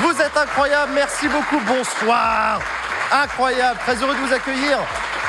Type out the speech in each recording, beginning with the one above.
Vous êtes incroyables, merci beaucoup, bonsoir. Incroyable, très heureux de vous accueillir.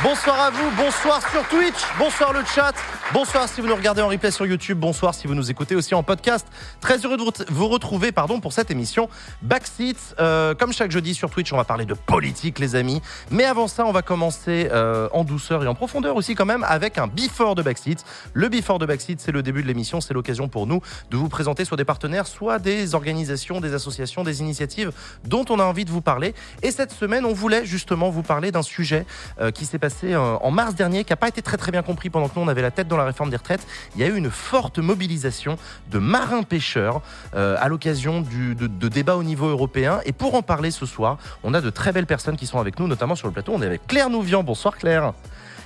Bonsoir à vous, bonsoir sur Twitch, bonsoir le chat, bonsoir si vous nous regardez en replay sur YouTube, bonsoir si vous nous écoutez aussi en podcast. Très heureux de vous retrouver pardon, pour cette émission Backseat. Euh, comme chaque jeudi sur Twitch, on va parler de politique les amis. Mais avant ça, on va commencer euh, en douceur et en profondeur aussi quand même avec un before de Backseat. Le before de Backseat, c'est le début de l'émission, c'est l'occasion pour nous de vous présenter soit des partenaires, soit des organisations, des associations, des initiatives dont on a envie de vous parler. Et cette semaine, on voulait justement vous parler d'un sujet euh, qui s'est passé euh, en mars dernier, qui n'a pas été très très bien compris pendant que nous on avait la tête dans la réforme des retraites. Il y a eu une forte mobilisation de marins pêcheurs euh, à l'occasion de, de débats au niveau européen. Et pour en parler ce soir, on a de très belles personnes qui sont avec nous, notamment sur le plateau. On est avec Claire Nouvian. Bonsoir Claire.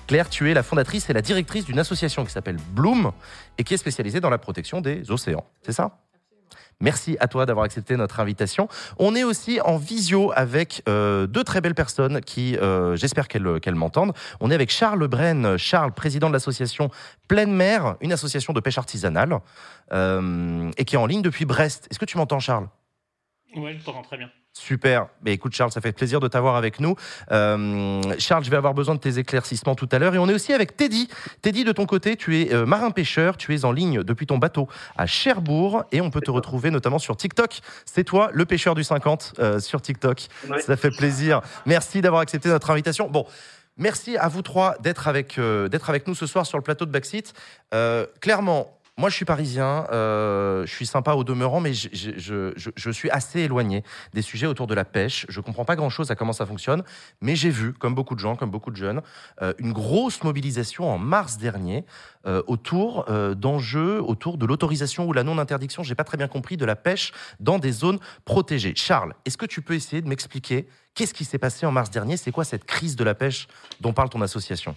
Claire, tu es la fondatrice et la directrice d'une association qui s'appelle Bloom et qui est spécialisée dans la protection des océans. C'est ça? Merci à toi d'avoir accepté notre invitation. On est aussi en visio avec euh, deux très belles personnes qui, euh, j'espère qu'elles m'entendent. On est avec Charles Brenne, Charles, président de l'association Pleine Mer, une association de pêche artisanale, euh, et qui est en ligne depuis Brest. Est-ce que tu m'entends, Charles? Oui, je t'entends très bien. Super. Mais écoute, Charles, ça fait plaisir de t'avoir avec nous. Euh, Charles, je vais avoir besoin de tes éclaircissements tout à l'heure. Et on est aussi avec Teddy. Teddy, de ton côté, tu es euh, marin-pêcheur. Tu es en ligne depuis ton bateau à Cherbourg. Et on peut te retrouver notamment sur TikTok. C'est toi, le pêcheur du 50 euh, sur TikTok. Ça fait plaisir. Merci d'avoir accepté notre invitation. Bon. Merci à vous trois d'être avec, d'être avec nous ce soir sur le plateau de Backseat. clairement, moi, je suis parisien, euh, je suis sympa au demeurant, mais je, suis assez éloigné des sujets autour de la pêche. Je comprends pas grand-chose à comment ça fonctionne, mais j'ai vu, comme beaucoup de gens, comme beaucoup de jeunes, euh, une grosse mobilisation en mars dernier euh, autour d'enjeux, autour de l'autorisation ou la non-interdiction, j'ai pas très bien compris, de la pêche dans des zones protégées. Charles, est-ce que tu peux essayer de m'expliquer qu'est-ce qui s'est passé en mars dernier? C'est quoi cette crise de la pêche dont parle ton association?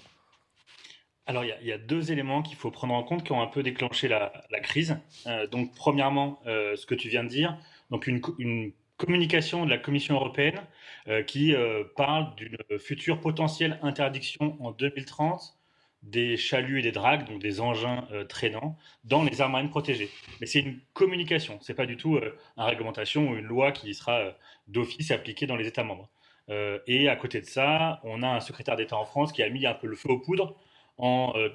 Alors, il y, a deux éléments qu'il faut prendre en compte qui ont un peu déclenché la, crise. Euh, donc, premièrement, euh, ce que tu viens de dire, donc une, communication de la Commission européenne euh, qui parle d'une future potentielle interdiction en 2030 des chaluts et des dragues, donc des engins traînants, dans les aires marines protégées. Mais c'est une communication, c'est pas du tout une réglementation ou une loi qui sera d'office appliquée dans les États membres. et à côté de ça, on a un secrétaire d'État en France qui a mis un peu le feu aux poudres en euh,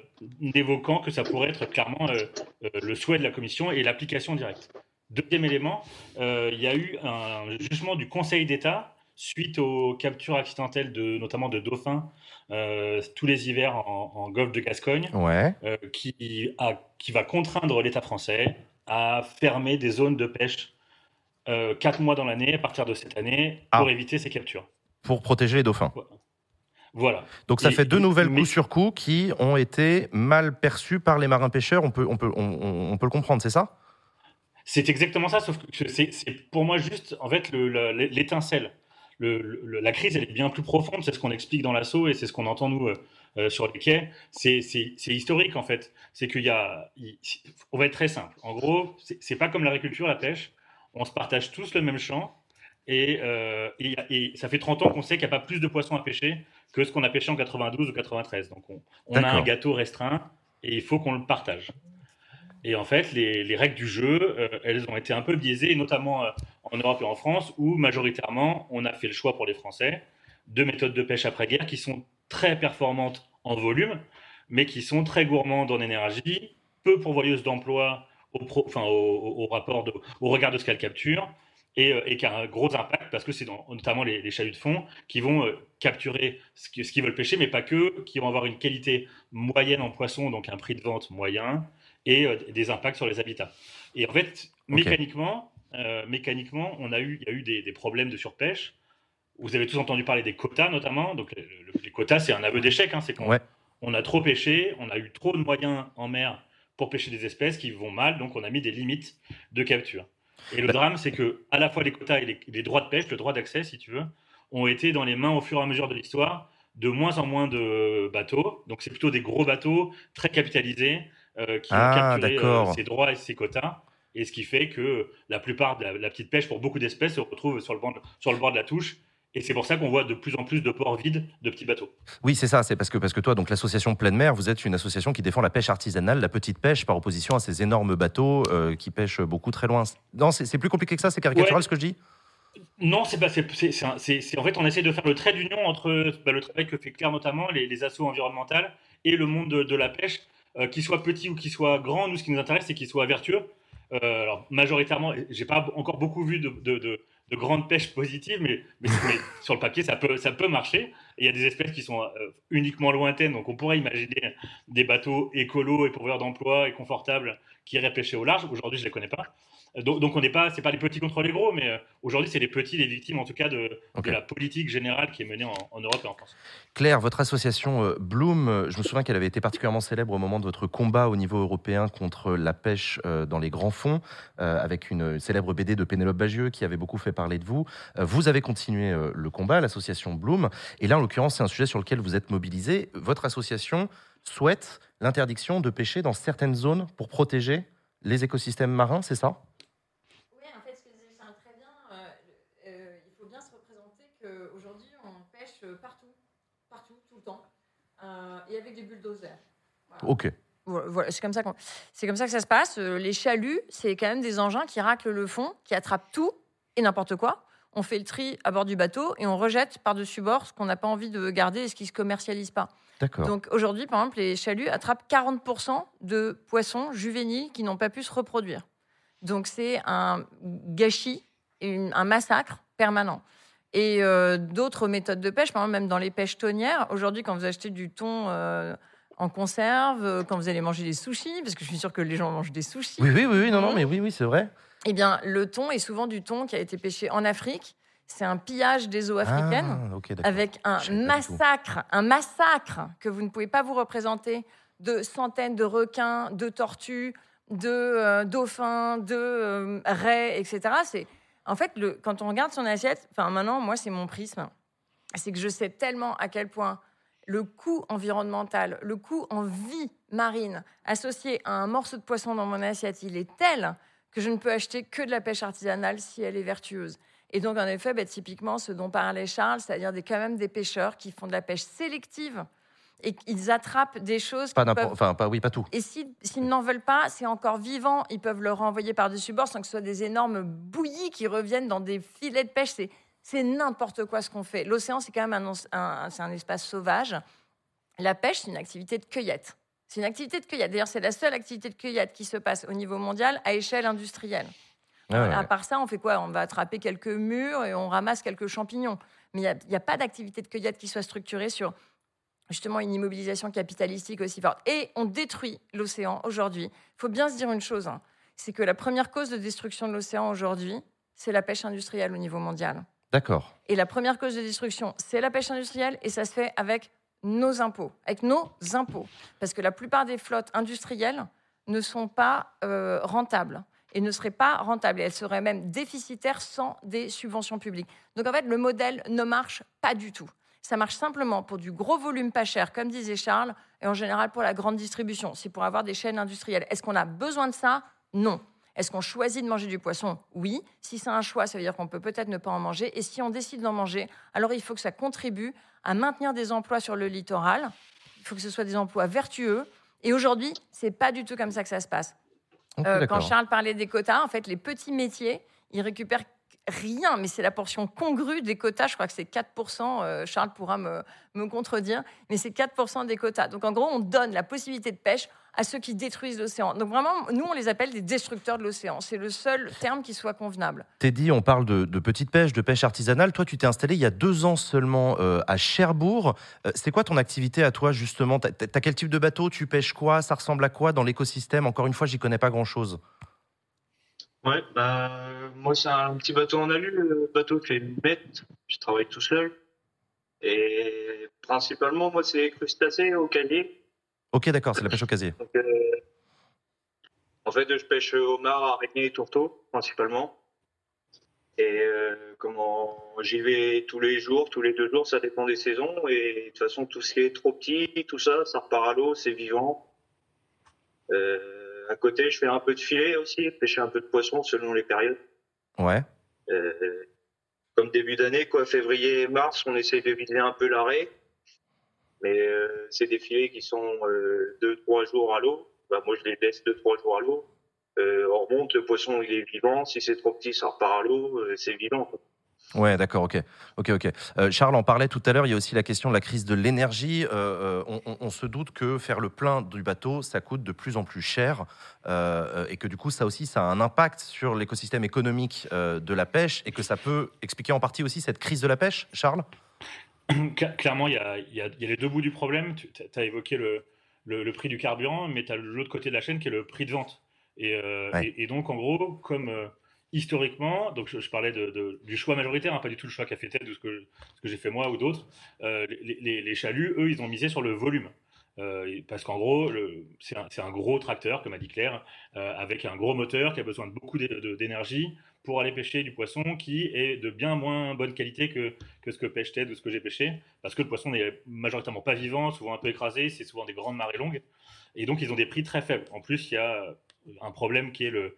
évoquant que ça pourrait être clairement euh, euh, le souhait de la Commission et l'application directe. Deuxième élément, il y a eu un jugement du Conseil d'État suite aux captures accidentelles de, notamment de dauphins tous les hivers en, golfe de Gascogne, qui, a, qui va contraindre l'État français à fermer des zones de pêche quatre mois dans l'année à partir de cette année pour ah. éviter ces captures. Pour protéger les dauphins. Voilà. Donc ça fait deux nouvelles coups sur coup qui ont été mal perçus par les marins pêcheurs. On peut, on peut, on, peut le comprendre, c'est ça? C'est exactement ça, sauf que c'est pour moi juste en fait l'étincelle. la crise, elle est bien plus profonde. C'est ce qu'on explique dans l'assaut et c'est ce qu'on entend nous euh, euh, sur les quais. C'est historique en fait. C'est qu'il y a, on va être très simple. En gros, c'est pas comme l'agriculture, la pêche. On se partage tous le même champ. Et, euh, et, ça fait 30 ans qu'on sait qu'il n'y a pas plus de poissons à pêcher que ce qu'on a pêché en 92 ou 93. Donc on, a un gâteau restreint et il faut qu'on le partage. Et en fait, les, règles du jeu, euh, elles ont été un peu biaisées, notamment euh, en Europe et en France, où majoritairement, on a fait le choix pour les Français de méthodes de pêche après-guerre qui sont très performantes en volume, mais qui sont très gourmandes en énergie, peu pourvoyeuses d'emploi au, enfin, au, rapport de, au regard de ce qu'elles capturent, euh, et, qui a un gros impact parce que c'est notamment les, les, chaluts de fond qui vont euh, capturer ce qu'ils veulent pêcher, mais pas que, qui vont avoir une qualité moyenne en poisson, donc un prix de vente moyen, et euh, des impacts sur les habitats. Et en fait, mécaniquement, mécaniquement, on a eu, il y a eu des, problèmes de surpêche. Vous avez tous entendu parler des quotas, notamment. Donc, les, quotas, c'est un aveu d'échec. Hein, c'est qu'on on a trop pêché, on a eu trop de moyens en mer pour pêcher des espèces qui vont mal, donc on a mis des limites de capture. Et le bah- drame, c'est que à la fois les quotas et les, droits de pêche, le droit d'accès, si tu veux, ont été dans les mains au fur et à mesure de l'histoire de moins en moins de bateaux. Donc c'est plutôt des gros bateaux très capitalisés euh, qui ont ah, capturé euh, ces droits et ces quotas. Et ce qui fait que la plupart de la, petite pêche pour beaucoup d'espèces se retrouve sur le, bord, sur le bord de la touche Et c'est pour ça qu'on voit de plus en plus de ports vides de petits bateaux. Oui, c'est ça. C'est parce que, parce que toi, donc l'association Pleine Mer, vous êtes une association qui défend la pêche artisanale, la petite pêche, par opposition à ces énormes bateaux euh, qui pêchent beaucoup très loin. Non, c'est plus compliqué que ça. C'est caricatural ce que je dis? Non, c'est pas. C'est, en fait, on essaie de faire le trait d'union entre bah, le travail que fait Claire notamment, les, les assauts environnementales et le monde de, la pêche, euh, qu'il soit petit ou qu'il soit grand. Nous, ce qui nous intéresse, c'est qu'il soit vertueux. Euh, alors, majoritairement, j'ai pas encore beaucoup vu de, de, de grandes pêches positives, mais, sur le papier, ça peut, ça peut marcher. il y a des espèces qui sont euh, uniquement lointaines, donc on pourrait imaginer des bateaux écolos et pourvoyeurs d'emplois et confortables qui iraient pêcher au large. Aujourd'hui, je ne les connais pas. Donc, on n'est pas, c'est pas les petits contre les gros, mais euh, aujourd'hui c'est les petits les victimes en tout cas de, la politique générale qui est menée en, Europe et en France. Claire, votre association euh, Bloom, euh, je me souviens qu'elle avait été particulièrement célèbre au moment de votre combat au niveau européen contre la pêche dans les grands fonds, avec une célèbre BD de Pénélope Bagieux qui avait beaucoup fait parler de vous. Vous avez continué le combat, l'association Bloom, et là en l'occurrence c'est un sujet sur lequel vous êtes mobilisé. Votre association souhaite l'interdiction de pêcher dans certaines zones pour protéger les écosystèmes marins, c'est ça? Partout, partout, tout le temps, euh, et avec des bulldozers. Ok. Voilà, c'est comme ça c'est comme ça que ça se passe. Euh, les chaluts, c'est quand même des engins qui raclent le fond, qui attrapent tout et n'importe quoi. On fait le tri à bord du bateau et on rejette par-dessus bord ce qu'on n'a pas envie de garder et ce qui se commercialise pas. D'accord. Donc aujourd'hui, par exemple, les chaluts attrapent 40% de poissons juvéniles qui n'ont pas pu se reproduire. Donc c'est un gâchis, un massacre permanent. Et euh, d'autres méthodes de pêche, par exemple, même dans les pêches tonnières. Aujourd'hui, quand vous achetez du thon euh, en conserve, euh, quand vous allez manger des sushis, parce que je suis sûre que les gens mangent des sushis. Oui, oui, oui, non, non, mais oui, oui, c'est vrai. Eh bien, le thon est souvent du thon qui a été pêché en Afrique. C'est un pillage des eaux africaines ah, avec un massacre, un massacre que vous ne pouvez pas vous représenter de centaines de requins, de tortues, de dauphins, de raies, etc. C'est en fait, le, quand on regarde son assiette, enfin maintenant, moi, c'est mon prisme. C'est que je sais tellement à quel point le coût environnemental, le coût en vie marine associé à un morceau de poisson dans mon assiette, il est tel que je ne peux acheter que de la pêche artisanale si elle est vertueuse. Et donc, en effet, bah, typiquement, ce dont parlait Charles, c'est-à-dire des, quand même des pêcheurs qui font de la pêche sélective et qu'ils attrapent des choses. Pas peuvent... enfin, pas oui, pas tout. Et s'ils n'en veulent pas, c'est encore vivant. Ils peuvent le renvoyer par-dessus bord sans que ce soit des énormes bouillies qui reviennent dans des filets de pêche. C'est n'importe quoi ce qu'on fait. L'océan, c'est quand même un, un, un espace sauvage. La pêche, c'est une activité de cueillette. C'est une activité de cueillette. D'ailleurs, c'est la seule activité de cueillette qui se passe au niveau mondial à échelle industrielle. Ah à part ça, on fait quoi? On va attraper quelques murs et on ramasse quelques champignons. Mais il n'y a, a, pas d'activité de cueillette qui soit structurée sur justement une immobilisation capitalistique aussi forte. Et on détruit l'océan aujourd'hui. Il faut bien se dire une chose, hein. c'est que la première cause de destruction de l'océan aujourd'hui, c'est la pêche industrielle au niveau mondial. D'accord. Et la première cause de destruction, c'est la pêche industrielle, et ça se fait avec nos impôts, avec nos impôts. Parce que la plupart des flottes industrielles ne sont pas euh, rentables et ne seraient pas rentables. Et elles seraient même déficitaires sans des subventions publiques. Donc en fait, le modèle ne marche pas du tout. Ça marche simplement pour du gros volume pas cher, comme disait Charles, et en général pour la grande distribution. C'est pour avoir des chaînes industrielles. Est-ce qu'on a besoin de ça? Non. Est-ce qu'on choisit de manger du poisson? Oui. Si c'est un choix, ça veut dire qu'on peut peut-être ne pas en manger. Et si on décide d'en manger, alors il faut que ça contribue à maintenir des emplois sur le littoral. Il faut que ce soit des emplois vertueux. Et aujourd'hui, c'est pas du tout comme ça que ça se passe. Euh, quand Charles parlait des quotas, en fait, les petits métiers, ils récupèrent rien, mais c'est la portion congrue des quotas. Je crois que c'est 4%, euh, Charles pourra me, me, contredire, mais c'est 4% des quotas. Donc en gros, on donne la possibilité de pêche à ceux qui détruisent l'océan. Donc vraiment, nous, on les appelle des destructeurs de l'océan. C'est le seul terme qui soit convenable. dit, on parle de, petite pêche, de pêche artisanale. Toi, tu t'es installé il y a deux ans seulement euh, à Cherbourg. Euh, c'est quoi ton activité à toi, justement? Tu as, quel type de bateau? Tu pêches quoi? Ça ressemble à quoi dans l'écosystème? Encore une fois, j'y connais pas grand-chose. Ouais, bah, moi, c'est un petit bateau en alu, le bateau qui fait une bête. Je travaille tout seul. Et principalement, moi, c'est crustacés au casier. Ok, d'accord, c'est la pêche au casier. Euh, en fait, je pêche homard, araignée et tourteau, principalement. Et euh, comment j'y vais tous les jours, tous les deux jours, ça dépend des saisons. Et de toute façon, tout ce qui est trop petit, tout ça, ça repart à l'eau, c'est vivant. Euh, à côté, je fais un peu de filet aussi, pêcher un peu de poisson selon les périodes. Ouais. Euh, comme début d'année, quoi, février, mars, on essaye de viser un peu l'arrêt. Mais euh, c'est des filets qui sont euh, deux, trois jours à l'eau. Bah, moi, je les laisse deux, trois jours à l'eau. Euh, on remonte, le poisson il est vivant. Si c'est trop petit, ça repart à l'eau. Euh, c'est vivant. Quoi. Ouais, d'accord, ok, ok, ok. Euh, Charles en parlait tout à l'heure. Il y a aussi la question de la crise de l'énergie. Euh, euh, on, se doute que faire le plein du bateau, ça coûte de plus en plus cher, euh, et que du coup, ça aussi, ça a un impact sur l'écosystème économique euh, de la pêche, et que ça peut expliquer en partie aussi cette crise de la pêche, Charles? Cla- Clairement, il y a, il y a- il y a les deux bouts du problème. Tu as évoqué le, le- le prix du carburant, mais tu as l'autre côté de la chaîne qui est le prix de vente. Et, euh, Ouais. et- et donc, en gros, comme euh, historiquement, donc je, je parlais de- de- du choix majoritaire, hein, pas du tout le choix qu'a fait Ted ou ce que, ce que j'ai fait moi ou d'autres, euh, les, les- les chaluts, eux, ils ont misé sur le volume. Euh, parce qu'en gros, c'est un, gros tracteur, comme a dit Claire, euh, avec un gros moteur qui a besoin de beaucoup d'énergie pour aller pêcher du poisson qui est de bien moins bonne qualité que, ce que pêche Ted ou ce que j'ai pêché, parce que le poisson n'est majoritairement pas vivant, souvent un peu écrasé, c'est souvent des grandes marées longues, et donc ils ont des prix très faibles. En plus, il y a un problème qui est le,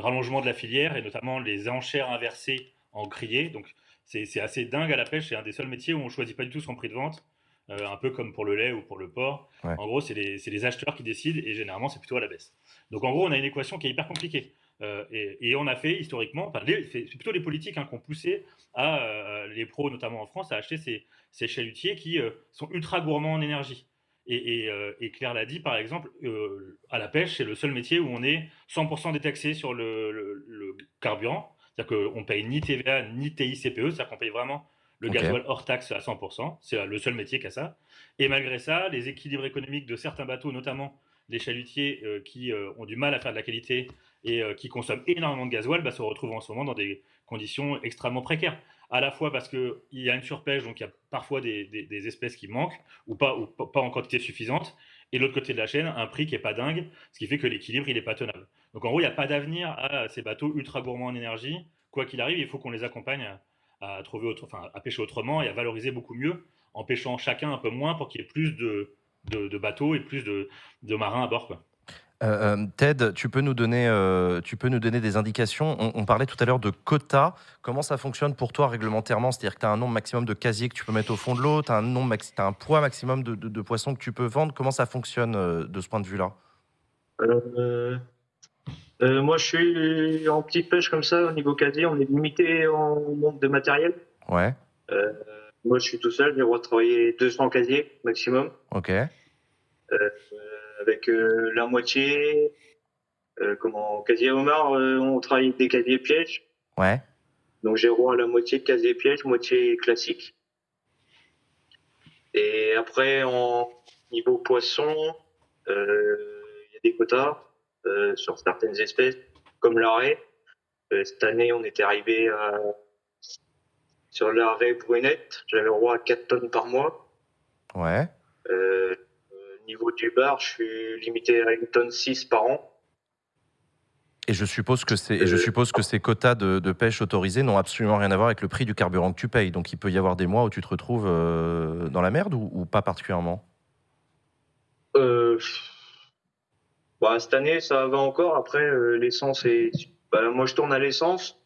rallongement de la filière, et notamment les enchères inversées en criée, donc c'est assez dingue à la pêche, c'est un des seuls métiers où on ne choisit pas du tout son prix de vente, euh, un peu comme pour le lait ou pour le porc. Ouais. En gros, c'est les, acheteurs qui décident, et généralement, c'est plutôt à la baisse. Donc en gros, on a une équation qui est hyper compliquée. Euh, et, et on a fait historiquement, enfin, c'est plutôt les politiques hein, qui ont poussé à euh, les pros, notamment en France, à acheter ces, ces chalutiers qui sont ultra gourmands en énergie. Et, et, et Claire l'a dit, par exemple, à la pêche, c'est le seul métier où on est 100% détaxé sur le, le- le carburant. C'est-à-dire qu'on paye ni TVA ni TICPE, c'est-à-dire qu'on paye vraiment le gasoil hors taxe à 100%. C'est le seul métier qui a ça. Et malgré ça, les équilibres économiques de certains bateaux, notamment des chalutiers euh, qui euh, ont du mal à faire de la qualité et euh, qui consomment énormément de gasoil, bah, se retrouvent en ce moment dans des conditions extrêmement précaires. À la fois parce qu'il y a une surpêche, donc il y a parfois des, des- des espèces qui manquent, ou pas, ou pas- pas en quantité suffisante, et de l'autre côté de la chaîne, un prix qui n'est pas dingue, ce qui fait que l'équilibre, il n'est pas tenable. Donc en gros, il n'y a pas d'avenir à ces bateaux ultra gourmands en énergie. Quoi qu'il arrive, il faut qu'on les accompagne à, trouver autre, enfin, à pêcher autrement et à valoriser beaucoup mieux, en pêchant chacun un peu moins pour qu'il y ait plus de, de, de bateaux et plus de, de marins à bord. Quoi. Euh, euh, Ted, tu peux nous donner, euh, tu peux nous donner des indications. On, on parlait tout à l'heure de quotas. Comment ça fonctionne pour toi réglementairement? C'est-à-dire que tu as un nombre maximum de casiers que tu peux mettre au fond de l'eau, tu as, un nombre maxi- t'as un poids maximum de, de- de poissons que tu peux vendre. Comment ça fonctionne euh, de ce point de vue-là? Euh, euh, moi, je suis en petite pêche comme ça, au niveau casier, on est limité en nombre de matériel. Ouais, Euh, moi, je suis tout seul, j'ai le droit de travailler 200 casiers maximum, ok. avec euh, la moitié. Euh, comment casier homard, euh, on travaille des casiers pièges, Ouais, donc j'ai le droit à la moitié de casier piège, moitié classique. Et après, en niveau poisson, euh, il y a des quotas euh, sur certaines espèces, comme l'arrêt. Euh, cette année, on était arrivé à, sur l'arrêt brunette. J'avais le droit à 4 tonnes par mois. ouais. Euh, au niveau du bar, je suis limité à une tonne 6 par an. Et je suppose que, c'est, je Euh, suppose que ces quotas de, de pêche autorisés n'ont absolument rien à voir avec le prix du carburant que tu payes. Donc il peut y avoir des mois où tu te retrouves euh, dans la merde ou, ou pas particulièrement? Euh, bah, cette année, ça va encore. Après, euh, l'essence est. Bah, moi, je tourne à l'essence.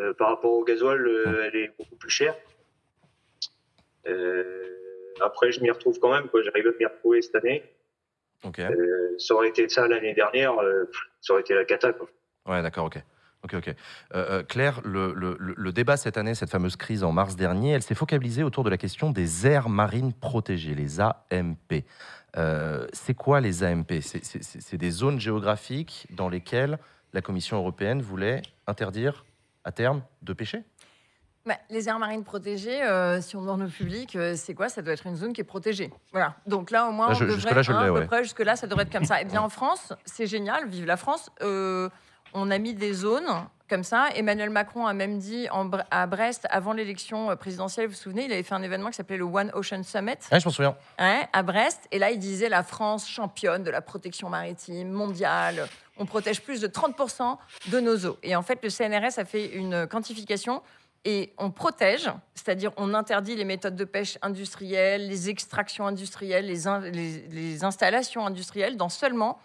Euh, par rapport au gasoil, euh, elle est beaucoup plus chère. Après, je m'y retrouve quand même. J'arrive à m'y retrouver cette année. Ok. Euh, ça aurait été ça l'année dernière, ça aurait été la cata. Quoi. Ouais, d'accord, ok. Ok, ok. Euh, Claire, le- le débat cette année, cette fameuse crise en mars dernier, elle s'est focalisée autour de la question des aires marines protégées, les AMP. Euh, c'est quoi les AMP C'est- des zones géographiques dans lesquelles la Commission européenne voulait interdire à terme de pêcher? Bah, les aires marines protégées, euh, si on demande au public, euh, c'est quoi? Ça doit être une zone qui est protégée. Voilà. Donc là, au moins, Là, on je- devrait, jusque-là, je hein, l'ai, à peu près, jusque-là, ça devrait être comme ça. Et bien en France, c'est génial, vive la France. Euh, on a mis des zones comme ça. Emmanuel Macron a même dit en à Brest, avant l'élection euh, présidentielle, vous vous souvenez, il avait fait un événement qui s'appelait le One Ocean Summit. Je m'en souviens. Ouais, à Brest. Et là, il disait la France championne de la protection maritime mondiale. On protège plus de 30% de nos eaux. Et en fait, le CNRS a fait une quantification et on protège, c'est-à-dire on interdit les méthodes de pêche industrielles, les extractions industrielles, les, in- les- les installations industrielles dans seulement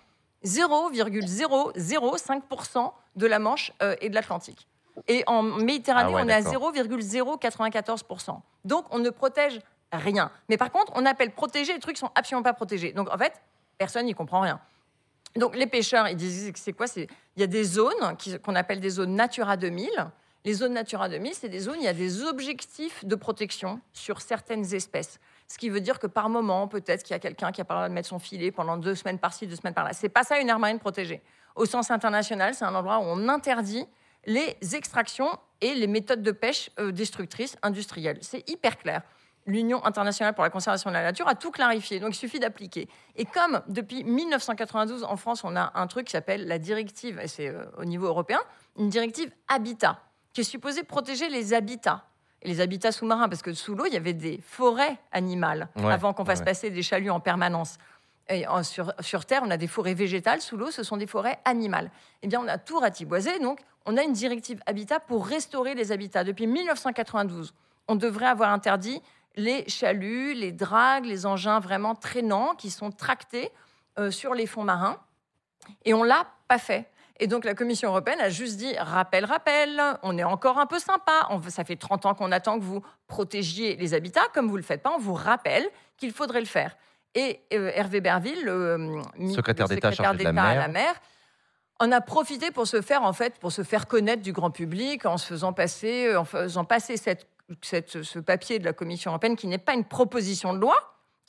0,005% de la Manche euh, et de l'Atlantique. Et en Méditerranée, Ah ouais, on est à d'accord. 0,094%. Donc, on ne protège rien. Mais par contre, on appelle protéger les trucs qui sont absolument pas protégés. Donc, en fait, personne n'y comprend rien. Donc, les pêcheurs, ils disent que c'est quoi C'est Il y a des zones qu'on appelle des zones Natura 2000. Les zones Natura 2000, c'est des zones où il y a des objectifs de protection sur certaines espèces. Ce qui veut dire que par moment, peut-être qu'il y a quelqu'un qui a pas le droit de mettre son filet pendant deux semaines par-ci, deux semaines par-là. C'est pas ça une aire marine protégée. Au sens international, c'est un endroit où on interdit les extractions et les méthodes de pêche euh, destructrices industrielles. C'est hyper clair. L'Union internationale pour la conservation de la nature a tout clarifié, donc il suffit d'appliquer. Et comme depuis 1992 en France, on a un truc qui s'appelle la directive, et c'est euh, au niveau européen, une directive habitat, qui est supposée protéger les habitats. Et les habitats sous-marins, parce que sous l'eau, il y avait des forêts animales Ouais, avant qu'on fasse ouais. passer des chaluts en permanence. Et en- sur, sur Terre, on a des forêts végétales, sous l'eau, ce sont des forêts animales. Eh bien, on a tout ratiboisé, donc on a une directive habitat pour restaurer les habitats. Depuis 1992, on devrait avoir interdit les chaluts, les dragues, les engins vraiment traînants qui sont tractés euh, sur les fonds marins. Et on l'a pas fait. Et donc la Commission européenne a juste dit rappel, rappel, on est encore un peu sympa. On ça fait 30 ans qu'on attend que vous protégiez les habitats. Comme vous ne le faites pas, on vous rappelle qu'il faudrait le faire. Et euh, Hervé Berville, le, euh, Secrétaire d'État chargé de la à mer. la mer, en a profité pour se faire en fait, pour se faire connaître du grand public en se faisant passer, euh, en faisant passer cette, cette- ce papier de la Commission européenne qui n'est pas une proposition de loi,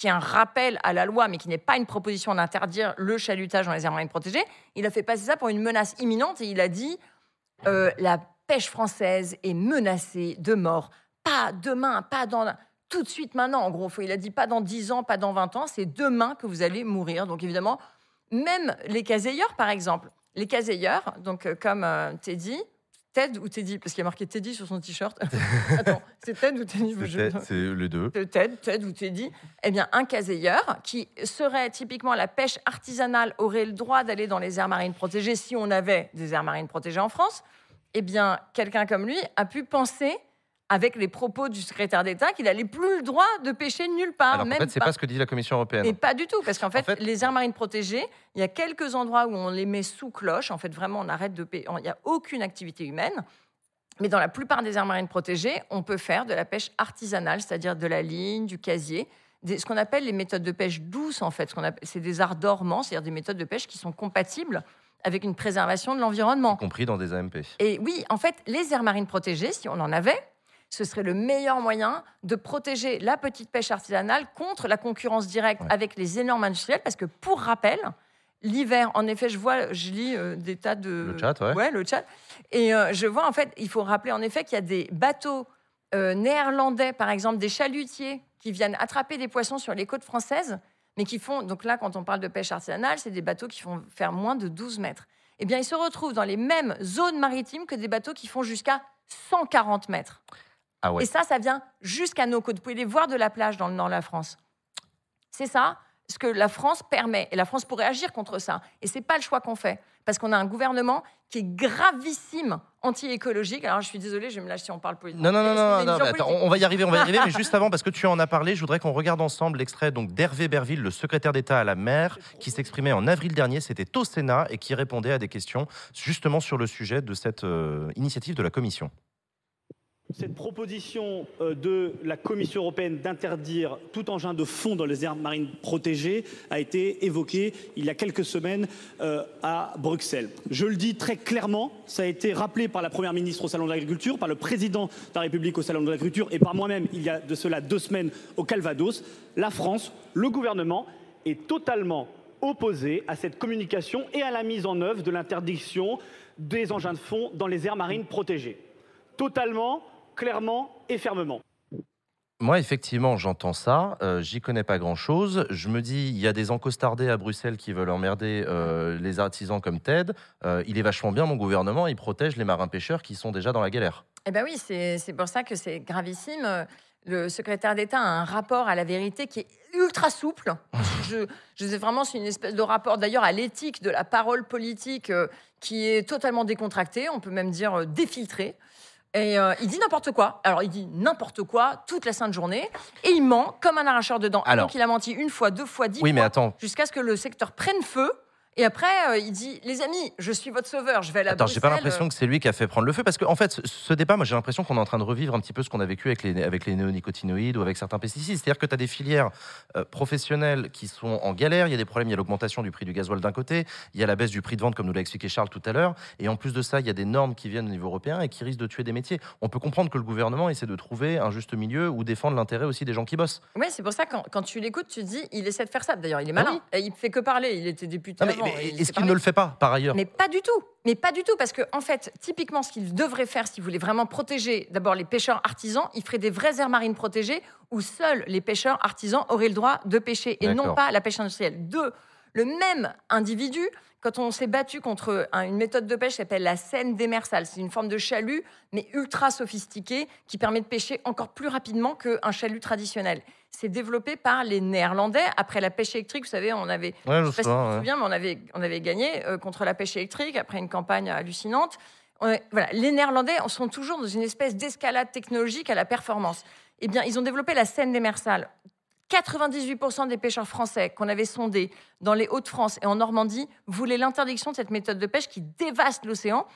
qui est un rappel à la loi, mais qui n'est pas une proposition d'interdire le chalutage dans les aires marines protégées. Il a fait passer ça pour une menace imminente et il a dit euh, la pêche française est menacée de mort. Pas demain, pas dans tout de suite maintenant. En gros, il a dit pas dans 10 ans, pas dans 20 ans, c'est demain que vous allez mourir. Donc évidemment, même les caseilleurs, par exemple, les caseilleurs, donc euh, comme euh, Teddy, Ted ou Teddy, parce qu'il y a marqué Teddy sur son t-shirt. Attends, c'est Ted ou Teddy? C'est les deux. de Ted, Ted ou Teddy, eh bien, un caseilleur qui serait typiquement la pêche artisanale aurait le droit d'aller dans les aires marines protégées si on avait des aires marines protégées en France. Eh bien, quelqu'un comme lui a pu penser, avec les propos du secrétaire d'État, qu'il n'allait plus le droit de pêcher nulle part, Alors en fait, c'est pas- pas ce que dit la Commission européenne. et pas du tout, parce qu'en fait, fait- les aires marines protégées, il y a quelques endroits où on les met sous cloche. En fait, vraiment, on arrête de pêcher. Il n'y a aucune activité humaine. Mais dans la plupart des aires marines protégées, on peut faire de la pêche artisanale, c'est-à-dire de la ligne, du casier, des- ce qu'on appelle les méthodes de pêche douces, en fait. Ce C'est des arts dormants, c'est-à-dire des méthodes de pêche qui sont compatibles avec une préservation de l'environnement. y compris dans des AMP. Et oui, en fait, les aires marines protégées, si on en avait, ce serait le meilleur moyen de protéger la petite pêche artisanale contre la concurrence directe Ouais. avec les énormes industriels. Parce que, pour rappel, l'hiver, en effet, je vois, je lis euh, des tas de. Le chat, ouais. le chat. Et euh, je vois, en fait, il faut rappeler en effet qu'il y a des bateaux euh, néerlandais, par exemple, des chalutiers qui viennent attraper des poissons sur les côtes françaises, mais qui font. Donc là, quand on parle de pêche artisanale, c'est des bateaux qui font faire moins de 12 mètres. Eh bien, ils se retrouvent dans les mêmes zones maritimes que des bateaux qui font jusqu'à 140 mètres. Ah ouais. Et ça, ça vient jusqu'à nos côtes. Vous pouvez les voir de la plage dans le nord de la France. C'est ça ce que la France permet. Et la France pourrait agir contre ça. Et c'est pas le choix qu'on fait. Parce qu'on a un gouvernement qui est gravissime anti-écologique. Alors, je suis désolée, je vais me lâcher si on parle politique. Non, non, non, non, non, attends, on va y arriver, on va y arriver, mais juste avant, parce que tu en as parlé, je voudrais qu'on regarde ensemble l'extrait d'Hervé Berville, le secrétaire d'État à la mer, qui s'exprimait en avril dernier, c'était au Sénat, et qui répondait à des questions justement sur le sujet de cette euh, initiative de la Commission. Cette proposition euh, de la Commission européenne d'interdire tout engin de fond dans les aires marines protégées a été évoquée il y a quelques semaines euh, à Bruxelles. Je le dis très clairement, ça a été rappelé par la Première ministre au Salon de l'Agriculture, par le Président de la République au Salon de l'Agriculture et par moi-même il y a de cela deux semaines au Calvados. La France, le gouvernement est totalement opposé à cette communication et à la mise en œuvre de l'interdiction des engins de fond dans les aires marines protégées. Totalement, clairement et fermement. Moi, effectivement, j'entends ça. euh, J'y connais pas grand-chose. Je me dis, il y a des encostardés à Bruxelles qui veulent emmerder euh, les artisans comme Ted. Euh, il est vachement bien, mon gouvernement. Il protège les marins pêcheurs qui sont déjà dans la galère. Eh bien oui, c'est c'est pour ça que c'est gravissime. Le secrétaire d'État a un rapport à la vérité qui est ultra souple. Je, je sais vraiment, c'est une espèce de rapport d'ailleurs à l'éthique de la parole politique euh, qui est totalement décontracté, on peut même dire euh, défiltré. Et euh, il dit n'importe quoi. Alors il dit n'importe quoi toute la sainte journée et il ment comme un arracheur de dents. Alors- Donc il a menti une fois, deux fois, dix Oui, mais fois, attends. jusqu'à ce que le secteur prenne feu. Et après, euh, il dit Les amis, je suis votre sauveur, je vais à la Attends, j'ai pas l'impression que c'est lui qui a fait prendre le feu parce qu'en en fait, ce- débat, moi j'ai l'impression qu'on est en train de revivre un petit peu ce qu'on a vécu avec les, avec les néonicotinoïdes ou avec certains pesticides. C'est-à-dire que tu as des filières euh, professionnelles qui sont en galère, il y a des problèmes, il y a l'augmentation du prix du gasoil d'un côté, il y a la baisse du prix de vente, comme nous l'a expliqué Charles tout à l'heure, et en plus de ça, il y a des normes qui viennent au niveau européen et qui risquent de tuer des métiers. On peut comprendre que le gouvernement essaie de trouver un juste milieu ou défendre l'intérêt aussi des gens qui bossent. Oui, c'est pour ça que quand, quand tu l'écoutes, tu dis Il essaie de faire ça. D'ailleurs, il est Ah malin. Et Il fait que parler. Il était député Non, avant. est-ce qu'il ne le fait pas par ailleurs Mais pas du tout. Mais pas du tout, parce que en fait, typiquement, ce qu'il devrait faire, s'il voulait vraiment protéger d'abord les pêcheurs artisans, il ferait des vraies aires marines protégées où seuls les pêcheurs artisans auraient le droit de pêcher et non pas la pêche industrielle. Deux, le même individu, quand on s'est battu contre un- une méthode de pêche qui s'appelle la scène démersale, c'est une forme de chalut, mais ultra sophistiquée, qui permet de pêcher encore plus rapidement qu'un chalut traditionnel. C'est développé par les Néerlandais. Après la pêche électrique, vous savez, on avait Ouais, je sais pas si tu te souviens, mais on avait, on avait gagné euh, contre la pêche électrique après une campagne hallucinante. On voilà, les Néerlandais sont toujours dans une espèce d'escalade technologique à la performance. Eh bien, ils ont développé la scène démersale. 98% des pêcheurs français qu'on avait sondés dans les Hauts-de-France et en Normandie voulaient l'interdiction de cette méthode de pêche qui dévaste l'océan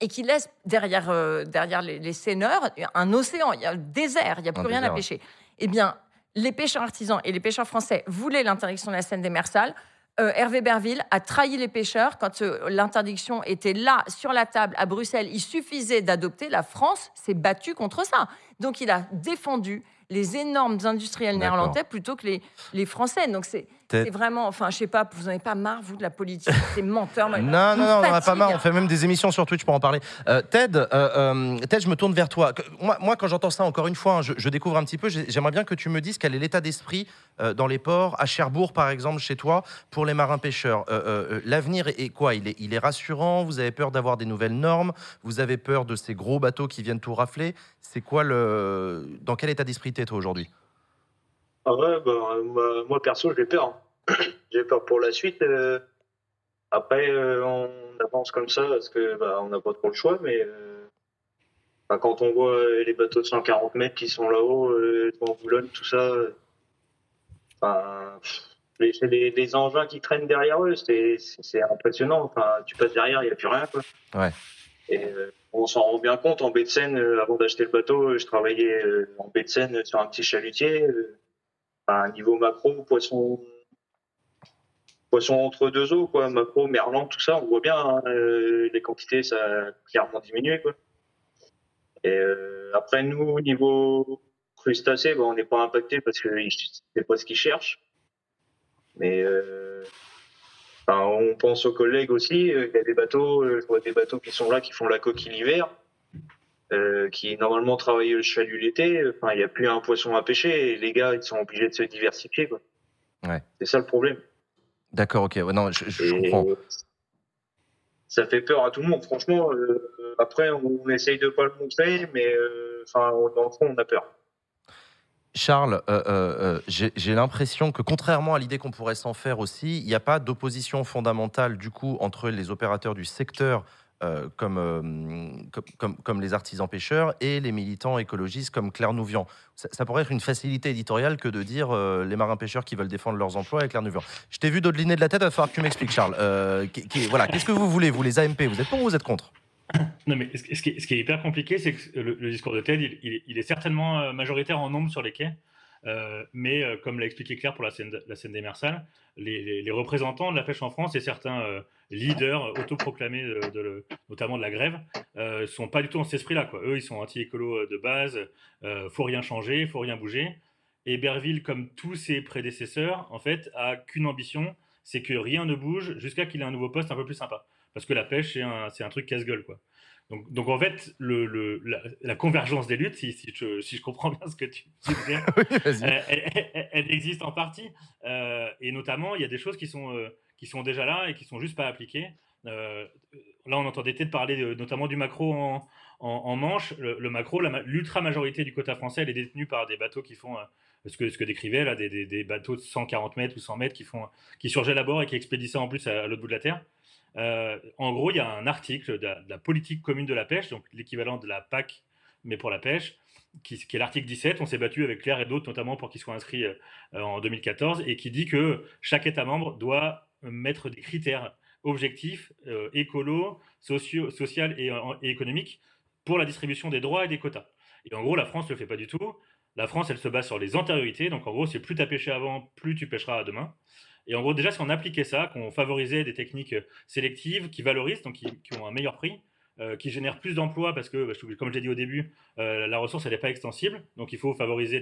et qui laisse derrière, euh, derrière les, les seineurs un océan, il y a le désert, il n'y a plus Un rien désert, à pêcher. Eh bien, les pêcheurs artisans et les pêcheurs français voulaient l'interdiction de la scène démersale. Euh, Hervé Berville a trahi les pêcheurs quand euh, l'interdiction était là, sur la table, à Bruxelles. Il suffisait d'adopter. La France s'est battue contre ça. Donc, il a défendu les énormes industriels néerlandais plutôt que les, les Français. Donc, c'est c'est vraiment, enfin, je sais pas, vous n'en avez pas marre, vous, de la politique, ces menteurs. moi, Non, non, non, on n'en a pas marre. On fait même des émissions sur Twitch pour en parler. Euh, Ted, euh, euh, Ted, je me tourne vers toi. Moi, moi quand j'entends ça, encore une fois, hein, je, je découvre un petit peu. j'ai- J'aimerais bien que tu me dises quel est l'état d'esprit euh, dans les ports, à Cherbourg, par exemple, chez toi, pour les marins pêcheurs. Euh, L'avenir est, est quoi? Il est, il est rassurant Vous avez peur d'avoir des nouvelles normes Vous avez peur de ces gros bateaux qui viennent tout rafler C'est quoi le. Dans quel état d'esprit t'es, toi, aujourd'hui? Ah ouais, bah, moi, moi, perso, j'ai peur. j'ai peur pour la suite. euh. Après, euh, on avance comme ça parce que bah, on n'a pas trop le choix, mais euh, enfin, quand on voit les bateaux de 140 mètres qui sont là-haut, devant Boulogne, tout ça, enfin, c'est les, les engins qui traînent derrière eux, c'est, impressionnant. Enfin, tu passes derrière, il n'y a plus rien. Quoi. Ouais. Et euh, on s'en rend bien compte en baie de Seine, euh, avant d'acheter le bateau, je travaillais euh, en baie de Seine sur un petit chalutier. Enfin, niveau macro, poisson, poisson entre deux eaux, quoi, macro, merlan, tout ça, on voit bien, hein, euh, les quantités, ça a clairement diminué, quoi. Et euh, après, nous, au niveau crustacés, bon, on n'est pas impacté parce que c'est pas ce qu'ils cherchent. Mais euh, on pense aux collègues aussi. Il y a des bateaux, je vois des bateaux qui sont là, qui font la coquille l'hiver, euh, qui normalement travaillent le chalut l'été. Enfin, il n'y a plus un poisson à pêcher. Et les gars, ils sont obligés de se diversifier. Quoi. Ouais. C'est ça le problème. D'accord, ok. Ouais, non, je, je- je Et comprends. Ça fait peur à tout le monde. Franchement, euh, après, on, on essaye de pas le montrer, mais euh, enfin, dans le fond, on a peur. Charles, euh, euh, euh, j'ai l'impression que contrairement à l'idée qu'on pourrait s'en faire aussi, il n'y a pas d'opposition fondamentale du coup entre les opérateurs du secteur euh, comme, euh, comme, comme- comme les artisans pêcheurs et les militants écologistes comme Claire Nouvian. Ça, pourrait être une facilité éditoriale que de dire euh, les marins pêcheurs qui veulent défendre leurs emplois et Claire Nouvian. Je t'ai vu dodeliner de la tête, il va falloir que tu m'expliques Charles. Voilà, Qu'est-ce que vous voulez, vous les AMP Vous êtes pour ou vous êtes contre? Non, mais ce, qui est, hyper compliqué, c'est que le, discours de Ted, il, est- certainement majoritaire en nombre sur les quais, euh, mais euh, comme l'a expliqué Claire pour la scène, la scène des Mersales, les, représentants de la pêche en France et certains euh, leaders autoproclamés, de, notamment de la grève, euh, sont pas du tout dans cet esprit-là. Eux, ils sont anti-écolo de base, euh, faut rien changer, faut rien bouger. Et Berville, comme tous ses prédécesseurs, en fait, a qu'une ambition, c'est que rien ne bouge jusqu'à qu'il ait un nouveau poste un peu plus sympa. Parce que la pêche, c'est un, un truc casse-gueule, quoi. Donc, donc en fait, le, le- la, la convergence des luttes, si, si je, si je comprends bien ce que tu, Oui, vas-y. euh, elle, elle- elle existe en partie. Euh, et notamment, il y a des choses qui sont, euh, qui sont déjà là et qui sont juste pas appliquées. Euh, là, on entendait peut-être parler de- notamment du macro en, en, en Manche. Le, le macro, l'ultra-majorité du quota français, elle est détenue par des bateaux qui font ce que, ce que décrivait là, des, des- des bateaux de 140 mètres ou 100 mètres qui, font, qui surgèlent à bord et qui expédient ça en plus à, à l'autre bout de la Terre. Euh, en gros, il y a un article de la, politique commune de la pêche, donc l'équivalent de la PAC, mais pour la pêche, qui, est l'article 17. On s'est battu avec Claire et d'autres, notamment pour qu'il soit inscrit euh, en 2014, et qui dit que chaque État membre doit mettre des critères objectifs, écolo, sociaux, social et, et économiques pour la distribution des droits et des quotas. Et en gros, la France ne le fait pas du tout. La France, elle se base sur les antériorités. Donc, en gros, c'est plus tu as pêché avant, plus tu pêcheras demain. Et en gros, déjà, si on appliquait ça, qu'on favorisait des techniques sélectives qui valorisent, donc qui, ont un meilleur prix, euh, qui génèrent plus d'emplois, parce que, bah, comme j'ai dit au début, euh, la ressource, elle n'est pas extensible. Donc, il faut favoriser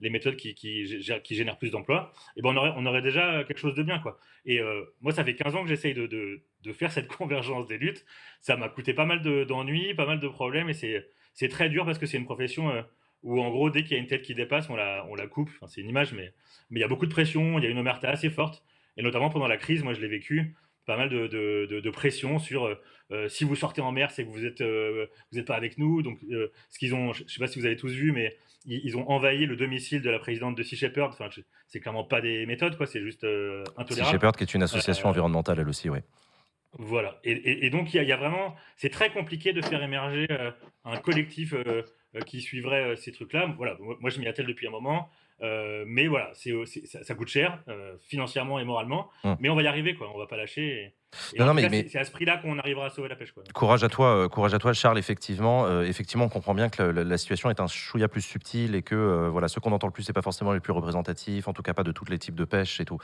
les, méthodes qui, génèrent plus d'emplois. Et ben, on aurait, déjà quelque chose de bien. Quoi. Et euh, moi, ça fait 15 ans que j'essaye de, faire cette convergence des luttes. Ça m'a coûté pas mal d'ennuis, pas mal de problèmes, et c'est très dur parce que c'est une profession où en gros, dès qu'il y a une tête qui dépasse, on la, on la coupe. Enfin, c'est une image, mais, mais il y a beaucoup de pression, il y a une omerta assez forte. Et notamment pendant la crise, moi je l'ai vécu, pas mal de, de, de, pression sur euh, euh, si vous sortez en mer, c'est que vous n'êtes euh, pas avec nous. Donc, ce qu'ils ont, je ne sais pas si vous avez tous vu, mais ils, ont envahi le domicile de la présidente de Sea Shepherd. Enfin, c'est clairement pas des méthodes, quoi. C'est juste intolérable. Sea Shepherd, qui est une association environnementale, elle aussi, oui. Voilà. Et, et, donc, il y, y, a vraiment, c'est très compliqué de faire émerger un collectif qui suivrait euh, ces trucs-là. Voilà, moi je m'y attelle depuis un moment. Euh, mais voilà, c'est, ça, coûte cher, financièrement et moralement. Hum. Mais on va y arriver, quoi. On va pas lâcher. non, mais, c'est, à ce prix-là qu'on arrivera à sauver la pêche. Quoi. Courage à toi, courage à toi, Charles. Effectivement, effectivement, on comprend bien que la, situation est un chouïa plus subtile et que voilà, ceux qu'on entend le plus, c'est pas forcément les plus représentatifs, en tout cas pas de tous les types de pêche et tout.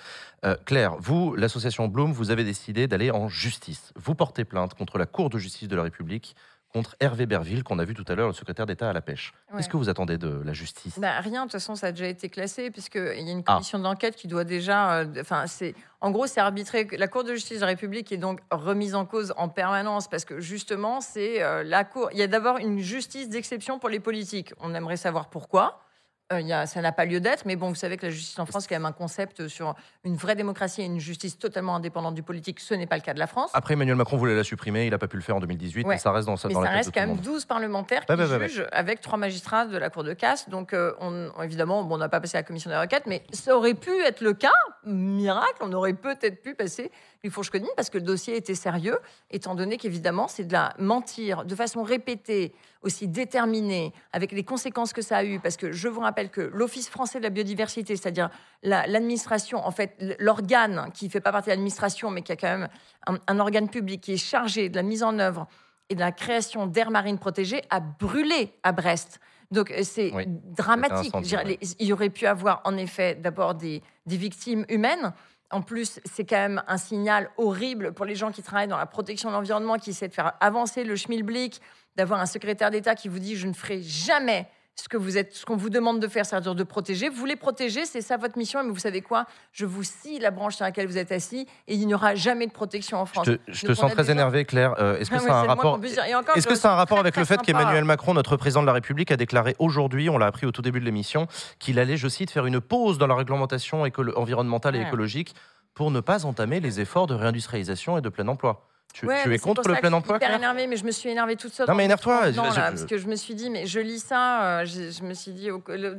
Claire, vous, l'association Bloom, vous avez décidé d'aller en justice. Vous portez plainte contre la Cour de justice de la République contre Hervé Berville, qu'on a vu tout à l'heure, le secrétaire d'État à la pêche. Qu'est-ce que vous attendez de la justice? Bah, Rien, de toute façon, ça a déjà été classé, puisqu'il y a une ah. commission d'enquête qui doit déjà. Euh, c'est en gros, c'est arbitré. La Cour de justice de la République est donc remise en cause en permanence, parce que justement, c'est euh, la Cour. Il y a d'abord une justice d'exception pour les politiques. On aimerait savoir pourquoi. Euh, ça n'a pas lieu d'être, mais bon, vous savez que la justice en France, c'est quand même un concept sur une vraie démocratie et une justice totalement indépendante du politique. Ce n'est pas le cas de la France. Après, Emmanuel Macron voulait la supprimer, il n'a pas pu le faire en 2018, mais ça reste dans, mais dans ça reste quand même 12 parlementaires qui jugent avec trois magistrats de la Cour de casse. Donc, euh, on, évidemment, bon, on n'a pas passé la commission des requêtes, mais ça aurait pu être le cas, miracle, on aurait peut-être pu passer les fourches codines parce que le dossier était sérieux, étant donné qu'évidemment, c'est de la mentir de façon répétée aussi déterminé, avec les conséquences que ça a eu, parce que je vous rappelle que l'Office français de la biodiversité, c'est-à-dire l'administration, en fait, l'organe qui ne fait pas partie de l'administration, mais qui a quand même un, organe public qui est chargé de la mise en œuvre et de la création d'aires marines protégées, a brûlé à Brest. Donc euh, c'est dramatique. Il y aurait pu avoir en effet d'abord des, des victimes humaines. En plus, c'est quand même un signal horrible pour les gens qui travaillent dans la protection de l'environnement, qui essaient de faire avancer le schmilblick, d'avoir un secrétaire d'État qui vous dit je ne ferai jamais ce que vous êtes, ce qu'on vous demande de faire, c'est-à-dire de protéger. Vous les protégez, c'est ça votre mission. Mais vous savez quoi? Je vous scie la branche sur laquelle vous êtes assis et il n'y aura jamais de protection en France. Je te, sens très énervé, Claire. Euh, est-ce que ah c'est un rapport Est-ce que c'est un rapport avec le fait qu'Emmanuel Macron, notre président de la République, a déclaré aujourd'hui, on l'a appris au tout début de l'émission, qu'il allait, je cite, faire une pause dans la réglementation environnementale et écologique pour ne pas entamer les efforts de réindustrialisation et de plein emploi tu, es contre le plein emploi Je suis hyper énervée, mais je me suis énervée toute seule. Non, mais énerve-toi. Parce que je me suis dit, mais je lis ça, euh, je, me suis dit,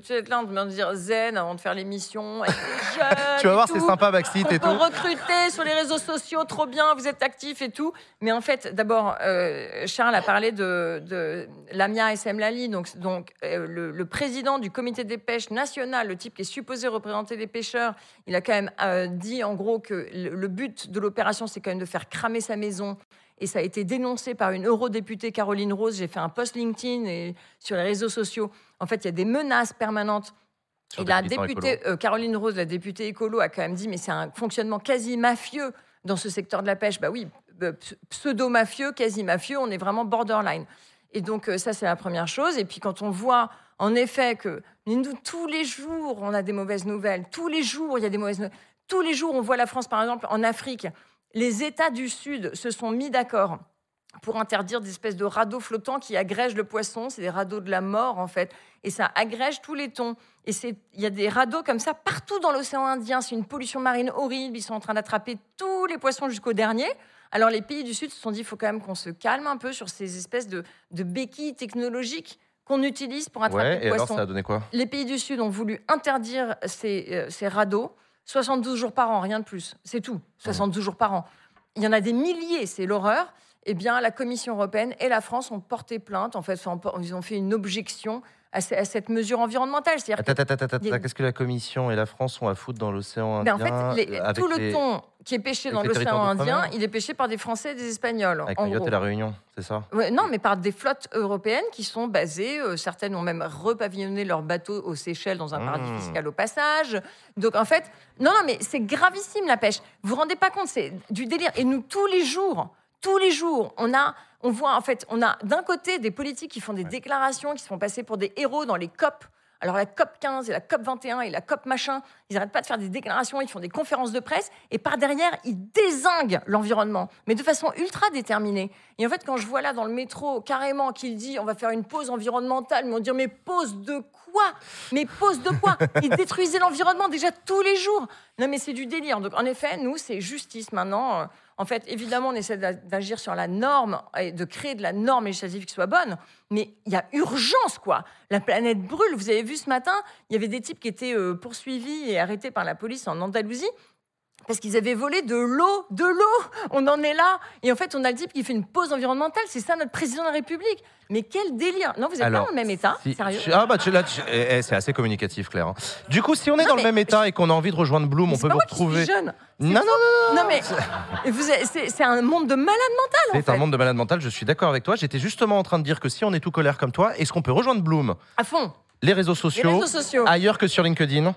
tu es là de me dire zen avant de faire l'émission. tu vas voir, c'est sympa, Backseat et tout. recruter sur les réseaux sociaux, trop bien, vous êtes actifs et tout. Mais en fait, d'abord, euh, Charles a parlé de, de Lamia SM Lali, donc, donc euh, le, président du comité des pêches national, le type qui est supposé représenter les pêcheurs, il a quand même dit en gros que le but de l'opération, c'est quand même de faire cramer sa maison et ça a été dénoncé par une eurodéputée Caroline Rose. J'ai fait un post LinkedIn et sur les réseaux sociaux. En fait, il y a des menaces permanentes. et la députée, euh, Caroline Rose, la députée écolo, a quand même dit mais c'est un fonctionnement quasi mafieux dans ce secteur de la pêche. Bah oui, euh, pseudo-mafieux, quasi mafieux, on est vraiment borderline. Et donc euh, ça, c'est la première chose. Et puis quand on voit en effet que nous, tous les jours, on a des mauvaises nouvelles, tous les jours, il y a des mauvaises nouvelles. Tous les jours, on voit la France, par exemple, en Afrique, les États du Sud se sont mis d'accord pour interdire des espèces de radeaux flottants qui agrègent le poisson. C'est des radeaux de la mort, en fait. Et ça agrège tous les tons. Et il y a des radeaux comme ça partout dans l'océan Indien. C'est une pollution marine horrible. Ils sont en train d'attraper tous les poissons jusqu'au dernier. Alors les pays du Sud se sont dit, il faut quand même qu'on se calme un peu sur ces espèces de, béquilles technologiques qu'on utilise pour attraper ouais, et Alors, ça a donné quoi? Les pays du Sud ont voulu interdire ces, euh, ces radeaux. 72 jours par an, rien de plus. C'est tout. 72 jours par an. Il y en a des milliers, c'est l'horreur. Eh bien, la Commission européenne et la France ont porté plainte. En fait, ils ont fait une objection à, cette mesure environnementale. Attends, qu'est-ce que la Commission et la France ont à foutre dans l'océan Indien En fait, tout le ton qui est pêché dans l'océan Indien, il est pêché par des Français et des Espagnols. Avec en Mayotte gros. et la Réunion, c'est ça Ouais, non, mais par des flottes européennes qui sont basées. euh, certaines ont même repavillonné leurs bateaux aux Seychelles dans un paradis Mmh. fiscal au passage. Donc en fait, non, non, mais c'est gravissime la pêche. Vous vous rendez pas compte, c'est du délire. Et nous, tous les jours, tous les jours, on a. On voit en fait, on a d'un côté des politiques qui font des déclarations, qui se font passer pour des héros dans les COP. Alors la COP 15 et la COP 21 et la COP machin, ils n'arrêtent pas de faire des déclarations, ils font des conférences de presse et par derrière, ils désinguent l'environnement, mais de façon ultra déterminée. Et en fait, quand je vois là dans le métro carrément qu'il dit on va faire une pause environnementale, mais on dit mais pause de quoi? Mais pause de quoi? Ils détruisaient l'environnement déjà tous les jours. Non mais c'est du délire. Donc en effet, nous, c'est justice maintenant. En fait, évidemment, on essaie d'a- d'agir sur la norme et de créer de la norme législative qui soit bonne, mais il y a urgence, quoi. La planète brûle. Vous avez vu ce matin, il y avait des types qui étaient euh, poursuivis et arrêtés par la police en Andalousie parce qu'ils avaient volé de l'eau, de l'eau. On en est là. Et en fait, on a le type qui fait une pause environnementale. C'est ça notre président de la République. Mais quel délire Non, vous n'êtes pas dans le même état, Si- sérieux Ah bah tu, là, tu- eh, eh, c'est assez communicatif, Claire. hein. Du coup, si on est Non, dans le même état et qu'on a envie de rejoindre Bloom, on peut pas vous retrouver. jeune. Non, non, non, Non mais c'est un monde de malade mental en C'est fait. un monde de malade mental, je suis d'accord avec toi. J'étais justement en train de dire que si on est tout colère comme toi, est-ce qu'on peut rejoindre Bloom? À fond. Les réseaux Les sociaux, réseaux sociaux. ailleurs que sur LinkedIn?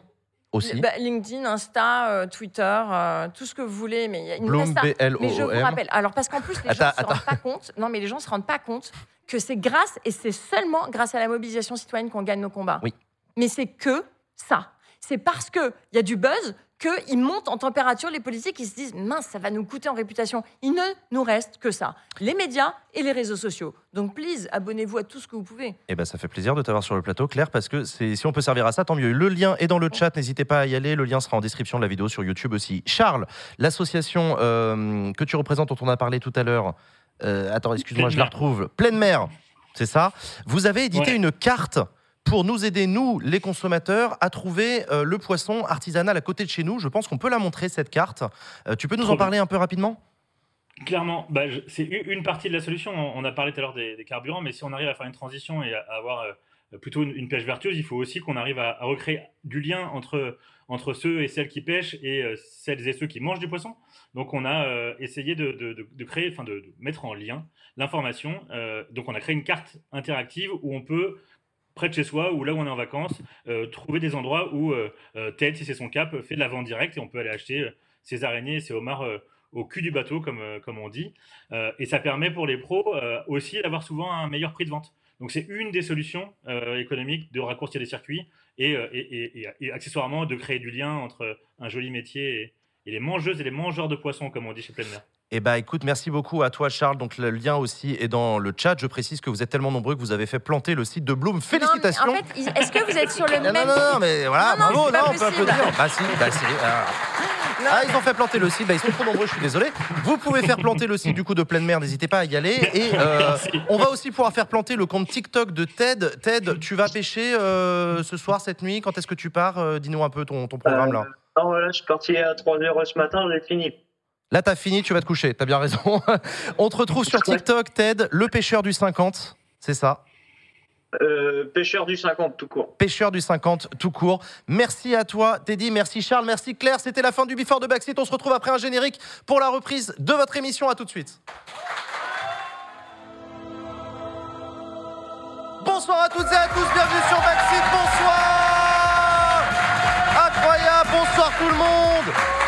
Aussi. Bah, LinkedIn, Insta, euh, Twitter, euh, tout ce que vous voulez, mais il y a- nous Bloom, reste ça. Mais je vous rappelle, alors parce qu'en plus les gens Attends, ne se rendent pas compte, non mais les gens se rendent pas compte que c'est grâce et c'est seulement grâce à la mobilisation citoyenne qu'on gagne nos combats. Oui. Mais c'est que ça. C'est parce que il y a du buzz qu'ils montent en température les politiques, ils se disent mince, ça va nous coûter en réputation. Il ne nous reste que ça, les médias et les réseaux sociaux. Donc please, abonnez-vous à tout ce que vous pouvez. Eh ben, ça fait plaisir de t'avoir sur le plateau, Claire, parce que si on peut servir à ça, tant mieux. Le lien est dans le chat, n'hésitez pas à y aller. Le lien sera en description de la vidéo sur YouTube aussi. Charles, l'association euh, que tu représentes, dont on a parlé tout à l'heure, euh, attends, excuse-moi, je la retrouve. Pleine mer, c'est ça? Vous avez édité Ouais. une carte pour nous aider, nous, les consommateurs, à trouver euh, le poisson artisanal à côté de chez nous. Je pense qu'on peut la montrer, cette carte. Euh, tu peux nous Trop en parler un peu rapidement? Clairement, bah, c'est une partie de la solution. On a parlé tout à l'heure des, des carburants, mais si on arrive à faire une transition et à à avoir euh, plutôt une, une pêche vertueuse, il faut aussi qu'on arrive à, à recréer du lien entre, entre ceux et celles qui pêchent et celles et ceux qui mangent du poisson. Donc on a essayé de, de- de- de créer, enfin de, mettre en lien l'information. Donc on a créé une carte interactive où on peut près de chez soi ou là où on est en vacances, euh, trouver des endroits où euh, euh, Ted, si c'est son cap, fait de la vente directe et on peut aller acheter ses araignées et ses homards au cul du bateau, comme, on dit. Et ça permet pour les pros aussi d'avoir souvent un meilleur prix de vente. Donc c'est une des solutions économiques de raccourcir les circuits et, accessoirement de créer du lien entre un joli métier et, les mangeuses et les mangeurs de poissons, comme on dit chez Pleine Mer. Eh bah écoute, merci beaucoup à toi Charles. Donc le lien aussi est dans le chat. Je précise que vous êtes tellement nombreux que vous avez fait planter le site de Bloom. Félicitations. Non, mais en fait, il- est-ce que vous êtes sur le Non, même non, non, mais voilà, Non, non, bravo, non, on peut applaudir. Bah si, bah si. ah. Non, Ah, ils ont fait planter le site, bah, ils sont trop nombreux, je suis désolé. Vous pouvez faire planter le site du coup de pleine mer, n'hésitez pas à y aller. Et euh, on va aussi pouvoir faire planter le compte TikTok de Ted. Ted, tu vas pêcher euh, ce soir, cette nuit? Quand est-ce que tu pars? Euh, Dis-nous un peu ton, ton programme là. Non, voilà, je suis parti à 3h ce matin, j'ai fini. Là, t'as fini, tu vas te coucher, t'as bien raison. on te retrouve sur TikTok, Ted, le pêcheur du 50, c'est ça Euh, pêcheur du 50 tout court. Pêcheur du 50 tout court. Merci à toi, Teddy. Merci Charles. Merci Claire. C'était la fin du Before de Backseat. On se retrouve après un générique pour la reprise de votre émission. À tout de suite. Bonsoir à toutes et à tous. Bienvenue sur Backseat. Bonsoir. Incroyable. Bonsoir tout le monde.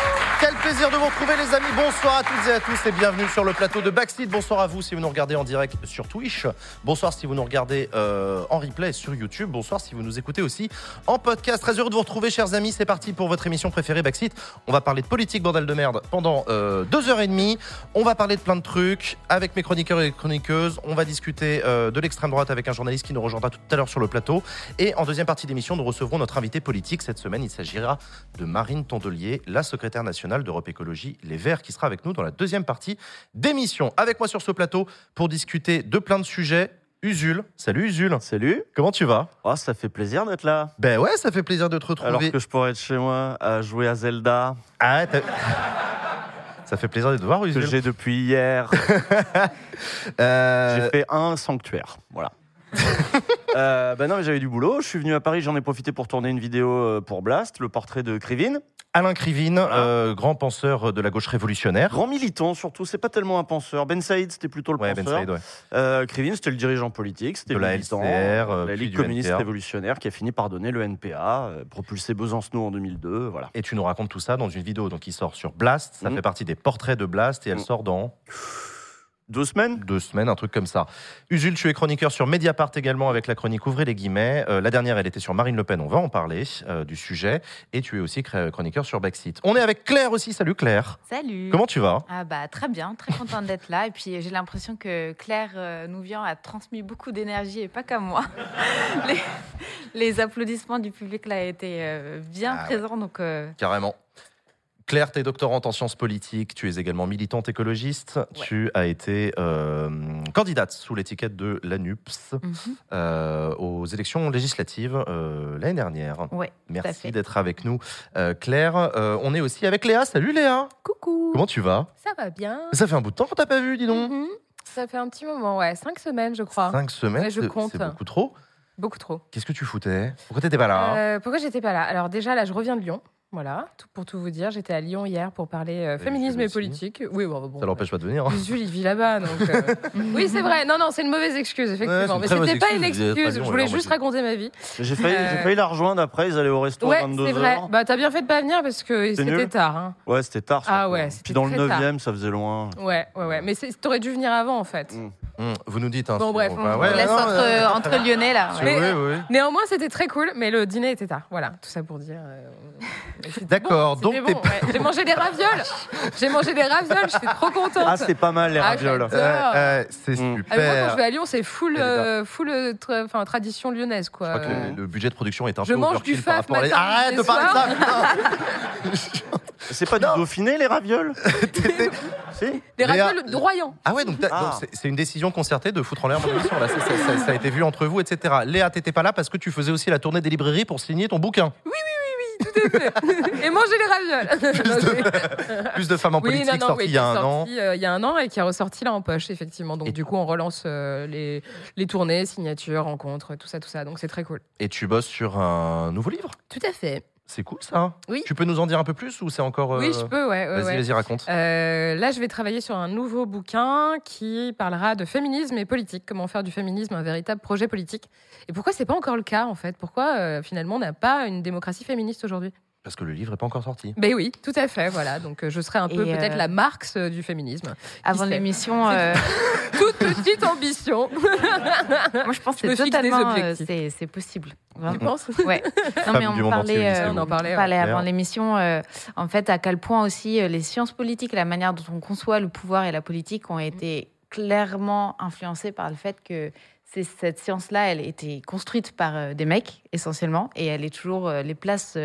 Quel plaisir de vous retrouver les amis. Bonsoir à toutes et à tous et bienvenue sur le plateau de Backseat. Bonsoir à vous si vous nous regardez en direct sur Twitch. Bonsoir si vous nous regardez euh, en replay sur YouTube. Bonsoir si vous nous écoutez aussi en podcast. Très heureux de vous retrouver chers amis. C'est parti pour votre émission préférée Backseat. On va parler de politique bordel de merde pendant euh, deux heures et demie. On va parler de plein de trucs avec mes chroniqueurs et chroniqueuses. On va discuter euh, de l'extrême droite avec un journaliste qui nous rejoindra tout à l'heure sur le plateau. Et en deuxième partie d'émission, nous recevrons notre invité politique. Cette semaine, il s'agira de Marine Tondelier, la secrétaire nationale d'Europe Écologie Les Verts, qui sera avec nous dans la deuxième partie d'émission. Avec moi sur ce plateau pour discuter de plein de sujets. Usul, salut Usul, Salut, comment tu vas? Oh, ça fait plaisir d'être là. Ben ouais, ça fait plaisir de te retrouver. Alors que je pourrais être chez moi à jouer à Zelda, Ah, t'as- ça fait plaisir de te voir que Usul. j'ai depuis hier. Euh, J'ai fait un sanctuaire. Voilà. Euh, bah non, mais j'avais du boulot. Je suis venu à Paris, j'en ai profité pour tourner une vidéo euh, pour Blast, le portrait de Krivine. Alain Krivine, euh, grand penseur de la gauche révolutionnaire. Grand militant, surtout, c'est pas tellement un penseur. Ben Saïd, c'était plutôt le Ouais, Ben penseur. Saïd, ouais. Euh, Krivine, c'était le dirigeant politique, c'était la militant, LCR, la Ligue communiste révolutionnaire qui a fini par donner le NPA, propulsé Besancenot en 2002, voilà. Et tu nous racontes tout ça dans une vidéo donc, qui sort sur Blast. Ça Mhm. fait partie des portraits de Blast et elle Mhm. sort dans Deux semaines deux semaines, un truc comme ça. Usul, tu es chroniqueur sur Mediapart également avec la chronique Ouvrez les guillemets. Euh, la dernière, elle était sur Marine Le Pen, on va en parler euh, du sujet. Et tu es aussi chroniqueur sur Backseat. On est avec Claire aussi. Salut Claire. Salut. Comment tu vas? Ah bah très bien, très contente d'être là. Et puis j'ai l'impression que Claire euh, Nouvian a transmis beaucoup d'énergie et pas comme moi. les, les applaudissements du public là étaient euh, bien Ah ouais. présents. Donc euh, Carrément. Claire, tu es doctorante en sciences politiques, tu es également militante écologiste, tu as été euh, candidate sous l'étiquette de l'ANUPS mhm. euh, aux élections législatives euh, l'année dernière. ouais. Merci d'être avec nous. Claire, on est aussi avec Léa. Salut Léa Coucou. Comment tu vas? Ça va bien Ça fait un bout de temps qu'on t'a pas vu, dis donc. Mhm. Ça fait un petit moment, ouais. Cinq semaines, je crois. Cinq semaines, Ouais, je compte. c'est beaucoup trop. Beaucoup trop. Qu'est-ce que tu foutais? Pourquoi t'étais pas là? Pourquoi j'étais pas là? Alors déjà, là, je reviens de Lyon. Voilà, tout, pour tout vous dire, j'étais à Lyon hier pour parler euh, féminisme et politique. Oui, bon, bon, Ça l'empêche pas de venir. hein. Jules, il vit là-bas, donc. euh, oui, c'est vrai. Non, non, c'est une mauvaise excuse, Ouais, effectivement. une Mais c'était pas une excuse, Je voulais juste raconter ma vie. J'ai failli, Euh, j'ai failli la rejoindre après, ils allaient au resto Ouais, à 22h. c'est vrai. Bah, t'as bien fait de pas venir parce que C'était tard. hein. Ouais, c'était tard. Ah ouais, Puis dans le très tard. 9 ça faisait loin. Ouais, ouais, ouais. Mais c'est- t'aurais dû venir avant, en fait. Mm. Hum, vous nous dites. Hein, Bon, bref, on ouais, laisse non, entre, euh, entre Lyonnais là. ouais. Mais- oui, oui. Néanmoins, c'était très cool, mais le dîner était tard. Voilà, tout ça pour dire. euh, D'accord, bon, donc bon, ouais. J'ai mangé des ravioles. J'ai mangé des ravioles, j'étais trop contente. Ah, c'était pas mal les Ah, ravioles. Euh, euh, c'est Mm. Ah, mais moi, quand super. je vais à Lyon, c'est full, euh, full euh, tra- enfin, tradition lyonnaise, Je quoi. crois que le, le budget de production est un Je peu mange du par faf à les- matin, Arrête midi de parler de ça C'est pas du Dauphiné les ravioles Si Des ravioles de Royan. Ah ouais, donc, Ah. donc c'est- c'est une décision concertée de foutre en l'air mon émission. Là. Ça, ça- ça- ça a été vu entre vous, etc. Léa, t'étais pas là parce que tu faisais aussi la tournée des librairies pour signer ton bouquin. Et manger les ravioles. Plus de femmes en Oui, politique non, non, sorti oui, il y a un an. euh, il y a un an et qui est ressorti là en poche, effectivement. Donc, Et- du coup, on relance euh, les, les tournées, signatures, rencontres, tout ça, tout ça. Donc, c'est très cool. Et tu bosses sur un nouveau livre? Tout à fait. C'est cool ça. Oui. Tu peux nous en dire un peu plus ou c'est encore. euh, Oui, je peux, ouais. ouais, Vas-y, ouais. vas-y, raconte. Euh, là, je vais travailler sur un nouveau bouquin qui parlera de féminisme et politique. Comment faire du féminisme un véritable projet politique. Et pourquoi c'est pas encore le cas, en fait? Pourquoi, euh, finalement, on n'a pas une démocratie féministe aujourd'hui? Parce que le livre n'est pas encore sorti. Ben oui, tout à fait, voilà. Donc, euh, je serai un peu peut-être euh, la Marx euh, du féminisme. Avant l'émission, euh, Toute petite ambition. moi je pense Je que c'est totalement, possible. tu Vraiment. penses? Ouais. Non, Femme mais on entier, euh, Léon. On en parlait, on parlait ouais. avant l'émission, euh, en fait, à quel point aussi euh, les sciences politiques, la manière dont on conçoit le pouvoir et la politique ont été clairement influencées par le fait que cette science-là, elle était construite par euh, des mecs essentiellement, et elle est toujours euh, les places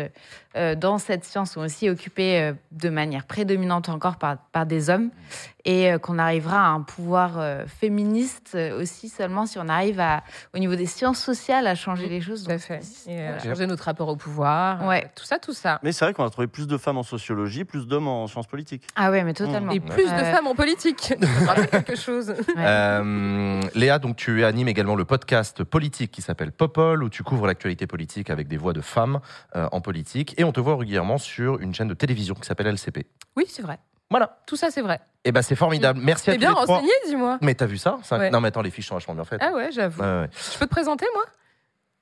euh, dans cette science sont aussi occupées de manière prédominante encore par des hommes, et euh, qu'on arrivera à un pouvoir euh, féministe euh, aussi seulement si on arrive à, au niveau des sciences sociales, à changer les choses. Tout à fait. Et euh, voilà. changer notre rapport au pouvoir. Ouais. euh, Tout ça, tout ça. Mais c'est vrai qu'on a trouvé plus de femmes en sociologie, plus d'hommes en sciences politiques. Ah ouais, mais totalement. Et plus de femmes en politique. Quelque chose. Ouais. Euh, Léa, donc tu animes également le podcast politique qui s'appelle Popol, où tu couvres l'actualité politique avec des voix de femmes euh, en politique. Et on te voit régulièrement sur une chaîne de télévision qui s'appelle LCP. Oui, c'est vrai. Voilà. Tout ça, c'est vrai. Et ben c'est formidable. Merci à tous bien les trois. renseigné, dis-moi. Mais t'as vu ça Ouais. Non mais attends, les fiches sont vachement bien faites. Ah ouais, j'avoue. Ouais, ouais. Je peux te présenter, moi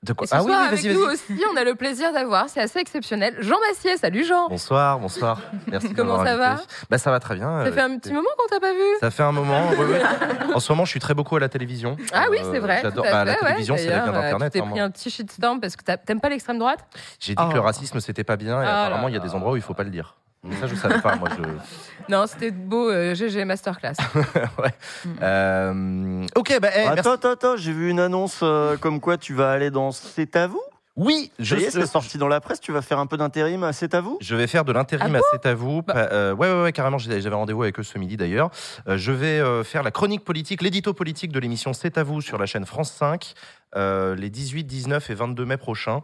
De quoi Et ce Ah oui, soir, oui, avec vas-y, nous vas-y. aussi, on a le plaisir d'avoir, c'est assez exceptionnel, Jean Massier. Salut Jean Bonsoir, bonsoir. Merci de Comment m'avoir ça invité. Bah ça va très bien. Ça euh, fait un petit moment qu'on t'a pas vu Ça fait un moment. En ce moment, je suis très beaucoup à la télévision. Ah oui, Euh, c'est vrai. J'adore. tout à Bah, la fait, ouais. télévision, c'est la D'ailleurs, euh, d'Internet. Tu t'es hein, pris moi. un petit shitstorm parce que t'as- t'aimes pas l'extrême droite J'ai dit que le racisme, c'était pas bien, et Ah apparemment, il y a des endroits où il faut pas le dire. Mais ça, je savais pas. Moi, je. Non, c'était beau, euh, GG Masterclass. Euh, Ok, bah, eh, merci. attends, attends, attends, j'ai vu une annonce euh, comme quoi tu vas aller dans C'est à vous Oui, Je sais, c'est sorti dans la presse, tu vas faire un peu d'intérim à C'est à vous? Je vais faire de l'intérim Ah à C'est à vous. Bah. Pa- euh, ouais, ouais, ouais, carrément. J'avais rendez-vous avec eux ce midi d'ailleurs. Euh, je vais euh, faire la chronique politique, l'édito politique de l'émission C'est à vous sur la chaîne France 5 euh, les 18, 19 et 22 mai prochains.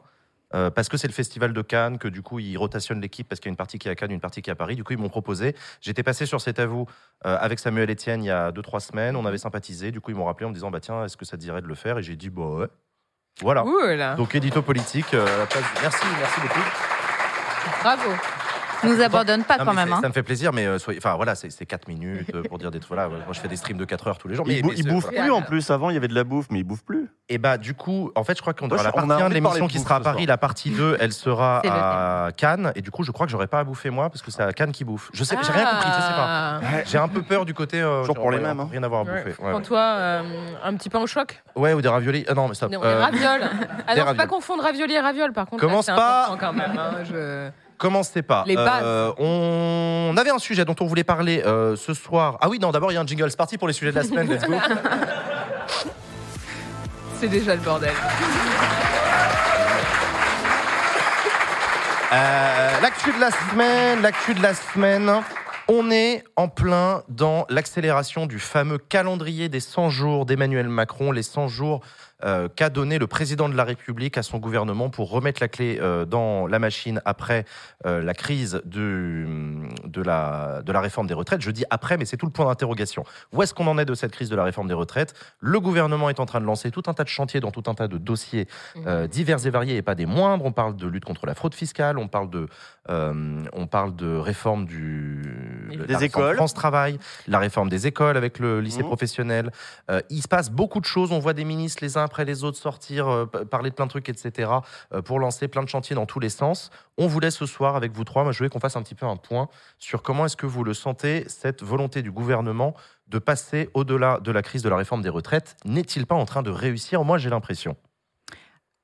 Euh, parce que c'est le festival de Cannes, que du coup ils rotationnent l'équipe parce qu'il y a une partie qui est à Cannes, une partie qui est à Paris. Du coup, ils m'ont proposé. J'étais passé sur cet avou euh, avec Samuel Etienne il y a 2-3 semaines. On avait sympathisé. Du coup, ils m'ont rappelé en me disant bah tiens, est-ce que ça te dirait de le faire? Et j'ai dit bah ouais. Voilà. Cool. Donc édito politique. euh, merci, merci beaucoup. Bravo. Nous abandonne pas Non, quand même. hein. Ça me fait plaisir, mais euh, soyez- enfin voilà, c'est c'est 4 minutes euh, pour dire des trucs. Voilà, moi je fais des streams de 4 heures tous les jours. Mais, Ils, bou- mais ils bouffent voilà. plus en plus. Avant, il y avait de la bouffe, mais ils bouffent plus. Et bah du coup, en fait, je crois qu'on aura la partie 1 de l'émission qui sera à Paris. La partie 2, elle sera à Cannes. Et du coup, je crois que j'aurai pas à bouffer moi parce que c'est à Cannes qui bouffe. Je sais, j'ai rien compris, je sais pas. Ah. J'ai un peu peur du côté. euh, Toujours pour les mêmes, hein. Rien à voir à Ouais. bouffer. Ouais, Prends-toi euh, un petit pain au choc. ouais. Ouais, ou des raviolis. Non, mais Euh, des ravioles. Non, faut pas confondre ravioli et raviole par contre. Commence pas. quand même. hein, je- Commencez pas. Les bases. Euh, on avait un sujet dont on voulait parler euh, ce soir. Ah oui, non, d'abord il y a un jingle. C'est parti pour les sujets de la semaine. Let's go. C'est déjà le bordel. Euh, l'actu de la semaine, l'actu de la semaine. On est en plein dans l'accélération du fameux calendrier des 100 jours d'Emmanuel Macron, les 100 jours euh, qu'a donné le président de la République à son gouvernement pour remettre la clé euh, dans la machine après euh, la crise du- de, la, de la réforme des retraites? Je dis après, mais c'est tout le point d'interrogation. Où est-ce qu'on en est de cette crise de la réforme des retraites? Le gouvernement est en train de lancer tout un tas de chantiers dans tout un tas de dossiers euh, divers et variés et pas des moindres. On parle de lutte contre la fraude fiscale, on parle de, euh, on parle de réforme du, Des la Des réforme écoles. France Travail, la réforme des écoles avec le lycée Mhm. professionnel. Euh, il se passe beaucoup de choses. On voit des ministres les uns après les autres sortir, euh, parler de plein de trucs, etc. pour lancer plein de chantiers dans tous les sens. On voulait ce soir avec vous trois, moi je voulais qu'on fasse un petit peu un point sur comment est-ce que vous le sentez cette volonté du gouvernement de passer au-delà de la crise de la réforme des retraites. N'est-il pas en train de réussir? Moi j'ai l'impression.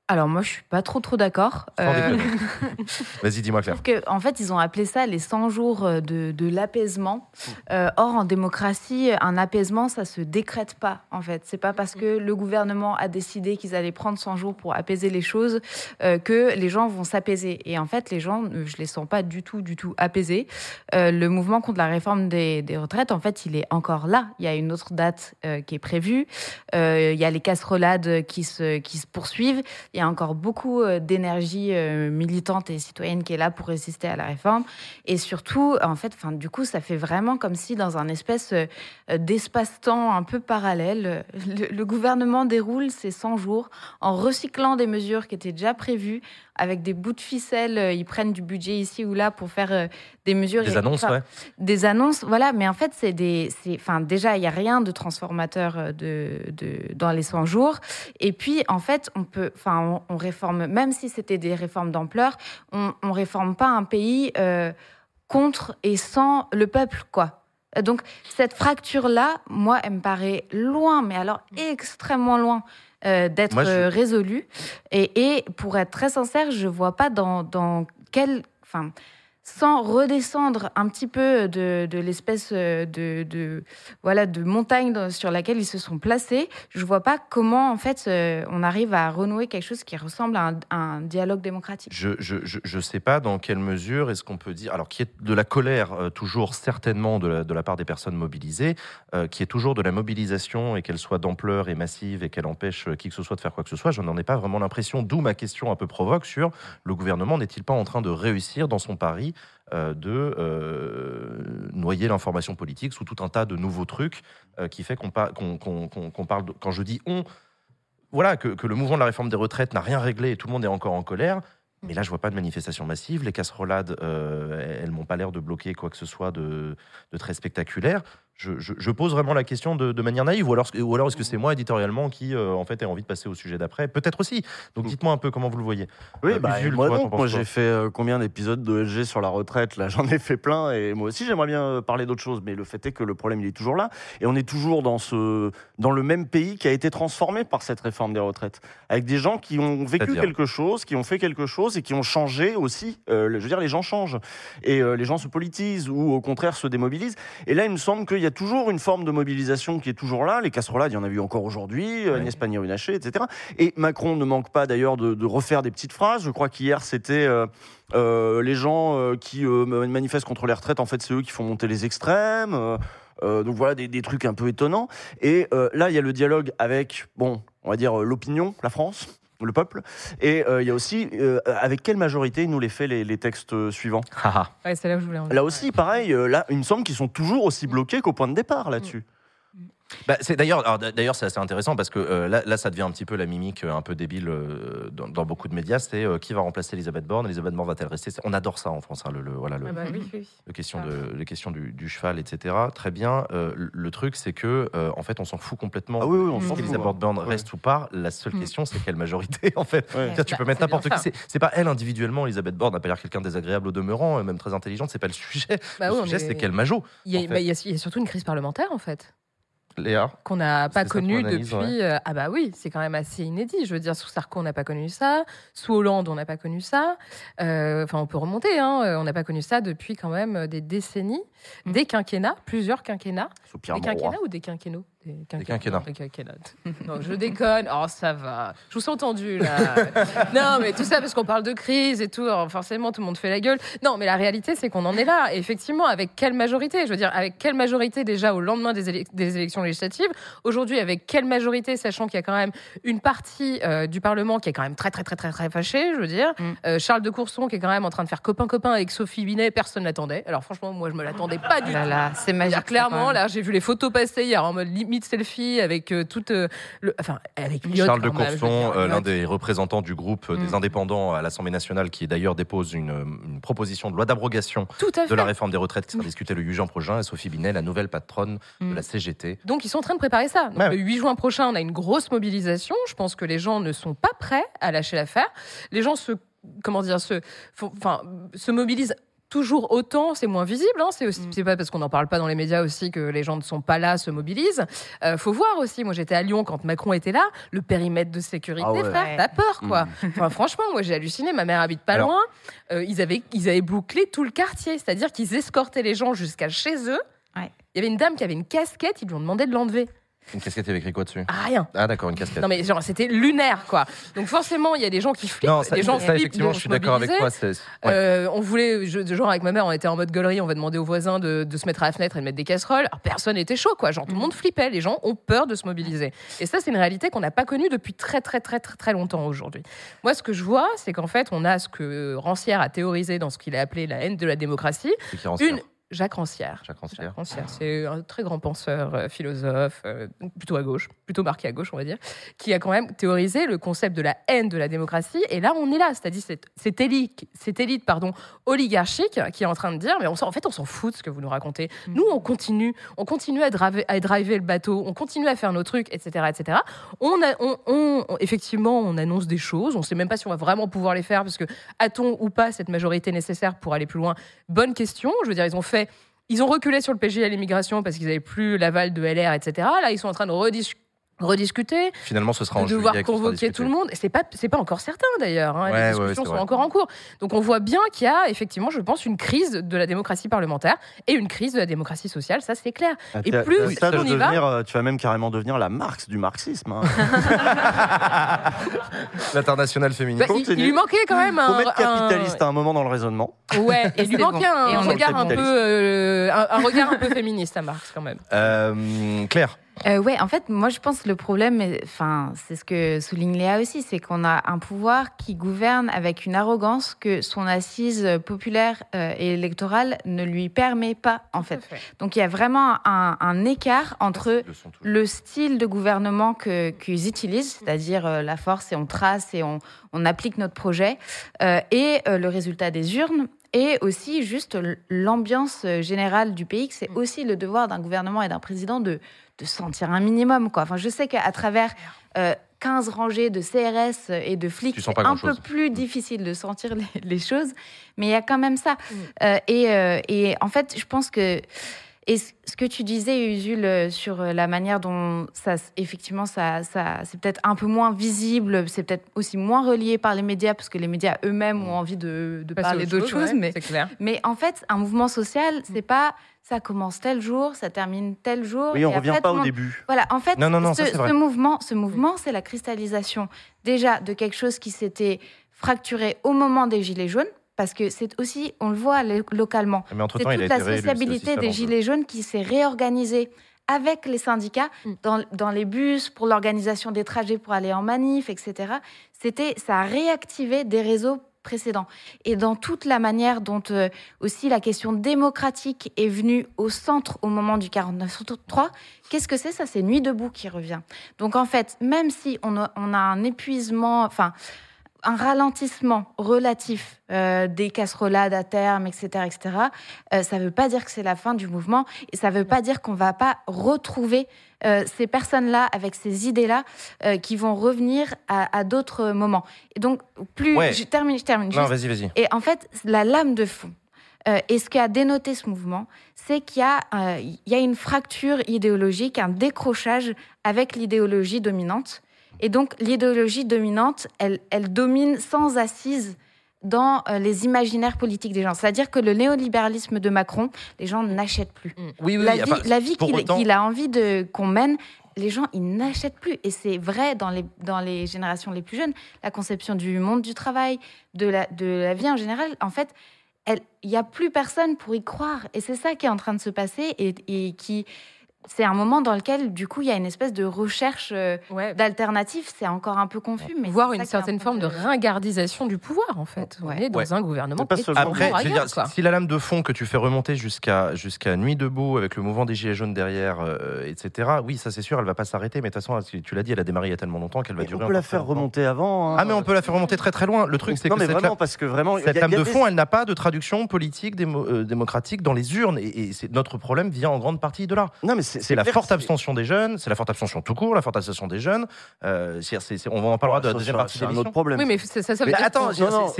Alors moi, je suis pas trop trop d'accord. Euh. Vas-y, dis-moi Claire. que, en fait, ils ont appelé ça les 100 jours euh, de, de l'apaisement. Euh, or, en démocratie, un apaisement, ça se décrète pas, en fait. C'est pas parce que le gouvernement a décidé qu'ils allaient prendre 100 jours pour apaiser les choses euh, que les gens vont s'apaiser. Et en fait, les gens, je les sens pas du tout, du tout apaisés. Le mouvement contre la réforme des, des retraites, en fait, il est encore là. Il y a une autre date qui est prévue. Il y a les casserolades qui se, qui se poursuivent. Il y a encore beaucoup euh, d'énergie euh, militante et citoyenne qui est là pour résister à la réforme. Et surtout, en fait, du coup, ça fait vraiment comme si dans un espèce euh, d'espace-temps un peu parallèle, le, le gouvernement déroule ses 100 jours en recyclant des mesures qui étaient déjà prévues avec des bouts de ficelle. euh, Ils prennent du budget ici ou là pour faire euh, des mesures. Des et- annonces, ouais. des annonces, voilà, mais en fait, c'est des. Enfin, déjà, il n'y a rien de transformateur euh, de, de, dans les 100 jours. Et puis, en fait, on peut. Enfin, on, on réforme, même si c'était des réformes d'ampleur, on ne réforme pas un pays euh, contre et sans le peuple, quoi. Donc, cette fracture-là, moi, elle me paraît loin, mais alors extrêmement loin. euh, d'être je- euh, résolue. Et, et pour être très sincère, je vois pas dans, dans quel. Enfin, sans redescendre un petit peu de, l'espèce euh, de, voilà, de montagne sur laquelle ils se sont placés, je vois pas comment en fait euh, on arrive à renouer quelque chose qui ressemble à un, dialogue démocratique. Je je, je, sais pas dans quelle mesure est-ce qu'on peut dire, alors qui est de la colère euh, toujours certainement de la, part des personnes mobilisées, qui est toujours de la mobilisation et qu'elle soit d'ampleur et massive et qu'elle empêche qui que ce soit de faire quoi que ce soit, je n'en ai pas vraiment l'impression, d'où ma question un peu provoque sur le gouvernement n'est-il pas en train de réussir dans son pari de euh, noyer l'information politique sous tout un tas de nouveaux trucs euh, qui fait qu'on par- qu'on- qu'on- qu'on- qu'on parle, quand je dis on, voilà, que, le mouvement de la réforme des retraites n'a rien réglé et tout le monde est encore en colère. Mais là, je vois pas de manifestation massive. Les casserolades, euh, elles m'ont pas l'air de bloquer quoi que ce soit de très spectaculaire. Je, je- je pose vraiment la question de, de manière naïve, ou alors, ou alors est-ce que c'est moi éditorialement qui, euh, en fait, ai envie de passer au sujet d'après? Peut-être aussi. Donc, dites-moi un peu comment vous le voyez. Oui, Euh, bah, Usul, moi toi, moi j'ai fait euh, combien d'épisodes de SG sur la retraite? Là, j'en ai fait plein et moi aussi j'aimerais bien euh, parler d'autre chose. Mais le fait est que le problème il est toujours là et on est toujours dans ce dans le même pays qui a été transformé par cette réforme des retraites, avec des gens qui ont vécu quelque chose, qui ont fait quelque chose et qui ont changé aussi. Je veux dire, les gens changent et les gens se politisent ou au contraire se démobilisent. Et là, il me semble qu'il y a toujours une forme de mobilisation qui est toujours là. Les casserolades, il y en a eu encore aujourd'hui, euh, Ouais. Agnès Pannier-Runacher, etc. Et Macron ne manque pas d'ailleurs de, de refaire des petites phrases. Je crois qu'hier, c'était euh, euh, les gens qui manifestent contre les retraites, en fait, c'est eux qui font monter les extrêmes. Euh, donc voilà, des, des trucs un peu étonnants. Et euh, là, il y a le dialogue avec, bon, on va dire euh, l'opinion, la France. Le peuple. Et euh, il y a aussi, euh, avec quelle majorité il nous les fait les, les textes euh, suivants. Ouais, c'est là où je voulais en venir. Là aussi, pareil, euh, là, il me semble qu'ils sont toujours aussi bloqués qu'au point de départ là-dessus. Bah, c'est d'ailleurs, d'ailleurs, c'est assez intéressant parce que euh, là, là, ça devient un petit peu la mimique euh, un peu débile euh, dans, dans beaucoup de médias. C'est euh, qui va remplacer Elisabeth Borne? Elisabeth Borne va-t-elle rester? On adore ça en France. hein, le, le- voilà, le, Ah bah oui, oui. le question de, les questions du, du cheval, etc. Très bien. Euh, le- truc, c'est que euh, en fait, on s'en fout complètement. Ah oui, oui, on s'en fout. Elisabeth Borne Ouais. reste ou pas. La seule Mm. question, c'est quelle majorité en fait. Ouais. Tu Bah, peux mettre n'importe qui. C'est- pas elle individuellement, Elisabeth Borne, n'a pas l'air quelqu'un de désagréable au demeurant, même très intelligente. C'est pas le sujet. Bah le sujet, est- c'est quelle majo, Il y, a, en fait. bah, il y a- il y a surtout une crise parlementaire, en fait. Léa. qu'on n'a pas connu depuis. euh, ah bah oui, c'est quand même assez inédit. Je veux dire, sous Sarko, on n'a pas connu ça. Sous Hollande, on n'a pas connu ça. Euh, Enfin, on peut remonter. Hein, euh, on n'a pas connu ça depuis quand même des décennies, Mm. des quinquennats, plusieurs quinquennats. Sous Pierre Des Mauroy. quinquennats ou des quinquennaux? Des quinquennats. Des quinquennats. non, je déconne. Oh, ça va. Je vous ai entendu là. non, mais tout ça parce qu'on parle de crise et tout. Alors, forcément, tout le monde fait la gueule. Non, mais la réalité, c'est qu'on en est là. Et effectivement, avec quelle majorité? Je veux dire, avec quelle majorité déjà au lendemain des, des élections législatives? Aujourd'hui, avec quelle majorité, sachant qu'il y a quand même une partie euh, du Parlement qui est quand même très, très, très, très, très fâchée, je veux dire. Mm. Euh, Charles de Courson qui est quand même en train de faire copain-copain avec Sophie Binet, personne l'attendait. Alors franchement, moi, je me l'attendais pas du Là, tout. là, c'est magique. clairement, là, j'ai vu les photos passer hier en mode limite selfie avec euh, toute euh, le, enfin, avec Charles de Courson, euh, l'un des représentants du groupe des Mm. indépendants à l'Assemblée nationale, qui d'ailleurs dépose une, une proposition de loi d'abrogation de la réforme des retraites qui sera Mm. discutée le 8 juin prochain, et Sophie Binet, la nouvelle patronne de Mm. la CGT. Donc ils sont en train de préparer ça. Donc, Ouais. Le 8 juin prochain, on a une grosse mobilisation. Je pense que les gens ne sont pas prêts à lâcher l'affaire. Les gens se, comment dire, se, enfin, se mobilisent. Toujours autant, c'est moins visible. Hein. C'est aussi- Mm. c'est pas parce qu'on n'en parle pas dans les médias aussi que les gens ne sont pas là, se mobilisent. Euh, faut voir aussi. Moi, j'étais à Lyon quand Macron était là. Le périmètre de sécurité, Ah ouais. frère, t'as peur, quoi. Mm. Enfin, franchement, moi, j'ai halluciné. Ma mère habite pas Alors- loin. Euh, ils avaient, ils avaient bouclé tout le quartier, c'est-à-dire qu'ils escortaient les gens jusqu'à chez eux. Ouais. Il y avait une dame qui avait une casquette. Ils lui ont demandé de l'enlever. Une casquette avec écrit quoi dessus Ah, rien. Ah d'accord, une casquette. Non mais genre c'était lunaire quoi. Donc forcément il y a des gens qui flippent, Non, ça, des gens ça, flippent effectivement, je suis d'accord avec toi. ouais. Euh, on voulait, je, genre avec ma mère, on était en mode gaulerie, on va demander aux voisins de, de se mettre à la fenêtre et de mettre des casseroles. Alors personne n'était chaud, quoi. Genre tout le monde flippait, les gens ont peur de se mobiliser. Et ça, c'est une réalité qu'on n'a pas connue depuis très très très très très longtemps aujourd'hui. Moi, ce que je vois, c'est qu'en fait, on a ce que Rancière a théorisé dans ce qu'il a appelé la haine de la démocratie. Une Jacques Rancière. Jacques Rancière. Jacques Rancière, c'est un très grand penseur, euh, philosophe, euh, plutôt à gauche, plutôt marqué à gauche, on va dire, qui a quand même théorisé le concept de la haine de la démocratie. Et là, on est là, c'est-à-dire cette, cette élite, cette élite pardon, oligarchique qui est en train de dire, mais on s'en- en fait, on s'en fout de ce que vous nous racontez. Nous, on continue, on continue à, driver, à driver le bateau, on continue à faire nos trucs, etc., etc. On a, on, on- on- effectivement, on annonce des choses. On ne sait même pas si on va vraiment pouvoir les faire, parce que a-t-on ou pas cette majorité nécessaire pour aller plus loin? Bonne question. Je veux dire, ils ont fait ils ont reculé sur le PG à l'immigration parce qu'ils n'avaient plus l'aval de LR, etc. Là, ils sont en train de redis- rediscuter, Finalement, ce sera en de devoir juillet ce sera convoquer tout le monde. Et c'est pas, c'est pas encore certain d'ailleurs. hein. Ouais, Les discussions sont vrai. encore en cours. Donc on voit bien qu'il y a effectivement, je pense, une crise de la démocratie parlementaire et une crise de la démocratie sociale. Ça, c'est clair. Ah, Et plus t'as ça de on y va- devenir, euh, tu vas même carrément devenir la Marx du marxisme. hein. L'international féminin. Bah, il, lui manquait quand même un. Faut mettre un- capitaliste à un moment dans le raisonnement. Ouais, il lui manquait bon. un, Et regard un peu, euh, un, un regard un peu féministe à Marx quand même. Euh, Claire, Euh, ouais, en fait, moi je pense que le problème, est- enfin, c'est ce que souligne Léa aussi, c'est qu'on a un pouvoir qui gouverne avec une arrogance que son assise populaire euh, et électorale ne lui permet pas, en fait. Donc il y a vraiment un, un écart entre le style de gouvernement que qu'ils utilisent, c'est-à-dire euh, la force et on trace et on, on applique notre projet, euh, et euh, le résultat des urnes, et aussi juste l'ambiance générale du pays, que c'est aussi le devoir d'un gouvernement et d'un président de, de sentir un minimum. Quoi. Enfin, je sais qu'à travers euh, 15 rangées de CRS et de flics, c'est un peu plus difficile de sentir les, les choses, mais il y a quand même ça. Mm. Euh, et, euh, et en fait, je pense que et ce que tu disais, Usul, euh, sur la manière dont ça, effectivement, ça, ça, c'est peut-être un peu moins visible, c'est peut-être aussi moins relié par les médias, parce que les médias eux-mêmes ont envie de, parler autre d'autres chose, choses. ouais, mais en fait, un mouvement social, c'est pas ça commence tel jour, ça termine tel jour. Oui, on et revient après, pas au monde- début. voilà, en fait, Non, non, non, ce, ça, mouvement, ce mouvement, c'est la cristallisation déjà de quelque chose qui s'était fracturé au moment des Gilets jaunes, parce que c'est aussi, on le voit lo- localement, Mais entre c'est temps, il a toute la sociabilité des. Gilets jaunes qui s'est réorganisée avec les syndicats Mm. dans, dans les bus, pour l'organisation des trajets pour aller en manif, etc. c'était ça a réactivé des réseaux Et dans toute la manière dont euh, aussi la question démocratique est venue au centre au moment du 49-3, qu'est-ce que c'est? Ça, c'est Nuit debout qui revient. Donc en fait, même si on a, on a un épuisement, enfin un ralentissement relatif euh, des casserolades à terme, etc., etc., euh, ça ne veut pas dire que c'est la fin du mouvement et ça ne veut pas dire qu'on va pas retrouver euh, ces personnes-là avec ces idées-là qui vont revenir à, à d'autres moments. Et donc, plus Ouais. je termine, je termine. Non, vas-y, vas-y. Et en fait, la lame de fond, et ce qui a dénoté ce mouvement, c'est qu'il y a une fracture idéologique, un décrochage avec l'idéologie dominante. Et donc, l'idéologie dominante, elle, elle domine sans assise dans euh, les imaginaires politiques des gens. C'est-à-dire que le néolibéralisme de Macron, les gens n'achètent plus. Oui, oui, la, vie, enfin, la vie qu'il autant- a envie de qu'on mène, les gens, ils n'achètent plus. Et c'est vrai dans les, dans les générations les plus jeunes. La conception du monde du travail, de la, de la vie en général, en fait, il n'y a plus personne pour y croire. Et c'est ça qui est en train de se passer et, et qui... C'est un moment dans lequel, du coup, il y a une espèce de recherche euh, Ouais. d'alternative. C'est encore un peu confus, mais Voir une certaine forme de ringardisation du pouvoir, en fait. On Ouais. est dans Ouais. un gouvernement pas seulement- Après, je veux ringard, dire, quoi. si la lame de fond que tu fais remonter jusqu'à jusqu'à Nuit debout avec le mouvement des Gilets jaunes derrière, euh, etc., oui, ça c'est sûr, elle va pas s'arrêter, mais de toute façon, tu l'as dit, elle a démarré il y a tellement longtemps qu'elle va Mais durer on peut la faire remonter avant. hein. Ah, mais on peut la faire remonter très très loin. Le truc, c'est non, que mais cette, vraiment, lame- parce que vraiment. il y a- cette y lame a de des- fond, elle n'a pas de traduction politique, démo- euh, démocratique dans les urnes. Et, et c'est- notre problème vient en grande partie de là. Non, mais c'est la forte abstention des jeunes, c'est la forte abstention tout court, la forte abstention des jeunes. Euh, on en parlera de la deuxième partie C'est de un autre problème. Oui, mais ça, ça, veut Mais dire attends,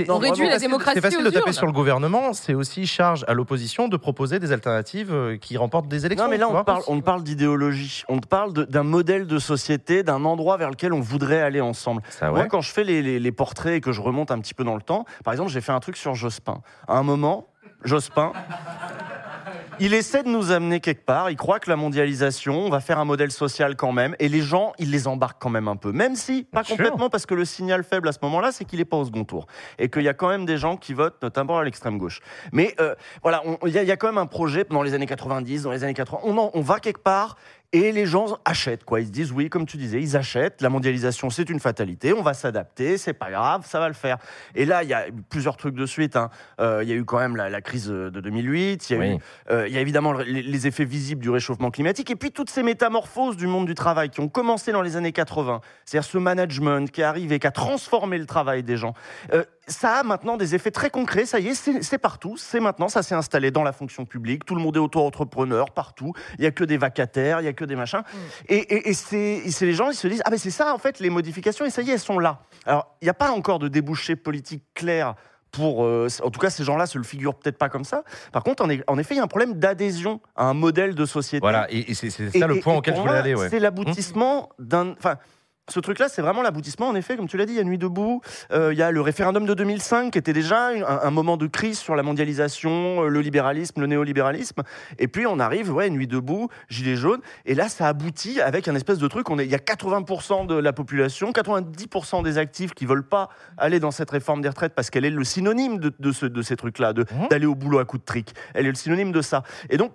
on réduit la démocratie C'est facile de taper sur le gouvernement, c'est aussi charge à l'opposition de proposer des alternatives euh, qui remportent des élections. Non, mais là, on vois. parle, on parle d'idéologie. On parle d'un modèle de société, d'un endroit vers lequel on voudrait aller ensemble. Ça, Moi, quand je fais les, les- les portraits et que je remonte un petit peu dans le temps, par exemple, j'ai fait un truc sur Jospin. À un moment, Jospin, il essaie de nous amener quelque part. Il croit que la mondialisation, on va faire un modèle social quand même. Et les gens, il les embarque quand même un peu. Même si, pas complètement, parce que le signal faible à ce moment-là, c'est qu'il n'est pas au second tour. Et qu'il y a quand même des gens qui votent, notamment à l'extrême gauche. Mais euh, voilà, il y, a- il y a quand même un projet dans les années 90, dans les années 80. On, en- on va quelque part. Et les gens achètent, quoi. Ils se disent, oui, comme tu disais, ils achètent. La mondialisation, c'est une fatalité. On va s'adapter. C'est pas grave, ça va le faire. Et là, il y a plusieurs trucs de suite. hein. Euh, Il y a eu quand même la, la crise de 2008. Il y a Oui. eu euh, y a évidemment le- les, les effets visibles du réchauffement climatique et puis toutes ces métamorphoses du monde du travail qui ont commencé dans les années 80. C'est-à-dire ce management qui est arrivé, qui a transformé le travail des gens. Euh, ça a maintenant des effets très concrets. Ça y est, c'est partout. C'est maintenant, ça s'est installé dans la fonction publique. Tout le monde est auto-entrepreneur partout. Il n'y a que des vacataires, il n'y a que des machins. Et, et- et c'est et c'est les gens, ils se disent Ah, ben c'est ça, en fait, les modifications. Et ça y est, elles sont là. Alors, il n'y a pas encore de débouché politique clair pour. euh, en tout cas, ces gens-là se le figurent peut-être pas comme ça. Par contre, en, est- en effet, il y a un problème d'adhésion à un modèle de société. Voilà, et, et c'est Et- ça le point auquel je voulais aller. Ouais. C'est l'aboutissement d'un. Enfin, ce truc-là, c'est vraiment l'aboutissement, en effet, comme tu l'as dit, il y a Nuit debout. Euh, Il y a le référendum de 2005 qui était déjà un, un moment de crise sur la mondialisation, euh, le libéralisme, le néolibéralisme. Et puis on arrive, ouais, Nuit debout, Gilets jaunes. Et là, ça aboutit avec un espèce de truc. On est, il y a 80% de la population, 90% des actifs qui veulent pas aller dans cette réforme des retraites parce qu'elle est le synonyme de, de, ce- de ces trucs-là, Mhm. d'aller au boulot à coup de trick. Elle est le synonyme de ça. Et donc.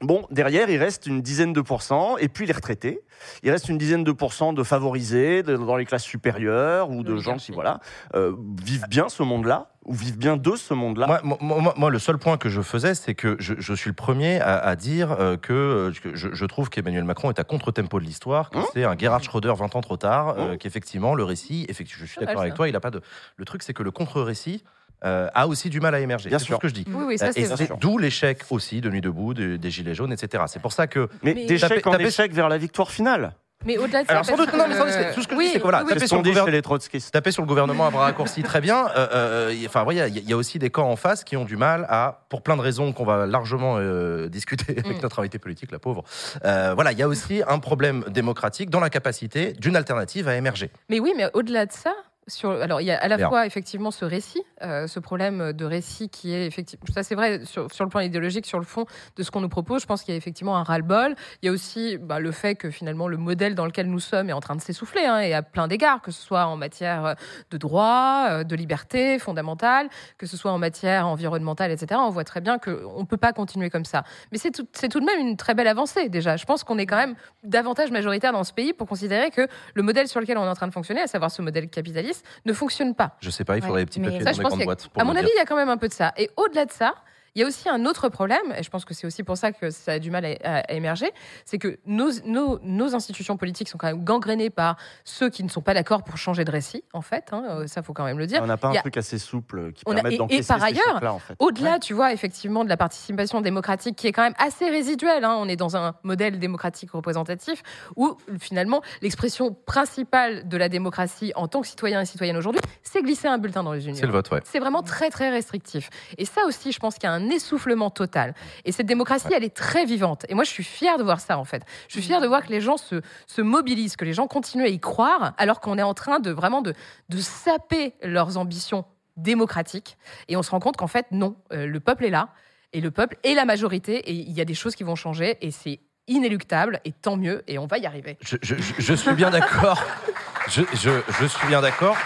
Bon, derrière, il reste une dizaine de pourcents, et puis les retraités. Il reste une dizaine de pourcents de favorisés de- dans les classes supérieures ou de gens qui, voilà, euh, vivent bien ce monde-là, ou vivent bien de ce monde-là. Moi, moi- moi- moi, le seul point que je faisais, c'est que je, je suis le premier à, à dire euh, que, euh, que je, je trouve qu'Emmanuel Macron est à contre-tempo de l'histoire, que Hein c'est un Gerhard Schröder 20 ans trop tard, euh, Hein qu'effectivement, le récit, effectivement, je suis d'accord avec toi, il a pas de. Le truc, c'est que le contre-récit euh, a aussi du mal à émerger. Bien C'est ce que je dis. Oui, oui, ça Euh, c'est et c'est d'où l'échec aussi de Nuit debout, de- des Gilets jaunes, etc. C'est pour ça que. Mais, Mais- d'échec Taper- en échec vers la victoire finale. Mais au-delà de ça, Alors, sans doute, non, mais sans doute, tout ce que je oui, dis, c'est que voilà, oui, oui. taper sur le chez les trotskistes. taper sur le gouvernement à bras raccourcis, très bien. Euh, euh, Enfin, voilà, il y, y a aussi des camps en face qui ont du mal à, pour plein de raisons qu'on va largement euh, discuter avec Mm. notre invité politique, la pauvre. Euh, voilà, il y a aussi un problème démocratique dans la capacité d'une alternative à émerger. Mais oui, mais au-delà de ça, sur, alors il y a à la Bien. fois effectivement ce récit, euh, ce problème de récit qui est effectivement, ça c'est vrai sur, sur le plan idéologique, sur le fond de ce qu'on nous propose, je pense qu'il y a effectivement un ras-le-bol. Il y a aussi bah, le fait que finalement le modèle dans lequel nous sommes est en train de s'essouffler, hein, et à plein d'égards, que ce soit en matière de droit, euh, de liberté fondamentale, que ce soit en matière environnementale, etc. On voit très bien qu'on ne peut pas continuer comme ça. Mais c'est tout, tout de même une très belle avancée déjà. Je pense qu'on est quand même davantage majoritaire dans ce pays pour considérer que le modèle sur lequel on est en train de fonctionner, à savoir ce modèle capitaliste, ne fonctionne pas. Je sais pas, il faudrait des petits papiers Ça, dans les grandes boîtes. pour À mon avis, il y a quand même un peu de ça. Et au-delà de ça, il y a aussi un autre problème, et je pense que c'est aussi pour ça que ça a du mal à, à- à émerger, c'est que nos, nos, nos institutions politiques sont quand même gangrénées par ceux qui ne sont pas d'accord pour changer de récit, en fait. hein, euh, ça, faut quand même le dire. On n'a pas un a- truc assez souple qui On a- permette et- et d'encaisser par ces ailleurs, chocs-là, en fait. Au-delà, tu vois, effectivement, de la participation démocratique qui est quand même assez résiduelle, hein, on est dans un modèle démocratique représentatif où finalement l'expression principale de la démocratie en tant que citoyen et citoyenne aujourd'hui, c'est glisser un bulletin dans les urnes. C'est le vote, ouais. C'est vraiment très très restrictif. Et ça aussi, je pense qu'il y a un essoufflement total. Et cette démocratie, elle est très vivante. Et moi, je suis fière de voir ça, en fait. Je suis fière de voir que les gens se, se mobilisent, que les gens continuent à y croire, alors qu'on est en train de vraiment de, saper leurs ambitions démocratiques. Et on se rend compte qu'en fait, non, euh, le peuple est là. Et le peuple est la majorité. Et il y a des choses qui vont changer. Et c'est inéluctable. Et tant mieux. Et on va y arriver. Je, suis bien d'accord. Je suis bien d'accord.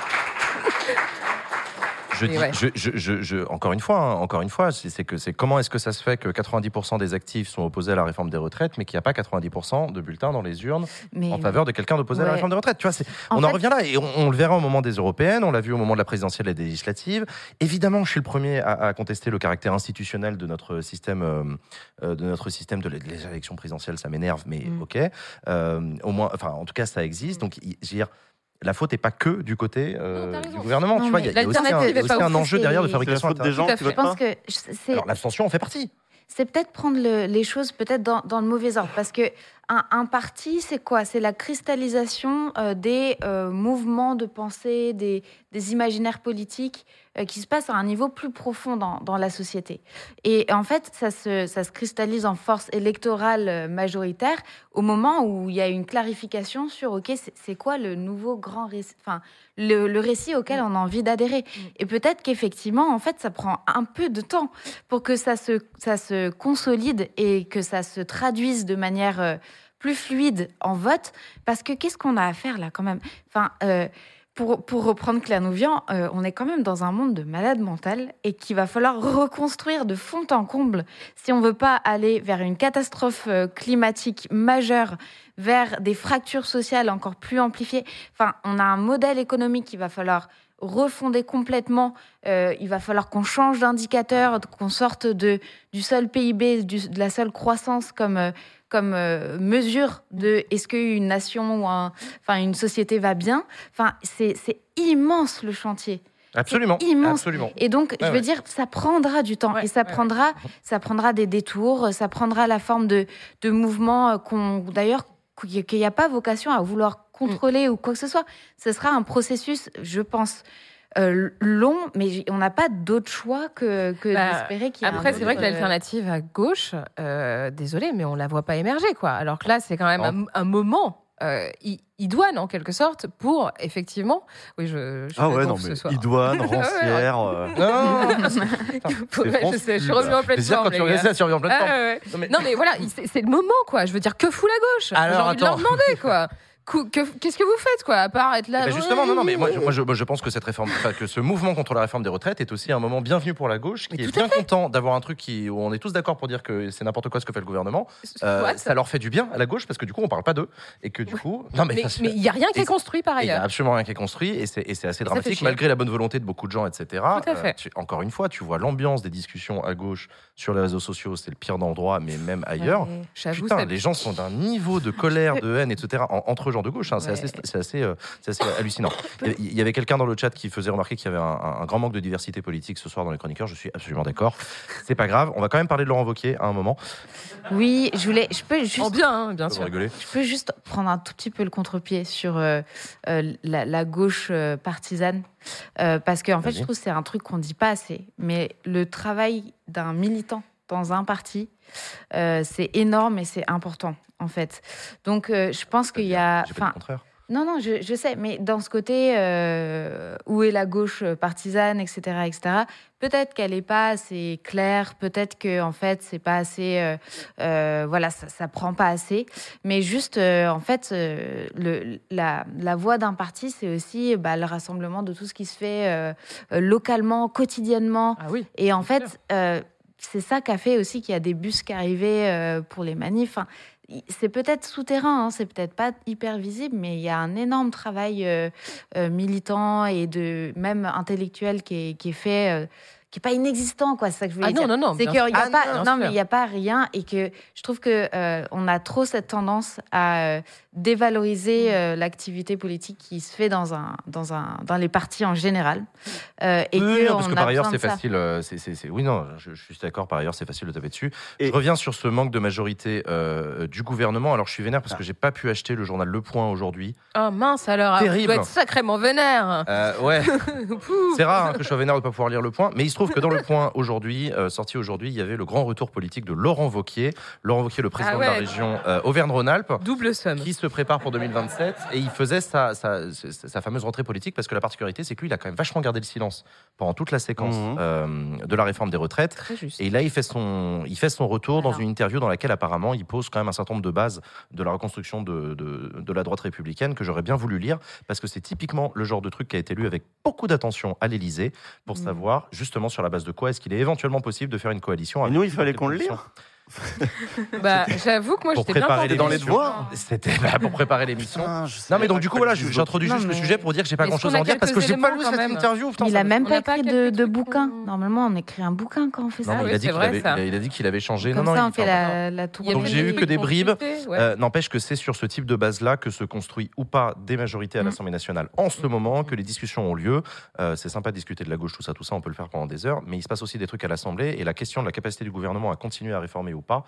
Je Et dis, ouais. je, je- je- je- encore une fois, hein, encore une fois, c'est c'est que c'est comment est-ce que ça se fait que 90% des actifs sont opposés à la réforme des retraites, mais qu'il n'y a pas 90% de bulletins dans les urnes Mais en faveur de quelqu'un d'opposé à la réforme des retraites? Tu vois, En on en fait- revient là et on, on le verra au moment des européennes, on l'a vu au moment de la présidentielle et des législatives. Évidemment, je suis le premier à, à contester le caractère institutionnel de notre système, euh, euh, de notre système de des élections présidentielles. Ça m'énerve, mais Mm. ok. Euh, au moins, enfin, en tout cas, ça existe. Donc, veux dire. La faute n'est pas que du côté euh, Non, du gouvernement. Non, tu vois, il y a, il y a aussi un, y a aussi enjeu c'est- derrière de C'est la fabrication faute des gens qui votent pas. que c'est Alors, l'abstention en fait partie. c'est peut-être prendre le- les choses peut-être dans, dans le mauvais ordre parce que un, un parti c'est quoi? C'est la cristallisation euh, des euh, mouvements de pensée, des, des imaginaires politiques euh, qui se passent à un niveau plus profond dans, dans la société. Et en fait, ça se, ça se cristallise en force électorale euh, majoritaire au moment où il y a une clarification sur ok c'est- quoi le nouveau grand récit, enfin le, le récit auquel on a envie d'adhérer. Et peut-être qu'effectivement, en fait, ça prend un peu de temps pour que ça se, ça se consolide et que ça se traduise de manière euh, plus fluide en vote. Parce que qu'est-ce qu'on a à faire là quand même? Enfin, euh, pour, reprendre Claire Nouvian, euh, on est quand même dans un monde de malades mentales et qu'il va falloir reconstruire de fond en comble si on veut pas aller vers une catastrophe euh, climatique majeure, vers des fractures sociales encore plus amplifiées. Enfin, on a un modèle économique qu'il va falloir refonder complètement. Euh, il va falloir qu'on change d'indicateur, qu'on sorte du seul PIB, de la seule croissance comme, comme euh, mesure de est-ce qu'une nation ou un, enfin, une société va bien. Enfin, c'est c'est immense le chantier. Absolument. immense. Absolument. Et donc, je veux ouais. dire, ça prendra du temps Ouais, et ça ouais, ouais. prendra, ça prendra des détours, ça prendra la forme de, de mouvements euh, qu'on, d'ailleurs, qu'il n'y a pas vocation à vouloir contrôler ou quoi que ce soit. Ce sera un processus, je pense, euh, long, mais on n'a pas d'autre choix que, que Bah, d'espérer qu'il y ait Après, c'est vrai que euh, l'alternative à gauche, euh, désolé, mais on la voit pas émerger, quoi. Alors que là, c'est quand même un, un moment euh, idoine, en quelque sorte, pour effectivement. Oui, je. je Ah ouais, non, mais idoine, rancière. euh, Non, Ouais, je sais, je suis Pub. revenue en pleine forme. quand tu les gars. regardes ça, tu reviens en pleine Ah, ouais. Non, mais- Non, mais voilà, il- c'est le moment, quoi. Je veux dire, que fout la gauche? J'ai Alors, envie de leur demander, quoi. Qu'est-ce que vous faites, quoi, à part être là Eh ben justement, non, non, mais moi, je- moi, je, moi, je pense que cette réforme, que ce mouvement contre la réforme des retraites est aussi un moment bienvenu pour la gauche, qui Mais est bien content d'avoir un truc qui, où on est tous d'accord pour dire que c'est n'importe quoi ce que fait le gouvernement. Euh, ça leur fait du bien à la gauche parce que du coup, on parle pas d'eux et que du coup, non mais, il n'y a rien qui est construit par et il y a ailleurs. absolument rien qui est construit et c'est assez dramatique malgré la bonne volonté de beaucoup de gens, etc. Tout à fait. tu- encore une fois, tu vois l'ambiance des discussions à gauche sur les réseaux sociaux, c'est le pire endroit, mais même ailleurs. Ouais, Putain, les gens sont d'un niveau de colère, de haine, etc. en- entre gens de gauche. hein, c'est Ouais. assez, euh, assez hallucinant. Il y- avait quelqu'un dans le chat qui faisait remarquer qu'il y avait un, grand manque de diversité politique ce soir dans les chroniqueurs. Je suis absolument d'accord. C'est pas grave. On va quand même parler de Laurent Wauquiez à un moment. Oui, je voulais, je peux juste En bien, hein, bien sûr. Je peux juste prendre un tout petit peu le contre-pied sur euh, euh, la, la gauche euh, partisane. Euh, parce qu'en fait, Vas-y. je trouve que c'est un truc qu'on ne dit pas assez. Mais le travail d'un militant dans un parti, euh, c'est énorme et c'est important, en fait. Donc, euh, je pense qu'il y a. Enfin, non, non, je, je sais, mais dans ce côté euh, où est la gauche partisane, etc., etc., peut-être qu'elle n'est pas assez claire, peut-être que en fait c'est pas assez, euh, euh, voilà, ça, ça prend pas assez, mais juste euh, en fait euh, le, la, la voix d'un parti, c'est aussi bah, le rassemblement de tout ce qui se fait localement, quotidiennement, Ah oui. et en fait, euh, c'est ça qui a fait aussi qu'il y a des bus qui arrivaient euh, pour les manifs. Enfin, c'est peut-être souterrain, hein, c'est peut-être pas hyper visible, mais il y a un énorme travail euh, euh, militant et de même intellectuel qui est, qui est fait. euh, qui est pas inexistant quoi c'est ça que je voulais Ah non, dire non, non, c'est bien qu'il y a. Ah pas non, non mais il y a pas rien et que je trouve que euh, on a trop cette tendance à euh, dévaloriser Mm. euh, l'activité politique qui se fait dans un dans un dans les partis en général Euh, et Oui, que non, parce on que par ailleurs, c'est facile. euh, c'est- c'est- c'est- Oui, non, je, je suis d'accord. Par ailleurs, c'est facile de taper dessus. Et- Je reviens sur ce manque de majorité euh, du gouvernement. Alors, je suis vénère parce que j'ai pas pu acheter le journal Le Point aujourd'hui. Oh mince alors, Terrible. tu dois être sacrément vénère. Euh, ouais, c'est rare hein, que je sois vénère de pas pouvoir lire Le Point, mais il se trouve que dans Le Point aujourd'hui, euh, sorti aujourd'hui, il y avait le grand retour politique de Laurent Wauquiez. Laurent Wauquiez, le président Ah de la région euh, Auvergne-Rhône-Alpes. Double somme. qui se prépare pour 2027 et il faisait sa, sa, sa- sa fameuse rentrée politique parce que la particularité c'est que lui il a quand même vachement gardé le silence pendant toute la séquence Mhm. euh, de la réforme des retraites Très juste. et là il fait son, il fait son retour dans une interview dans laquelle apparemment il pose quand même un certain nombre de bases de la reconstruction de, de, de la droite républicaine que j'aurais bien voulu lire parce que c'est typiquement le genre de truc qui a été lu avec beaucoup d'attention à l'Élysée pour Mhm. savoir justement sur la base de quoi est-ce qu'il est éventuellement possible de faire une coalition Et nous, il fallait qu'on le lire. Bah, j'avoue que moi j'étais bien préparer tentée. dans les devoirs. C'était bah, pour préparer l'émission. Ah, Non, mais donc du coup, voilà, j'introduis Non, juste le sujet pour dire que j'ai pas Est-ce grand chose qu'on à a en dire parce que j'ai pas lu cette même interview. Putain, il a me- même pas écrit de, bouquin. Normalement, on écrit un bouquin quand on fait Non, ça. il, a dit qu'il avait, ça. il a dit qu'il avait changé. Comme non, ça, non, on il- fait la, la tour. Il y a Donc j'ai eu que des bribes. Euh, N'empêche que c'est sur ce type de base-là que se construit ou pas des majorités à Mm. l'Assemblée nationale en ce moment, que les discussions ont lieu. Euh, c'est sympa de discuter de la gauche, tout ça, tout ça, on peut le faire pendant des heures, mais il se passe aussi des trucs à l'Assemblée et la question de la capacité du gouvernement à continuer à réformer ou pas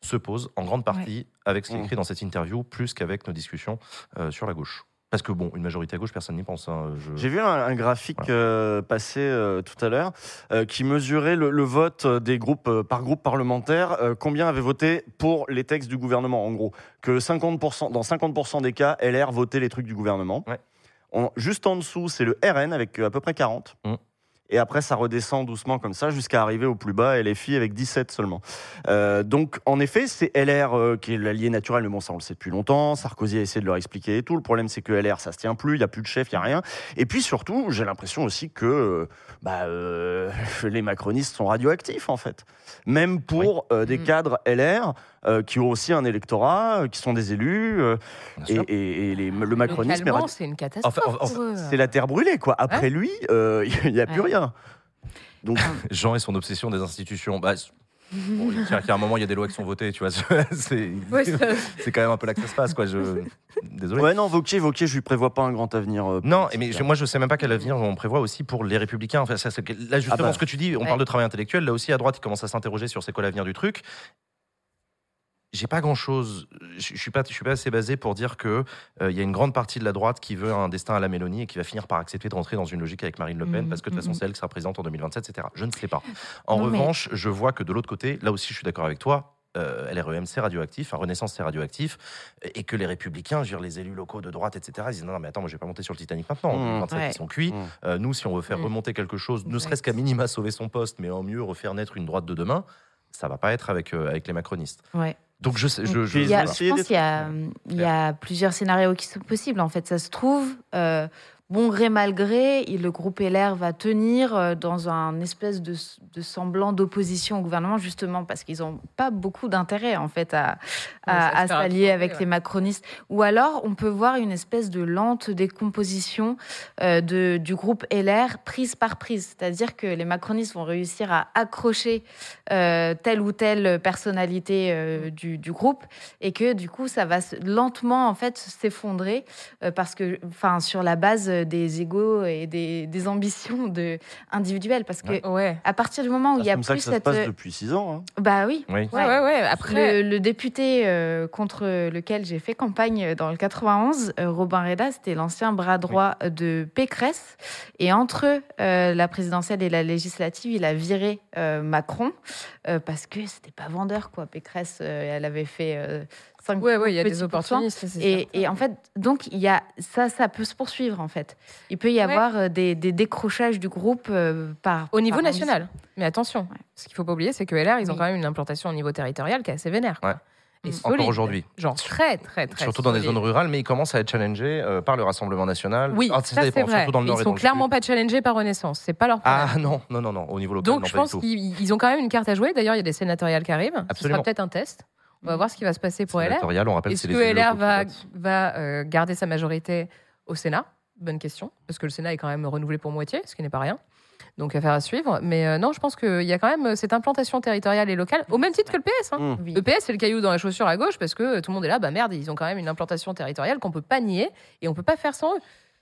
se pose en grande partie avec ce qui est Mm. écrit dans cette interview, plus qu'avec nos discussions euh, sur la gauche. Parce que bon, une majorité à gauche, personne n'y pense. hein, je- J'ai vu un, un graphique euh, passer euh, tout à l'heure euh, qui mesurait le, le vote des groupes euh, par groupe parlementaire, euh, combien avaient voté pour les textes du gouvernement. En gros, que 50%, dans 50% des cas, LR votait les trucs du gouvernement. Ouais. On- juste en dessous, c'est le RN avec à peu près 40. Mm. Et après, ça redescend doucement comme ça jusqu'à arriver au plus bas, LFI avec 17 seulement. Euh, donc, en effet, c'est LR euh, qui est l'allié naturel, mais bon, ça, on le sait depuis longtemps. Sarkozy a essayé de leur expliquer et tout. Le problème, c'est que LR, ça se tient plus, il n'y a plus de chef, il n'y a rien. Et puis, surtout, j'ai l'impression aussi que euh, bah, euh, les macronistes sont radioactifs, en fait. Même pour euh, des Mm. cadres LR euh, qui ont aussi un électorat, euh, qui sont des élus. euh, et sûr. et- et les- le macronisme c'est une catastrophe. Enfin, enfin, pour eux. c'est la terre brûlée, quoi. Après lui, euh, il n'y a plus Ouais. rien. Donc, Jean et son obsession des institutions. Bah, bon, il tient qu'à un moment, il y a des lois qui sont votées, tu vois. C'est Ouais, quand même un peu là que ça se passe, quoi. Je... Désolé. ouais, non, Vauquier, Vauquier, je lui prévois pas un grand avenir. euh, Non, mais je- hein. moi je sais même pas quel avenir on prévoit aussi pour les républicains. Enfin, ça, là justement Ah bah. ce que tu dis, on Ouais. parle de travail intellectuel. Là aussi à droite, ils commencent à s'interroger sur c'est quoi l'avenir du truc. J'ai pas grand chose. Je je suis pas, je suis pas assez basé pour dire que euh, il y a une grande partie de la droite qui veut un destin à la Mélanie et qui va finir par accepter de rentrer dans une logique avec Marine Le Pen Mhm, parce que de toute façon mhm. c'est elle qui sera présidente en 2027, etc. Je ne sais pas. En Non, mais- revanche, je vois que de l'autre côté, là aussi je suis d'accord avec toi. Euh, LREM c'est radioactif, enfin, Renaissance c'est radioactif, et que les républicains, je veux dire, les élus locaux de droite, etc., ils disent non, non mais attends, moi je vais pas monter sur le Titanic maintenant, en Mmh. 2027 Ouais. ils sont cuits. Mmh. Euh, nous, si on veut faire remonter quelque chose, ne serait-ce qu'à minima sauver son poste, mais en mieux refaire naître une droite de demain, ça va pas être avec, euh, avec les macronistes. Ouais. Donc je sais, je, je- Il y a- je pense qu'il y a, il y a plusieurs scénarios qui sont possibles. En fait, ça se trouve, euh, bon gré mal gré, le groupe LR va tenir euh, dans un espèce de, de semblant d'opposition au gouvernement, justement parce qu'ils n'ont pas beaucoup d'intérêt en fait à, s'allier avec ouais. les macronistes. Ou alors, on peut voir une espèce de lente décomposition euh, de, du groupe LR prise par prise. C'est-à-dire que les macronistes vont réussir à accrocher euh, telle ou telle personnalité euh, du, du groupe et que du coup, ça va lentement en fait s'effondrer parce que, enfin, sur la base des égaux et des, des ambitions de, individuelles. Parce que Ouais. à partir du moment où C'est il y a comme ça plus que ça se cette. passe depuis six ans. hein. Bah oui. Oui. Ouais, ouais, ouais. Après, Le, le député euh, contre lequel j'ai fait campagne dans le 91, euh, Robin Reda, c'était l'ancien bras droit de Pécresse. Et entre euh, la présidentielle et la législative, il a viré euh, Macron euh, parce que c'était pas vendeur, quoi. Pécresse, euh, elle avait fait euh, 5 ouais, y a petits des opportunistes. Et, en fait, donc, il y a, ça, ça peut se poursuivre, en fait. Il peut y avoir euh, des, des décrochages du groupe euh, par. Au niveau par national. Mais attention, Ouais. ce qu'il faut pas oublier, c'est que LR, ils ont Oui. quand même une implantation au niveau territorial qui est assez vénère. quoi. Ouais. Et Mm. solide. Encore aujourd'hui. Genre très, très, très Surtout dans des zones rurales, mais ils commencent à être challengés euh, par le Rassemblement national. Oui, Ah, ça, dépend, c'est vrai. Surtout dans le Ils et sont clairement pas challengés par Renaissance. C'est pas leur problème. Ah non, non, non, non, au niveau local. Donc non, je pense qu'ils ils ont quand même une carte à jouer. D'ailleurs, il y a des sénatoriales qui arrivent. Ce Absolument. sera peut-être un test. On va voir ce qui va se passer pour LR. On rappelle, Est-ce que LR va, euh, garder sa majorité au Sénat? Bonne question. Parce que le Sénat est quand même renouvelé pour moitié, ce qui n'est pas rien. Donc affaire à suivre. Mais euh, non, je pense qu'il y a quand même euh, cette implantation territoriale et locale, au même titre que le PS. hein. Mmh. Le PS, c'est le caillou dans la chaussure à gauche parce que tout le monde est là, bah merde, ils ont quand même une implantation territoriale qu'on peut pas nier et on peut pas faire sans eux.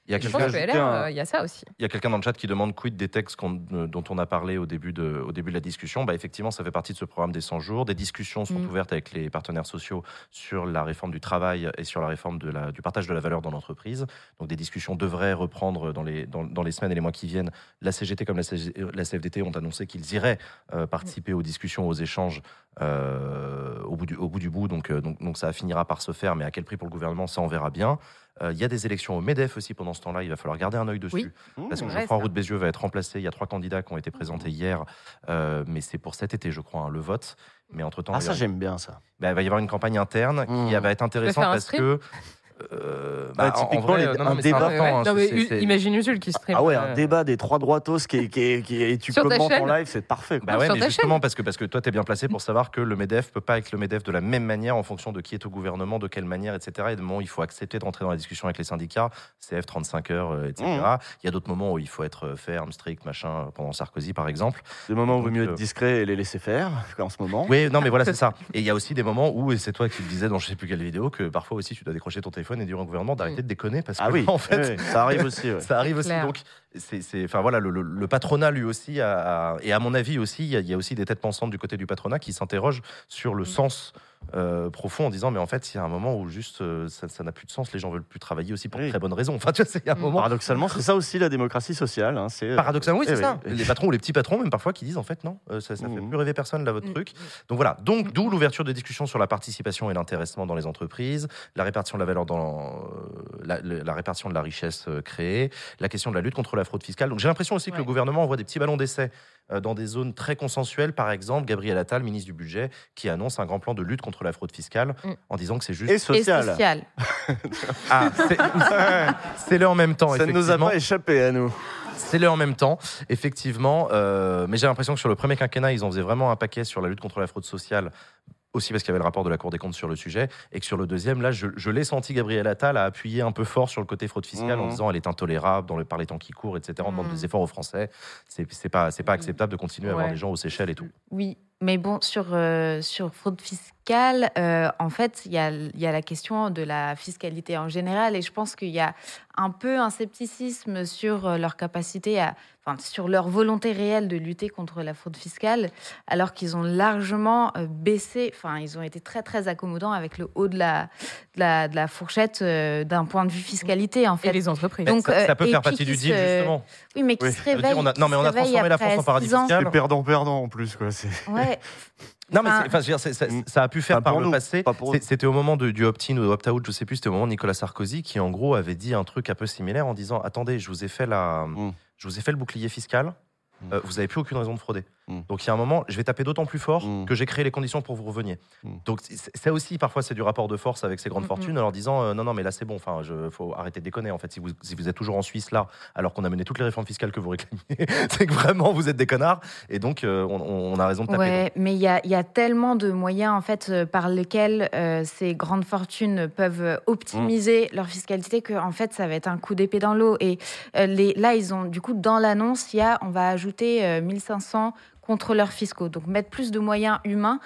Il y a quelqu'un euh, il y a ça aussi. Il y a quelqu'un dans le chat qui demande quid des textes euh, dont on a parlé au début de, au début de la discussion. Bah, effectivement, ça fait partie de ce programme des 100 jours. Des discussions sont Mm. ouvertes avec les partenaires sociaux sur la réforme du travail et sur la réforme de la, du partage de la valeur dans l'entreprise. Donc des discussions devraient reprendre dans les, dans, dans les semaines et les mois qui viennent. La CGT comme la, CG la CFDT ont annoncé qu'ils iraient euh, participer aux discussions, aux échanges euh, au, bout du, au bout du bout. Donc, euh, donc, donc ça finira par se faire, mais à quel prix pour le gouvernement, ça on verra bien. Euh, Il y a des élections au MEDEF aussi pendant ce temps-là. Il va falloir garder un œil dessus. Oui. Parce que Mmh, Geoffroy Roux de Bézieux va être remplacé. Il y a trois candidats qui ont été présentés hier, euh, mais c'est pour cet été, je crois, hein, le vote. Mais entre-temps, Ah, il, ça, j'aime bien ça. bah, il va y avoir une campagne interne Mmh. qui va être intéressante parce que. Euh, en- en typiquement, vrai, les- non, non, un débat- hein, non, mais imagine Usul qui stream. Ah ouais, euh, un débat des trois droitos qui qui est- qui et tu commentes en live, c'est parfait. quoi. Bah ouais, mais justement, parce que, parce que toi, tu es bien placé pour savoir que le MEDEF peut pas être le MEDEF de la même manière en fonction de qui est au gouvernement, de quelle manière, etc. Et de moments où il faut accepter de rentrer dans la discussion avec les syndicats, CF 35 heures, euh, etc. Mmh. Il y a d'autres moments où il faut être euh, ferme, strict, machin, pendant Sarkozy, par exemple. Des moments où il vaut mieux euh, être discret et les laisser faire, en ce moment. Oui, non, mais voilà, c'est ça. Et il y a aussi des moments où, et c'est toi qui le disais dans je sais plus quelle vidéo, que parfois aussi tu dois décrocher ton téléphone et dire au gouvernement d'arrêter de déconner parce que, Ah oui, en fait, oui, ça arrive aussi. ouais. ça arrive aussi. Clair. Donc, c'est, enfin voilà, le, le- le patronat lui aussi, a- a- et à mon avis aussi, il y, a, il y a aussi des têtes pensantes du côté du patronat qui s'interrogent sur le sens euh, profond en disant, mais en fait, il y a un moment où juste euh, ça, n'a plus de sens, les gens veulent plus travailler aussi pour de Oui. très bonnes raisons. Enfin, tu vois, c'est il y a un Mm. moment. Paradoxalement, c'est ça aussi la démocratie sociale. hein, c'est, euh, Paradoxalement, oui, eh c'est ça. oui. Les patrons ou les petits patrons, même parfois, qui disent en fait non, euh, ça, ça fait Mhm. plus rêver personne là votre truc. Donc voilà. Donc d'où l'ouverture de discussions sur la participation et l'intéressement dans les entreprises, la répartition de la valeur dans euh, la, la- répartition de la richesse créée, la question de la lutte contre la fraude fiscale. Donc j'ai l'impression aussi que Ouais. le gouvernement envoie des petits ballons d'essai euh, dans des zones très consensuelles. Par exemple, Gabriel Attal, ministre du budget, qui annonce un grand plan de lutte contre la fraude fiscale Mm. en disant que c'est juste Et Et social. social. ah, c'est- c'est le en même temps. Ça ne nous a pas échappé à nous. C'est le en même temps, effectivement. euh, mais j'ai l'impression que sur le premier quinquennat, ils en faisaient vraiment un paquet sur la lutte contre la fraude sociale. Aussi parce qu'il y avait le rapport de la Cour des comptes sur le sujet. Et que sur le deuxième, là, je, je l'ai senti, Gabriel Attal a appuyé un peu fort sur le côté fraude fiscale en Mhm. disant elle est intolérable dans le, par les temps qui courent, etc. On demande Mhm. des efforts aux Français. C'est pas, pas acceptable de continuer à avoir des gens aux Seychelles et tout. Oui, mais bon, sur, euh, sur fraude fiscale, euh, en fait, il y a, il y a la question de la fiscalité en général, et je pense qu'il y a un peu un scepticisme sur euh, leur capacité à, enfin, sur leur volonté réelle de lutter contre la fraude fiscale, alors qu'ils ont largement euh, baissé, enfin, ils ont été très, très accommodants avec le haut de la, de la, de la fourchette euh, d'un point de vue fiscalité, en Et fait. les entreprises. Donc, ça, ça peut et faire partie du deal, justement. Oui, mais qui Oui. se réveille. on a- non, mais on a transformé la France en paradis fiscal. C'est perdant-perdant en plus. Quoi. c'est- Ouais. Non, mais Enfin, je veux dire, c'est- ça, ça a pu faire Enfin, par le nous, passé. pas C'était au moment de- du opt-in ou de opt-out, je sais plus, c'était au moment de Nicolas Sarkozy qui, en gros, avait dit un truc un peu similaire en disant Attendez, je vous ai fait, la, Mm. je vous ai fait le bouclier fiscal, Mm. euh, vous n'avez plus aucune raison de frauder. Mm. Donc, il y a un moment, je vais taper d'autant plus fort Mm. que j'ai créé les conditions pour que vous reveniez. Mm. Donc, ça aussi, parfois, c'est du rapport de force avec ces grandes fortunes en leur disant euh, Non, non, mais là, c'est bon, enfin, il faut arrêter de déconner. En fait, si vous, si vous êtes toujours en Suisse là, alors qu'on a mené toutes les réformes fiscales que vous réclamiez, c'est que vraiment, vous êtes des connards. Et donc, euh, on, on a raison de taper. Ouais, mais il y a, il y a tellement de moyens en fait euh, par lesquels euh, ces grandes fortunes peuvent optimiser leur fiscalité que en fait ça va être un coup d'épée dans l'eau. Et euh, les, là ils ont du coup dans l'annonce il y a on va ajouter euh, 1500 contrôleurs fiscaux. Donc mettre plus de moyens humains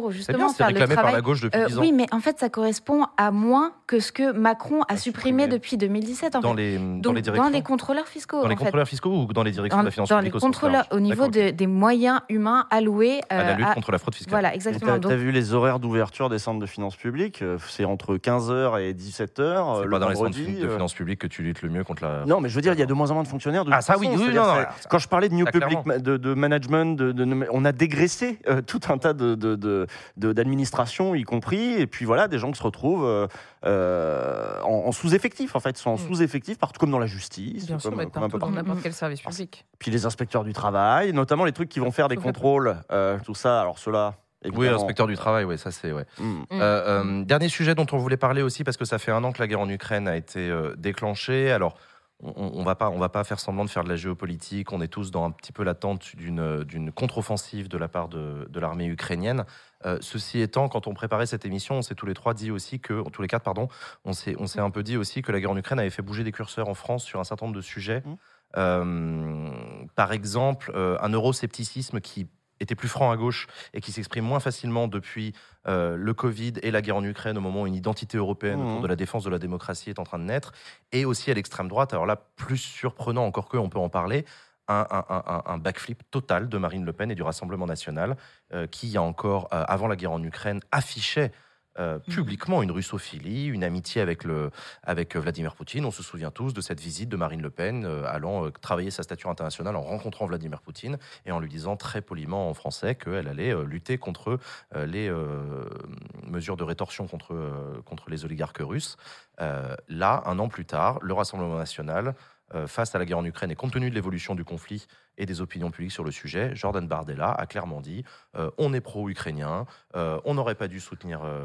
pour C'est justement bien, c'est faire le réclamé par travail. la gauche depuis Euh, 10 ans. oui, mais en fait, ça correspond à moins que ce que Macron a A supprimé supprimé. depuis 2017. En dans, fait. les, dans les directions les contrôleurs fiscaux. Dans les contrôleurs fiscaux ou dans les directions Dans, de la finance dans les publique contrôleurs, au niveau de- des moyens humains alloués à la euh, lutte à- contre la fraude fiscale. Voilà, exactement. T'as Donc, t'as vu les horaires d'ouverture des centres de finances publiques euh, C'est entre 15h et 17h C'est euh, pas dans les centres de euh, finances publiques que tu luttes le mieux contre la. Non, mais je veux dire, il y a de moins en moins de fonctionnaires. De Ah, ça, oui, Quand je parlais de New ça, Public, de, management, on a dégraissé euh, tout un tas de, de- de- y compris, et puis voilà, des gens qui se retrouvent euh, euh, en, en sous-effectif, en fait, sont en Mm. sous-effectif, partout comme dans la justice, Bien sûr, comme, mettre comme un peu partout dans n'importe quel service public. Puis les inspecteurs du travail, notamment les trucs qui vont faire des contrôles, euh, tout ça. Alors ceux-là, Oui, évidemment. inspecteur du travail, oui, ça c'est. Ouais. Mm. Mm. Euh, euh, dernier sujet dont on voulait parler aussi, parce que ça fait un an que la guerre en Ukraine a été euh, déclenchée. Alors, on, on va pas, on va pas faire semblant de faire de la géopolitique. On est tous dans un petit peu l'attente d'une d'une contre-offensive de la part de, de l'armée ukrainienne. Euh, ceci étant, quand on préparait cette émission, on s'est tous les trois dit aussi que, tous les quatre, pardon, on s'est on s'est un peu dit aussi que la guerre en Ukraine avait fait bouger des curseurs en France sur un certain nombre de sujets. Mhm. Euh, par exemple, euh, un euroscepticisme qui était plus franc à gauche et qui s'exprime moins facilement depuis euh, le Covid et la guerre en Ukraine, au moment où une identité européenne autour de la défense de la démocratie est en train de naître, et aussi à l'extrême droite. Alors là, plus surprenant encore que, on peut en parler, un, un- un- un backflip total de Marine Le Pen et du Rassemblement national, euh, qui, il y a encore, euh, avant la guerre en Ukraine, affichait euh, publiquement une russophilie, une amitié avec, le, avec Vladimir Poutine. On se souvient tous de cette visite de Marine Le Pen allant travailler sa stature internationale en rencontrant Vladimir Poutine et en lui disant très poliment en français qu'elle allait lutter contre les mesures de rétorsion contre, contre les oligarques russes. Là, un an plus tard, le Rassemblement national, face à la guerre en Ukraine et compte tenu de l'évolution du conflit et des opinions publiques sur le sujet, Jordan Bardella a clairement dit euh, on est pro-ukrainien, euh, on n'aurait pas dû soutenir euh,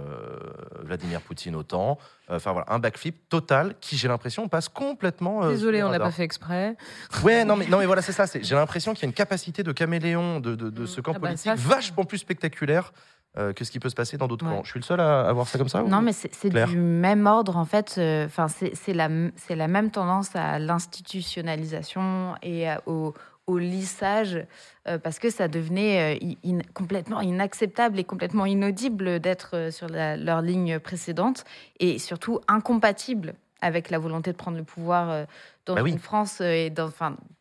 Vladimir Poutine autant. Enfin voilà, un backflip total qui, j'ai l'impression, passe complètement. euh, Désolé, on n'a pas fait exprès. Ouais, non mais, non, mais voilà, c'est ça. J'ai l'impression qu'il y a une capacité de caméléon de, de- de ce camp Ah bah, politique ça, vachement plus spectaculaire euh, que ce qui peut se passer dans d'autres Ouais. camps. Je suis le seul à, à voir ça comme ça ou- Non, mais c'est du même ordre, en fait. euh, Enfin, c'est c'est la, même tendance à l'institutionnalisation et à- au, au lissage, euh, parce que ça devenait euh, in- complètement inacceptable et complètement inaudible d'être euh, sur la- leur ligne précédente, et surtout incompatible avec la volonté de prendre le pouvoir dans Bah oui. une France et dans,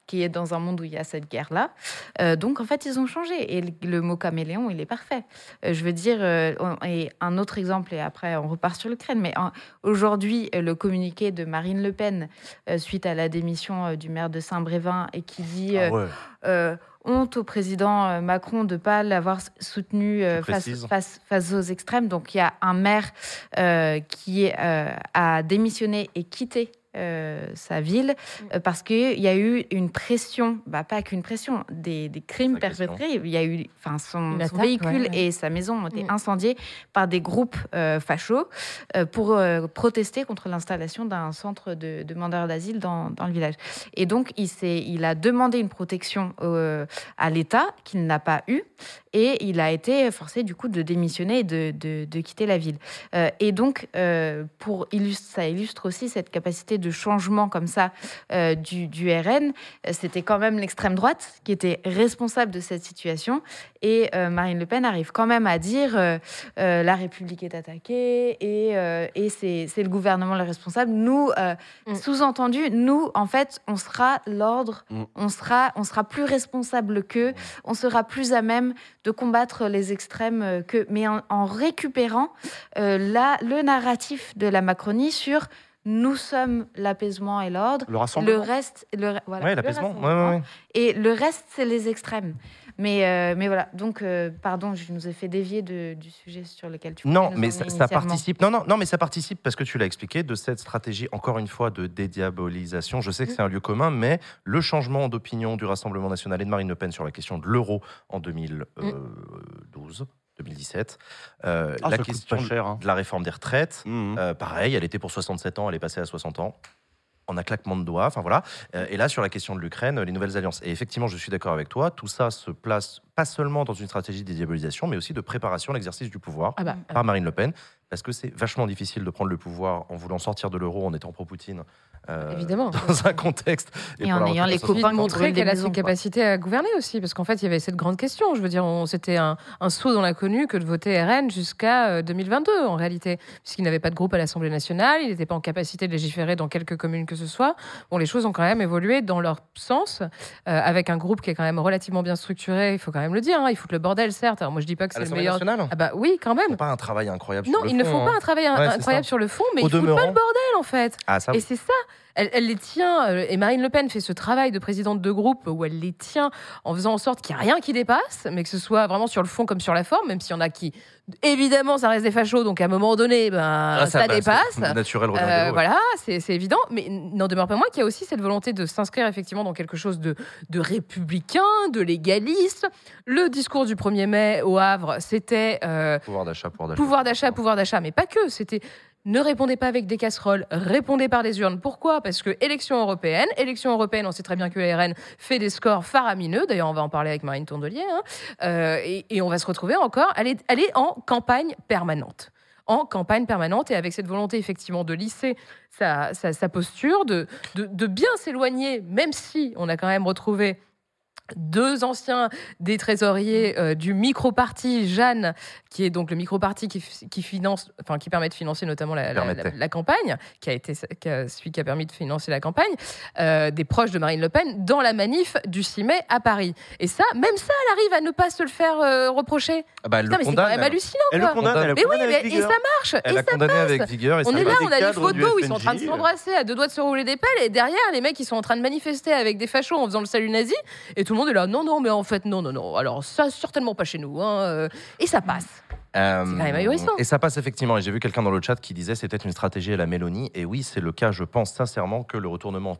qui est dans un monde où il y a cette guerre-là. Euh, donc, en fait, ils ont changé. Et le, le mot caméléon, il est parfait. Euh, je veux dire, euh, et un autre exemple, et après on repart sur l'Ukraine, mais aujourd'hui, le communiqué de Marine Le Pen suite à la démission du maire de Saint-Brévin et qui dit Ah ouais. honte au président Macron de ne pas l'avoir soutenu face, précises. face, face aux extrêmes. Donc il y a un maire euh, qui euh, a démissionné et quitté. Euh, sa ville euh, parce qu'il y a eu une pression, bah, pas qu'une pression, des, des crimes perpétrés. Il y a eu, enfin, son, son attaque, véhicule ouais, ouais. et sa maison ont été Mm. incendiés par des groupes euh, fachos euh, pour euh, protester contre l'installation d'un centre de demandeurs d'asile dans, dans le village. Et donc, il, s'est- il a demandé une protection euh, à l'État qu'il n'a pas eu et il a été forcé du coup de démissionner et de, de- de quitter la ville. Euh, et donc, euh, pour illustre, ça illustre aussi cette capacité de changement comme ça euh, du, du RN. Euh, C'était quand même l'extrême droite qui était responsable de cette situation. Et euh, Marine Le Pen arrive quand même à dire euh, euh, la République est attaquée et, euh, et c'est c'est le gouvernement le responsable. Nous, euh, Mm. sous-entendu, nous, en fait, on sera l'ordre, Mm. on, sera, on sera plus responsable qu'eux, on sera plus à même de combattre les extrêmes qu'eux, mais en, en récupérant euh, la, le narratif de la Macronie sur nous sommes l'apaisement et l'ordre. Le Le rassemblement. reste, le, voilà, Ouais, le l'apaisement. Rassemblement. ouais, ouais. Et le reste, c'est les extrêmes. Mais, euh, mais voilà, donc, euh, pardon, je nous ai fait dévier de- du sujet sur lequel tu Non, mais ça, participe. Non, non, non, mais ça participe parce que tu l'as expliqué de cette stratégie encore une fois de dédiabolisation. Je sais que c'est un lieu commun, mais le changement d'opinion du Rassemblement national et de Marine Le Pen sur la question de l'euro en 2012, 2017, euh, Ah, la question cher. hein. de la réforme des retraites, Mhm. euh, pareil, elle était pour 67 ans, elle est passée à 60 ans. En un claquement de doigts, enfin voilà. Euh, et là, sur la question de l'Ukraine, les nouvelles alliances. Et effectivement, je suis d'accord avec toi, tout ça se place pas seulement dans une stratégie de dédiabolisation, mais aussi de préparation à l'exercice du pouvoir Ah bah, par Marine Le Pen, parce que c'est vachement difficile de prendre le pouvoir en voulant sortir de l'euro en étant pro-Poutine. euh, évidemment. Dans un contexte. Et en ayant les à 60 copains montrer qu'elle a ses quoi. capacités à gouverner aussi, parce qu'en fait, il y avait cette grande question. Je veux dire, c'était un, un saut dans l'inconnu que de voter RN jusqu'à euh, 2022, en réalité, puisqu'il n'avait pas de groupe à l'Assemblée nationale, il n'était pas en capacité de légiférer dans quelques communes que ce soit. Bon, les choses ont quand même évolué dans leur sens, euh, avec un groupe qui est quand même relativement bien structuré, il faut quand même le dire. Hein, ils foutent le bordel, certes. Alors, moi, je dis pas que c'est le meilleur. nationale Ah bah oui, quand même. pas un travail incroyable Non, sur le ne fond, font pas hein. un travail Ouais, incroyable sur le fond, mais Au ils foutent pas le bordel, en fait. Ah, ça, Et c'est ça. Elle, elle les tient, euh, et Marine Le Pen fait ce travail de présidente de groupe où elle les tient en faisant en sorte qu'il n'y a rien qui dépasse, mais que ce soit vraiment sur le fond comme sur la forme, même s'il y en a qui, évidemment, ça reste des fachos, donc à un moment donné, ben, Ah, ça, bah, dépasse. c'est Naturel, Euh, ouais. Voilà, c'est c'est évident, mais n'en demeure pas moins qu'il y a aussi cette volonté de s'inscrire effectivement dans quelque chose de, de républicain, de légaliste. Le discours du 1er mai au Havre, c'était euh, Pouvoir d'achat, pouvoir d'achat. pouvoir d'achat, pouvoir d'achat, mais pas que. C'était ne répondez pas avec des casseroles, répondez par les urnes. Pourquoi? Parce que élection européenne, élection européenne, on sait très bien que la RN fait des scores faramineux. D'ailleurs, on va en parler avec Marine Tondelier. hein. Euh, et, on va se retrouver encore. Elle est, en campagne permanente. En campagne permanente et avec cette volonté effectivement de lisser sa, posture, de bien s'éloigner, même si on a quand même retrouvé deux anciens des trésoriers euh, du micro-parti Jeanne, qui est donc le micro-parti qui, finance, enfin qui permet de financer notamment la, la- Permettait. la- la campagne, qui a été qui a- celui qui a permis de financer la campagne, euh, des proches de Marine Le Pen dans la manif du 6 mai à Paris. Et ça, même ça, elle arrive à ne pas se le faire euh, reprocher. Ah bah, elle Putain, le mais c'est quand même hallucinant. Elle le quoi. condamne, elle le Mais oui, mais- et ça marche. Elle et a ça condamné passe. avec vigueur. Et On ça est là, on a des photos où ils sont en train de s'embrasser à deux doigts de se rouler des pelles et derrière les mecs ils sont en train de manifester avec des fachos en faisant le salut nazi et tout le monde est là non non mais en fait non non non alors ça certainement pas chez nous hein, euh, et ça passe. Euh, C'est quand même ahurissant. Et ça passe effectivement. Et j'ai vu quelqu'un dans le chat qui disait c'était une stratégie à la Mélanie. Et oui, c'est le cas. Je pense sincèrement que le retournement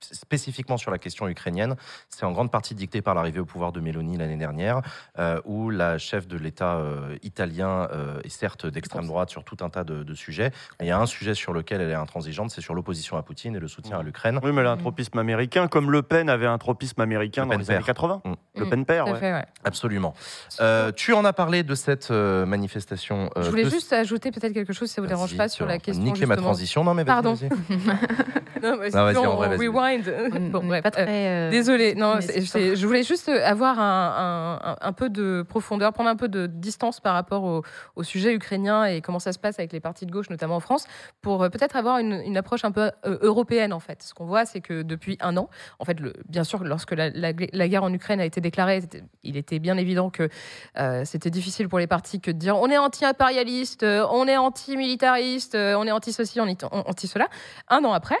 spécifiquement sur la question ukrainienne, c'est en grande partie dicté par l'arrivée au pouvoir de Mélanie l'année dernière, euh, où la chef de l'État euh, italien euh, est certes d'extrême droite sur tout un tas de, de sujets. Mais il y a un sujet sur lequel elle est intransigeante, c'est sur l'opposition à Poutine et le soutien à l'Ukraine. Oui, mais elle a un tropisme américain, comme Le Pen avait un tropisme américain Le dans Pen les années père. 80. Mm. Le Pen père, ouais. fait, ouais. Absolument. Euh, tu en as parlé de cette euh, manifestation. euh, Je voulais de- juste ajouter peut-être quelque chose si ça vous dérange pas sur la vas question Niquer ma transition. Non, mais vas-y, Pardon. Non, mais Non, vas-y, sinon, en vrai, rewind. On Bon, n'est bref, pas euh, très, euh, Désolée, non, je voulais juste avoir un, un- un- un peu de profondeur, prendre un peu de distance par rapport au, au sujet ukrainien et comment ça se passe avec les partis de gauche, notamment en France, pour peut-être avoir une, une approche un peu européenne en fait. Ce qu'on voit, c'est que depuis un an, en fait, le, bien sûr, lorsque la, la- la guerre en Ukraine a été déclarée, il était bien évident que euh, c'était difficile pour les partis que dire on est anti-impérialiste, euh, on est anti-militariste, euh, on est anti-ceci, on est anti-cela. Un an après,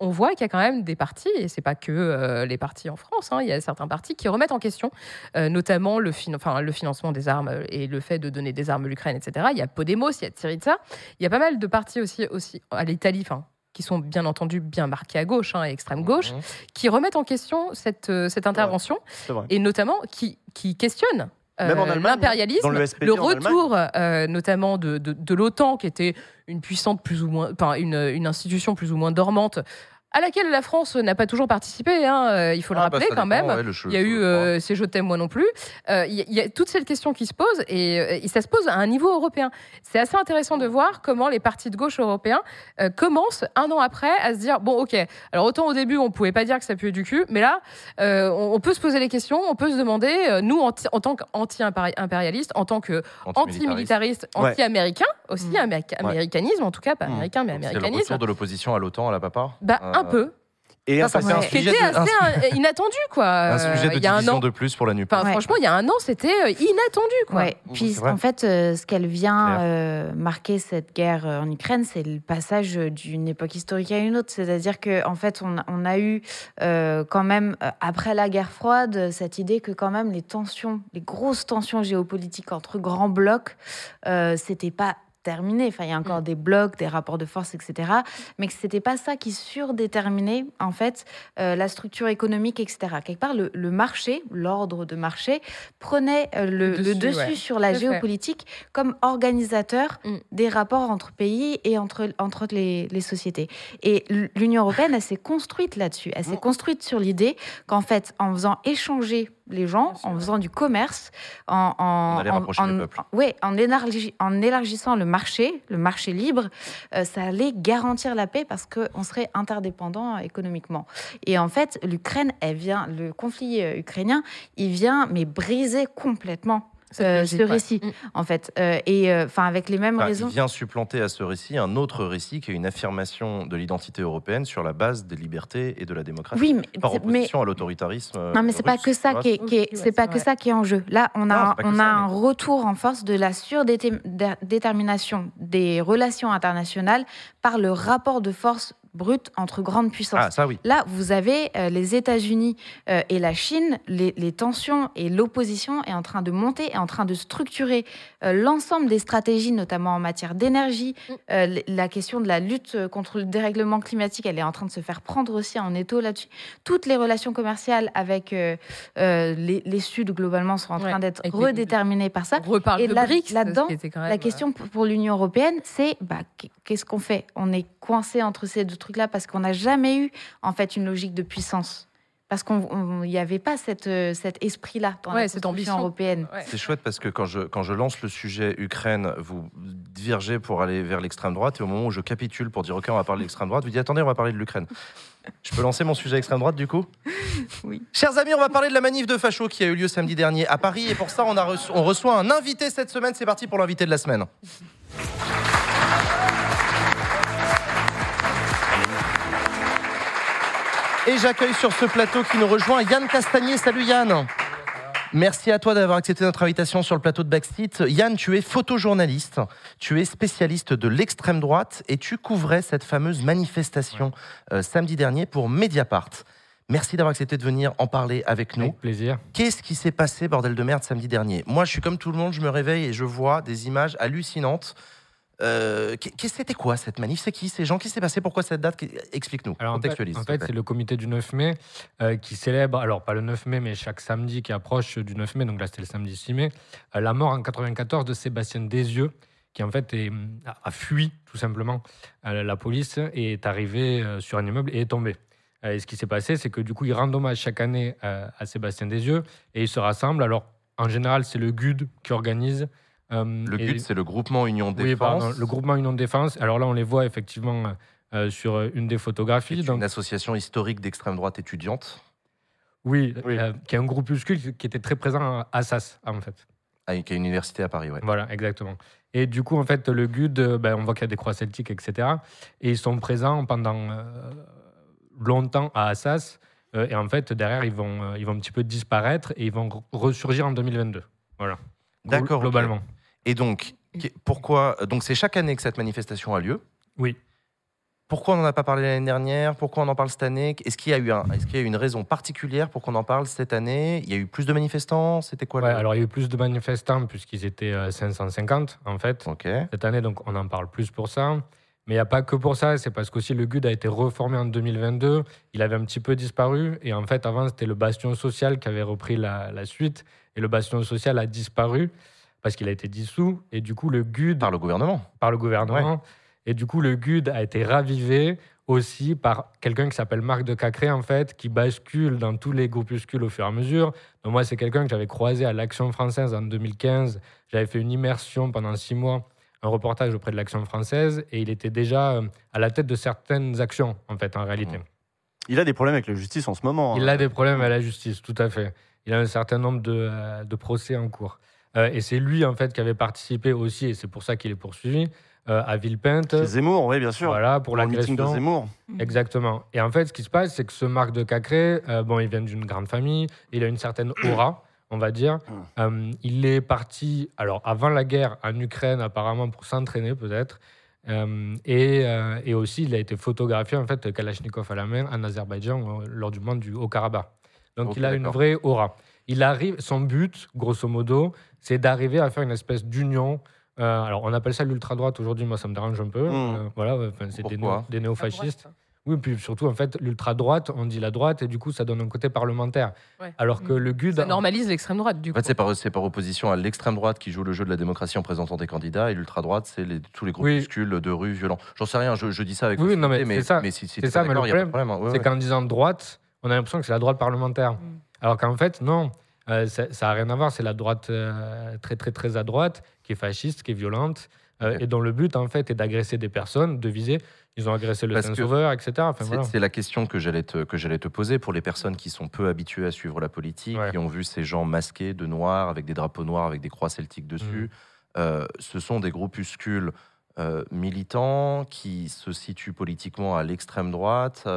on voit qu'il y a quand même des partis, et c'est pas que euh, les partis en France, hein, il y a certains partis qui remettent en question euh, notamment le, fin- enfin, le financement des armes et le fait de donner des armes à l'Ukraine, etc. Il y a Podemos, il y a Syriza, il y a pas mal de partis aussi, aussi à l'Italie, enfin, qui sont bien entendu bien marqués à gauche, hein, extrême gauche, Mhm. qui remettent en question cette, euh, cette intervention et notamment qui, qui questionnent euh, l'impérialisme, le SPD le retour euh, notamment de, de, de l'OTAN, qui était une puissante plus ou moins, enfin une, une institution plus ou moins dormante, à laquelle la France n'a pas toujours participé. hein, euh, il faut le Ah, bah, rappeler quand dépend, même. ouais, le jeu- Il y a eu euh, ces je t'aime moi non plus. Euh, Il y, a- il y a toute cette question qui se pose et, euh, et ça se pose à un niveau européen. C'est assez intéressant de voir comment les partis de gauche européens euh, commencent un an après à se dire bon ok alors autant au début on pouvait pas dire que ça puait du cul mais là on, on peut se poser les questions on peut se demander nous en tant qu'anti-impérialiste en tant que Antimilitariste. anti-militariste Ouais. anti-américain aussi Mm. américa- américanisme en tout cas pas Mm. américain mais Donc, C'est le américanisme retour de l'opposition à l'OTAN, à la papa? Bah un peu Et Ça, ça fait un sujet de, assez euh, inattendu quoi un Euh, sujet de il y a un division an de plus pour la NUP. Enfin, Ouais. franchement, il y a un an, c'était euh, inattendu, quoi. Ouais. Puis c'est en fait, euh, ce qu'elle vient euh, marquer cette guerre euh, en Ukraine, c'est le passage euh, d'une époque historique à une autre. C'est-à-dire que en fait, on, a- on a eu euh, quand même euh, après la guerre froide cette idée que quand même les tensions, les grosses tensions géopolitiques entre grands blocs, euh, c'était pas terminé. Enfin, il y a encore des blocs, des rapports de force, etc. Mais que c'était pas ça qui surdéterminait en fait euh, la structure économique, etc. Quelque part, le, le marché, l'ordre de marché, prenait euh, le, Le le dessus, ouais. sur la fait. géopolitique comme organisateur Mm. des rapports entre pays et entre, entre les, les sociétés. Et l'Union européenne, elle s'est construite là-dessus. Elle s'est Mm. construite sur l'idée qu'en fait, en faisant échanger les gens, en faisant du commerce, en, les ouais, en, élargi- en élargissant le marché, le marché libre, euh, ça allait garantir la paix parce qu'on serait interdépendant économiquement. Et en fait, l'Ukraine, elle vient, le conflit euh, ukrainien, il vient mais briser complètement euh, ce récit, Mm. en fait. Euh, et enfin, avec les mêmes Enfin, raisons. il vient supplanter à ce récit un autre récit qui est une affirmation de l'identité européenne sur la base des libertés et de la démocratie. Oui, mais, par mais opposition à l'autoritarisme. euh, Non, mais c'est pas que ça qui est, qui est- Oui, c'est ouais, pas que ça qui est en jeu. Là, on a, Non, un- ça, mais- retour en force de la surdétermination des relations internationales par le rapport de force brute entre grandes puissances. Ah, ça oui. Là, vous avez euh, les États-Unis euh, et la Chine, les, les tensions et l'opposition est en train de monter, est en train de structurer euh, l'ensemble des stratégies, notamment en matière d'énergie. Mm. Euh, la question de la lutte contre le dérèglement climatique, elle est en train de se faire prendre aussi en étau là-dessus. Toutes les relations commerciales avec euh, euh, les, les Suds, globalement, sont en train Ouais, d'être les- redéterminées par ça. On reparle Et de là- BRICS. là-dedans, La question pour pour l'Union européenne, c'est bah, qu- qu'est-ce qu'on fait? On est coincé entre ces deux trucs-là parce qu'on n'a jamais eu en fait une logique de puissance. Parce qu'il n'y avait pas cette, euh, cet esprit-là dans Ouais, la cette ambition. européenne. ouais. C'est chouette parce que quand je, quand je lance le sujet Ukraine, vous divergez pour aller vers l'extrême droite et au moment où je capitule pour dire OK, on va parler de l'extrême droite, vous dites attendez, on va parler de l'Ukraine. Je peux lancer mon sujet extrême droite du coup? Oui. Chers amis, on va parler de la manif de facho qui a eu lieu samedi dernier à Paris et pour ça, on, a on reçoit un invité cette semaine. C'est parti pour l'invité de la semaine. Et j'accueille sur ce plateau qui nous rejoint Yann Castagnier. Salut Yann. Merci à toi d'avoir accepté notre invitation sur le plateau de Backseat. Yann, tu es photojournaliste, tu es spécialiste de l'extrême droite et tu couvrais cette fameuse manifestation euh, samedi dernier pour Mediapart. Merci d'avoir accepté de venir en parler avec nous. Avec plaisir. Qu'est-ce qui s'est passé, bordel de merde, samedi dernier? Moi, je suis comme tout le monde, je me réveille et je vois des images hallucinantes. Euh, C'était quoi cette manif? C'est qui? Ces gens qui s'est passé? Pourquoi cette date? Explique-nous, Alors, en fait, contextualise. en fait, c'est le comité du 9 mai euh, qui célèbre, alors pas le 9 mai, mais chaque samedi qui approche du 9 mai, donc là c'était le samedi 6 mai, euh, la mort en 94 de Sébastien Desieux, qui en fait est, a, fui tout simplement euh, la police et est arrivé sur un immeuble et est tombé. Et ce qui s'est passé, c'est que du coup, ils rendent hommage chaque année à Sébastien Desieux et ils se rassemblent. Alors, en général, c'est le GUD qui organise. Euh, Le but, c'est le groupement Union oui, Défense. pardon, le groupement Union de Défense. Alors là, on les voit effectivement euh, sur euh, une des photographies. est Donc, une association historique d'extrême droite étudiante, oui, Oui. euh, qui est un groupuscule qui était très présent à Assas, en fait. ah, qui a une université à Paris. Ouais. Voilà, exactement. Et du coup, en fait, le GUD, ben, on voit qu'il y a des croix celtiques, etc. Et ils sont présents pendant euh, longtemps à Assas. Euh, et en fait, derrière, ils vont, euh, ils vont un petit peu disparaître et ils vont re- ressurgir en 2022. Voilà. D'accord. Globalement. Et donc, pourquoi Donc, c'est chaque année que cette manifestation a lieu. Oui. Pourquoi on n'en a pas parlé l'année dernière? Pourquoi on en parle cette année? Est-ce qu'il y a eu un, qu'il y a eu une raison particulière pour qu'on en parle cette année? Il y a eu plus de manifestants? C'était quoi Ouais, alors, il y a eu plus de manifestants puisqu'ils étaient euh, 550, en fait. Cette année, donc, on en parle plus pour ça. Mais il n'y a pas que pour ça, c'est parce qu'aussi le GUD a été reformé en 2022. Il avait un petit peu disparu. Et en fait, avant, c'était le Bastion Social qui avait repris la, la suite. Et le Bastion Social a disparu parce qu'il a été dissous. Et du coup, le GUD, Par le gouvernement. par le gouvernement, et du coup, le GUD a été ravivé aussi par quelqu'un qui s'appelle Marc de Cacré, en fait, qui bascule dans tous les groupuscules au fur et à mesure. Donc moi, c'est quelqu'un que j'avais croisé à l'Action française en 2015. J'avais fait une immersion pendant six mois, un reportage auprès de l'Action française, et il était déjà euh, à la tête de certaines actions, en fait, en réalité. Il a des problèmes avec la justice en ce moment. Il hein. a des problèmes à la justice, tout à fait. Il a un certain nombre de, euh, de procès en cours. Euh, et c'est lui, en fait, qui avait participé aussi, et c'est pour ça qu'il est poursuivi, euh, à Villepinte. Chez Zemmour, oui, bien sûr. Voilà, pour le meeting de l'agression. Zemmour. Exactement. Et en fait, ce qui se passe, c'est que ce Marc de Cacré, euh, bon, il vient d'une grande famille, il a une certaine aura, on va dire. Euh, il est parti, alors avant la guerre, en Ukraine, apparemment, pour s'entraîner peut-être. Euh, et, euh, et aussi, il a été photographié, en fait, Kalachnikov à la main, en Azerbaïdjan, lors du monde du Haut-Karabakh. Donc, il a une vraie aura. Il arrive, son but, grosso modo, c'est d'arriver à faire une espèce d'union. Euh, alors, on appelle ça l'ultra-droite aujourd'hui, moi, ça me dérange un peu. Mm. Euh, voilà, ouais, enfin, c'est des, néo- des néofascistes. Oui, puis surtout, en fait, l'ultra-droite, on dit la droite, et du coup, ça donne un côté parlementaire. Ouais. Alors que le GUD. Ça normalise l'extrême droite, du En coup. fait, c'est par, c'est par opposition à l'extrême droite qui joue le jeu de la démocratie en présentant des candidats et l'ultra droite, c'est les- tous les groupuscules de rue violents. J'en sais rien, je, je dis ça avec. Oui, non, mais facilité, c'est ça. mais si, si C'est ça, mais le problème. hein. Ouais, c'est ouais. qu'en disant droite, on a l'impression que c'est la droite parlementaire. Alors qu'en fait, non. Euh, ça n'a rien à voir. C'est la droite euh, très, très, très à droite, qui est fasciste, qui est violente, euh, et dont le but, en fait, est d'agresser des personnes, de viser. Ils ont agressé le Saint-Sauveur, etc. Enfin, C'est voilà. la question que j'allais te, que j'allais te poser pour les personnes qui sont peu habituées à suivre la politique, Ouais. qui ont vu ces gens masqués de noir, avec des drapeaux noirs, avec des croix celtiques dessus. Mm. Ce sont des groupuscules militants qui se situent politiquement à l'extrême droite,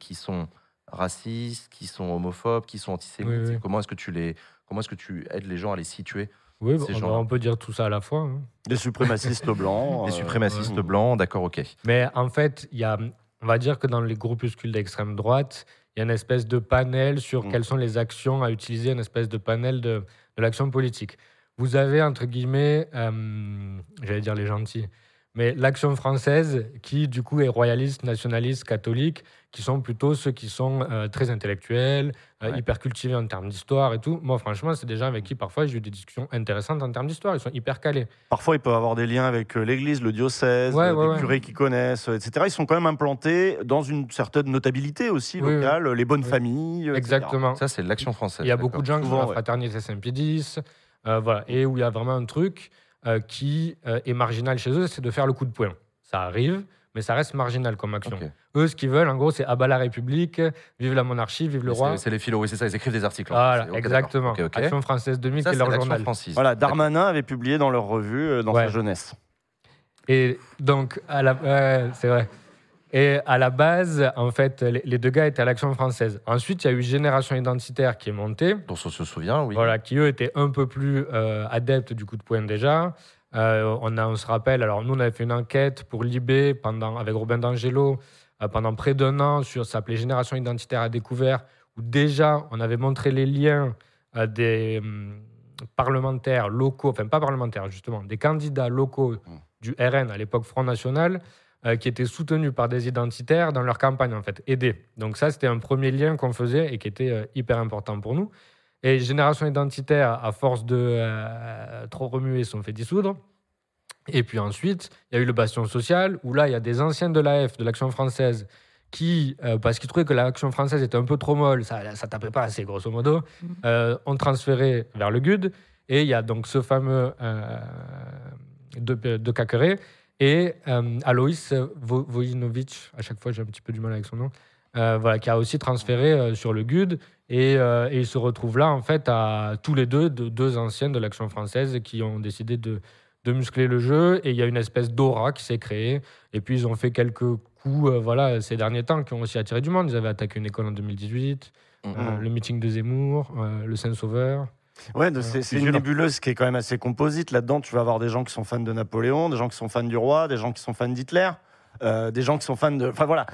qui sont racistes, qui sont homophobes, qui sont antisémites. Oui, oui. Comment est-ce que tu les, comment est-ce que tu aides les gens à les situer Oui, ces on, peut dire tout ça à la fois. hein. Des suprémacistes blancs. Les euh, suprémacistes ouais. blancs, d'accord, ok. Mais en fait, il y a, on va dire que dans les groupuscules d'extrême droite, il y a une espèce de panel sur Mm. quelles sont les actions à utiliser, une espèce de panel de, de l'action politique. Vous avez, entre guillemets, euh, j'allais dire les gentils, mais l'action française qui, du coup, est royaliste, nationaliste, catholique, qui sont plutôt ceux qui sont euh, très intellectuels, euh, Ouais. hyper cultivés en termes d'histoire et tout. Moi, franchement, c'est des gens avec qui, parfois, j'ai eu des discussions intéressantes en termes d'histoire. Ils sont hyper calés. Parfois, ils peuvent avoir des liens avec euh, l'église, le diocèse, Ouais, ouais. curés qui connaissent, etc. Ils sont quand même implantés dans une certaine notabilité aussi Oui, oui. locale, les bonnes Oui. familles. etc. Exactement. Ça, c'est l'action française. Il y a beaucoup de gens qui sont Souvent, la ouais. fraternité Saint-Pédis, euh, voilà, et où il y a vraiment un truc euh, qui euh, est marginal chez eux, c'est de faire le coup de poing. Ça arrive, mais ça reste marginal comme action. Eux, ce qu'ils veulent, en gros, c'est abat la République, vive la monarchie, vive le roi. C'est c'est les philo, oui, c'est ça, ils écrivent des articles. Voilà, exactement. d'accord. Ok, ok. Action française 2000, Ça, qui est c'est leur journal. francise. Voilà, Darmanin avait publié dans leur revue euh, dans Ouais. sa jeunesse. Et donc, à la... ouais, c'est vrai. Et à la base, en fait, les, deux gars étaient à l'Action française. Ensuite, il y a eu Génération Identitaire qui est montée. Dont on se souvient, oui. Voilà, qui eux étaient un peu plus euh, adeptes du coup de poing déjà. Euh, on, a, on se rappelle, alors nous on avait fait une enquête pour Libé pendant, avec Robin D'Angelo euh, pendant près d'un an sur ça s'appelait Génération identitaire à découvert, où déjà on avait montré les liens des hum, parlementaires locaux, enfin pas parlementaires justement, des candidats locaux du RN à l'époque Front National euh, qui étaient soutenus par des identitaires dans leur campagne en fait, aidés. Donc ça c'était un premier lien qu'on faisait et qui était euh, hyper important pour nous. Et Génération Identitaire, à force de euh, trop remuer, se sont fait dissoudre. Et puis ensuite, il y a eu le Bastion Social, où là, il y a des anciens de l'AF, de l'Action française, qui, euh, parce qu'ils trouvaient que l'Action française était un peu trop molle, ça ça tapait pas assez, grosso modo, euh, ont transféré vers le GUD. Et il y a donc ce fameux euh, de, de Cacqueret et euh, Aloïs Vo- Vojinovic, à chaque fois j'ai un petit peu du mal avec son nom, euh, voilà, qui a aussi transféré euh, sur le GUD. Et, euh, et ils se retrouvent là, en fait, à tous les deux, de, deux anciennes de l'Action française qui ont décidé de, de muscler le jeu. Et il y a une espèce d'aura qui s'est créée. Et puis, ils ont fait quelques coups voilà, ces derniers temps qui ont aussi attiré du monde. Ils avaient attaqué une école en 2018, euh, Mhm. le meeting de Zemmour, le Saint-Sauveur. Ouais, de- c'est c'est une nébuleuse qui est quand même assez composite. Là-dedans, tu vas avoir des gens qui sont fans de Napoléon, des gens qui sont fans du roi, des gens qui sont fans d'Hitler. Euh, des gens qui sont fans de. Enfin voilà.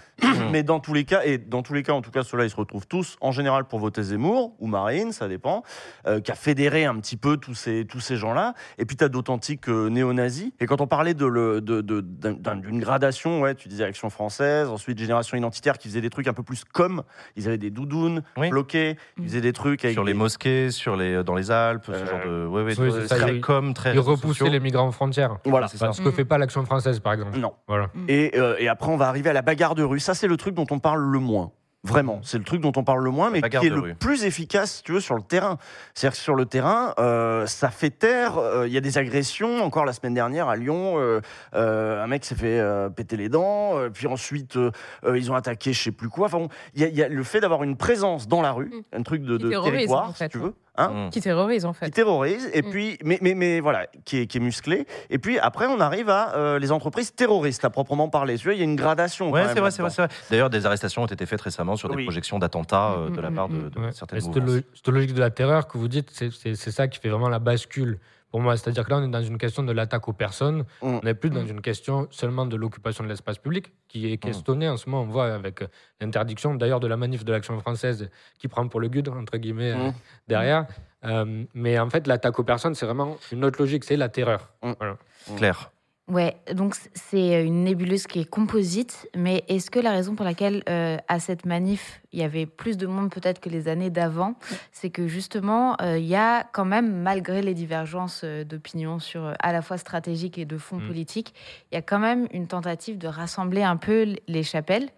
Mais dans tous les cas, et dans tous les cas, en tout cas, ceux-là, ils se retrouvent tous, en général, pour voter Zemmour ou Marine, ça dépend, euh, qui a fédéré un petit peu tous ces, tous ces gens-là. Et puis, tu as d'authentiques euh, néo-nazis. Et quand on parlait de le- de- de- d'une gradation, ouais, tu disais Action française, ensuite Génération identitaire qui faisait des trucs un peu plus comme. Ils avaient des doudounes Oui. bloqués, ils faisaient des trucs avec Sur les des- mosquées, sur les, dans les Alpes, ce Euh, genre de. Ouais, ouais, oui, de- c'est ça, très ils- com, très. Ils repoussaient sociaux. les migrants aux frontières. Voilà. C'est ça. Ce que Mm. fait pas l'Action française, par exemple. Non. Voilà. Et, euh, et après, on va arriver à la bagarre de rue. Ça, c'est le truc dont on parle le moins. Vraiment, c'est le truc dont on parle le moins, mais qui est le rue. plus efficace, si tu veux, sur le terrain. C'est-à-dire que sur le terrain, euh, ça fait taire. euh, Il y a des agressions. Encore la semaine dernière à Lyon, euh, euh, un mec s'est fait euh, péter les dents. euh, puis ensuite, euh, euh, ils ont attaqué, je sais plus quoi. Enfin, bon, il y, a- il y a le fait d'avoir une présence dans la rue, un truc de, de territoire, en si tu veux. Hein Mm. Qui terrorise, en qui fait. terrorise, et Mm. puis, mais, mais, mais voilà, qui est, qui est musclé. Et puis après, on arrive à euh, les entreprises terroristes, à proprement parler. Tu vois, il y a une gradation. Ouais, quand c'est vrai, c'est vrai, vrai. D'ailleurs, des arrestations ont été faites récemment sur des Oui. projections d'attentats euh, de la mm, part de, de Ouais. certaines Et cette, logique de la terreur que vous dites, c'est ça qui fait vraiment la bascule pour moi. C'est-à-dire que là, on est dans une question de l'attaque aux personnes. Mm. On n'est plus dans Mm. une question seulement de l'occupation de l'espace public, qui est questionnée en ce moment. On voit avec euh, l'interdiction d'ailleurs de la manif de l'action française qui prend pour le GUD, entre guillemets, euh, Mm. derrière. Euh, mais en fait, l'attaque aux personnes, c'est vraiment une autre logique, c'est la terreur. Mm. Voilà. Claire. Ouais, donc c'est une nébuleuse qui est composite, mais est-ce que la raison pour laquelle euh, à cette manif il y avait plus de monde peut-être que les années d'avant, c'est que justement euh, il y a quand même, malgré les divergences euh, d'opinion sur à la fois stratégique et de fond Mm. politique, il y a quand même une tentative de rassembler un peu les chapelles.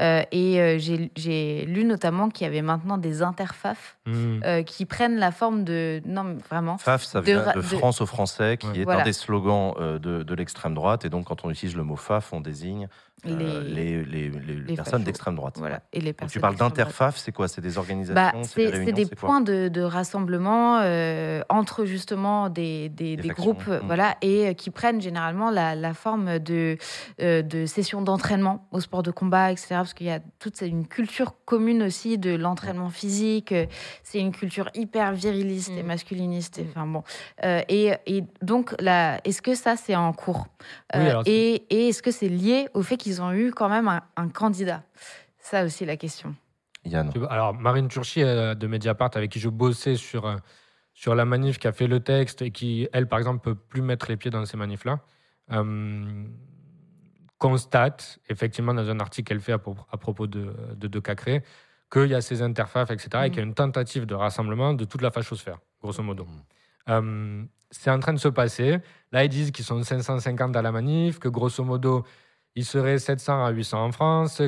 Euh, et j'ai lu notamment qu'il y avait maintenant des interfaf Mm. euh, qui prennent la forme de non vraiment FAF, ça De vient de, de- France aux Français, qui Ouais. est un des slogans de, de l'extrême droite. Et donc, quand on utilise le mot FAF, on désigne les, les, les- les les personnes d'extrême droite. voilà et les Donc, personnes tu parles d'interfaf, c'est quoi? C'est des organisations Bah, des c'est des points de, de rassemblement euh, entre justement des, groupes euh, mm. voilà, et euh, qui prennent généralement la, la forme de, euh, de sessions d'entraînement au sport de combat, etc. Parce qu'il y a toute une culture commune aussi de l'entraînement physique. euh, C'est une culture hyper viriliste et Mm. masculiniste. et Mm. Enfin, bon. Euh, et, et donc, est-ce que ça, c'est en cours? Tour Oui, Euh, alors, Et, et est-ce que c'est lié au fait qu'ils ont eu quand même un, un candidat Ça aussi la question. Yann. Alors, Marine Turchi euh, de Mediapart, avec qui je bossais sur, euh, sur la manif, qui a fait le texte et qui, elle, par exemple, peut plus mettre les pieds dans ces manifs-là, euh, constate, effectivement, dans un article qu'elle fait à, pro- à propos de, de, de Cacré, qu'il y a ces interfaces, etc., et qu'il y a une tentative de rassemblement de toute la fachosphère, grosso modo. Euh, c'est en train de se passer. Là, ils disent qu'ils sont 550 à la manif, que grosso modo, ils seraient 700 à 800 en France,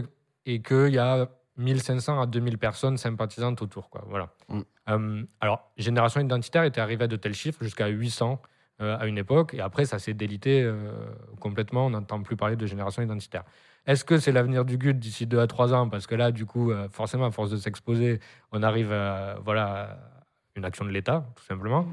et qu'il y a 1500 à 2000 personnes sympathisantes autour. Quoi. Voilà. Mm. Euh, alors, Génération Identitaire était arrivé à de tels chiffres, jusqu'à 800 euh, à une époque, et après, ça s'est délité euh, complètement. On n'entend plus parler de Génération Identitaire. Est-ce que c'est l'avenir du GUD d'ici 2 à 3 ans? Parce que là, du coup, forcément, à force de s'exposer, on arrive à voilà, à une action de l'État, tout simplement.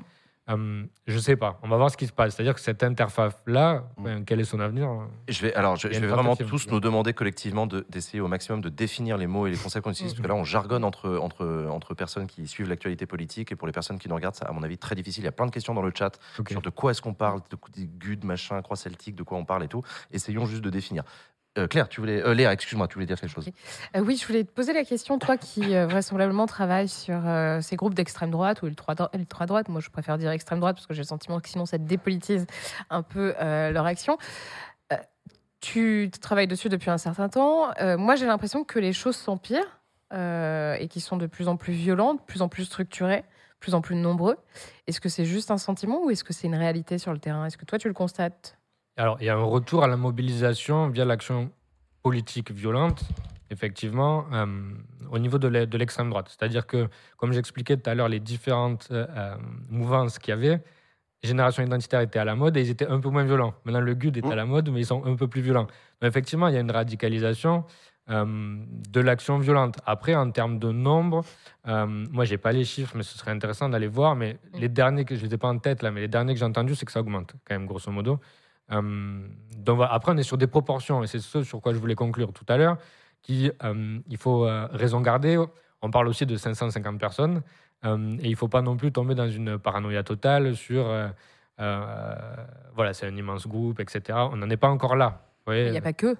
Euh, je sais pas. On va voir ce qui se passe. C'est-à-dire que cette interface-là, Mm. ben, quel est son avenir Je vais, alors, je, vais vraiment tous nous demander collectivement de- d'essayer au maximum de définir les mots et les concepts qu'on utilise, parce que là, on jargonne entre, entre, entre personnes qui suivent l'actualité politique, et pour les personnes qui nous regardent, c'est à mon avis très difficile. Il y a plein de questions dans le chat sur de quoi est-ce qu'on parle, de des GUD, machin, croix celtique, de quoi on parle et tout. Essayons juste de définir. Euh, Claire, tu voulais, euh, Léa, excuse-moi, tu voulais dire quelque chose. Euh, oui, je voulais te poser la question, toi qui euh, vraisemblablement travailles sur euh, ces groupes d'extrême droite ou ultra droite, moi je préfère dire extrême droite parce que j'ai le sentiment que sinon ça dépolitise un peu euh, leur action. Euh, tu travailles dessus depuis un certain temps. Euh, moi j'ai l'impression que les choses s'empirent euh, et qui sont de plus en plus violentes, de plus en plus structurées, de plus en plus nombreux. Est-ce que c'est juste un sentiment ou est-ce que c'est une réalité sur le terrain? Est-ce que toi tu le constates? Alors, il y a un retour à la mobilisation via l'action politique violente, effectivement, euh, au niveau de l'e- de l'extrême droite. C'est-à-dire que, comme j'expliquais tout à l'heure, les différentes euh, euh, mouvances qu'il y avait, Génération Identitaire était à la mode et ils étaient un peu moins violents. Maintenant, le GUD est à la mode, mais ils sont un peu plus violents. Donc, effectivement, il y a une radicalisation euh, de l'action violente. Après, en termes de nombre, moi, j'ai pas les chiffres, mais ce serait intéressant d'aller voir. Mais les derniers que je les ai pas en tête là, mais les derniers que j'ai entendus, c'est que ça augmente quand même, grosso modo. Euh, donc après, on est sur des proportions, et c'est ce sur quoi je voulais conclure tout à l'heure, qui euh, il faut euh, raison garder. On parle aussi de 550 personnes, et il faut pas non plus tomber dans une paranoïa totale sur voilà, c'est un immense groupe, etc. On n'en est pas encore là. Il n'y a pas que.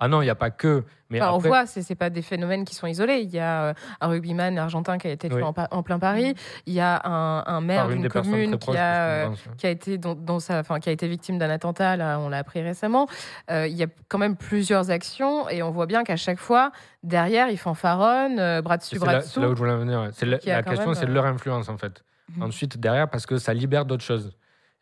Ah non, il n'y a pas que. Mais Enfin, après- On voit, ce n'est pas des phénomènes qui sont isolés. Il y a euh, un rugbyman argentin qui a été tué Oui. en, plein Paris. Il y a un, un maire d'une commune qui a, euh, qui a été dans, dans sa, enfin, qui a été victime d'un attentat. Là, on l'a appris récemment. Euh, il y a quand même plusieurs actions et on voit bien qu'à chaque fois, derrière, ils fanfaronnent, euh, bras dessus, bras là, dessous. c'est là où je voulais en venir. ouais. La, question, même, c'est leur influence en fait. Mhm. Ensuite, derrière, parce que ça libère d'autres choses.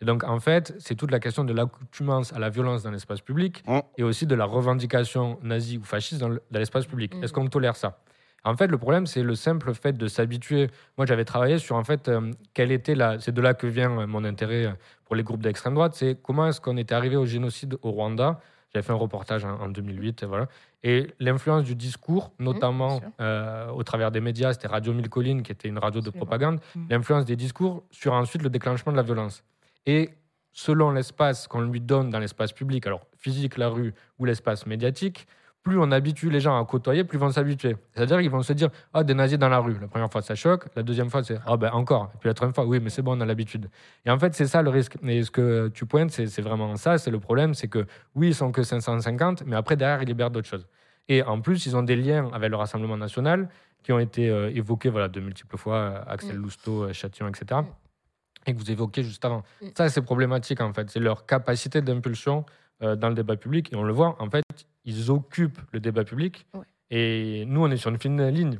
Et donc, en fait, c'est toute la question de l'accoutumance à la violence dans l'espace public Mhm. et aussi de la revendication nazie ou fasciste dans le- dans l'espace public. Mhm. Est-ce qu'on tolère ça? En fait, le problème, c'est le simple fait de s'habituer. Moi, j'avais travaillé sur, en fait, euh, quelle était la. C'est de là que vient euh, mon intérêt euh, pour les groupes d'extrême droite. C'est comment est-ce qu'on était arrivé au génocide au Rwanda? J'avais fait un reportage en, en 2008, et voilà. Et l'influence du discours, notamment Mmh, euh, au travers des médias, c'était Radio Mille Collines, qui était une radio de propagande, l'influence des discours sur ensuite le déclenchement de la violence. Et selon l'espace qu'on lui donne dans l'espace public, alors physique, la rue ou l'espace médiatique, plus on habitue les gens à côtoyer, plus ils vont s'habituer. C'est-à-dire qu'ils vont se dire Ah, des nazis dans la rue. La première fois, ça choque. La deuxième fois, c'est Ah, ben encore. Et puis la troisième fois, oui, mais c'est bon, on a l'habitude. Et en fait, c'est ça le risque. Et ce que tu pointes, c'est vraiment ça. C'est le problème c'est que oui, ils sont que 550, mais après, derrière, ils libèrent d'autres choses. Et en plus, ils ont des liens avec le Rassemblement national qui ont été euh, évoqués voilà, de multiples fois, Axel. Lousteau, Châtillon, etc. Et que vous évoquiez juste avant. Mm. Ça, c'est problématique, en fait. C'est leur capacité d'impulsion euh, dans le débat public. Et on le voit, en fait, ils occupent le débat public. Ouais. Et nous, on est sur une fine ligne.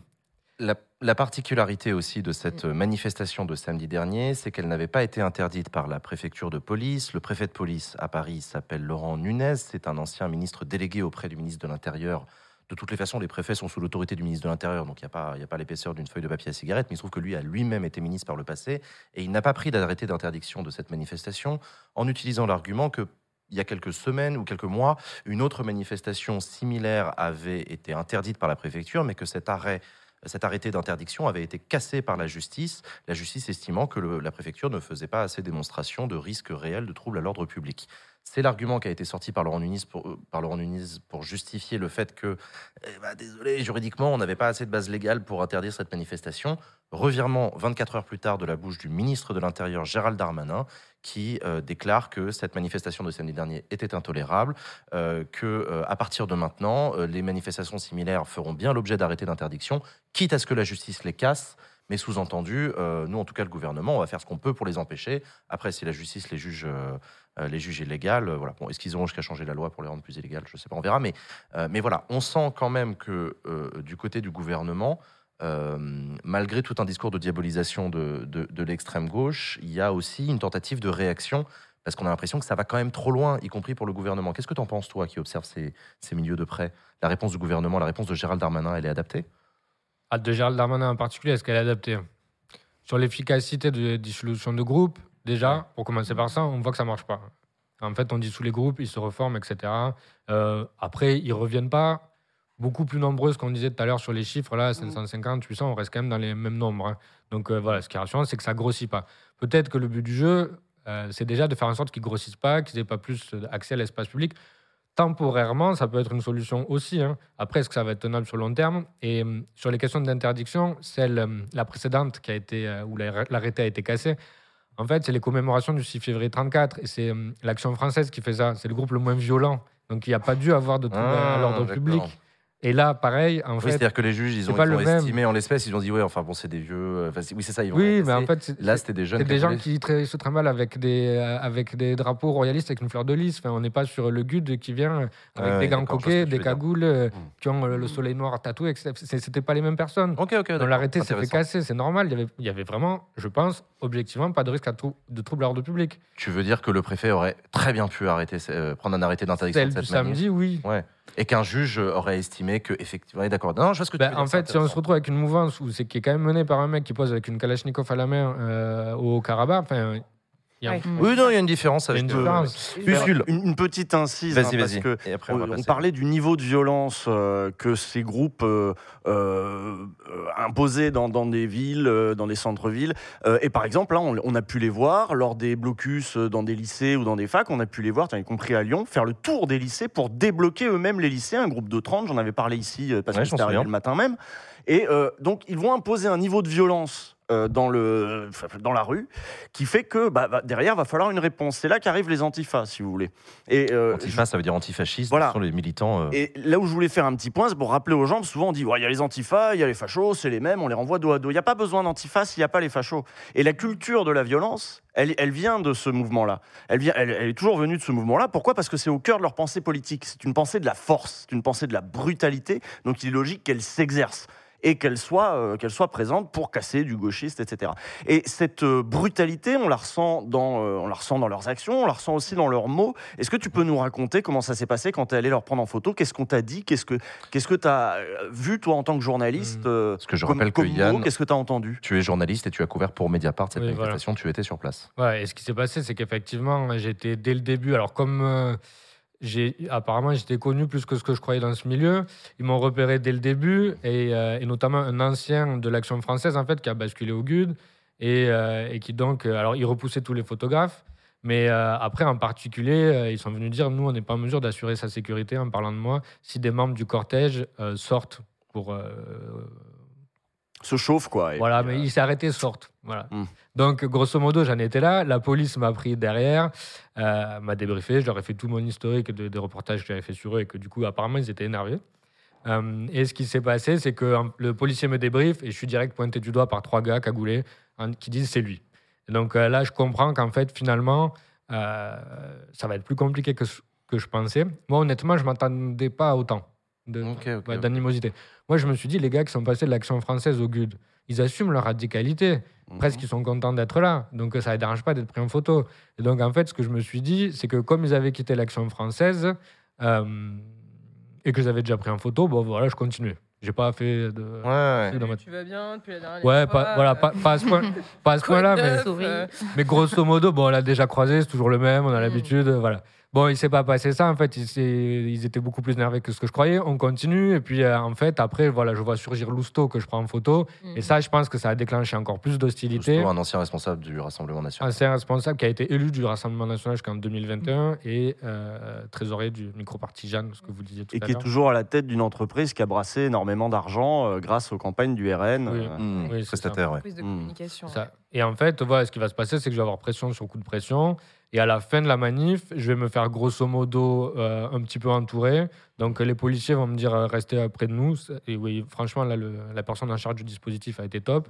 La, la particularité aussi de cette Mm. manifestation de samedi dernier, c'est qu'elle n'avait pas été interdite par la préfecture de police. Le préfet de police à Paris s'appelle Laurent Nunez. C'est un ancien ministre délégué auprès du ministre de l'Intérieur. De toutes les façons, les préfets sont sous l'autorité du ministre de l'Intérieur, donc il n'y a pas, l'épaisseur d'une feuille de papier à cigarette, mais il se trouve que lui a lui-même été ministre par le passé, et il n'a pas pris d'arrêté d'interdiction de cette manifestation, en utilisant l'argument que il y a quelques semaines ou quelques mois, une autre manifestation similaire avait été interdite par la préfecture, mais que cet arrêt cet arrêté d'interdiction avait été cassé par la justice, la justice estimant que la préfecture ne faisait pas assez démonstration de risque réel de trouble à l'ordre public. C'est l'argument qui a été sorti par Laurent pour, euh, pour justifier le fait que, eh ben, désolé, juridiquement, on n'avait pas assez de base légale pour interdire cette manifestation. Revirement 24 heures plus tard de la bouche du ministre de l'Intérieur Gérald Darmanin, qui euh, déclare que cette manifestation de samedi dernier était intolérable, euh, que euh, à partir de maintenant, euh, les manifestations similaires feront bien l'objet d'arrêtés d'interdiction, quitte à ce que la justice les casse. Mais sous-entendu, euh, nous, en tout cas, le gouvernement, on va faire ce qu'on peut pour les empêcher. Après, si la justice les juge, les juge illégales, voilà. Est-ce qu'ils auront jusqu'à changer la loi pour les rendre plus illégales? Je ne sais pas, on verra. Mais, mais voilà, on sent quand même que du côté du gouvernement, euh, malgré tout un discours de diabolisation de, de- de l'extrême gauche, il y a aussi une tentative de réaction parce qu'on a l'impression que ça va quand même trop loin, y compris pour le gouvernement. Qu'est-ce que tu en penses, toi, qui observes ces, ces milieux de près? La réponse du gouvernement, la réponse de Gérald Darmanin, elle est adaptée? Ah, de Gérald Darmanin en particulier, est-ce qu'elle est adaptée? Sur l'efficacité de dissolution de groupe, déjà, pour commencer par ça, on voit que ça marche pas. En fait, on dissout les groupes, ils se reforment, etc. Euh, après, ils reviennent pas beaucoup plus nombreux, ce qu'on disait tout à l'heure sur les chiffres, là, 550, 800, on reste quand même dans les mêmes nombres. hein. Donc euh, voilà, ce qui est rassurant, c'est que ça grossit pas. Peut-être que le but du jeu, euh, c'est déjà de faire en sorte qu'ils grossissent pas, qu'ils aient pas plus accès à l'espace public. Temporairement, ça peut être une solution aussi. hein. Après, est-ce que ça va être tenable sur le long terme? Et euh, sur les questions d'interdiction, celle, euh, la précédente qui a été, euh, où la- l'arrêté a été cassé, en fait, c'est les commémorations du 6 février 34 et c'est euh, l'Action française qui fait ça. C'est le groupe le moins violent. Donc, il n'y a pas dû avoir de trouble Ah, à l'ordre public. Et là, pareil, en Oui, fait. c'est-à-dire que les juges, ils ont, pas ils même. estimé en l'espèce, ils ont dit, ouais, enfin bon, c'est des vieux. euh, enfin, oui, c'est ça, ils vont Oui, mais en fait, Là, c'était des jeunes. C'est des gens qui se trimballent avec des, euh, avec des drapeaux royalistes avec une fleur de lys. Enfin, on n'est pas sur le GUD qui vient avec des gants coquets, des cagoules euh, Mm. qui ont le soleil noir tatoué. C'était pas les mêmes personnes. Ok, ok. D'accord, l'arrêté, s'est fait casser, c'est normal. Il y, avait, il y avait vraiment, je pense, objectivement, pas de risque à trou- de trouble à l'ordre public. Tu veux dire que le préfet aurait très bien pu arrêter, prendre un arrêté d'interdiction de cette samedi, oui. Ouais. Et qu'un juge aurait estimé que, effectivement, d'accord. Non, je vois ce que tu Ben, veux en fait, si on se retrouve avec une mouvance où c'est qui est quand même menée par un mec qui pose avec une Kalachnikov à la main euh, au Karabakh, enfin, il y a un- Ouais. Oui, non, il y a une différence avec une le- différence. Usul. Une, une petite incise, Vas-y, hein, parce vas-y. que Et après, on va on, on passer. parlait du niveau de violence euh, que ces groupes euh, euh, euh, imposaient dans, dans des villes, euh, dans des centres-villes. Euh, et par exemple, là, on, on a pu les voir lors des blocus euh, dans des lycées ou dans des facs. On a pu les voir, y compris à Lyon, faire le tour des lycées pour débloquer eux-mêmes les lycées. Un groupe de 30, j'en avais parlé ici euh, parce Ouais, que je m'en c'était arrivé souviens. le matin même. Et euh, donc, ils vont imposer un niveau de violence euh, dans, le, dans la rue qui fait que bah, bah, derrière, va falloir une réponse. C'est là qu'arrivent les antifas, si vous voulez. Et, euh, Antifa, ça veut dire antifasciste. Voilà. Ce sont les militants. euh, et là où je voulais faire un petit point, c'est pour rappeler aux gens, souvent on dit, Ouais, il y a les antifas, il y a les fachos, c'est les mêmes, on les renvoie dos à dos. Il n'y a pas besoin d'antifas s'il n'y a pas les fachos. Et la culture de la violence, elle, elle vient de ce mouvement-là. Elle, vient, elle, elle est toujours venue de ce mouvement-là. Pourquoi? Parce que c'est au cœur de leur pensée politique. C'est une pensée de la force, c'est une pensée de la brutalité. Donc il est logique qu'elle s'exerce et qu'elle soit, euh, qu'elle soit présente pour casser du gauchiste, etc. Et cette euh, brutalité, on la, ressent dans, euh, on la ressent dans leurs actions, on la ressent aussi dans leurs mots. Est-ce que tu peux nous raconter comment ça s'est passé quand tu es allé leur prendre en photo? Qu'est-ce qu'on t'a dit? Qu'est-ce que qu'est-ce que tu as vu, toi, en tant que journaliste euh, Parce que je comme- rappelle que comme Yann- mot Qu'est-ce que tu as entendu? Tu es journaliste et tu as couvert pour Mediapart cette Oui, voilà. manifestation. Tu étais sur place. Ouais, et ce qui s'est passé, c'est qu'effectivement, j'étais dès le début. Alors, comme euh, apparemment j'étais connu plus que ce que je croyais dans ce milieu, ils m'ont repéré dès le début, et, euh, notamment un ancien de l'action française, en fait, qui a basculé au GUD, et, euh, qui donc. euh, alors, il repoussait tous les photographes. Mais après, en particulier, ils sont venus dire nous, on n'est pas en mesure d'assurer sa sécurité en parlant de moi si des membres du cortège sortent pour Se chauffe, quoi. et voilà, puis, mais euh, il s'est arrêté, sorte. Voilà. Hmm. Donc, grosso modo, j'en étais là. La police m'a pris derrière, euh, m'a débriefé. Je leur ai fait tout mon historique de- des reportages que j'avais fait sur eux et que du coup, apparemment, ils étaient énervés. Euh, et ce qui s'est passé, c'est que le policier me débriefe et je suis direct pointé du doigt par trois gars cagoulés hein, qui disent c'est lui. Et donc euh, là, je comprends qu'en fait, finalement, ça va être plus compliqué que que je pensais. Moi, honnêtement, je m'attendais pas à autant ok. d'animosité. Moi, je me suis dit, les gars qui sont passés de l'action française au GUD, ils assument leur radicalité. mhm. Presque, ils sont contents d'être là. Donc, ça ne les dérange pas d'être pris en photo. Et donc, en fait, ce que je me suis dit, c'est que comme ils avaient quitté l'action française euh, et que j'avais déjà pris en photo, bon, voilà, je continue. J'ai pas fait de. Ouais, ouais. ma- Tu vas bien depuis la dernière Ouais, fois, pas, voilà, euh, pas, pas à ce point- pas à ce mais, neuf, Souris. euh, mais grosso modo, bon, on l'a déjà croisé, c'est toujours le même, on a Mm. l'habitude, voilà. Bon, il s'est pas passé ça, en fait. Ils, étaient beaucoup plus énervés que ce que je croyais. On continue. Et puis, euh, en fait, après, voilà, je vois surgir Lousteau que je prends en photo. Mhm. Et ça, je pense que ça a déclenché encore plus d'hostilité. Lousteau, un ancien responsable du Rassemblement national. Ancien responsable qui a été élu du Rassemblement national jusqu'en 2021 et euh, trésorier du micro-parti Jeanne, ce que vous disiez tout Et à qui est l'heure. toujours à la tête d'une entreprise qui a brassé énormément d'argent euh, grâce aux campagnes du RN. Oui. euh, Mmh, Oui, ça. prestataire, ouais. Prise de communication. Ça. Et en fait, voilà, ce qui va se passer, c'est que je vais avoir pression sur coup de pression. Et à la fin de la manif, je vais me faire grosso modo euh, un petit peu entourer. Donc les policiers vont me dire euh, restez près de nous. Et oui, franchement, là, le- la personne en charge du dispositif a été top.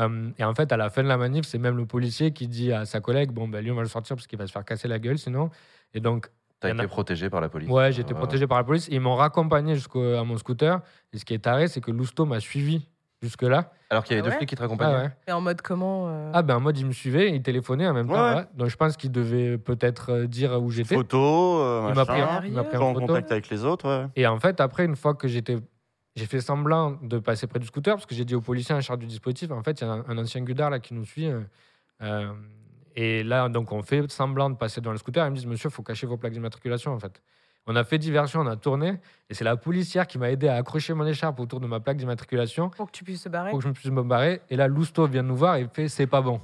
Euh, et en fait, à la fin de la manif, c'est même le policier qui dit à sa collègue bon, ben, lui, on va le sortir parce qu'il va se faire casser la gueule sinon. Et donc, T'as a- été protégé par la police. Ouais, j'ai été Euh, protégé par la police. Ils m'ont raccompagné jusqu'à mon scooter. Et ce qui est taré, c'est que Lousteau m'a suivi jusque-là. Alors qu'il y avait Ah deux flics qui te Ah, raccompagnaient. ouais. Et en mode comment euh, ah ben en mode, il me suivait, il téléphonait en même temps. Ouais. voilà. Donc je pense qu'il devait peut-être euh, dire où j'étais. Photo, euh, Il m'a pris, il m'a pris en photo. contact avec les autres. ouais. Et en fait, après, une fois que j'étais. J'ai fait semblant de passer près du scooter parce que j'ai dit aux policiers en charge du dispositif en fait, il y a un, un ancien gudard là qui nous suit. euh, et là, donc, on fait semblant de passer dans le scooter. Ils me disent, monsieur, il faut cacher vos plaques d'immatriculation en fait. On a fait diversion, on a tourné. Et c'est la policière qui m'a aidé à accrocher mon écharpe autour de ma plaque d'immatriculation pour que tu puisses te barrer pour que je me puisse me barrer. Et là, Lousteau vient nous voir et il fait c'est pas bon.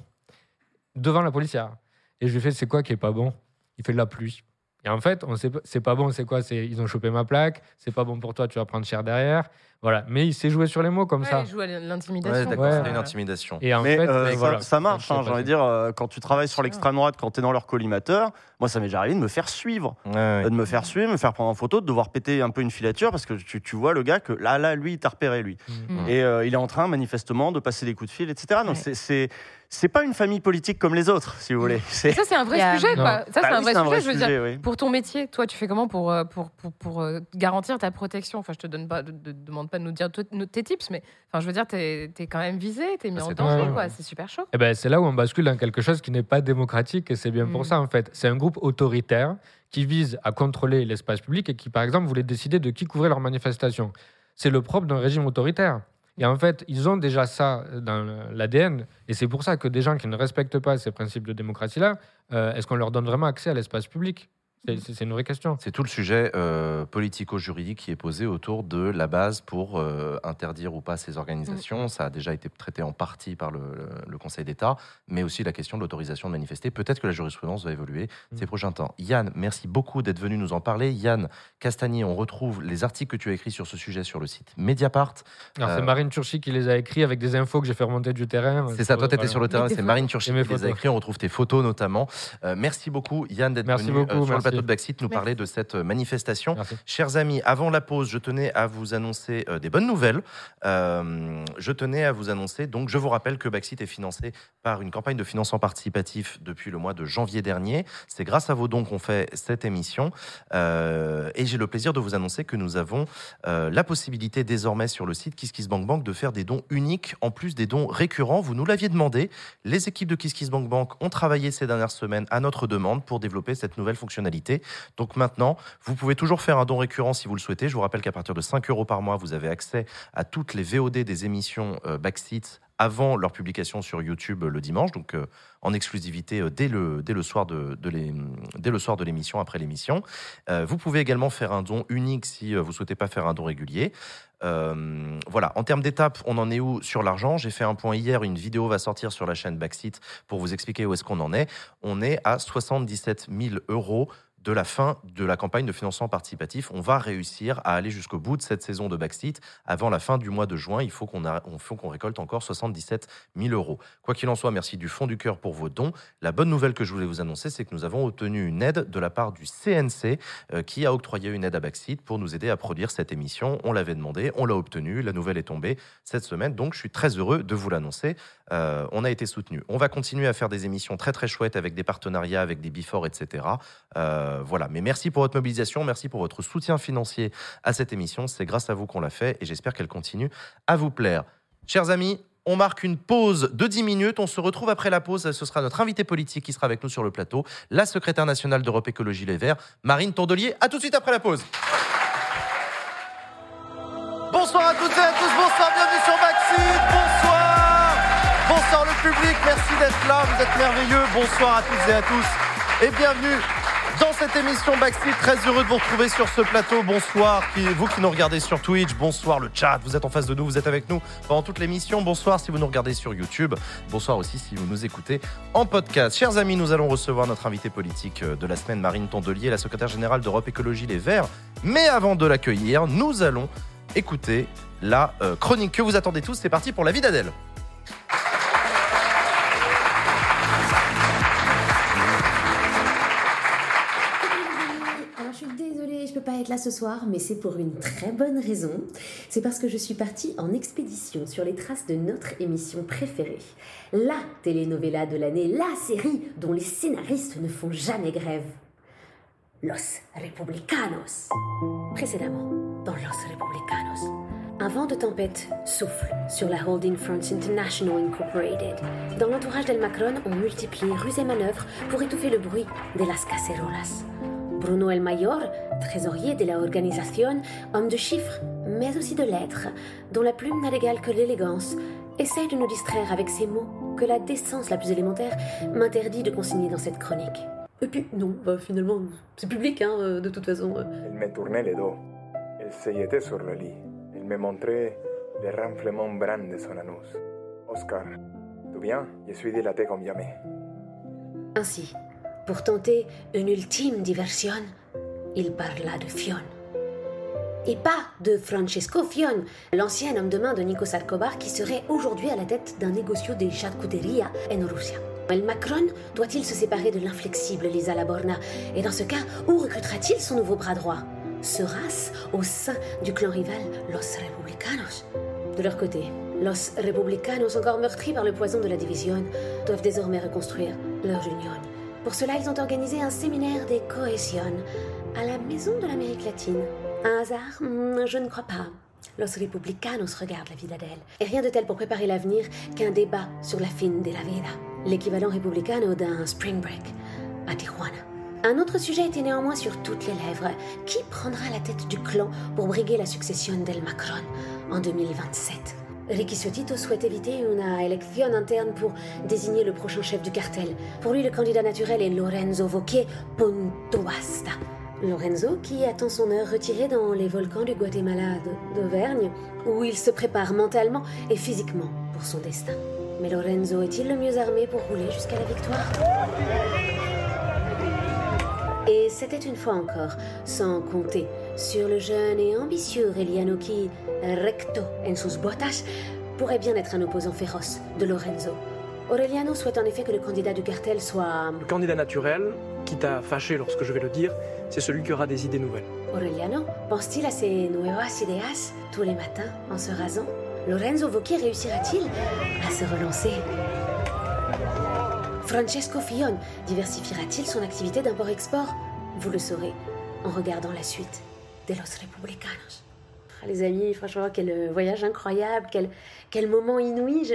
Devant la policière. Et je lui fais c'est quoi qui est pas bon? Il fait de la pluie. Et en fait, on sait c'est pas bon, c'est quoi? C'est ils ont chopé ma plaque, c'est pas bon pour toi, tu vas prendre cher derrière. Voilà, mais il s'est joué sur les mots comme Ouais, ça. il joue à Ouais, l'intimidation. d'accord, Ouais. c'était une intimidation. Et en Mais fait, euh, ben, ça, marche, hein, j'ai envie de dire, euh, quand tu travailles sur l'extrême droite, quand tu es dans leur collimateur, moi ça m'est déjà arrivé de me faire suivre. Ouais, ouais. Euh, de me faire suivre, me faire prendre en photo, de devoir péter un peu une filature parce que tu, tu vois le gars que là, là, lui, il t'a repéré, lui. passé. Mm. Et euh, il est en train, manifestement, de passer des coups de fil, etc. Donc Ouais. c'est- c'est pas une famille politique comme les autres, si vous voulez. C'est Et ça, c'est un vrai sujet, Non. quoi. Ça, Bah c'est un oui, vrai sujet, je veux dire. oui. Pour ton métier, toi, tu fais comment pour, euh, pour, pour, pour, euh, garantir ta protection? Enfin, je te donne pas, de, de- demande pas de nous dire tes tips, mais enfin, je veux dire, t'es es quand même visé, t'es mis Ah, en danger, quoi. C'est super chaud. Eh ben, c'est là où on bascule dans quelque chose qui n'est pas démocratique et c'est bien pour Mm. ça en fait. C'est un groupe autoritaire qui vise à contrôler l'espace public et qui par exemple voulait décider de qui couvrait leurs manifestations. C'est le propre d'un régime autoritaire. Et en fait, ils ont déjà ça dans l'ADN et c'est pour ça que des gens qui ne respectent pas ces principes de démocratie-là, euh, est-ce qu'on leur donne vraiment accès à l'espace public? C'est- C'est c'est une vraie question. C'est tout le sujet euh, politico-juridique qui est posé autour de la base pour euh, interdire ou pas ces organisations. Ça a déjà été traité en partie par le, Conseil d'État, mais aussi la question de l'autorisation de manifester. Peut-être que la jurisprudence va évoluer Mm. ces prochains temps. Yann, merci beaucoup d'être venu nous en parler. Yann Castagnier, on retrouve les articles que tu as écrits sur ce sujet sur le site Mediapart. Alors, Euh, c'est Marine Turchi qui les a écrits avec des infos que j'ai fait remonter du terrain. C'est ça, toi, tu étais sur le terrain, c'est. Marine Turchi qui les a écrits. On retrouve tes photos notamment. Merci beaucoup, Yann, d'être venu beaucoup, sur le merci. Plateau de Backseat nous parler de cette euh, manifestation. Merci. Chers amis, avant la pause, je tenais à vous annoncer euh, des bonnes nouvelles. Euh, je tenais à vous annoncer, donc je vous rappelle que Backseat est financé par une campagne de financement participatif depuis le mois de janvier dernier. C'est grâce à vos dons qu'on fait cette émission. Euh, et j'ai le plaisir de vous annoncer que nous avons euh, la possibilité désormais sur le site KissKissBankBank de faire des dons uniques en plus des dons récurrents. Vous nous l'aviez demandé. Les équipes de KissKissBankBank ont travaillé ces dernières semaines à notre demande pour développer cette nouvelle fonctionnalité. Donc maintenant, vous pouvez toujours faire un don récurrent si vous le souhaitez. Je vous rappelle qu'à partir de 5 euros par mois, vous avez accès à toutes les VOD des émissions euh, Backseat avant leur publication sur YouTube euh, le dimanche, donc euh, en exclusivité dès, le, soir de, l'émission, après l'émission. Vous pouvez également faire un don unique si vous souhaitez pas faire un don régulier. Voilà, en termes d'étapes, on en est où sur l'argent? J'ai fait un point hier, une vidéo va sortir sur la chaîne Backseat pour vous expliquer où est-ce qu'on en est. On est à 77 000 euros de la fin de la campagne de financement participatif. On va réussir à aller jusqu'au bout de cette saison de Backseat. Avant la fin du mois de juin, il faut qu'on récolte encore 77 000 euros. Quoi qu'il en soit, merci du fond du cœur pour vos dons. La bonne nouvelle que je voulais vous annoncer, c'est que nous avons obtenu une aide de la part du CNC euh, qui a octroyé une aide à Backseat pour nous aider à produire cette émission. On l'avait demandé, on l'a obtenue, la nouvelle est tombée cette semaine, donc je suis très heureux de vous l'annoncer. Euh, on a été soutenu. On va continuer à faire des émissions très très chouettes avec des partenariats, avec des before, etc. voilà, mais merci pour votre mobilisation, merci pour votre soutien financier à cette émission. C'est grâce à vous qu'on l'a fait et j'espère qu'elle continue à vous plaire. Chers amis, on marque une pause de 10 minutes. On se retrouve après la pause. Ce sera notre invité politique qui sera avec nous sur le plateau, la secrétaire nationale d'Europe Écologie Les Verts, Marine Tondelier. À tout de suite après la pause. Bonsoir à toutes et à tous, bonsoir, bienvenue sur Maxi, bonsoir Bonsoir le public, merci d'être là, vous êtes merveilleux, bonsoir à toutes et à tous et bienvenue dans cette émission Backstreet. Très heureux de vous retrouver sur ce plateau. Bonsoir, vous qui nous regardez sur Twitch. Bonsoir le chat. Vous êtes en face de nous, vous êtes avec nous pendant toute l'émission. Bonsoir si vous nous regardez sur YouTube. Bonsoir aussi si vous nous écoutez en podcast. Chers amis, nous allons recevoir notre invité politique euh, de la semaine, Marine Tondelier, la secrétaire générale d'Europe Écologie Les Verts. Mais avant de l'accueillir, nous allons écouter la euh, chronique que vous attendez tous. C'est parti pour la vie d'Adèle. Pas être là ce soir, mais c'est pour une très bonne raison. C'est parce que je suis partie en expédition sur les traces de notre émission préférée. La telenovela de l'année, la série dont les scénaristes ne font jamais grève. Los Republicanos. Précédemment, dans Los Republicanos. Un vent de tempête souffle sur la Holding France International Incorporated. Dans l'entourage d'El Macron, on multiplie ruses et manœuvres pour étouffer le bruit de las cacerolas. Bruno El Mayor, trésorier de la organisation, homme de chiffres, mais aussi de lettres, dont la plume n'a d'égal que l'élégance, essaye de nous distraire avec ces mots que la décence la plus élémentaire m'interdit de consigner dans cette chronique. Et puis, non, bah, finalement, c'est public, hein, euh, de toute façon. euh. Elle me tournait le dos. Elle se jetait sur le lit. Elle me montrait les renflements bruns de son anus. Oscar, tu viens? Je suis dilaté comme jamais. Ainsi, pour tenter une ultime diversion, il parla de Fion. Et pas de Francesco Fion, l'ancien homme de main de Nikos Alcobar qui serait aujourd'hui à la tête d'un négocio des charcuteria en Russia. El Macron doit-il se séparer de l'inflexible Lisa Laborna? Et dans ce cas, où recrutera-t-il son nouveau bras droit? Sera-ce au sein du clan rival Los Republicanos De leur côté, Los Republicanos, encore meurtris par le poison de la division, doivent désormais reconstruire leur union. Pour cela, ils ont organisé un séminaire des cohésions à la Maison de l'Amérique latine. Un hasard Hmm, Je ne crois pas. Los Republicanos regardent la vie d'Adèle. Et rien de tel pour préparer l'avenir qu'un débat sur la fin de la vida, l'équivalent républicano d'un spring break à Tijuana. Un autre sujet était néanmoins sur toutes les lèvres. Qui prendra la tête du clan pour briguer la succession d'El Macron en 2027 Ricky Ciotito souhaite éviter une élection interne pour désigner le prochain chef du cartel. Pour lui, le candidat naturel est Lorenzo Vauquier Pontobasta. Lorenzo, qui attend son heure retiré dans les volcans du Guatemala d'Auvergne, où il se prépare mentalement et physiquement pour son destin. Mais Lorenzo est-il le mieux armé pour rouler jusqu'à la victoire? Et c'était une fois encore, sans compter sur le jeune et ambitieux Aureliano qui, recto en sus botas, pourrait bien être un opposant féroce de Lorenzo. Aureliano souhaite en effet que le candidat du cartel soit Le candidat naturel, quitte à fâcher lorsque je vais le dire, c'est celui qui aura des idées nouvelles. Aureliano pense-t-il à ses nuevas ideas tous les matins en se rasant? Lorenzo Vauquier réussira-t-il à se relancer? Francesco Fillon diversifiera-t-il son activité d'import-export? Vous le saurez en regardant la suite de Los Republicanos. Ah, Les amis, franchement, quel euh, voyage incroyable, quel, quel moment inouï.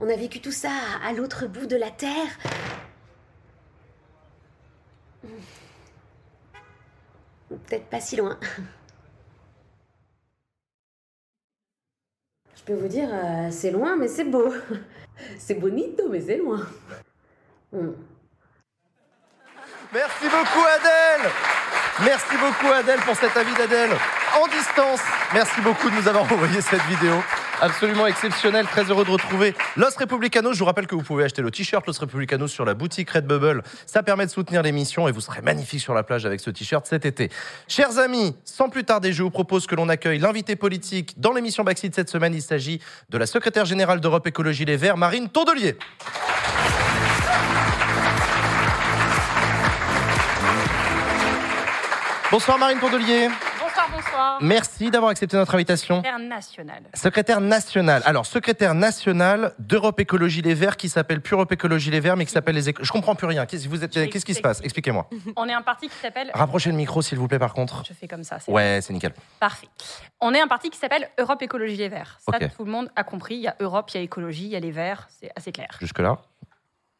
On, a vécu tout ça à, l'autre bout de la Terre. Peut-être pas si loin. Je peux vous dire, euh, c'est loin, mais c'est beau. C'est bonito, mais c'est loin. Hmm. Merci beaucoup Adèle Merci beaucoup Adèle pour cet avis d'Adèle en distance. Merci beaucoup de nous avoir envoyé cette vidéo. Absolument exceptionnel, très heureux de retrouver Los Republicanos. Je vous rappelle que vous pouvez acheter le t-shirt Los Republicanos sur la boutique Redbubble. Ça permet de soutenir l'émission et vous serez magnifique sur la plage avec ce t-shirt cet été. Chers amis, sans plus tarder, je vous propose que l'on accueille l'invité politique dans l'émission Backseat cette semaine. Il s'agit de la secrétaire générale d'Europe Écologie Les Verts, Marine Tondelier. Bonsoir Marine Tondelier. Bonsoir, bonsoir. Merci d'avoir accepté notre invitation. International. Secrétaire national. Alors, secrétaire national d'Europe Écologie Les Verts qui s'appelle plus Europe Écologie Les Verts, mais qui s'appelle les Je comprends plus rien. Qu'est-ce vous êtes- Je qu'est-ce qui se passe? Expliquez-moi. On est un parti qui s'appelle. Rapprochez le micro, s'il vous plaît, par contre. Je fais comme ça. Ouais, c'est nickel. Parfait. On est un parti qui s'appelle Europe Écologie Les Verts. Ça, tout le monde a compris. Il y a Europe, il y a écologie, il y a les Verts. C'est assez clair. Jusque-là.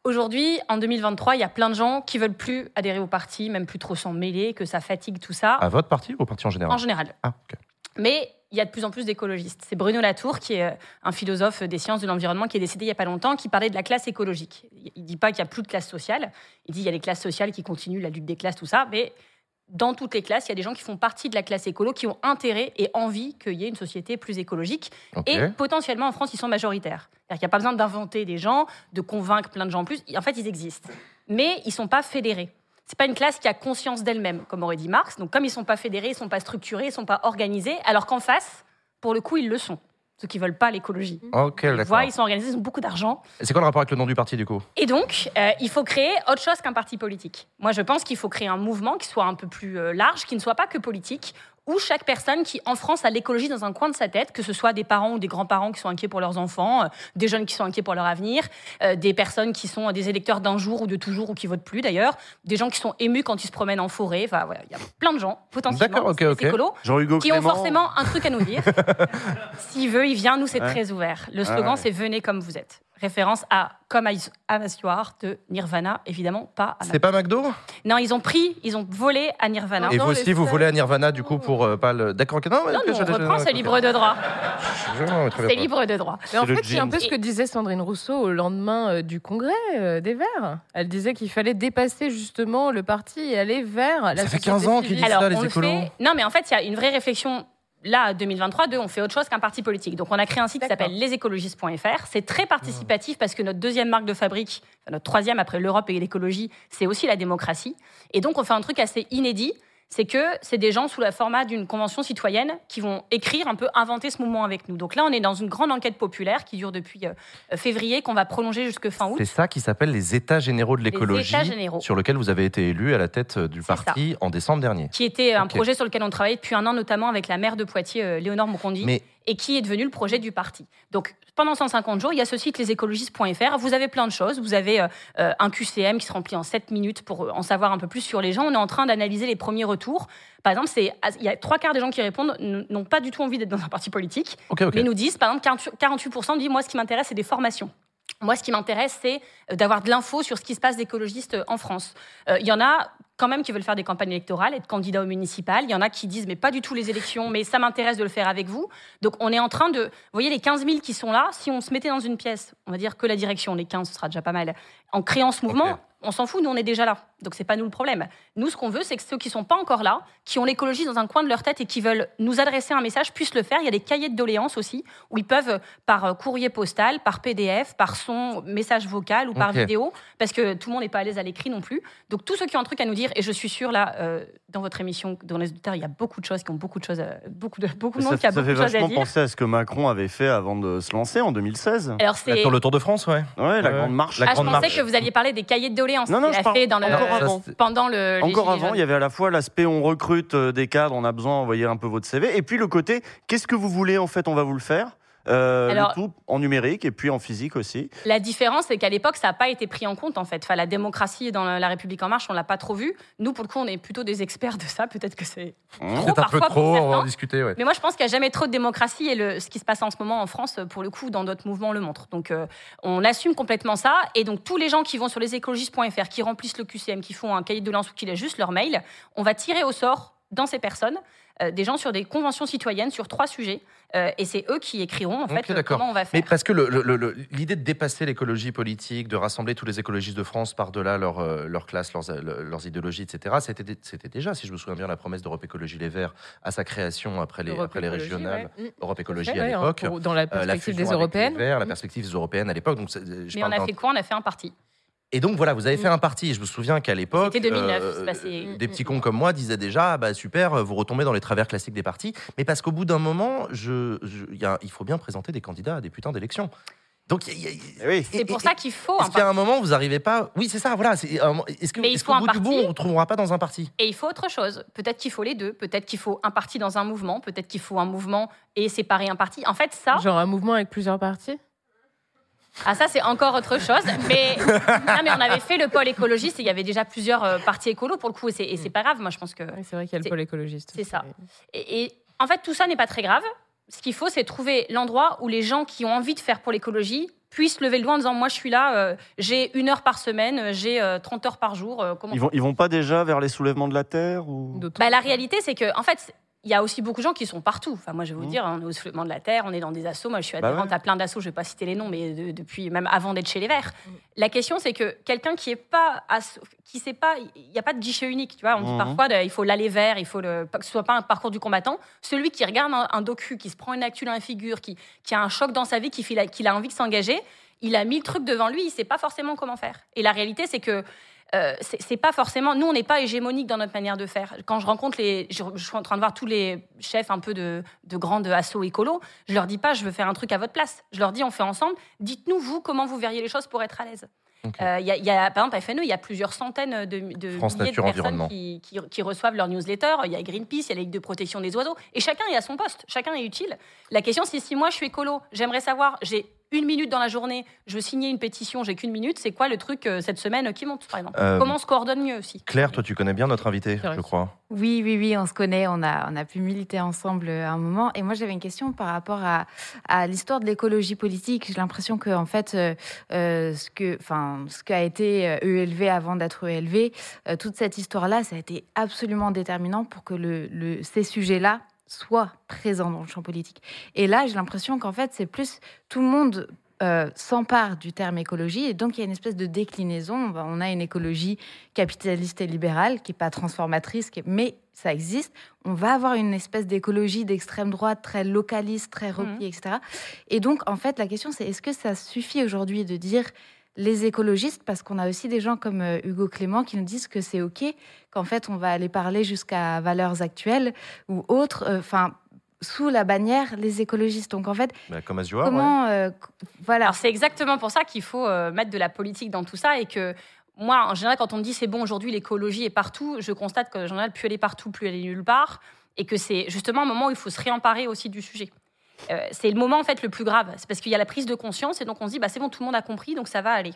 Aujourd'hui, en 2023, il y a plein de gens qui veulent plus adhérer au parti, même plus trop s'en mêler, que ça fatigue tout ça. À votre parti ou au parti en général? En général. Ah, ok. Mais il y a de plus en plus d'écologistes. C'est Bruno Latour, qui est euh, un philosophe des sciences de l'environnement, qui est décédé il n'y a pas longtemps, qui parlait de la classe écologique. Il ne dit pas qu'il n'y a plus de classe sociale, il dit qu'il y a les classes sociales qui continuent, la lutte des classes, tout ça, mais dans toutes les classes, il y a des gens qui font partie de la classe écolo, qui ont intérêt et envie qu'il y ait une société plus écologique. Et potentiellement, en France, ils sont majoritaires. Qu'il n'y a pas besoin d'inventer des gens, de convaincre plein de gens en plus. En fait, ils existent. Mais ils ne sont pas fédérés. C'est pas une classe qui a conscience d'elle-même, comme aurait dit Marx. Donc, comme ils sont pas fédérés, ils sont pas structurés, ils sont pas organisés, alors qu'en face, pour le coup, ils le sont. Ceux qui veulent pas l'écologie. Ok, Ils d'accord. voient, ils sont organisés, ils ont beaucoup d'argent. Et C'est quoi le rapport avec le nom du parti du coup? Et donc, euh, il faut créer autre chose qu'un parti politique. Moi, je pense qu'il faut créer un mouvement qui soit un peu plus euh, large, qui ne soit pas que politique, où chaque personne qui, en France, a l'écologie dans un coin de sa tête, que ce soit des parents ou des grands-parents qui sont inquiets pour leurs enfants, euh, des jeunes qui sont inquiets pour leur avenir, euh, des personnes qui sont des électeurs d'un jour ou de toujours ou qui votent plus d'ailleurs, des gens qui sont émus quand ils se promènent en forêt. Enfin, voilà, il y a plein de gens, potentiellement, D'accord, ok, des ok. écolos, Jean-Hugo qui ont forcément un truc à nous dire. S'il veut, il vient. Nous, c'est Ouais. très ouvert. Le Ah slogan, ouais. c'est Venez comme vous êtes. Référence à Comme Amassoir de Nirvana, évidemment pas. à C'est pas McDo? Non, ils ont pris, ils ont volé à Nirvana. Et vous aussi, vous volez à Nirvana du coup pour euh, pas le. D'accord, ok, non, mais- Non, non, on reprend, c'est libre de droit. C'est libre de droit. Mais en fait, c'est un peu ce que disait Sandrine Rousseau au lendemain euh, du congrès euh, des Verts. Elle disait qu'il fallait dépasser justement le parti et aller vers la Ça fait société 15 ans qu'ils disent ça, les écolos. fait- Non, mais en fait, il y a une vraie réflexion. Là, 2023, deux, on fait autre chose qu'un parti politique. Donc, on a créé un site qui s'appelle lesécologistes.fr. C'est très participatif parce que notre deuxième marque de fabrique, enfin, notre troisième après l'Europe et l'écologie, c'est aussi la démocratie. Et donc, on fait un truc assez inédit. C'est que c'est des gens sous la format d'une convention citoyenne qui vont écrire, un peu inventer ce mouvement avec nous. Donc là, on est dans une grande enquête populaire qui dure depuis euh, février, qu'on va prolonger jusque fin août. C'est ça qui s'appelle les États généraux de l'écologie, sur lequel vous avez été élu à la tête euh, du parti en décembre dernier. qui était un projet sur lequel on travaillait depuis un an, notamment avec la maire de Poitiers, euh, Léonore Mais- et qui est devenu le projet du parti. Donc, pendant 150 jours, il y a ce site lesécologistes.fr. Vous avez plein de choses. Vous avez euh, euh, un QCM qui se remplit en 7 minutes pour euh, en savoir un peu plus sur les gens. On est en train d'analyser les premiers retours. Par exemple, c'est- il y a trois quarts des gens qui répondent n'ont pas du tout envie d'être dans un parti politique, mais nous disent, par exemple, 48% disent, moi, ce qui m'intéresse, c'est des formations. Moi, ce qui m'intéresse, c'est d'avoir de l'info sur ce qui se passe d'écologistes en France. Euh, Il y en a quand même qui veulent faire des campagnes électorales, être candidats au municipal. Il y en a qui disent, mais pas du tout les élections, mais ça m'intéresse de le faire avec vous. Donc, on est en train de... Vous voyez, les 15 000 qui sont là, si on se mettait dans une pièce, on va dire que la direction, les 15, ce sera déjà pas mal, en créant ce mouvement, on s'en fout, nous, on est déjà là. Donc, c'est pas nous le problème. Nous, ce qu'on veut, c'est que ceux qui sont pas encore là, qui ont l'écologie dans un coin de leur tête et qui veulent nous adresser un message, puissent le faire. Il y a des cahiers de doléances aussi, où ils peuvent, euh, par euh, courrier postal, par PDF, par son message vocal ou par vidéo, parce que tout le monde n'est pas à l'aise à l'écrit non plus. Donc, tous ceux qui ont un truc à nous dire, et je suis sûre, là, euh, dans votre émission, dans les auditeurs, il y a beaucoup de choses qui ont beaucoup de choses, à- beaucoup de, beaucoup de Ça, monde qui a ça beaucoup fait de choses à vachement dire. penser à ce que Macron avait fait avant de se lancer en 2016. Alors, c'est. Sur le Tour de France, ouais. Ouais, la grande marche. La Ah, je grande pensais marche. Que vous alliez parler des cahiers de doléances Non, non, qu'il a fait dans le, encore avant. pendant le. Encore avant, jaunes. il y avait à la fois l'aspect on recrute euh, des cadres, on a besoin d'envoyer un peu votre CV, et puis le côté qu'est-ce que vous voulez en fait, on va vous le faire? Euh, Alors- le tout en numérique et puis en physique aussi. La différence, c'est qu'à l'époque, ça n'a pas été pris en compte, en fait. Enfin, la démocratie dans la République En Marche, on l'a pas trop vu. Nous, pour le coup, on est plutôt des experts de ça. Peut-être que c'est Mmh. trop un peu trop, pour on va en discuter, ouais. Mais moi, je pense qu'il n'y a jamais trop de démocratie et le, ce qui se passe en ce moment en France, pour le coup, dans d'autres mouvements, le montre. Donc, euh, on assume complètement ça. Et donc, tous les gens qui vont sur lesécologistes.fr, qui remplissent le QCM, qui font un cahier de doléances ou qui laissent juste leur mail, on va tirer au sort dans ces personnes euh, des gens sur des conventions citoyennes sur trois sujets. Euh, et c'est eux qui écriront, en fait, euh, comment on va faire. Mais parce que l'idée de dépasser l'écologie politique, de rassembler tous les écologistes de France par-delà leur, euh, leur classe, leurs, euh, leurs idéologies, etc., c'était dé- c'était déjà, si je me souviens bien, la promesse d'Europe Écologie Les Verts à sa création après les, Europe après les Écologie, régionales. ouais. Mm. Europe Écologie fait, à l'époque. dans la euh, perspective fusion des européennes. Verts, la perspective des européennes à l'époque. Mais on a fait quoi? On a fait un parti. Et donc voilà, vous avez fait un parti. Et je me souviens qu'à l'époque, C'était 2009, euh, passé- des petits cons comme moi disaient déjà, ah bah super, vous retombez dans les travers classiques des partis. Mais parce qu'au bout d'un moment, je, je- il y a- il faut bien présenter des candidats à des putains d'élections. Donc, il y a- il y a- Oui. C'est pour ça qu'il faut est-ce qu'il y a un moment où vous n'arrivez pas Oui, c'est ça. Voilà. Est-ce que, Mais il est-ce faut qu'au bout du bout, on ne retrouvera pas dans un parti? Et il faut autre chose. Peut-être qu'il faut les deux. Peut-être qu'il faut un parti dans un mouvement. Peut-être qu'il faut un mouvement et séparer un parti. En fait, ça, Genre un mouvement avec plusieurs partis? Ah, ça c'est encore autre chose. Mais, non, mais on avait fait le pôle écologiste et il y avait déjà plusieurs euh, partis écolos pour le coup. Et c'est, et c'est pas grave. Moi, je pense que Oui, c'est vrai qu'il y a le pôle écologiste. c'est ça. Et, et en fait, tout ça n'est pas très grave. Ce qu'il faut, c'est trouver l'endroit où les gens qui ont envie de faire pour l'écologie puissent lever le doigt en disant Moi, je suis là, euh, j'ai une heure par semaine, euh, j'ai euh, 30 heures par jour. euh, comment Ils vont, ils vont pas déjà vers les soulèvements de la terre ou... Bah, la réalité, c'est que, en fait, il y a aussi beaucoup de gens qui sont partout. Enfin, moi, je vais vous Mhm. dire, on est au soulèvement de la Terre, on est dans des assos. Moi, je suis Bah adhérente ouais. à plein d'assos, je ne vais pas citer les noms, mais de- depuis même avant d'être chez les Verts. Mm. La question, c'est que quelqu'un qui est pas, asso- qui sait pas, il n'y a pas de guichet unique. Tu vois, on dit Mhm. parfois, de- il faut l'aller vers, il faut le, pas que ce soit pas un parcours du combattant. Celui qui regarde un, un docu, qui se prend une actu dans la figure, qui, qui a un choc dans sa vie, qui, a envie de s'engager, il a mille trucs devant lui, il sait pas forcément comment faire. Et la réalité, c'est que euh, c'est pas forcément. Nous, on n'est pas hégémonique dans notre manière de faire. Quand je rencontre les. Je, je suis en train de voir tous les chefs un peu de, de grandes assos écolo, je leur dis pas, je veux faire un truc à votre place. Je leur dis, on fait ensemble. Dites-nous, vous, comment vous verriez les choses pour être à l'aise. Euh, Il y, a- il y a, par exemple, à FNE, il y a plusieurs centaines de, de France milliers Nature de personnes Environnement. qui, qui- qui reçoivent leur newsletter. Il y a Greenpeace, il y a la Ligue de protection des oiseaux. Et chacun est à son poste. Chacun est utile. La question, c'est si moi, je suis écolo, j'aimerais savoir, j'ai une minute dans la journée, je veux signer une pétition, j'ai qu'une minute, c'est quoi le truc euh, cette semaine qui monte, par exemple? Euh, Comment on se coordonne mieux aussi? Claire, toi, tu connais bien notre invité, je crois. Oui, oui, oui, on se connaît, on a, on a pu militer ensemble euh, un moment. Et moi, j'avais une question par rapport à, à l'histoire de l'écologie politique. J'ai l'impression que, en fait, euh, ce que, enfin, ce qu'a été ELV avant d'être ELV, euh, toute cette histoire-là, ça a été absolument déterminant pour que le, le- ces sujets-là soient présents dans le champ politique. Et là, j'ai l'impression qu'en fait, c'est plus tout le monde euh, s'empare du terme écologie et donc il y a une espèce de déclinaison. On a une écologie capitaliste et libérale qui est pas transformatrice, mais ça existe. On va avoir une espèce d'écologie d'extrême droite très localiste, très repliée, etc. Et donc en fait la question c'est est-ce que ça suffit aujourd'hui de dire les écologistes parce qu'on a aussi des gens comme euh, Hugo Clément qui nous disent que c'est ok qu'en fait on va aller parler jusqu'à valeurs actuelles ou autres. euh, Enfin. sous la bannière les écologistes. Donc en fait, Bah, comme Azure, ouais. comment, euh, voilà. Alors c'est exactement pour ça qu'il faut euh, mettre de la politique dans tout ça et que moi, en général, quand on me dit c'est bon aujourd'hui l'écologie est partout, je constate qu'en général, plus elle est partout, plus elle est nulle part et que c'est justement un moment où il faut se réemparer aussi du sujet. Euh, c'est le moment en fait le plus grave, c'est parce qu'il y a la prise de conscience et donc on se dit bah c'est bon, tout le monde a compris, donc ça va aller.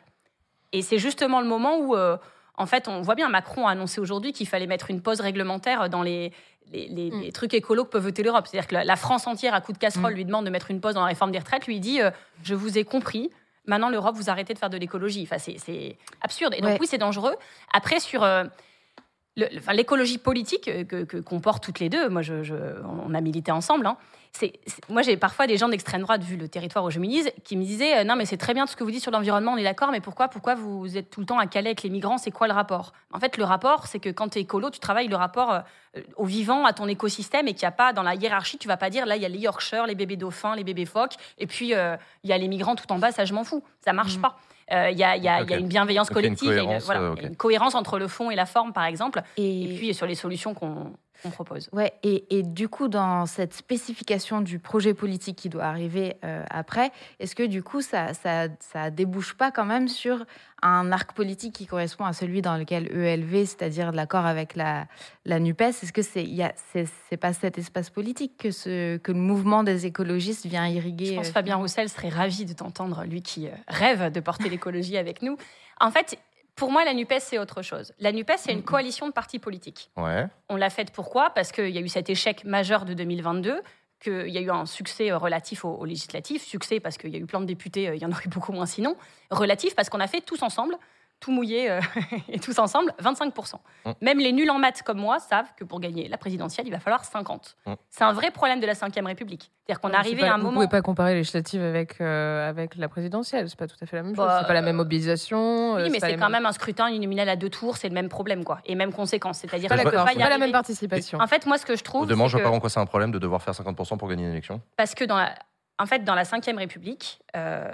Et c'est justement le moment où euh, en fait, on voit bien, Macron a annoncé aujourd'hui qu'il fallait mettre une pause réglementaire dans les, les, les- Mm. les trucs écolos que peut voter l'Europe. C'est-à-dire que la, la France entière, à coup de casserole, Mm. lui demande de mettre une pause dans la réforme des retraites. Lui dit euh, Je vous ai compris. Maintenant, l'Europe, vous arrêtez de faire de l'écologie. Enfin, c'est- c'est absurde. Et donc, Ouais. oui, c'est dangereux. Après, sur. euh, le- le- enfin, l'écologie politique euh, que, que- qu'on porte toutes les deux, moi, je, je- on a milité ensemble. hein. C'est, c'est- moi, j'ai parfois des gens d'extrême droite, vu le territoire où je milise, qui me disaient euh, Non, mais c'est très bien tout ce que vous dites sur l'environnement, on est d'accord, mais pourquoi, pourquoi vous êtes tout le temps à Calais avec les migrants C'est quoi le rapport? En fait, le rapport, c'est que quand tu es écolo, tu travailles le rapport euh, au vivant, à ton écosystème, et qu'il n'y a pas dans la hiérarchie, tu vas pas dire là, il y a les Yorkshire, les bébés dauphins, les bébés phoques, et puis euh, il y a les migrants tout en bas, ça, je m'en fous. Ça marche Mhm. pas. Euh, Il y, a, il y a- il y a Ok. une bienveillance une collective, et une, cohérence, voilà, euh, ok. il y a une cohérence entre le fond et la forme, par exemple, Et, et puis sur les solutions qu'on qu'on propose. Ouais, et, et du coup, dans cette spécification du projet politique qui doit arriver euh, après, est-ce que du coup, ça, ça, ça débouche pas quand même sur un arc politique qui correspond à celui dans lequel ELV, c'est-à-dire l'accord avec la, la NUPES, est-ce que c'est c'est pas cet espace politique que, ce, que le mouvement des écologistes vient irriguer Je pense euh, que Fabien Roussel serait ravi de t'entendre, lui qui euh, rêve de porter l'écologie avec nous. En fait, pour moi, la NUPES, c'est autre chose. La NUPES, c'est une coalition de partis politiques. Ouais. On l'a faite pourquoi? Parce qu'il y a eu cet échec majeur de 2022, qu'il y a eu un succès euh, relatif au, au législatif, succès parce qu'il y a eu plein de députés, euh, il y en aurait beaucoup moins sinon, relatif parce qu'on a fait tous ensemble, tout mouillé euh, et tous ensemble, 25%. Mm. Même les nuls en maths comme moi savent que pour gagner la présidentielle, il va falloir 50. Mm. C'est un vrai problème de la Ve République. C'est-à-dire qu'on est arrivé pas- à un vous moment... pouvez pas comparer les législatives avec, euh, avec la présidentielle. C'est pas tout à fait la même chose. Bah, c'est pas la même mobilisation. euh, Oui, mais pas c'est quand mêmes- même un scrutin uninominal à deux tours, c'est le même problème, quoi, et même conséquence. C'est-à-dire Pas d'accord. pas y pas la même participation. En fait, moi, ce que je trouve, c'est je vois que- pas en quoi c'est un problème de devoir faire 50% pour gagner une élection. parce que dans la, en fait, dans la Ve République, euh,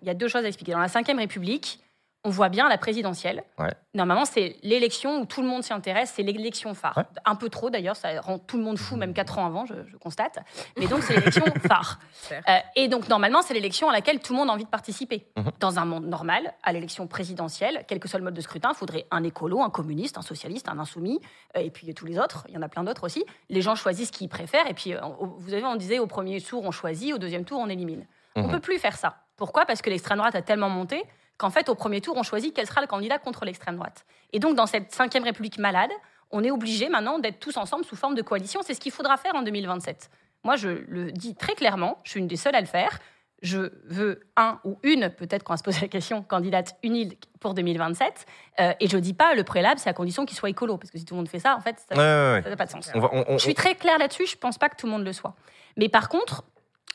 il y a deux choses à expliquer. Dans la Ve République, on voit bien la présidentielle. Ouais. Normalement, c'est l'élection où tout le monde s'y intéresse, c'est l'élection phare. Ouais. Un peu trop d'ailleurs, ça rend tout le monde fou, même quatre ans avant, je, je constate. Mais donc, c'est l'élection phare. Euh, et donc, normalement, c'est l'élection à laquelle tout le monde a envie de participer. Mhm. Dans un monde normal, à l'élection présidentielle, quel que soit le mode de scrutin, il faudrait un écolo, un communiste, un socialiste, un insoumis, euh, et puis tous les autres. Il y en a plein d'autres aussi. Les gens choisissent qui ils préfèrent, et puis, euh, vous savez, on disait au premier tour, on choisit, au deuxième tour, on élimine. On Mhm. peut plus faire ça. Pourquoi? Parce que l'extrême droite a tellement monté qu'en fait, au premier tour, on choisit quel sera le candidat contre l'extrême droite. Et donc, dans cette cinquième République malade, on est obligé maintenant d'être tous ensemble sous forme de coalition. C'est ce qu'il faudra faire en 2027. Moi, je le dis très clairement, je suis une des seules à le faire. je veux un ou une, peut-être qu'on va se poser la question, candidate unique pour 2027. Euh, et je dis pas le préalable, c'est à condition qu'il soit écolo. Parce que si tout le monde fait ça, en fait, ça Ouais, ouais, n'a ouais. pas de sens. On va- on- on- je suis très claire là-dessus, je pense pas que tout le monde le soit. Mais par contre,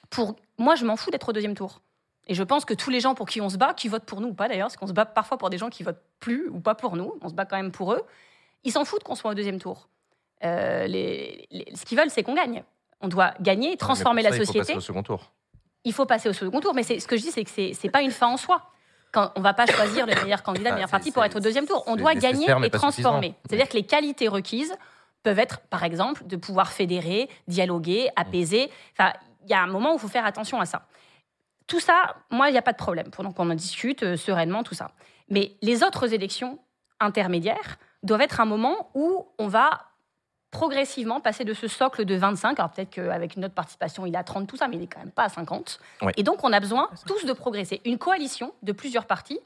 pour moi, je m'en fous d'être au deuxième tour. Et je pense que tous les gens pour qui on se bat, qui votent pour nous ou pas d'ailleurs, parce qu'on se bat parfois pour des gens qui votent plus ou pas pour nous, on se bat quand même pour eux, ils s'en foutent qu'on soit au deuxième tour. Euh, les- les- ce qu'ils veulent, c'est qu'on gagne. On doit gagner, transformer Mais pour ça, la Il faut société passer au second tour. il faut passer au second tour. Mais ce que je dis, c'est que c'est n'est pas une fin en soi. Quand on ne va pas choisir le meilleur candidat, le Ah, meilleur parti pour être au deuxième tour. On doit gagner et transformer. C'est-à-dire que les qualités requises peuvent être, par exemple, de pouvoir fédérer, dialoguer, apaiser. Enfin, il y a un moment où il faut faire attention à ça. Tout ça, moi, il n'y a pas de problème. Pendant qu'on en discute euh, sereinement, tout ça. Mais les autres élections intermédiaires doivent être un moment où on va progressivement passer de ce socle de 25, alors peut-être qu'avec notre participation, il est à 30, tout ça, mais il n'est quand même pas à 50. Ouais. Et donc, on a besoin tous de progresser. Une coalition de plusieurs partis,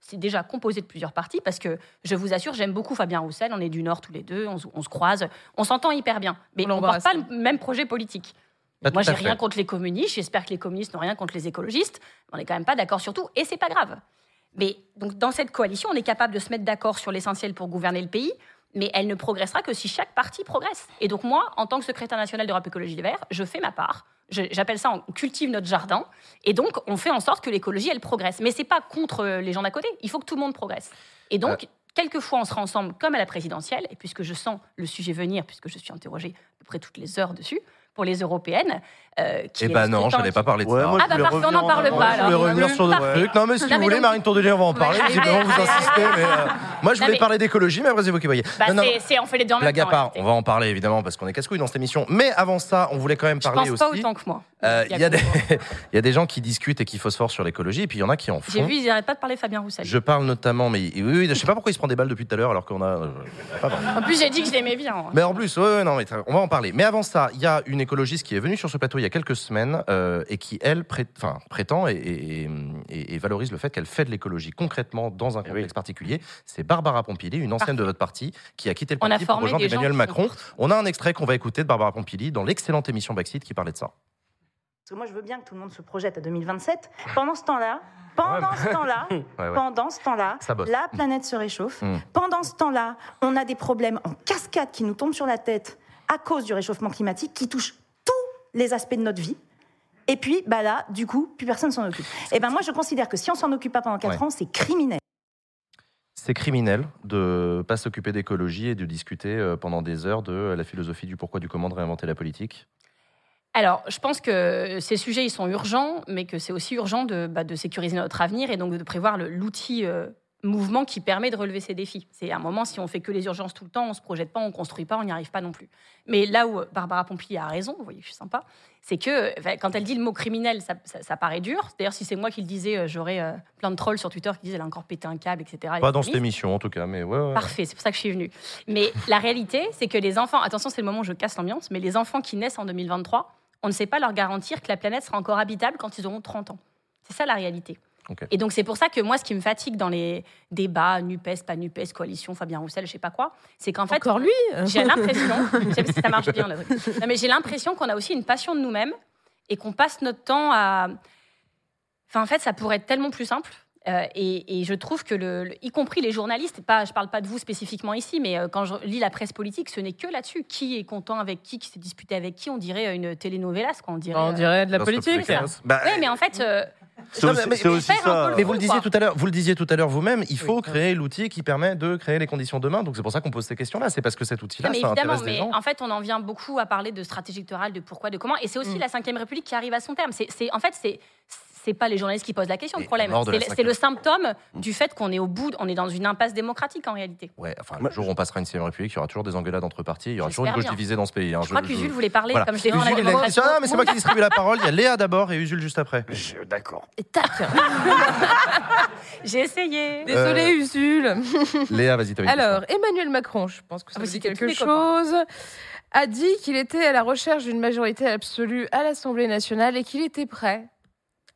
c'est déjà composé de plusieurs partis, parce que je vous assure, j'aime beaucoup Fabien Roussel, on est du Nord tous les deux, on, se- on se croise, on s'entend hyper bien, mais on ne porte pas le même projet politique. Bah, Moi, j'ai rien contre les communistes, j'espère que les communistes n'ont rien contre les écologistes, on n'est quand même pas d'accord sur tout, et c'est pas grave. Mais donc, dans cette coalition, on est capable de se mettre d'accord sur l'essentiel pour gouverner le pays, mais elle ne progressera que si chaque parti progresse. Et donc, moi, en tant que secrétaire national d'Europe Écologie Les Verts, je fais ma part. J'appelle ça, on cultive notre jardin. Et donc, on fait en sorte que l'écologie, elle progresse. Mais c'est pas contre euh, les gens d'à côté. Il faut que tout le monde progresse. Et donc, quelquefois, on sera ensemble comme à la présidentielle. Et puisque je sens le sujet venir, puisque je suis interrogée à peu près toutes les heures dessus, pour les européennes. euh, qui Eh ben non, scrutin j'allais pas parler de Ouais, ça. moi, Ah bah parfait, on n'en parle pas Je voulais revenir sur d'autres trucs. Non, mais si Non, vous mais voulez, donc- Marine Tondelier, on va en parler. allez, Visiblement, allez, vous insistez. Mais euh, moi, je Non, voulais mais- parler d'écologie, mais après, c'est vous qui voyez. Bah, Non, non, c'est- on fait les deux en même Blague à temps. part, on va en parler évidemment parce qu'on est casse-couilles dans cette émission. Mais avant ça, on voulait quand même Je parler pense pas aussi. autant que moi. Euh, Il y a y, des- il y a des gens qui discutent et qui phosphorent sur l'écologie, et puis il y en a qui en font. J'ai vu, ils n'arrêtent pas de parler Fabien Roussel. Je parle notamment, mais oui, oui, je sais pas pourquoi il se prend des balles depuis tout à l'heure alors qu'on a. En plus, j'ai dit que je l'aimais bien. Mais en plus, ouais, ouais, non, mais on va en parler. Mais avant ça, il y a une écologiste qui est venue sur ce plateau il y a quelques semaines euh, et qui, elle, pré- enfin, prétend et, et- et- et valorise le fait qu'elle fait de l'écologie concrètement dans un Eh contexte particulier. C'est Barbara Pompili, une ancienne de votre parti, qui a quitté le On a parti pour rejoindre Emmanuel Macron. On a un extrait qu'on va écouter de Barbara Pompili dans l'excellente émission Backseat qui parlait de ça. Parce que moi, je veux bien que tout le monde se projette à 2027. Pendant ce temps-là, pendant ce temps-là, Ouais, ouais. pendant ce temps-là, la planète se réchauffe. Mm. Pendant ce temps-là, on a des problèmes en cascade qui nous tombent sur la tête à cause du réchauffement climatique, qui touchent tous les aspects de notre vie. Et puis, bah là, du coup, plus personne s'en occupe. Et ben moi, je considère que si on s'en occupe pas pendant 4 Ouais. ans, c'est criminel. C'est criminel de pas s'occuper d'écologie et de discuter euh, pendant des heures de la philosophie du pourquoi du comment de réinventer la politique. Alors, je pense que ces sujets, ils sont urgents, mais que c'est aussi urgent de, bah, de sécuriser notre avenir et donc de prévoir l'outil euh, mouvement qui permet de relever ces défis. C'est un moment, si on fait que les urgences tout le temps, on se projette pas, on construit pas, on n'y arrive pas non plus. Mais là où Barbara Pompili a raison, vous voyez, je suis sympa, c'est que enfin, quand elle dit le mot criminel, ça, ça- ça paraît dur. D'ailleurs, si c'est moi qui le disais, euh, j'aurais euh, plein de trolls sur Twitter qui disent elle a encore pété un câble, etc. Pas dans Et cette émission en tout cas, mais ouais. ouais. Parfait, c'est pour ça que je suis venue. Mais la réalité, c'est que les enfants, attention, c'est le moment où je casse l'ambiance, mais les enfants qui naissent en 2023, on ne sait pas leur garantir que la planète sera encore habitable quand ils auront 30 ans. C'est ça la réalité. Et donc c'est pour ça que moi, ce qui me fatigue dans les débats, NUPES, pas NUPES, coalition, Fabien Roussel, je sais pas quoi, c'est qu'en fait... Encore lui J'ai l'impression, je sais pas si ça marche bien, le truc. Non, mais j'ai l'impression qu'on a aussi une passion de nous-mêmes et qu'on passe notre temps à... Enfin, en fait, ça pourrait être tellement plus simple. Euh, et, et je trouve que, le, le- y compris les journalistes, pas, je parle pas de vous spécifiquement ici, mais euh, quand je lis la presse politique, ce n'est que là-dessus. Qui est content avec qui, qui s'est disputé avec qui? On dirait euh, une telenovelas, quoi. On dirait, On dirait de la politique. Bah, Oui, mais en fait, euh, Non, mais- aussi ça. vous le disiez tout à l'heure, vous le disiez tout à l'heure vous-même, il faut créer l'outil qui permet de créer les conditions demain. Donc c'est pour ça qu'on pose ces questions-là. C'est parce que cet outil-là, ça évidemment, intéresse mais gens. en fait, on en vient beaucoup à parler de stratégie électorale, de pourquoi, de comment. Et c'est aussi Mm. la Ve République qui arrive à son terme. C'est- en fait, c'est c'est pas les journalistes qui posent la question, Et le problème. C'est, le- symptôme du fait qu'on est au bout, on est dans une impasse démocratique en réalité. Ouais, enfin, le jour où on passera une sixième république, il y aura toujours des engueulades entre partis, il y aura toujours une gauche divisée dans ce pays. hein. Je crois que Jules voulait parler, Voilà. comme je l'ai question. Ah, mais c'est moi qui distribue la parole. Il y a Léa d'abord et Usul juste après. D'accord. Et tac J'ai essayé. Désolé, Euh, Usul. Léa, vas-y, Alors, Emmanuel Macron, je pense que ça Ah, dit quelque chose, a dit qu'il était à la recherche d'une majorité absolue à l'Assemblée nationale et qu'il était prêt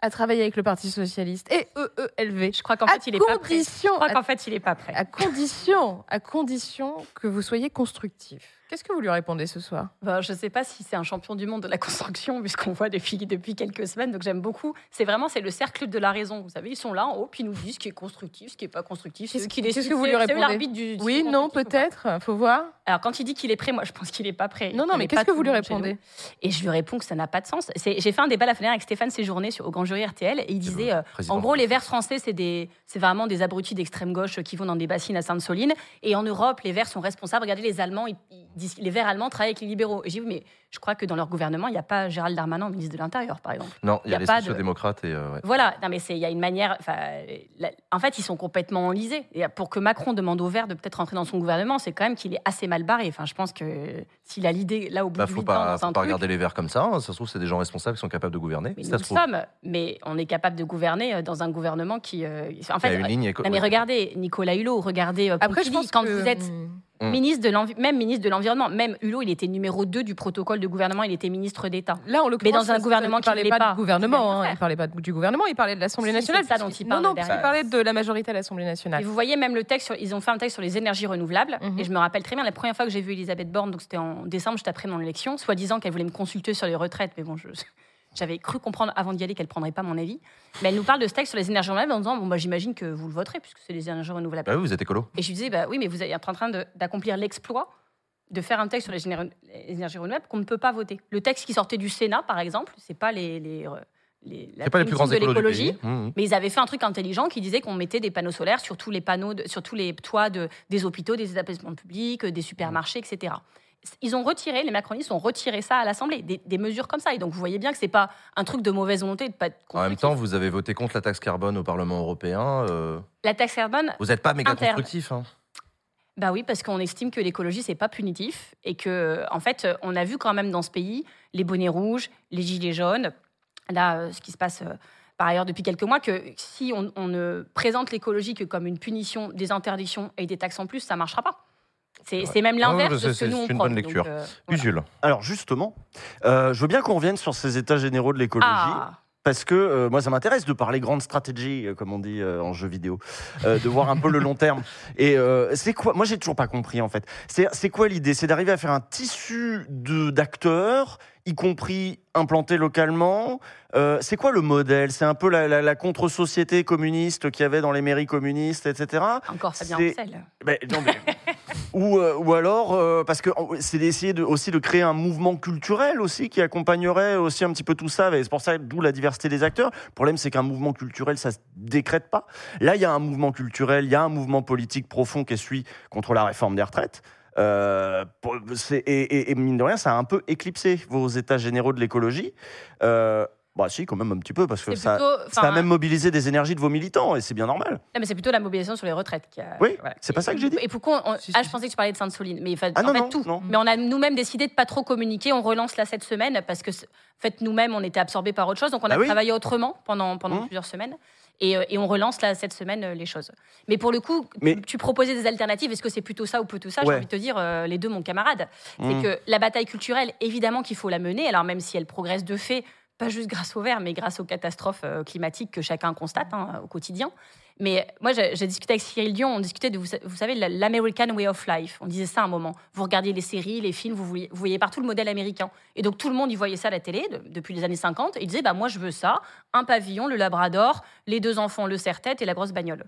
à travailler avec le Parti socialiste et E EELV. Je crois qu'en fait, il est pas prêt. Je condition, crois qu'en fait, il est pas prêt. à condition, à condition que vous soyez constructif. Qu'est-ce que vous lui répondez ce soir? Bah, Je ne sais pas si c'est un champion du monde de la construction, puisqu'on voit depuis, depuis quelques semaines, donc j'aime beaucoup. C'est vraiment c'est le cercle de la raison. Vous savez, ils sont là en haut, puis ils nous disent ce qui est constructif, ce qui n'est pas constructif. Qu'est-ce ce qui- qu'est-ce que vous lui c'est- c'est répondez? l'arbitre du- du Oui, non, ou pas. peut-être. Faut voir. Alors, quand il dit qu'il est prêt, moi, je pense qu'il n'est pas prêt. Non, non, Il mais est qu'est-ce que vous lui répondez? Et je lui réponds que ça n'a pas de sens. J'ai fait un débat la fin avec Stéphane Séjourné sur, au Grand Jury RTL, et il disait, euh, en gros, les Verts français, c'est des- c'est vraiment des abrutis d'extrême gauche qui vont dans des bassines à Sainte-Soline. Et en Europe, les Verts sont responsables. Regardez, les Allemands, ils, ils disent, les Verts allemands travaillent avec les libéraux. Et j'ai dit, oui, mais je crois que dans leur gouvernement, il n'y a pas Gérald Darmanin, ministre de l'Intérieur, par exemple. Non, il y a, Y a les pas de- sociodémocrates et. euh, ouais. Voilà, non mais c'est il y a une manière. la- en fait, ils sont complètement enlisés. Et pour que Macron demande aux Verts de peut-être rentrer dans son gouvernement, c'est quand même qu'il est assez mal barré. Enfin, je pense que s'il a l'idée là au bout Bah, du faut pas, dans faut un pas truc, regarder les verts comme ça. hein. Ça se trouve, c'est des gens responsables qui sont capables de gouverner. mais nous se trouve. sommes, mais on est capable de gouverner euh, dans un gouvernement qui. euh, en fait, Il y a une ligne éco- non, mais regardez Nicolas Hulot, regardez Après, je pense quand que- vous êtes Mm. ministre de même ministre de l'environnement, même Hulot, il était numéro 2 du protocole de gouvernement, il était ministre d'État. Là, en Mais l'occurrence, dans un gouvernement qui parlait l'est pas, pas, du gouvernement. il hein, il parlait pas du gouvernement, il parlait de l'Assemblée nationale. c'est de ça dont il non, parle non, derrière. il parlait de la majorité à l'Assemblée nationale. Et vous voyez même le texte, sur- ils ont fait un texte sur les énergies renouvelables. Mhm. Et je me rappelle très bien, la première fois que j'ai vu Elisabeth Borne, donc c'était en décembre, juste après mon élection, soi-disant qu'elle voulait me consulter sur les retraites. Mais bon, je- j'avais cru comprendre avant d'y aller qu'elle prendrait pas mon avis. Mais elle nous parle de ce texte sur les énergies renouvelables en disant Bon, bah, j'imagine que vous le voterez, puisque c'est les énergies renouvelables. Bah oui, vous êtes écolo. Et je lui disais bah, Oui, mais vous êtes en train d'accomplir l'exploit de faire un texte sur les, énergies renouvelables qu'on ne peut pas voter. Le texte qui sortait du Sénat, par exemple, c'est pas les. les, les la pas les plus grands de l'écologie, pays. Mhm. mais ils avaient fait un truc intelligent qui disait qu'on mettait des panneaux solaires sur tous les panneaux, de- sur tous les toits de, des hôpitaux, des établissements publics, des supermarchés, etc. Ils ont retiré, les macronistes ont retiré ça à l'Assemblée, des, des mesures comme ça. Et donc vous voyez bien que c'est pas un truc de mauvaise volonté, de pas être En même temps, vous avez voté contre la taxe carbone au Parlement européen. euh, La taxe carbone. Vous n'êtes pas méga interne. constructif. hein. Bah oui, parce qu'on estime que l'écologie, c'est pas punitif et que, en fait, on a vu quand même dans ce pays les bonnets rouges, les gilets jaunes, là, euh, ce qui se passe euh, par ailleurs depuis quelques mois, que si on, on ne présente l'écologie que comme une punition, des interdictions et des taxes en plus, ça marchera pas. C'est même l'inverse Ah oui, de c'est- ce que nous on une prône. bonne Donc, lecture. euh, Usul. Alors justement, euh, je veux bien qu'on revienne sur ces états généraux de l'écologie. Ah. Parce que euh, moi, ça m'intéresse de parler grande stratégie, euh, comme on dit euh, en jeu vidéo, euh, de voir un peu le long terme. Et euh, c'est quoi Moi, j'ai toujours pas compris en fait. C'est c'est quoi l'idée? C'est d'arriver à faire un tissu de d'acteurs, y compris implantés localement. Euh, c'est quoi le modèle? C'est un peu la, la- la contre-société communiste qu'il y avait dans les mairies communistes, etc. Encore Fabien Roussel. Ben, non, mais- ou, euh, ou alors, euh, parce que c'est d'essayer de, aussi de créer un mouvement culturel aussi qui accompagnerait aussi un petit peu tout ça. Et c'est pour ça, d'où la diversité des acteurs. Le problème, c'est qu'un mouvement culturel, ça se décrète pas. Là, il y a un mouvement culturel, il y a un mouvement politique profond qui est celui contre la réforme des retraites. Euh, et, et- et mine de rien, ça a un peu éclipsé vos états généraux de l'écologie. Euh, bah si, quand même un petit peu, parce que ça, plutôt- ça a même mobilisé des énergies de vos militants, et c'est bien normal. Non, mais c'est plutôt la mobilisation sur les retraites qui a. Oui, voilà. c'est pas ça que j'ai dit. Et pourquoi on- Ah, je pensais que tu parlais de Sainte-Soline. Mais enfin, Ah en non, fait, non, tout. non. Mais on a nous-mêmes décidé de pas trop communiquer. On relance là cette semaine parce que, en fait, nous-mêmes, on était absorbés par autre chose. Donc, on a Ah oui. travaillé autrement pendant, pendant Mmh. plusieurs semaines. Et, euh, et on relance là cette semaine euh, les choses. Mais pour le coup, Mais- tu, tu proposais des alternatives. Est-ce que c'est plutôt ça ou plutôt ça? J'ai Ouais. envie de te dire euh, les deux, mon camarade. C'est Mmh. que la bataille culturelle, évidemment qu'il faut la mener. Alors, même si elle progresse de fait, pas juste grâce au verre, mais grâce aux catastrophes climatiques que chacun constate hein, au quotidien. Mais moi, j'ai discuté avec Cyril Dion, on discutait de, vous, sa- vous savez, la- l'American Way of Life. On disait ça à un moment. Vous regardiez les séries, les films, vous voyez, partout le modèle américain. Et donc, tout le monde y voyait ça à la télé de- depuis les années 50. Et il disait, bah, moi, je veux ça. Un pavillon, le labrador, les deux enfants, le serre-tête et la grosse bagnole.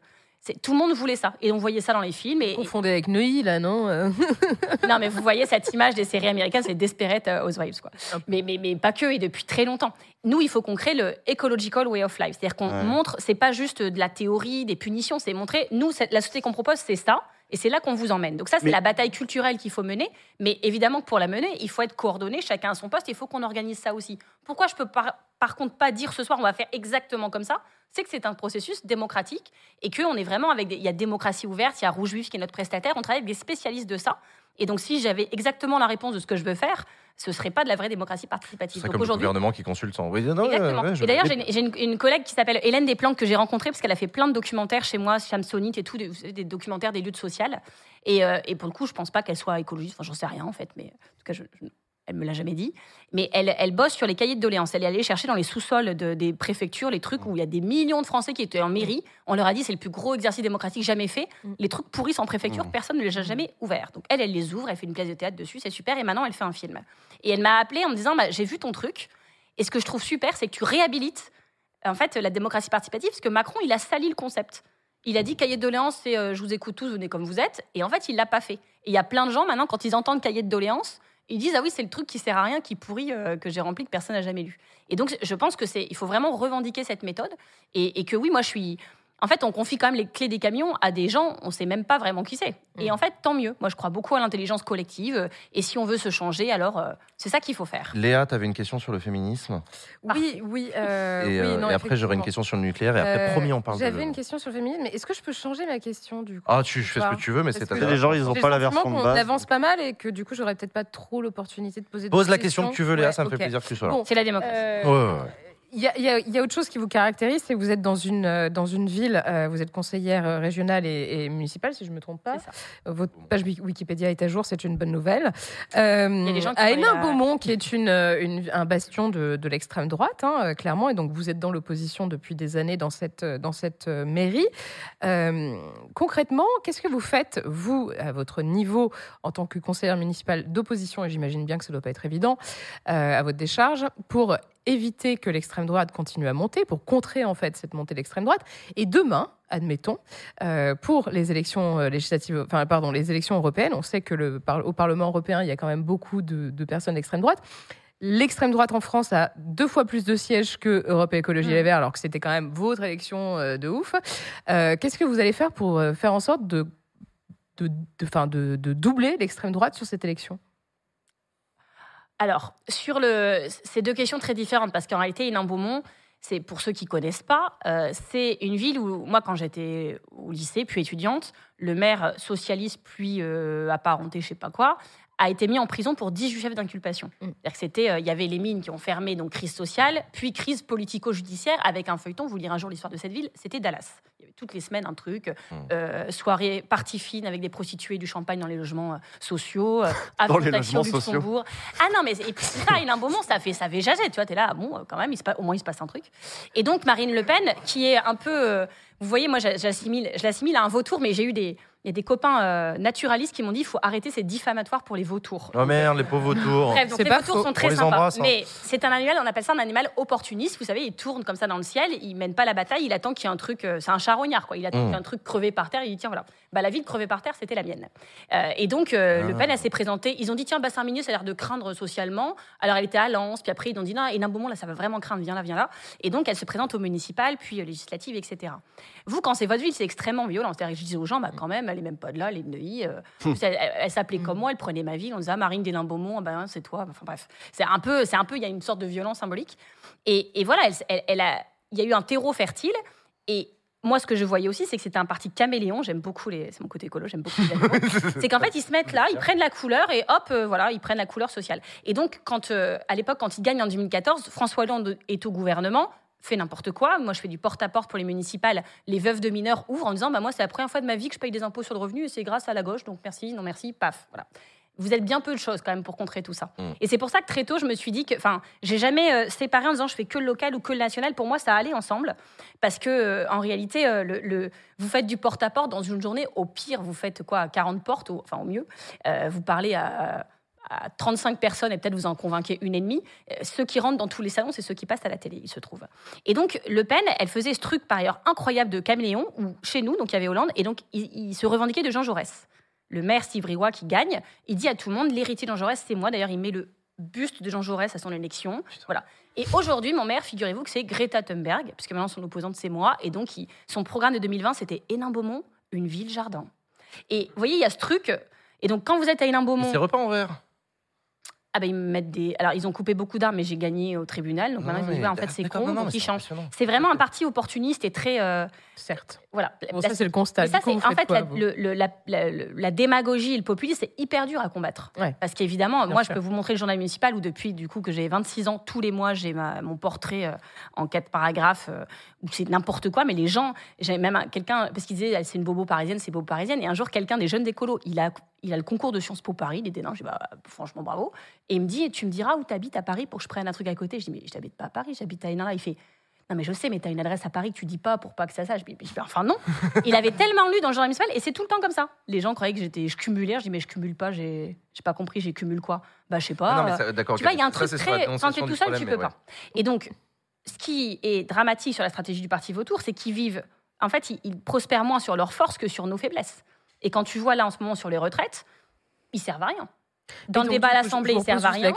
C'est- Tout le monde voulait ça. Et on voyait ça dans les films. Et, Confondé avec Neuilly, là, non Euh, non, mais vous voyez cette image des séries américaines, c'est Desperate euh, Housewives, quoi. Mais, mais, mais pas que, et depuis très longtemps. Nous, il faut qu'on crée le ecological way of life. C'est-à-dire qu'on Ouais. montre, c'est pas juste de la théorie, des punitions, c'est montrer, nous, la société qu'on propose, c'est ça. Et c'est là qu'on vous emmène. Donc ça, c'est Mais- la bataille culturelle qu'il faut mener. Mais évidemment que pour la mener, il faut être coordonné, chacun à son poste. Il faut qu'on organise ça aussi. Pourquoi je peux par, par contre pas dire ce soir, on va faire exactement comme ça? C'est que c'est un processus démocratique et qu'on est vraiment avec des... Il y a démocratie ouverte, il y a Rouge Vif qui est notre prestataire. On travaille avec des spécialistes de ça. Et donc, si j'avais exactement la réponse de ce que je veux faire, ce serait pas de la vraie démocratie participative. C'est comme le gouvernement qui consulte sans. Oui, non, Exactement. ouais, je- Et d'ailleurs, j'ai une, j'ai une- une collègue qui s'appelle Hélène Desplanques que j'ai rencontrée parce qu'elle a fait plein de documentaires chez moi, Samsonite et tout, des, documentaires des luttes sociales. Et, euh, et pour le coup, je pense pas qu'elle soit écologiste. Enfin, j'en sais rien en fait, mais en tout cas, je, je- Elle me l'a jamais dit. Mais elle, elle bosse sur les cahiers de doléances. Elle est allée chercher dans les sous-sols de- des préfectures les trucs où il y a des millions de Français qui étaient en mairie. On leur a dit c'est le plus gros exercice démocratique jamais fait. Les trucs pourris en préfecture, personne ne les a jamais ouverts. Donc elle, elle les ouvre, elle fait une pièce de théâtre dessus, c'est super. Et maintenant, elle fait un film. Et elle m'a appelé en me disant bah, j'ai vu ton truc. Et ce que je trouve super, c'est que tu réhabilites en fait la démocratie participative, parce que Macron, il a sali le concept. Il a dit cahier de doléances, c'est euh, je vous écoute tous, venez comme vous êtes. Et en fait, il l'a pas fait. Et il y a plein de gens maintenant, quand ils entendent cahier de doléances, ils disent ah oui, c'est le truc qui sert à rien, qui pourrit, euh, que j'ai rempli, que personne n'a jamais lu. Et donc, je pense que c'est, il faut vraiment revendiquer cette méthode et, et que oui, moi, je suis. En fait, on confie quand même les clés des camions à des gens, on sait même pas vraiment qui c'est. Et en fait, tant mieux. Moi, je crois beaucoup à l'intelligence collective. Et si on veut se changer, alors euh, c'est ça qu'il faut faire. Léa, tu avais une question sur le féminisme. Oui, oui. euh, et, oui, euh, non, et après, j'aurai une question sur le nucléaire. Et après, Euh, promis, on parle de. J'avais une question sur le féminisme, mais est-ce que je peux changer ma question du coup Ah, tu fais ce que tu veux, mais Parce c'est que ta Les gens, ils ont j'ai pas la version de qu'on base. avance pas mal et que du coup, j'aurais peut-être pas trop l'opportunité de poser. Pose la question que tu veux, Léa, ça me fait plaisir que tu sois là. Bon, C'est la démocratie. Il y, y y a autre chose qui vous caractérise, c'est que vous êtes dans une, euh, dans une ville, euh, vous êtes conseillère euh, régionale et, et municipale, si je ne me trompe pas. Euh, Votre page Wik- Wikipédia est à jour, c'est une bonne nouvelle. Euh, Il y a des gens qui à la- Hénin-Beaumont, qui est une, une- un bastion de, de l'extrême droite, hein, clairement, et donc vous êtes dans l'opposition depuis des années dans cette, dans cette mairie. Euh, concrètement, qu'est-ce que vous faites, vous, à votre niveau, en tant que conseillère municipale d'opposition, et j'imagine bien que ça ne doit pas être évident, à votre décharge, pour éviter que l'extrême droite continue à monter, pour contrer en fait cette montée de l'extrême droite. Et demain, admettons, euh, pour les élections euh, législatives, enfin pardon, les élections européennes, on sait que le, au Parlement européen, il y a quand même beaucoup de, de personnes d'extrême droite. L'extrême droite en France a deux fois plus de sièges que Europe Écologie Les Verts, alors que c'était quand même votre élection euh, de ouf. Euh, Qu'est-ce que vous allez faire pour faire en sorte de, de, de, de doubler l'extrême droite sur cette élection? Alors, sur le, c'est deux questions très différentes parce qu'en réalité, Hénin-Beaumont, c'est pour ceux qui connaissent pas, euh, c'est une ville où moi, quand j'étais au lycée, puis étudiante, le maire socialiste, puis euh, apparenté, je sais pas quoi, a été mis en prison pour 18 chefs d'inculpation. Que c'était, euh, il y avait les mines qui ont fermé, donc crise sociale, puis crise politico-judiciaire avec un feuilleton. Vous lirez un jour l'histoire de cette ville, c'était Dallas. Il y avait toutes les semaines un truc, euh, soirée, partie fine avec des prostituées, du champagne dans les logements euh, sociaux, euh, Dans les logements sociaux. Luxembourg. Ah non, mais et puis ça, il a un moment, ça fait, ça fait jaser, tu vois, t'es là, bon, quand même, il se passe, au moins il se passe un truc. Et donc Marine Le Pen, qui est un peu, euh, vous voyez, moi j'assimile, je l'assimile à un vautour, mais j'ai eu des, il y a des copains euh, naturalistes qui m'ont dit, il faut arrêter, c'est diffamatoire pour les vautours. Oh merde, les pauvres vautours. Bref, donc C'est les pas vautours faux. sont On très sympas. embrasse, hein. Mais c'est un animal, on appelle ça un animal opportuniste. Vous savez, il tourne comme ça dans le ciel, il mène pas la bataille, il attend qu'il y ait un truc. euh, c'est un charognard, quoi. Il attend Mm. qu'il y ait un truc crevé par terre, il dit tiens, voilà. Bah, la vie de crever par terre, c'était la mienne. Euh, et donc, euh, Le Ah. Pen, elle s'est présentée. Ils ont dit tiens, bassin minier, ça a l'air de craindre socialement. Alors, elle était à Lens, puis après, ils ont dit non, et d'un moment, là, ça va vraiment craindre, viens là, viens là. Et donc, elle se présente au municipal, puis euh, législative, etc. Vous, quand c'est votre ville, c'est extrêmement violent. C'est-à-dire que je disais aux gens, bah, quand même, elle est même pas de là, elle est de Neuilly. euh, Hum. elle, elle- elle s'appelait comme moi, elle prenait ma ville. On disait, ah, Marine Deslimbes-Beaumont, ben, c'est toi. Enfin bref, c'est un peu, c'est un peu, il y a une sorte de violence symbolique. Et, et voilà, elle, elle- elle a, il y a eu un terreau fertile. Et moi, ce que je voyais aussi, c'est que c'était un parti caméléon. J'aime beaucoup les, c'est mon côté écolo, j'aime beaucoup les c'est qu'en fait, ils se mettent là, ils prennent la couleur et hop, euh, voilà, ils prennent la couleur sociale. Et donc, quand, euh, à l'époque, quand ils gagnent en 2014, François Hollande est au gouvernement fait n'importe quoi. Moi, je fais du porte-à-porte pour les municipales. Les veuves de mineurs ouvrent en disant bah, Moi, c'est la première fois de ma vie que je paye des impôts sur le revenu et c'est grâce à la gauche, donc merci, non merci, paf. Voilà. Vous êtes bien peu de choses quand même pour contrer tout ça. Mm. Et c'est pour ça que très tôt, je me suis dit que, enfin, j'ai jamais euh, séparé en disant je fais que le local ou que le national. Pour moi, ça allait ensemble. Parce que, euh, en réalité, euh, le, le- vous faites du porte-à-porte dans une journée. Au pire, vous faites quoi 40 portes, au- enfin, au mieux. Vous parlez à, à 35 personnes et peut-être vous en convainquez une et demie. Ceux qui rentrent dans tous les salons, c'est ceux qui passent à la télé, il se trouve. Et donc, Le Pen, elle faisait ce truc par ailleurs incroyable de caméléon, où chez nous, donc il y avait Hollande, et donc il, il se revendiquait de Jean Jaurès. Le maire Riouat qui gagne, il dit à tout le monde l'héritier de Jean Jaurès, c'est moi. D'ailleurs, il met le buste de Jean Jaurès à son élection. Voilà. Et aujourd'hui, mon maire, figurez-vous que c'est Greta Thunberg, puisque maintenant son opposante, c'est moi. Et donc, il- son programme de 2020, c'était Hénin-Beaumont, une ville-jardin. Et vous voyez, il y a ce truc. Et donc, quand vous êtes à Hénin-Beaumont. C'est repas en verre. Ah ben ils me mettent des. Alors ils ont coupé beaucoup d'arbres, mais j'ai gagné au tribunal. Donc Non, maintenant ils disent ouais, en fait c'est con, donc ils changent. C'est vraiment un parti opportuniste et très. euh, Certes. Voilà. Bon, La- ça, c'est le constat. ça, coup, en fait quoi, la, le- démagogie et le populisme, c'est hyper dur à combattre. Ouais. Parce qu'évidemment, moi, sûr. je peux vous montrer le journal municipal où depuis du coup que j'ai 26 ans, tous les mois, j'ai mon portrait euh, en quatre paragraphes euh, où c'est n'importe quoi. Mais les gens, j'ai même un- quelqu'un parce qu'il disait c'est une bobo parisienne, c'est bobo parisienne. Et un jour, quelqu'un des jeunes d'écolo, il a il a le concours de Sciences Po Paris, il est dénin. Je dis, bah, franchement, bravo. Et il me dit, tu me diras où tu habites à Paris pour que je prenne un truc à côté? Je dis, mais je n'habite pas à Paris, j'habite à Hénin. Il fait, non, mais je sais, mais tu as une adresse à Paris que tu dis pas pour pas que ça sache. Mais enfin, non. il avait tellement lu dans le journal municipal et c'est tout le temps comme ça. Les gens croyaient que j'étais, je cumulais. Je dis, mais je cumule pas, j'ai j'ai pas compris, j'ai cumule quoi? Bah, je sais pas. Non, mais ça- d'accord, tu vois, il y a un truc très. Quand tu es du tout seul, tu peux ouais. pas. Et donc, ce qui est dramatique sur la stratégie du parti Vautour, c'est qu'ils vivent. En fait, ils, ils prospèrent moins sur leurs forces que sur nos faiblesses. Et quand tu vois là en ce moment sur les retraites, ils servent à rien. Dans le débat à l'Assemblée, ils servent à rien.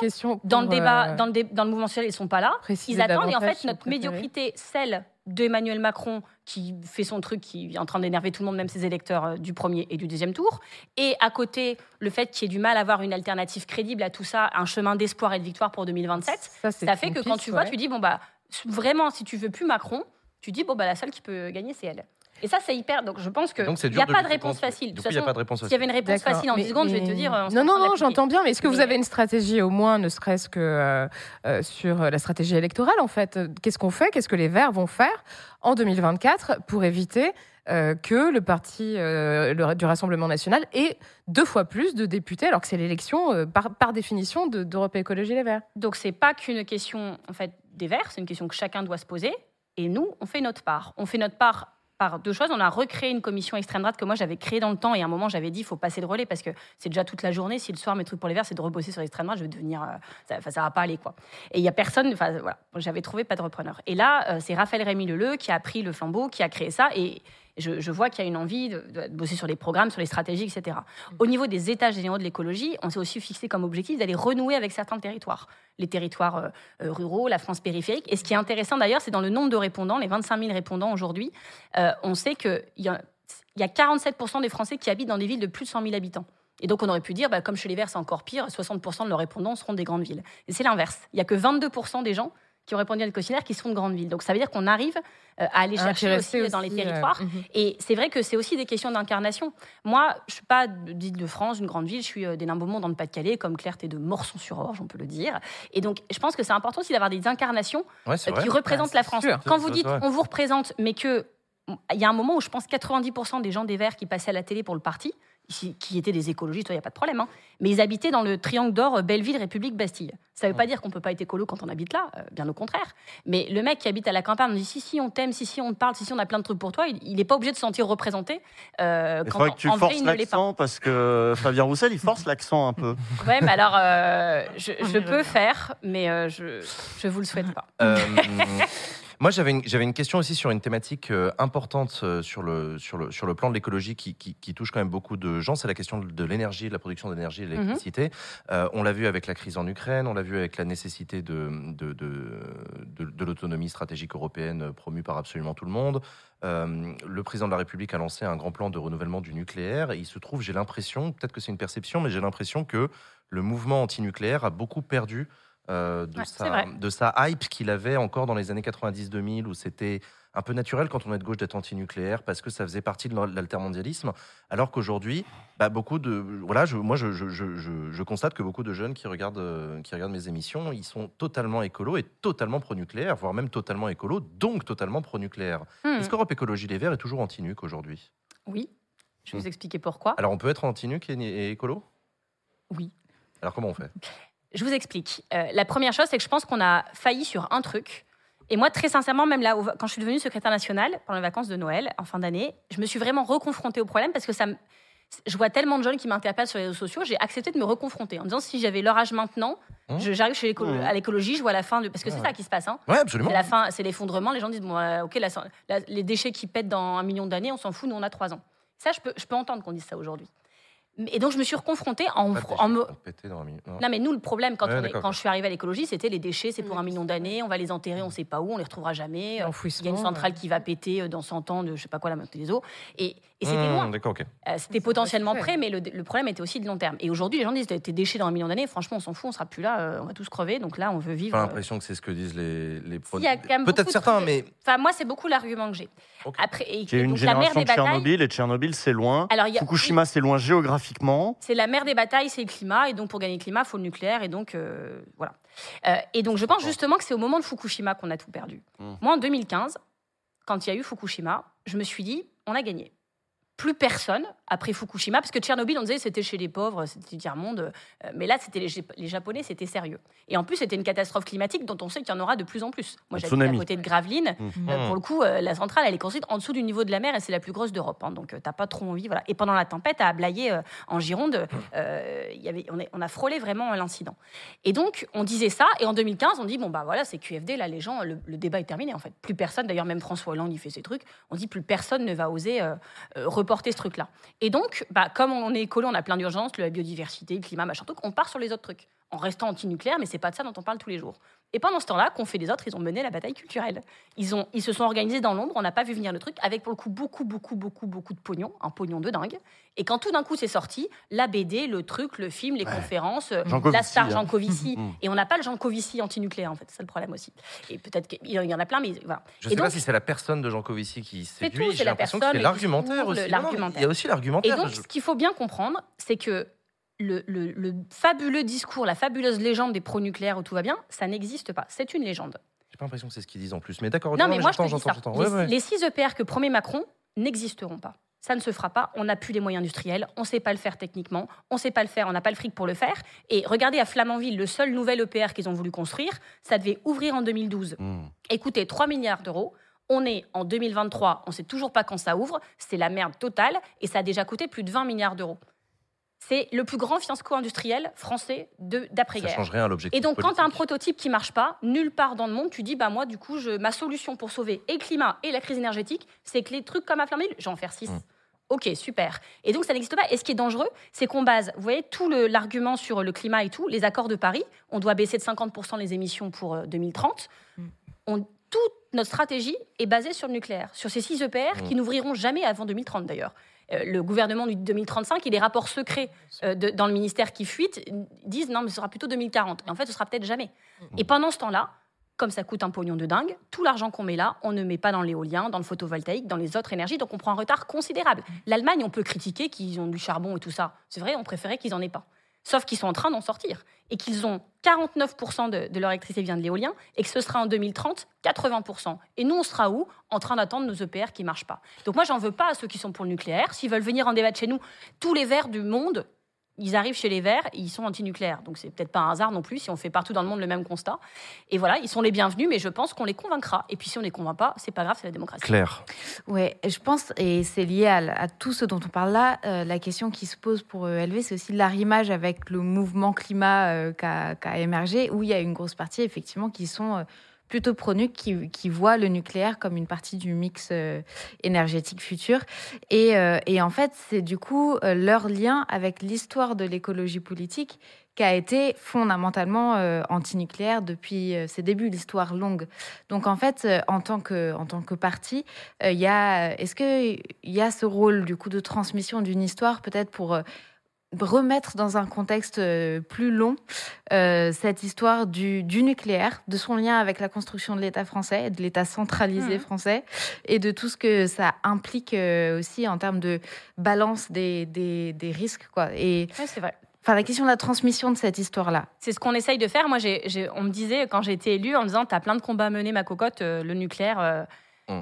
dans le débat, dans le, dé- dans le mouvement social, ils sont pas là. Ils attendent et en fait notre médiocrité, celle d'Emmanuel Macron qui fait son truc, qui est en train d'énerver tout le monde, même ses électeurs euh, du premier et du deuxième tour, et à côté le fait qu'il y ait du mal à avoir une alternative crédible à tout ça, un chemin d'espoir et de victoire pour 2027, Ça, fait que quand tu vois, ouais. tu dis bon bah vraiment si tu veux plus Macron, tu dis bon bah la seule qui peut gagner c'est elle. Et ça c'est hyper. Donc je pense que il n'y a de pas de réponse facile. De il a pas de réponse S'il y avait une réponse facile en Mais- 10 secondes, je vais te dire. euh, Non, non, non, j'entends bien, mais est-ce que vous avez une stratégie au moins, ne serait-ce que euh, euh, sur la stratégie électorale en fait? Qu'est-ce qu'on fait? Qu'est-ce que les Verts vont faire en 2024 pour éviter euh, que le parti euh, le- du Rassemblement national ait deux fois plus de députés alors que c'est l'élection euh, par, par définition de- d'Europe Écologie Les Verts? Donc c'est pas qu'une question en fait des Verts, c'est une question que chacun doit se poser. Et nous, on fait notre part. On fait notre part par deux choses. On a recréé une commission extrême droite que moi j'avais créée dans le temps et à un moment j'avais dit il faut passer le relais parce que c'est déjà toute la journée. Si le soir mes trucs pour les Verts c'est de rebosser sur l'extrême droite, je vais devenir euh, ça, ça va pas aller quoi. Et il y a personne. Enfin voilà, j'avais trouvé pas de repreneur. Et là euh, c'est Raphaël Rémy Leleu qui a pris le flambeau, qui a créé ça et je, je vois qu'il y a une envie de, de bosser sur les programmes, sur les stratégies, etc. Au niveau des états généraux de l'écologie, on s'est aussi fixé comme objectif d'aller renouer avec certains territoires, les territoires euh, euh, ruraux, la France périphérique. Et ce qui est intéressant d'ailleurs, c'est dans le nombre de répondants, les 25 000 répondants aujourd'hui, euh, on sait qu'il y a, il y a 47% des Français qui habitent dans des villes de plus de 100 000 habitants. Et donc on aurait pu dire, bah, comme chez les Verts c'est encore pire, 60% de leurs répondants seront des grandes villes. Et c'est l'inverse. Il y a que 22% des gens qui ont répondu à notre questionnaire qui sont de grandes villes. Donc ça veut dire qu'on arrive euh, à aller chercher aussi, dans les aussi, euh, territoires. mhm. Et c'est vrai que c'est aussi des questions d'incarnation. Moi, je suis pas d'Île-de-France, une grande ville, je suis euh, des Beaumont dans le Pas-de-Calais, comme Claire, t'es de Morson-sur-Orge, on peut le dire. Et donc, je pense que c'est important aussi d'avoir des incarnations Ouais, c'est euh, vrai. qui représentent Ouais, la France. sûr. Quand vous dites on vous représente, mais que il y a un moment où je pense 90% des gens des Verts qui passaient à la télé pour le parti, qui étaient des écologistes, il n'y a pas de problème, hein, mais ils habitaient dans le triangle d'or euh, Belleville, République, Bastille. Ça ne veut pas dire qu'on peut pas être écolo quand on habite là, euh, bien au contraire. Mais le mec qui habite à la campagne, on dit si, si, on t'aime, si, si, on te parle, si, si, on a plein de trucs pour toi, il n'est pas obligé de se sentir représenté. euh, Il quand faudrait en- que tu en forces ne l'accent parce que Fabien Roussel, il force l'accent un peu. Ouais, mais alors, euh, je, je peux faire, mais euh, je ne vous le souhaite pas. Moi, j'avais une, j'avais une question aussi sur une thématique euh, importante euh, sur le, sur, le, sur le plan de l'écologie qui, qui, qui touche quand même beaucoup de gens. C'est la question de l'énergie, de la production d'énergie et de l'électricité. Euh, on l'a vu avec la crise en Ukraine, on l'a vu avec la nécessité de, de, de, de, de l'autonomie stratégique européenne promue par absolument tout le monde. Euh, le président de la République a lancé un grand plan de renouvellement du nucléaire. Et il se trouve, j'ai l'impression, peut-être que c'est une perception, mais j'ai l'impression que le mouvement anti-nucléaire a beaucoup perdu euh, de, Ouais, sa, vrai. de sa hype qu'il avait encore dans les années 90-2000, où c'était un peu naturel quand on est de gauche d'être anti-nucléaire parce que ça faisait partie de l'altermondialisme. Alors qu'aujourd'hui, bah, beaucoup de. Voilà, je, moi, je, constate que beaucoup de jeunes qui regardent, euh, qui regardent mes émissions, ils sont totalement écolos et totalement pro-nucléaire, voire même totalement écolos, donc totalement pro-nucléaire. Hmm. Est-ce qu'Europe Écologie Les Verts est toujours anti-nuc aujourd'hui? Oui, je vais vous expliquer pourquoi. Alors, on peut être anti-nuc et, et écolo? Oui. Alors, comment on fait? Je vous explique. Euh, la première chose, c'est que je pense qu'on a failli sur un truc. Et moi, très sincèrement, même là, quand je suis devenue secrétaire nationale pendant les vacances de Noël, en fin d'année, je me suis vraiment reconfrontée au problème parce que ça me- je vois tellement de jeunes qui m'interpellent sur les réseaux sociaux, j'ai accepté de me reconfronter en disant si j'avais leur âge maintenant, Mmh. j'arrive Mmh. à l'écologie, je vois la fin de. Parce que c'est Ouais. ça qui se passe. Hein. Ouais, absolument. La fin, c'est l'effondrement. Les gens disent bon, euh, ok, la- la- les déchets qui pètent dans un million d'années, on s'en fout, nous on a trois ans. Ça, je peux, je peux entendre qu'on dise ça aujourd'hui. Et donc, je me suis reconfrontée en, en me, dans un milieu- non. non, mais nous, le problème, quand, Ouais, on est- d'accord, quand ok. je suis arrivée à l'écologie, c'était les déchets, c'est pour un million d'années, on va les enterrer, on sait pas où, on les retrouvera jamais. Il y a une centrale qui va péter euh, dans 100 ans de je sais pas quoi, la montée des eaux. Et, et c'était Mmh, loin. D'accord, ok. Euh, c'était potentiellement prêt, mais le, le problème était aussi de long terme. Et aujourd'hui, les gens disent tes déchets dans un million d'années, franchement, on s'en fout, on sera plus là, euh, on va tous crever. Donc là, on veut J'ai vivre. pas euh, l'impression que c'est ce que disent les, les pro- il y a quand même beaucoup Peut-être certains, mais Enfin, moi, c'est beaucoup l'argument que j'ai. Après, et, Il y a et une donc, la mère génération des de batailles, Tchernobyl et Tchernobyl, c'est loin. Alors, a- Fukushima, c'est loin géographiquement. C'est la mère des batailles, c'est le climat, et donc pour gagner le climat, il faut le nucléaire, et donc euh, voilà. Euh, et donc je pense justement que c'est au moment de Fukushima qu'on a tout perdu. Mm. Moi, en 2015, quand il y a eu Fukushima, je me suis dit, on a gagné. Plus personne après Fukushima, parce que Tchernobyl, on disait c'était chez les pauvres, c'était du tiers-monde, euh, mais là, c'était les, Jap- les Japonais, c'était sérieux. Et en plus, c'était une catastrophe climatique dont on sait qu'il y en aura de plus en plus. Moi, j'habite à côté de Gravelines. Mmh. Euh, pour le coup, euh, la centrale, elle est construite en dessous du niveau de la mer et c'est la plus grosse d'Europe. hein, donc, euh, t'as pas trop envie. Voilà. Et pendant la tempête, à Ablaye, en Gironde, il y avait, on, est- on a frôlé vraiment l'incident. Et donc, on disait ça. Et en 2015, on dit bon, bah voilà, c'est QFD. Là, les gens, le, le débat est terminé, en fait. Plus personne, d'ailleurs, même François Hollande, il fait ses trucs. On dit plus personne ne va oser reporter ce truc-là. Et donc, bah, comme on est écolo, on a plein d'urgences, la biodiversité, le climat, machin truc, on part sur les autres trucs. En restant anti-nucléaire, mais c'est pas de ça dont on parle tous les jours. Et pendant ce temps-là, qu'on fait les autres, ils ont mené la bataille culturelle. Ils, ont, ils se sont organisés dans l'ombre, on n'a pas vu venir le truc, avec pour le coup beaucoup, beaucoup, beaucoup, beaucoup de pognon, un pognon de dingue. Et quand tout d'un coup c'est sorti, la BD, le truc, le film, les conférences, euh, Jean la star hein. Jean Covici. Mm. et on n'a pas le Jean Covici anti-nucléaire, en fait, c'est ça le problème aussi. Et peut-être qu'il y en a plein, mais voilà. Je Et sais donc, pas si c'est la personne de Jean Covici qui séduit. J'ai c'est la l'impression que c'est l'argumentaire aussi. Non. Il y a aussi Et l'argumentaire. donc, Je- ce qu'il faut bien comprendre, c'est que le, le- le fabuleux discours, la fabuleuse légende des pro-nucléaires où tout va bien, ça n'existe pas. C'est une légende. J'ai pas l'impression que c'est ce qu'ils disent en plus. Mais d'accord, Non, mais moi, je te dis ça. Les, Ouais, ouais. les 6 EPR que promet Macron n'existeront pas. Ça ne se fera pas. On n'a plus les moyens industriels. On ne sait pas le faire techniquement. On ne sait pas le faire. On n'a pas le fric pour le faire. Et regardez à Flamanville, le seul nouvel EPR qu'ils ont voulu construire, ça devait ouvrir en 2012. Mmh. Écoutez, 3 milliards d'euros. On est en 2023, on ne sait toujours pas quand ça ouvre, c'est la merde totale et ça a déjà coûté plus de 20 milliards d'euros. C'est le plus grand fiasco industriel français de- Ça d'après-guerre. change rien à l'objectif. Et donc, quand tu as un prototype qui marche pas, nulle part dans le monde, tu dis, bah moi, du coup, je, ma solution pour sauver et le climat et la crise énergétique, c'est que les trucs comme à Flamanville, je vais en faire six. Mm. Ok, super. Et donc, ça n'existe pas. Et ce qui est dangereux, c'est qu'on base, vous voyez, tout le- l'argument sur le climat et tout, les accords de Paris, on doit baisser de 50% les émissions pour euh, 2030. On- toute notre stratégie est basée sur le nucléaire, sur ces six EPR qui n'ouvriront jamais avant 2030 d'ailleurs. Euh, le gouvernement du 2035 et les rapports secrets euh, de- dans le ministère qui fuitent disent non, mais ce sera plutôt 2040. Et en fait, ce sera peut-être jamais. Et pendant ce temps-là, comme ça coûte un pognon de dingue, tout l'argent qu'on met là, on ne met pas dans l'éolien, dans le photovoltaïque, dans les autres énergies, donc on prend un retard considérable. L'Allemagne, on peut critiquer qu'ils ont du charbon et tout ça. C'est vrai, on préférait qu'ils n'en aient pas. Sauf qu'ils sont en train d'en sortir et qu'ils ont 49% de, leur électricité vient de l'éolien et que ce sera en 2030 80%. Et nous, on sera où? En train d'attendre nos EPR qui marchent pas. Donc moi, j'en veux pas à ceux qui sont pour le nucléaire. S'ils veulent venir en débattre chez nous, tous les verts du monde, ils arrivent chez les Verts et ils sont anti-nucléaires. Donc c'est peut-être pas un hasard non plus si on fait partout dans le monde le même constat. Et voilà, ils sont les bienvenus, mais je pense qu'on les convaincra. Et puis si on les convainc pas, c'est pas grave, c'est la démocratie. Claire. Ouais, je pense, et c'est lié à, à tout ce dont on parle là, euh, la question qui se pose pour euh, LV, c'est aussi l'arrimage avec le mouvement climat euh, qu'a qu'a émergé, où il y a une grosse partie, effectivement, qui sont euh, plutôt pro-nuc, qui, qui voient le nucléaire comme une partie du mix euh, énergétique futur. Et, euh, et en fait, c'est du coup euh, leur lien avec l'histoire de l'écologie politique qui a été fondamentalement antinucléaire depuis ses débuts, l'histoire longue. Donc en fait, en tant que en tant que parti, est-ce que il y a ce rôle du coup de transmission d'une histoire peut-être pour remettre dans un contexte euh, plus long euh, cette histoire du, du nucléaire, de son lien avec la construction de l'État français, de l'État centralisé Mhm. français, et de tout ce que ça implique euh, aussi en termes de balance des, des, des risques. Quoi. Et Ouais, c'est vrai. enfin, la question de la transmission de cette histoire-là. C'est ce qu'on essaye de faire. Moi, j'ai- j'ai- on me disait quand j'ai été élue en me disant T'as plein de combats à mener, ma cocotte, euh, le nucléaire, euh, Mm.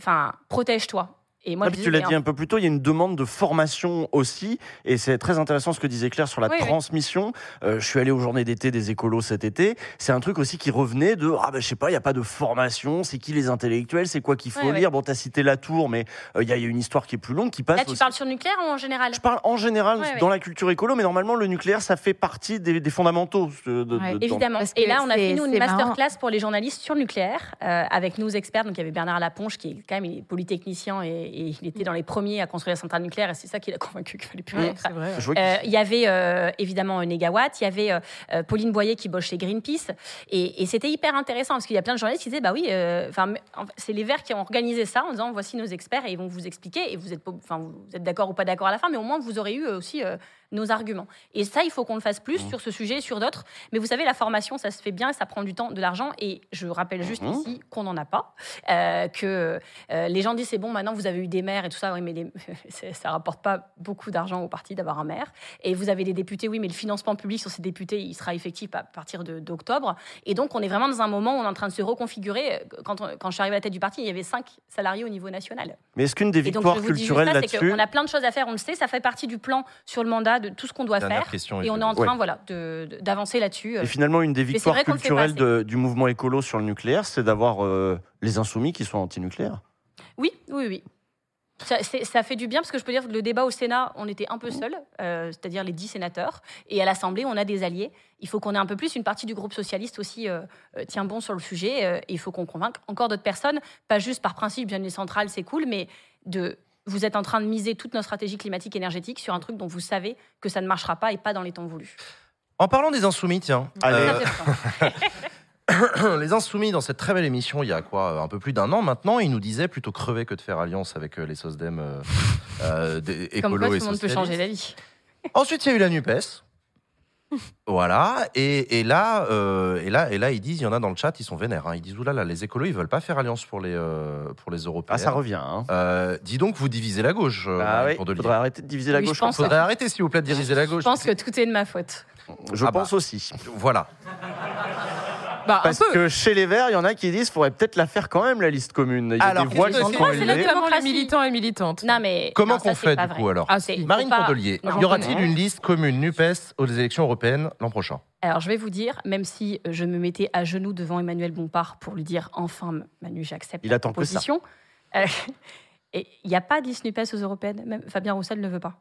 enfin, protège-toi. Et moi, je puis tu l'as dit un peu plus tôt, il y a une demande de formation aussi, et c'est très intéressant ce que disait Claire sur la Oui, oui. transmission. Euh, je suis allé aux journées d'été des écolos cet été. C'est un truc aussi qui revenait de ah ben je sais pas, il y a pas de formation, c'est qui les intellectuels, c'est quoi qu'il faut lire. Bon, t'as cité la tour, mais euh, il y, a il y a une histoire qui est plus longue qui passe. Là, tu aussi- parles sur le nucléaire ou en général Je parle en général dans la culture écolo, mais normalement le nucléaire ça fait partie des, des fondamentaux. de- de- dans- Évidemment. Parce Et là, on a fait nous une marrant. masterclass pour les journalistes sur le nucléaire euh, avec nos experts. Donc il y avait Bernard Laponche qui est quand même il est polytechnicien et, et il était dans les premiers à construire la centrale nucléaire et c'est ça qui l'a convaincu qu'il fallait plus Ouais, vrai. Euh, Il y avait euh, évidemment euh, Negawatt, il y avait euh, Pauline Boyer qui bosse chez Greenpeace, et, et c'était hyper intéressant parce qu'il y a plein de journalistes qui disaient bah oui, euh, enfin c'est les Verts qui ont organisé ça en disant voici nos experts et ils vont vous expliquer et vous êtes pas- enfin vous êtes d'accord ou pas d'accord à la fin, mais au moins vous aurez eu aussi euh, nos arguments. Et ça, il faut qu'on le fasse Mmh. plus sur ce sujet et sur d'autres. Mais vous savez, la formation, ça se fait bien ça prend du temps, de l'argent. Et je rappelle juste Mmh. ici qu'on n'en a pas. Euh, que euh, les gens disent c'est bon, maintenant vous avez eu des maires et tout ça. Oui, mais les- ça rapporte pas beaucoup d'argent au parti d'avoir un maire. Et vous avez des députés, oui, mais le financement public sur ces députés, il sera effectif à partir d'octobre. Et donc, on est vraiment dans un moment où on est en train de se reconfigurer. Quand, on- quand je suis arrivée à la tête du parti, il y avait cinq salariés au niveau national. Mais est-ce qu'une des Et donc, victoires je vous culturelles là-dessus qu'on a plein de choses à faire, on le sait, ça fait partie du plan sur le mandat de tout ce qu'on doit Dernière faire. et on est en train Ouais. voilà, d'avancer là-dessus. Et finalement, une des victoires culturelles de- du mouvement écolo sur le nucléaire, c'est d'avoir euh, les insoumis qui sont anti-nucléaires. Oui, oui, oui. Ça, fait du bien parce que je peux dire que le débat au Sénat, on était un Mmh. peu seuls, euh, c'est-à-dire les 10 sénateurs. Et à l'Assemblée, on a des alliés. Il faut qu'on ait un peu plus. Une partie du groupe socialiste aussi euh, euh, tient bon sur le sujet. euh, et il faut qu'on convainque encore d'autres personnes, pas juste par principe, bien les centrales, c'est cool, mais de. Vous êtes en train de miser toute notre stratégie climatique énergétique sur un truc dont vous savez que ça ne marchera pas et pas dans les temps voulus. En parlant des insoumis, tiens. Allez. euh, les insoumis, dans cette très belle émission, il y a quoi Un peu plus d'un an maintenant, ils nous disaient plutôt crever que de faire alliance avec euh, les SOSDEM euh, euh, des Comme quoi, tout le monde peut changer d'avis. Ensuite, il y a eu la NUPES. Voilà, et, et là, euh, et là, et là, ils disent, il y en a dans le chat, ils sont vénères. hein. Ils disent, oulala, les écolos, ils veulent pas faire alliance pour les euh, pour les Européens. Ah, ça revient. Hein. Euh, dis donc, vous divisez la gauche. Bah oui, faudrait arrêter de diviser la Oui, je gauche. pense Faudrait que- arrêter, s'il vous plaît, de diviser la gauche. Je pense que tout est de ma faute. Je Ah bah. pense aussi. Voilà. Bah, un Parce peu. que chez les Verts, il y en a qui disent qu'il faudrait peut-être la faire quand même, la liste commune. Il y a Alors, des voix qui sont la. Notamment les militants et militantes. Non, mais. Comment qu'on fait du vrai. coup alors Ah, Marine Cordelier, Non, y aura-t-il une liste commune NUPES aux élections européennes l'an prochain? Alors, je vais vous dire, même si euh, je me mettais à genoux devant Emmanuel Bompard pour lui dire enfin, Manu, j'accepte ça. proposition. euh, et il n'y a pas de liste NUPES aux européennes? Même Fabien Roussel ne veut pas.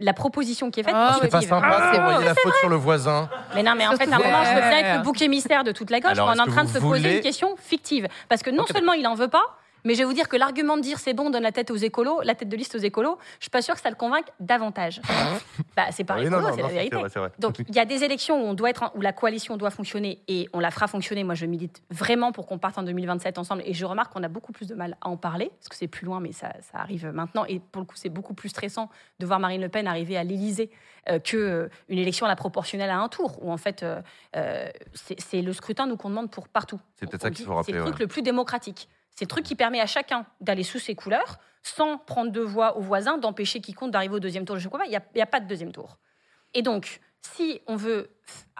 La proposition qui est faite. Ah, est C'est pas sympa c'est d'envoyer bon, la faute sur le voisin. Mais non, mais en fait, à un moment, je veux bien être le bouc émissaire de toute la gauche. Alors, on est en train de se poser voulez- une question fictive. Parce que non seulement il en veut pas, mais je vais vous dire que l'argument de dire c'est bon, on donne la tête aux écolos, la tête de liste aux écolos, je suis pas sûre que ça le convainque davantage. bah, c'est pas Oui, écolo, c'est la vérité. vrai, c'est vrai. Donc, il y a des élections où, on doit être en- où la coalition doit fonctionner et on la fera fonctionner. Moi, je milite vraiment pour qu'on parte en 2027 ensemble. Et je remarque qu'on a beaucoup plus de mal à en parler, parce que c'est plus loin, mais ça, ça arrive maintenant. Et pour le coup, c'est beaucoup plus stressant de voir Marine Le Pen arriver à l'Élysée euh, que euh, une élection à la proportionnelle à un tour, où en fait, euh, euh, c'est le scrutin nous qu'on demande pour partout. C'est peut-être ça qu'il faut rappeler, C'est le truc ouais. le plus démocratique. C'est le truc qui permet à chacun d'aller sous ses couleurs, sans prendre de voix aux voisins, d'empêcher quiconque d'arriver au deuxième tour. Je sais pas, il n'y a, a pas de deuxième tour. Et donc, si on veut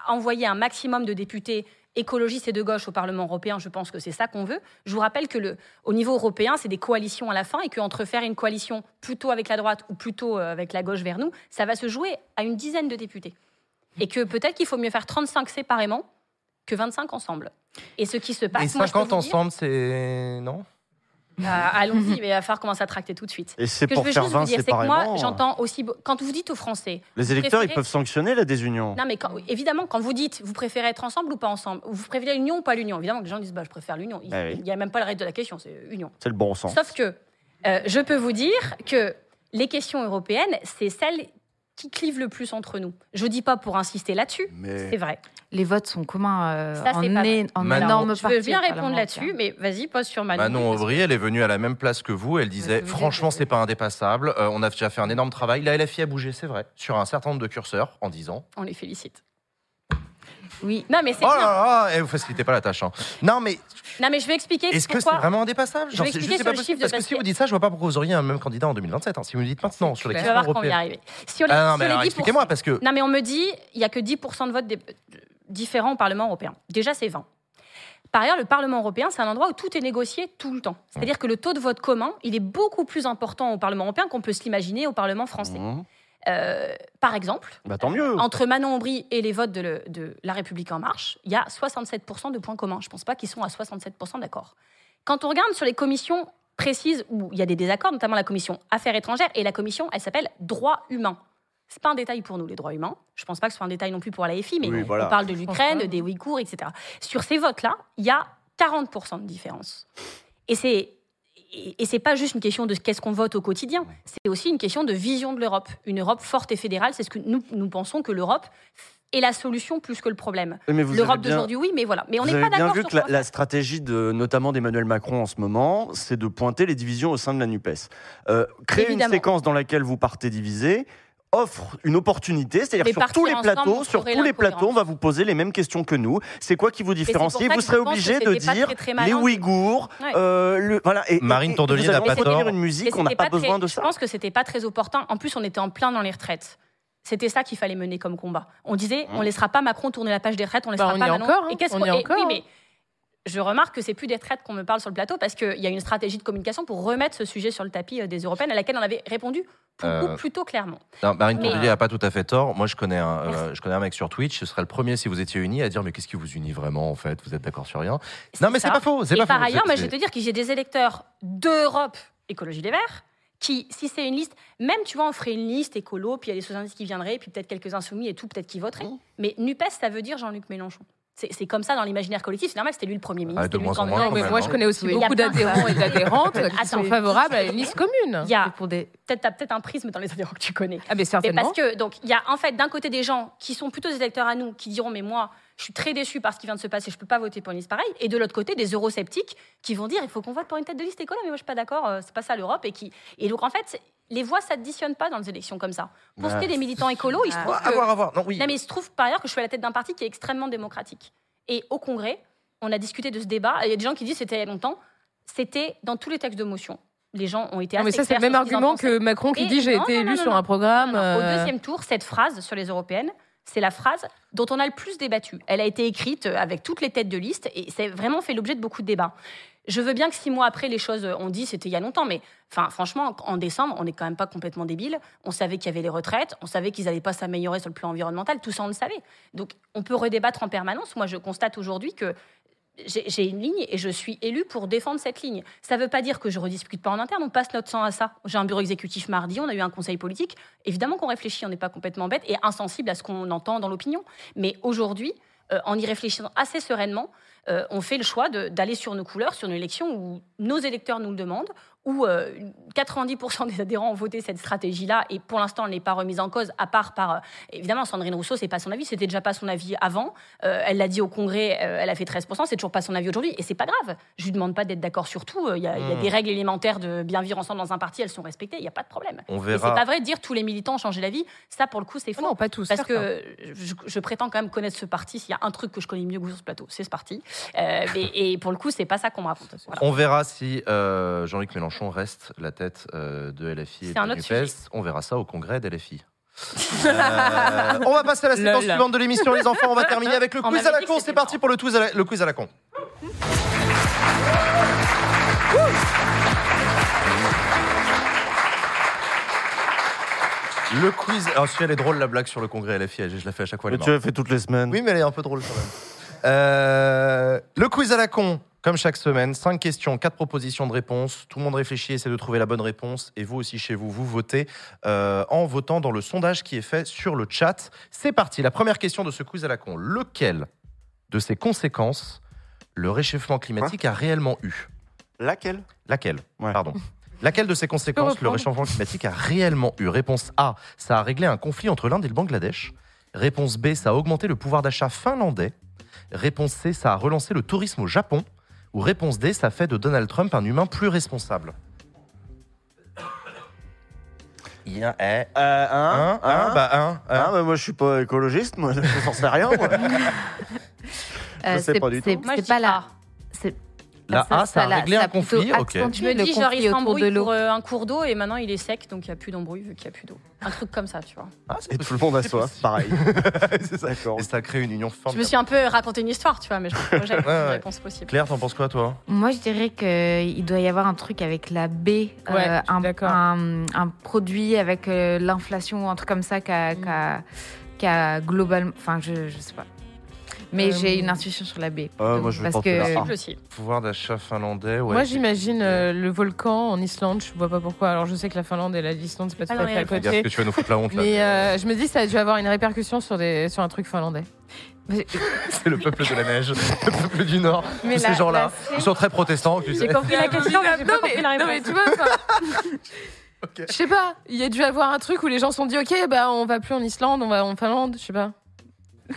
envoyer un maximum de députés écologistes et de gauche au Parlement européen, je pense que c'est ça qu'on veut. Je vous rappelle que le, au niveau européen, c'est des coalitions à la fin et qu'entre faire une coalition plutôt avec la droite ou plutôt euh, avec la gauche vers nous, ça va se jouer à une dizaine de députés. Et que peut-être qu'il faut mieux faire 35 séparément que 25 ensemble. Et ce qui se passe, Et moi, je peux 50 vous dire- ensemble, c'est. Non? Ah, Allons-y, mais il va falloir commencer à tracter tout de suite. Et c'est Ce que pour je veux faire juste vous 20 dire, c'est que moi, séparément. j'entends aussi. Quand vous dites aux Français. Les électeurs, ils peuvent sanctionner la désunion. Non, mais quand- évidemment, quand vous dites vous préférez être ensemble ou pas ensemble, vous préférez l'union ou pas l'union, évidemment que les gens disent bah, je préfère l'union. Il Bah oui. n'y a même pas le reste de la question, c'est union. C'est le bon sens. Sauf que euh, je peux vous dire que les questions européennes, c'est celles qui clivent le plus entre nous. Je dis pas pour insister là-dessus, Mais- c'est vrai. Les votes sont communs euh, Ça, en, é- en Manon- énorme Je veux bien répondre là-dessus, mais vas-y, pose sur Manon. Manon Aubry, elle est venue à la même place que vous. Elle disait dire, franchement, c'est pas indépassable. Euh, on a déjà fait un énorme travail. La LFI a bougé, c'est vrai, sur un certain nombre de curseurs en 10 ans. On les félicite. Oui. Non, mais c'est Oh là bien. là, eh, vous facilitez pas la tâche. hein. Non, mais Non, mais je vais expliquer est-ce que c'est pourquoi. vraiment indépassable Je vais c'est- expliquer sais sur pas le possible, chiffre de Parce que si vous dites ça, je vois pas pourquoi vous auriez un même candidat en 2027. hein. Si vous me dites maintenant sur les Tu vas questions voir qu'on va y européennes. arriver. Si on les, Ah non, si mais on les alors 10%, expliquez-moi parce que Non, mais on me dit, il n'y a que 10% de votes dé- différents au Parlement européen. Déjà, c'est 20. Par ailleurs, le Parlement européen, c'est un endroit où tout est négocié tout le temps. C'est-à-dire que le taux de vote commun, il est beaucoup plus important au Parlement européen qu'on peut se l'imaginer au Parlement français. Euh, par exemple, Bah, tant mieux. entre Manon Aubry et les votes de, le- de La République En Marche, il y a 67% de points communs. Je ne pense pas qu'ils sont à 67% d'accord. Quand on regarde sur les commissions précises où il y a des désaccords, notamment la commission Affaires étrangères, et la commission, elle s'appelle Droits humains. C'est pas un détail pour nous, les droits humains. Je pense pas que ce soit un détail non plus pour la FI, mais Oui, on voilà. parle de l'Ukraine, des Ouïghours, etc. Sur ces votes-là, il y a 40% de différence. Et c'est et et c'est pas juste une question de qu'est-ce qu'on vote au quotidien, c'est aussi une question de vision de l'Europe. Une Europe forte et fédérale, c'est ce que nous, nous pensons que l'Europe est la solution plus que le problème. Vous L'Europe avez bien- d'aujourd'hui, oui, mais voilà. Mais on Vous n'est avez pas bien d'accord vu sur que la, quoi la stratégie de notamment d'Emmanuel Macron en ce moment, c'est de pointer les divisions au sein de la Nupes. Euh, créer Évidemment. une séquence dans laquelle vous partez divisé. Offre une opportunité, c'est-à-dire sur tous les plateaux, on sur tous les plateaux, on va vous poser les mêmes questions que nous. C'est quoi qui vous différencie? Vous serez obligé de pas dire très, très les. Ouïghours, Ouais. euh, le, voilà. Et, Marine Tondelier n'a pas tort. une musique, Mais on n'a c'était pas très- besoin de ça. Je pense que c'était pas très opportun. En plus, on était en plein dans les retraites. C'était ça qu'il fallait mener comme combat. On disait, on laissera pas Macron tourner la page des retraites, on laissera Bah, on pas y Manon. encore, hein. Et qu'est-ce On qu'on- est encore, Oui, mais je remarque que c'est plus des retraites qu'on me parle sur le plateau parce qu'il y a une stratégie de communication pour remettre ce sujet sur le tapis euh, des européennes à laquelle on avait répondu pour le coup, Euh, plutôt clairement. Non, Marine Tondelier n'a pas tout à fait tort. Moi, je connais, un, euh, je connais un mec sur Twitch. Ce serait le premier si vous étiez unis à dire Mais qu'est-ce qui vous unit vraiment en fait? Vous êtes d'accord sur rien? Non, mais c'est pas faux. c'est Et pas par faux. ailleurs, moi, je vais te dire que j'ai des électeurs d'Europe Écologie Les Verts qui, si c'est une liste, même tu vois, on ferait une liste écolo, puis il y a des socialistes qui viendraient, puis peut-être quelques insoumis et tout, peut-être qui voteraient. Mmh. Mais NUPES, ça veut dire Jean-Luc Mélenchon. C'est comme ça dans l'imaginaire collectif. C'est normal, c'était lui le Premier ministre. Ah, de c'était lui moins le en moins, quand mais moi, hein. je connais aussi beaucoup d'adhérents et d'adhérentes qui sont favorables à une liste commune. Il y a des... peut-être t'as peut-être un prisme dans les adhérents que tu connais. Ah, mais Mais certainement. parce que donc il y a en fait d'un côté des gens qui sont plutôt des électeurs à nous qui diront mais moi je suis très déçu par ce qui vient de se passer, je peux pas voter pour une liste pareille et de l'autre côté des eurosceptiques qui vont dire il faut qu'on vote pour une tête de liste écolo mais moi je suis pas d'accord, euh, c'est pas ça l'Europe et qui et donc en fait les voix s'additionnent pas dans les élections comme ça. Pour ce qui est des militants écolos, il se trouve Ah, que- à voir, à voir. Non, oui. non, mais il se trouve par ailleurs que je suis à la tête d'un parti qui est extrêmement démocratique. Et au Congrès, on a discuté de ce débat. Il y a des gens qui disent c'était il y a longtemps. C'était dans tous les textes de motion. Les gens ont été Non, assez mais ça, c'est le même argument que Macron qui Et dit j'ai été non, élu non, sur un programme. Non, non. Au euh, deuxième tour, cette phrase sur les européennes, c'est la phrase dont on a le plus débattu. Elle a été écrite euh, avec toutes les têtes de liste et c'est vraiment fait l'objet de beaucoup de débats. Je veux bien que six mois après, les choses, on dit c'était il y a longtemps, mais enfin, franchement, en décembre, on n'est quand même pas complètement débile. On savait qu'il y avait les retraites, on savait qu'ils n'allaient pas s'améliorer sur le plan environnemental, tout ça on le savait. Donc on peut redébattre en permanence. Moi, je constate aujourd'hui que j'ai une ligne et je suis élue pour défendre cette ligne. Ça ne veut pas dire que je rediscute pas en interne, on passe notre temps à ça. J'ai un bureau exécutif mardi, on a eu un conseil politique. Évidemment qu'on réfléchit, on n'est pas complètement bête et insensible à ce qu'on entend dans l'opinion. Mais aujourd'hui, euh, en y réfléchissant assez sereinement, euh, on fait le choix d'aller sur nos couleurs, sur une élection où nos électeurs nous le demandent, où euh, 90% des adhérents ont voté cette stratégie-là, et pour l'instant, elle n'est pas remise en cause, à part par... euh, évidemment, Sandrine Rousseau, c'est pas son avis, c'était déjà pas son avis avant. Euh, elle l'a dit au Congrès, euh, elle a fait 13%, c'est toujours pas son avis aujourd'hui, et c'est pas grave. Je lui demande pas d'être d'accord sur tout. euh, Il y, a- il y a Mm. des règles élémentaires de bien vivre ensemble dans un parti, elles sont respectées, il n'y a pas de problème. On verra. c'est pas vrai de dire tous les militants ont changé la vie, ça pour le coup, c'est faux. non, pas tous. Parce certains. que je, je prétends quand même connaître ce parti. S'il y a un truc que je connais mieux que vous sur ce plateau, c'est ce parti. Euh, et pour le coup, c'est pas ça qu'on me raconte. Voilà. On verra si euh, Jean-Luc Mélenchon reste la tête euh, de LFI et de NUPES. On verra ça au congrès d'LFI. Euh, on va passer à la séquence suivante de l'émission, les enfants. On va terminer avec le On quiz à la con. C'est parti pour le, quiz à la- le quiz à la con. Le quiz. Alors, si elle est drôle, la blague sur le congrès LFI, je la fais à chaque fois. Mais tu l'as fait toutes les semaines. Oui, mais elle est un peu drôle quand même. Euh, le quiz à la con, comme chaque semaine, cinq questions, quatre propositions de réponses. Tout le monde réfléchit, essaie de trouver la bonne réponse. Et vous aussi chez vous, vous votez euh, en votant dans le sondage qui est fait sur le chat. C'est parti. La première question de ce quiz à la con. Lequel de ces conséquences le réchauffement climatique a réellement eu? Laquelle? Laquelle? Ouais. Pardon. Laquelle de ces conséquences le réchauffement climatique a réellement eu? Réponse A, ça a réglé un conflit entre l'Inde et le Bangladesh. Réponse B, ça a augmenté le pouvoir d'achat finlandais. Réponse C, ça a relancé le tourisme au Japon. Ou réponse D, ça fait de Donald Trump un humain plus responsable. Il y a un, eh, Euh, un, un, un, bah un, un. Ah, bah, moi, je suis pas écologiste, moi, je n'en sais rien. moi. Euh, Je sais c'est- pas du tout. Moi, je C'est dis pas la. A. La A, ça a la- réglé un plutôt conflit, ok. Je me dis, genre, il s'embrouille pour euh, un cours d'eau et maintenant il est sec, donc il n'y a plus d'embrouille vu qu'il n'y a plus d'eau. Un truc comme ça, tu vois. Ah, c'est Et tout le monde a soif, pareil. C'est ça. D'accord. Et ça crée une union Je me formidable. suis un peu raconté une histoire, tu vois, mais je pense que j'ai Ouais, une ouais. réponse possible. Claire, t'en penses quoi, toi? Moi, je dirais qu'il doit y avoir un truc avec la B, Ouais, suis un, d'accord. un, un produit avec euh, l'inflation ou un truc comme ça qui a, a- a globalement. Enfin, je, je sais pas. Mais Euh, j'ai une intuition sur la B. Ah, moi, je parce que A. Possible aussi. Pouvoir d'achat finlandais, ouais. Moi, j'imagine euh, le volcan en Islande. Je vois pas pourquoi. Alors, je sais que la Finlande et la- l'Islande, c'est pas tout Ah non, à fait mais à côté. que tu vas nous foutre la honte là. Mais euh, je me dis, ça a dû avoir une répercussion sur, des, sur un truc finlandais. C'est le peuple de la neige, le peuple du Nord. Mais Tous la- ces gens-là, ils sont très protestants. Tu sais. J'ai compris la question, mais j'ai pas non, compris mais, la non, réponse. mais tu vois, enfin, je sais pas. Il y a dû avoir un truc où les gens se sont dit, ok, bah on va plus en Islande, on va en Finlande, je sais pas.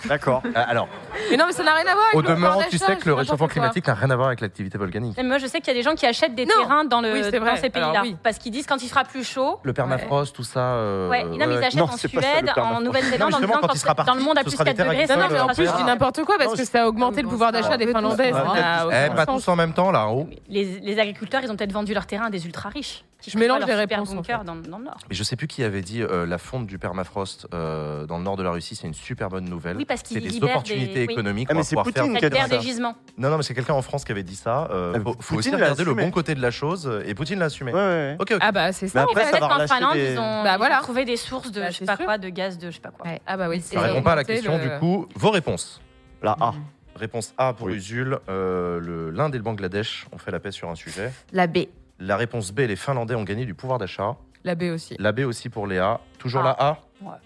D'accord. Euh, Alors, Mais non, mais ça n'a rien à voir avec au le pouvoir demeurant, tu d'achat, sais que le réchauffement quoi. climatique n'a rien à voir avec l'activité volcanique. Mais Moi, je sais qu'il y a des gens qui achètent des Non. terrains dans, le, Oui, c'est vrai. dans ces pays-là. Alors, oui. Parce qu'ils disent quand il fera plus chaud. Le permafrost, tout ça. euh, Ouais, non, mais ils achètent Non, en c'est pas ça, le Suède, en. Nouvelle-Zélande, en justement, disant quand quand il sera dans le monde à plus ce sera 4 des terres degrés, ça Non, mais en plus, je dis n'importe quoi parce que ça a augmenté le pouvoir d'achat des Finlandais. ça n'a Eh, aucun pas sens. tous en même temps, là, en haut. les, les agriculteurs, ils ont peut-être vendu leur terrain à des ultra riches. qui Je mélange les super réponses, en bunker fait. dans, dans le nord. Mais je sais plus qui avait dit euh, la fonte du permafrost euh, dans le nord de la Russie, c'est une super bonne nouvelle. Oui, parce qu'il c'est des opportunités des- oui. économiques. Ah, on mais c'est Poutine faire- qui a dit ça. des gisements. Non, non, mais c'est quelqu'un en France qui avait dit ça. Euh, Ah, faut, faut aussi regarder le bon côté de la chose euh, et Poutine l'a assumé. Ouais, ouais. Ok, ok. Ah bah c'est Mais ça. en après, qu'en Finlande, des- ils ont, Bah, voilà. trouvé des sources de Bah, je sais pas quoi, de gaz, de je sais pas quoi. Ouais. Ah bah oui. Ça répond pas à la question, du coup, vos réponses. La A. Réponse A pour. Usul, euh, le- l'Inde et le Bangladesh ont fait la paix sur un sujet. La B. La réponse B, les Finlandais ont gagné du pouvoir d'achat. La B aussi. La B aussi pour Léa. Toujours Ah. la A Ouais.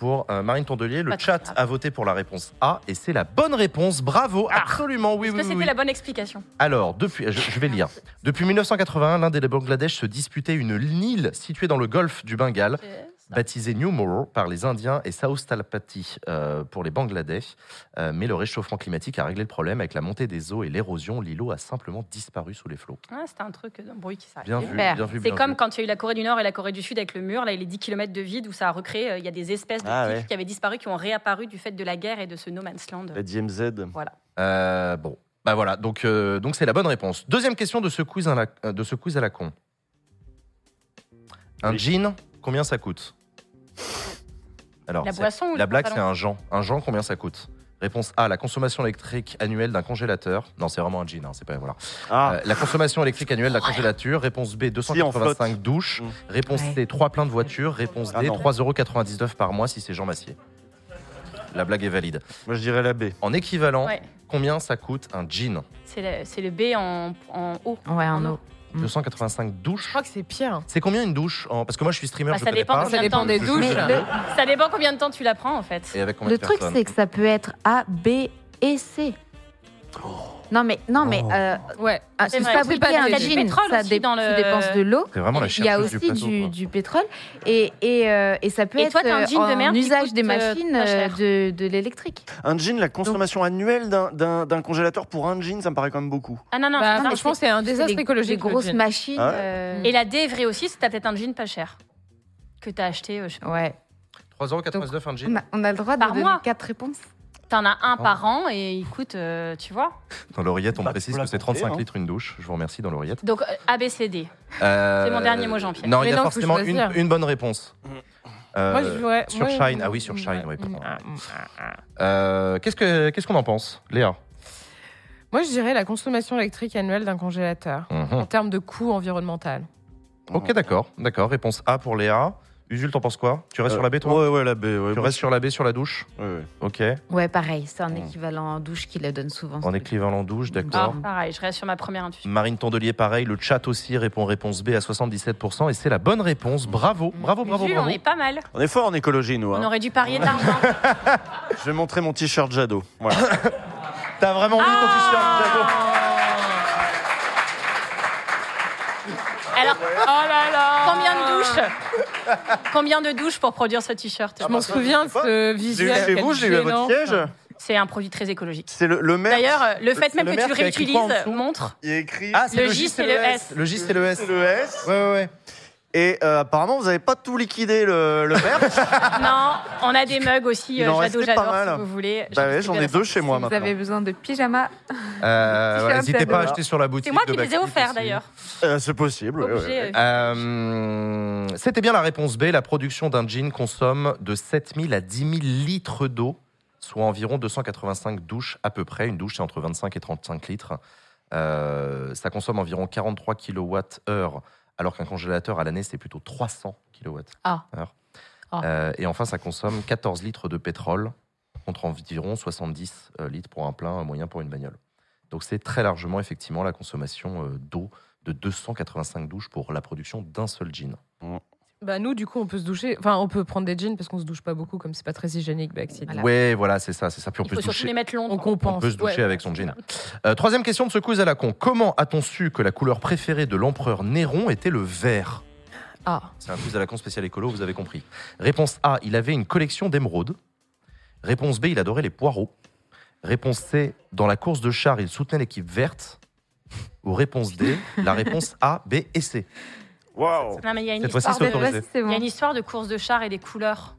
Pour euh, Marine Tondelier. Le chat grave. a voté pour la réponse A et c'est la bonne réponse. Bravo, Ah. absolument, oui, oui, que oui, c'était oui. la bonne explication? Alors, depuis, je, je vais lire. Depuis 1981, l'Inde et le Bangladesh se disputaient une île située dans le golfe du Bengale, baptisée New Moro par les Indiens et South Talapati euh, pour les Bangladais. Euh, mais le réchauffement climatique a réglé le problème avec la montée des eaux et l'érosion. L'îlot a simplement disparu sous les flots. Ah, C'était un truc, un bruit qui s'arrête. Bien vu, Super. bien vu, C'est comme vu. quand il y a eu la Corée du Nord et la Corée du Sud avec le mur, là, les 10 km de vide où ça a recréé, euh, il y a des espèces de Ah ouais. qui avaient disparu, qui ont réapparu du fait de la guerre et de ce no man's land. La DMZ. Voilà. Euh, bon, bah voilà, donc euh, donc c'est la bonne réponse. Deuxième question de ce quiz à la, de ce quiz à la con. Un Oui. jean, combien ça coûte? Alors, La boisson ou La blague, c'est un Jean. Un Jean, combien ça coûte? Réponse A, la consommation électrique annuelle d'un congélateur. Non, c'est vraiment un jean, hein, c'est pas voilà. Ah, Euh, la consommation électrique annuelle d'un congélateur. Réponse B, Si, en 285 douches. Mm. Réponse Ouais. C, 3 pleins de voitures. Réponse Ah D, non. 3,99€ par mois si c'est Jean Massier. La blague est valide. moi je dirais la B. En équivalent, Ouais. combien ça coûte un jean? C'est le, B en, en haut. Ouais, en eau. Mm. 285 Je douches. crois que c'est pire. C'est combien une douche en- Parce que moi je suis streamer, Bah, je ça connais dépend pas. combien Ça de dépend temps des Je- douches. je- Mais Ça dépend combien de temps tu la prends en fait. Et avec combien le de truc, personnes c'est que ça peut être A, B et C. Non, mais, non, mais Oh. euh, Ouais. ah, C'est se vrai. fabriquer Il y a un du jean, pétrole ça, aussi dé- dans le- ça dépense de l'eau. C'est vraiment la Il y a chercheuse du aussi plateau. du, quoi. du pétrole et, et, euh, et ça peut Et être toi, t'as un euh, jean de en merde qui usage coûte, des euh, machines pas euh, de, de l'électrique. Un jean, la consommation annuelle d'un- d'un d'un congélateur pour un jean, ça me paraît quand même beaucoup. Ah non, non. Bah, non, mais franchement, c'est un désastre des, écologique. des grosses le jean. machines. Ah ouais euh, Et la D est vraie aussi, c'est que t'as peut-être un jean pas cher. Que t'as acheté, euh, je sais pas. Ouais. 3,99€ un On jean a, on a le droit de Par donner mois. quatre réponses. T'en as un Oh. par an et il coûte, euh, tu vois. Dans l'oreillette, on Bah, précise faut la que c'est compter, 35 hein. litres une douche. Je vous remercie dans l'oreillette. Donc euh, A, B, C, D. Euh, mon dernier mot, Jean-Pierre. Non, il y a non, faut forcément une, choisir. une bonne réponse. Euh, Moi, je ouais, sur moi, Shine, je- ah oui, sur Shine, ouais. Ah, ah, ah. Euh, Qu'est-ce que- qu'est-ce qu'on en pense, Léa? Moi, je dirais la consommation électrique annuelle d'un congélateur Mhm. en termes de coût environnemental. Ok, d'accord, d'accord. Réponse A pour Léa. Usul, t'en penses quoi? Tu restes sur la B, toi? Ouais, ouais, la B. Ouais, Tu restes sur la B sur la douche? Ouais, ouais. Ok. Ouais, pareil, c'est un Mm. équivalent en douche qui la donne souvent. En équivalent douche, Ah, d'accord. pareil, je reste sur ma première intuition. Marine Tondelier, pareil. Le chat aussi répond réponse B à 77%. Et c'est la bonne réponse. Bravo, bravo, bravo, bravo. on est pas mal. On est fort en écologie, nous. On hein. aurait dû parier de l'argent. Je vais montrer mon t-shirt Jado. Voilà. T'as vraiment mis ton t-shirt, Jago Alors, Oh là là combien de douches? Combien de douches pour produire ce t-shirt Je m'en souviens de ce eu visuel. chez quel vous, je l'ai eu à votre gênant. siège. C'est un produit très écologique. C'est le, le maire. D'ailleurs, euh, le fait même le que tu le qui a écrit quoi en réutilises dessous montre. il y a écrit. Ah, c'est Le J, c'est le S. Le J, c'est le S. C'est le S. Ouais, ouais, ouais. Et euh, apparemment, vous n'avez pas tout liquidé le, le maire. Non, on a des mugs aussi. Euh, en Jado, restait pas j'adore si mal. vous voulez. bah ouais, Je j'en ai deux chez moi Si vous maintenant. avez besoin de pyjama, Euh, ouais, N'hésitez pas à acheter sur la boutique. C'est moi de qui les ai offerts d'ailleurs. Euh, c'est possible. ouais, euh, C'était bien la réponse B. La production d'un jean consomme de 7000 à 10 000 litres d'eau, soit environ 285 douches à peu près. Une douche, c'est entre 25 et 35 litres. Euh, ça consomme environ 43 kWh, alors qu'un congélateur à l'année, c'est plutôt 300 kWh. Ah. Ah. Euh, et enfin, ça consomme 14 litres de pétrole, contre environ 70 euh, litres pour un plein moyen pour une bagnole. Donc c'est très largement, effectivement, la consommation euh, d'eau de 285 douches pour la production d'un seul jean. Bah nous, du coup, on peut se doucher. Enfin, on peut prendre des jeans parce qu'on se douche pas beaucoup, comme c'est pas très hygiénique, Baxi. Voilà. Ouais, voilà, c'est ça, c'est ça. Puis on Il peut faut se doucher. les mettre On compense. On peut se doucher Ouais. avec son jean. Euh, troisième question de ce quiz à la con. Comment a-t-on su que la couleur préférée de l'empereur Néron était le vert? Ah. C'est un quiz à la con spécial écolo, vous avez compris. Réponse A, il avait une collection d'émeraudes. Réponse B, il adorait les poireaux. Réponse C, dans la course de char, il soutenait l'équipe verte. Ou réponse D, la réponse A, B et C. Waouh Non, mais il y a une Cette fois-ci, histoire c'est de... autorisé. Il y a une histoire de course de char et des couleurs.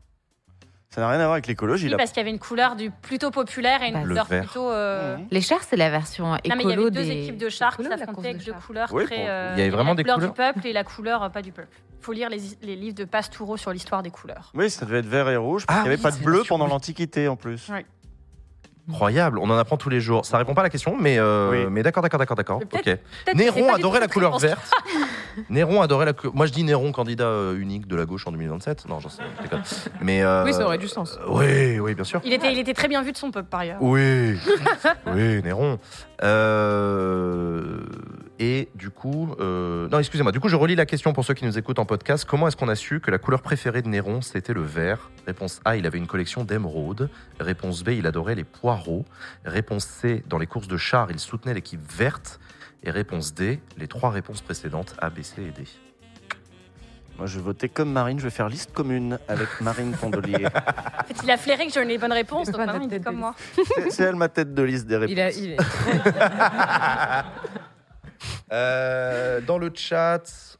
Ça n'a rien à voir avec l'écologie. Oui, là. parce qu'il y avait une couleur du plutôt populaire et une Bah, le couleur vert. plutôt. euh, Les chars, c'est la version Non, mais il y écolo avait deux des... équipes de chars qui écolo, la s'affrontaient course de avec deux chars. couleurs Oui, très. euh, Il y avait vraiment la des couleur couleurs du peuple et la couleur euh, pas du peuple. Il faut lire les, les livres de Pastoureau sur l'histoire des couleurs. Oui, ça devait être vert et rouge, parce Ah qu'il n'y avait oui, pas de c'est bleu pendant oui. l'Antiquité en plus. Ouais. Incroyable, on en apprend tous les jours. Ça répond pas à la question, mais, euh, Oui. mais d'accord, d'accord, d'accord, d'accord. Ok. Néron adorait la couleur réponse. verte. Néron adorait la couleur. Moi, je dis Néron, candidat euh, unique de la gauche en 2027. Non, j'en sais. Mais euh, Oui, ça aurait du sens. Oui, oui, bien sûr. Il était, il était très bien vu de son peuple par ailleurs. Oui, oui, Néron. Euh, Et du coup, euh, non, excusez-moi. Du coup, je relis la question pour ceux qui nous écoutent en podcast. Comment est-ce qu'on a su que la couleur préférée de Néron c'était le vert? Réponse A, il avait une collection d'émeraudes. Réponse B, il adorait les poireaux. Réponse C, dans les courses de chars, il soutenait l'équipe verte. Et réponse D, les trois réponses précédentes A, B, C et D. Moi, je vais voter comme Marine, je vais faire liste commune avec Marine Tondelier. En fait, il a flairé que j'avais les bonnes réponses, Il donc va maintenant il tête comme moi. C'est c'est elle ma tête de liste des réponses. Il a, il est- Euh, dans le chat.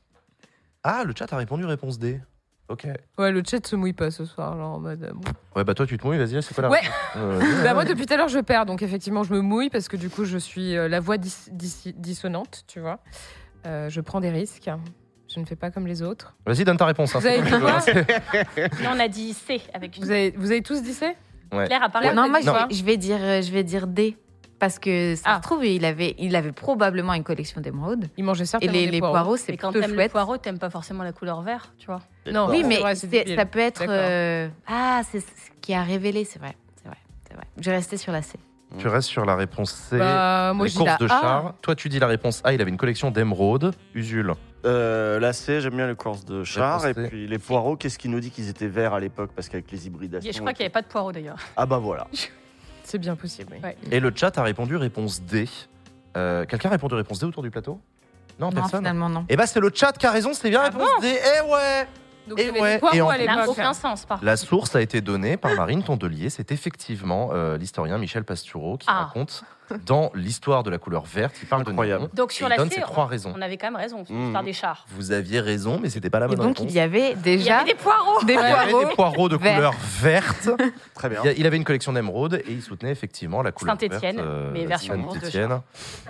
Ah, le chat a répondu réponse D. Ok. Ouais, le chat se mouille pas ce soir, genre en mode. euh, bon. Ouais, bah toi, tu te mouilles, vas-y, c'est quoi la Ouais. réponse Euh, Bah moi depuis tout à l'heure je perds donc effectivement je me mouille parce que du coup je suis euh, la voix dis- dis- dissonante tu vois. Euh, je prends des risques. Je ne fais pas comme les autres. Vas-y, donne ta réponse. hein, Vous c'est avez dit quoi hein, Là, on a dit C avec une. Vous avez, vous avez tous dit C Ouais. Claire a parlé. Ouais, non, moi, je Non. vais, je vais dire, euh, je vais dire D. Parce que ça Ah. se trouve, il avait, il avait probablement une collection d'émeraudes. Il mangeait Et certainement les, des les poireaux. poireaux, c'est Mais quand plutôt t'aimes le chouette. poireau, t'aimes pas forcément la couleur vert, tu vois. Non, Oui, mais vrai, ça peut être. Euh, Ah, c'est ce qui a révélé, c'est vrai. C'est vrai. C'est vrai. Je vais rester sur la C. Tu restes sur la réponse C. Bah, moi les courses de A. chars. Toi, tu dis la réponse A. Il avait une collection d'émeraudes. Usul. Euh, la C, j'aime bien les courses de chars. Et puis les poireaux, qu'est-ce qui nous dit qu'ils étaient verts à l'époque? Parce qu'avec les hybridations. Je crois qu'il n'y avait pas de poireau d'ailleurs. Ah bah voilà. C'est bien possible. oui. Ouais. Et le chat a répondu réponse D. Euh, Quelqu'un a répondu réponse D autour du plateau? Non, Non, personne. finalement, non. Eh bah, c'est le chat qui a raison. C'est bien Ah réponse D. Eh ouais Donc Et ouais, poireaux et en n'a aucun sens, par La source a été donnée par Marine Tondelier. C'est effectivement euh, l'historien Michel Pastoureau qui Ah. raconte dans l'histoire de la couleur verte. Il parle Incroyable. de Néron. Donc sur Et la il donne C, ses trois raisons. on avait quand même raison sur Mmh. des chars. Vous aviez raison, mais c'était pas la Et bonne donc, réponse. il y avait Il y déjà avait des poireaux des Il y avait poireaux. des poireaux de couleur verte. Très bien. Il y a- il avait une collection d'émeraudes et il soutenait effectivement la couleur Saint-Étienne, verte, euh, mais version Saint-Étienne.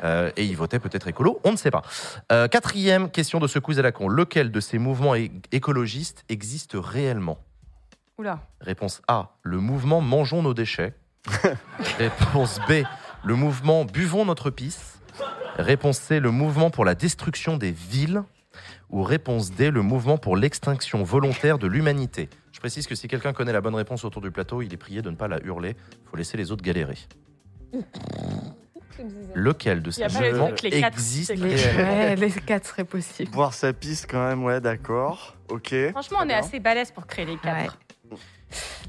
Euh, et il votait peut-être écolo, on ne sait pas. Euh, quatrième question de ce quiz à la con. Lequel de ces mouvements écologistes existe réellement? Oula. Réponse A, le mouvement Mangeons nos déchets. Réponse B, le mouvement Buvons notre pisse. Réponse C, le mouvement pour la destruction des villes. Ou réponse D, le mouvement pour l'extinction volontaire de l'humanité. Je précise que si quelqu'un connaît la bonne réponse autour du plateau, il est prié de ne pas la hurler. Il faut laisser les autres galérer. Lequel de ces mouvements quatre, existe Les, ouais, les quatre seraient possibles. Voir sa piste quand même, ouais, d'accord. Ok. Franchement, on est assez balèze pour créer les. Il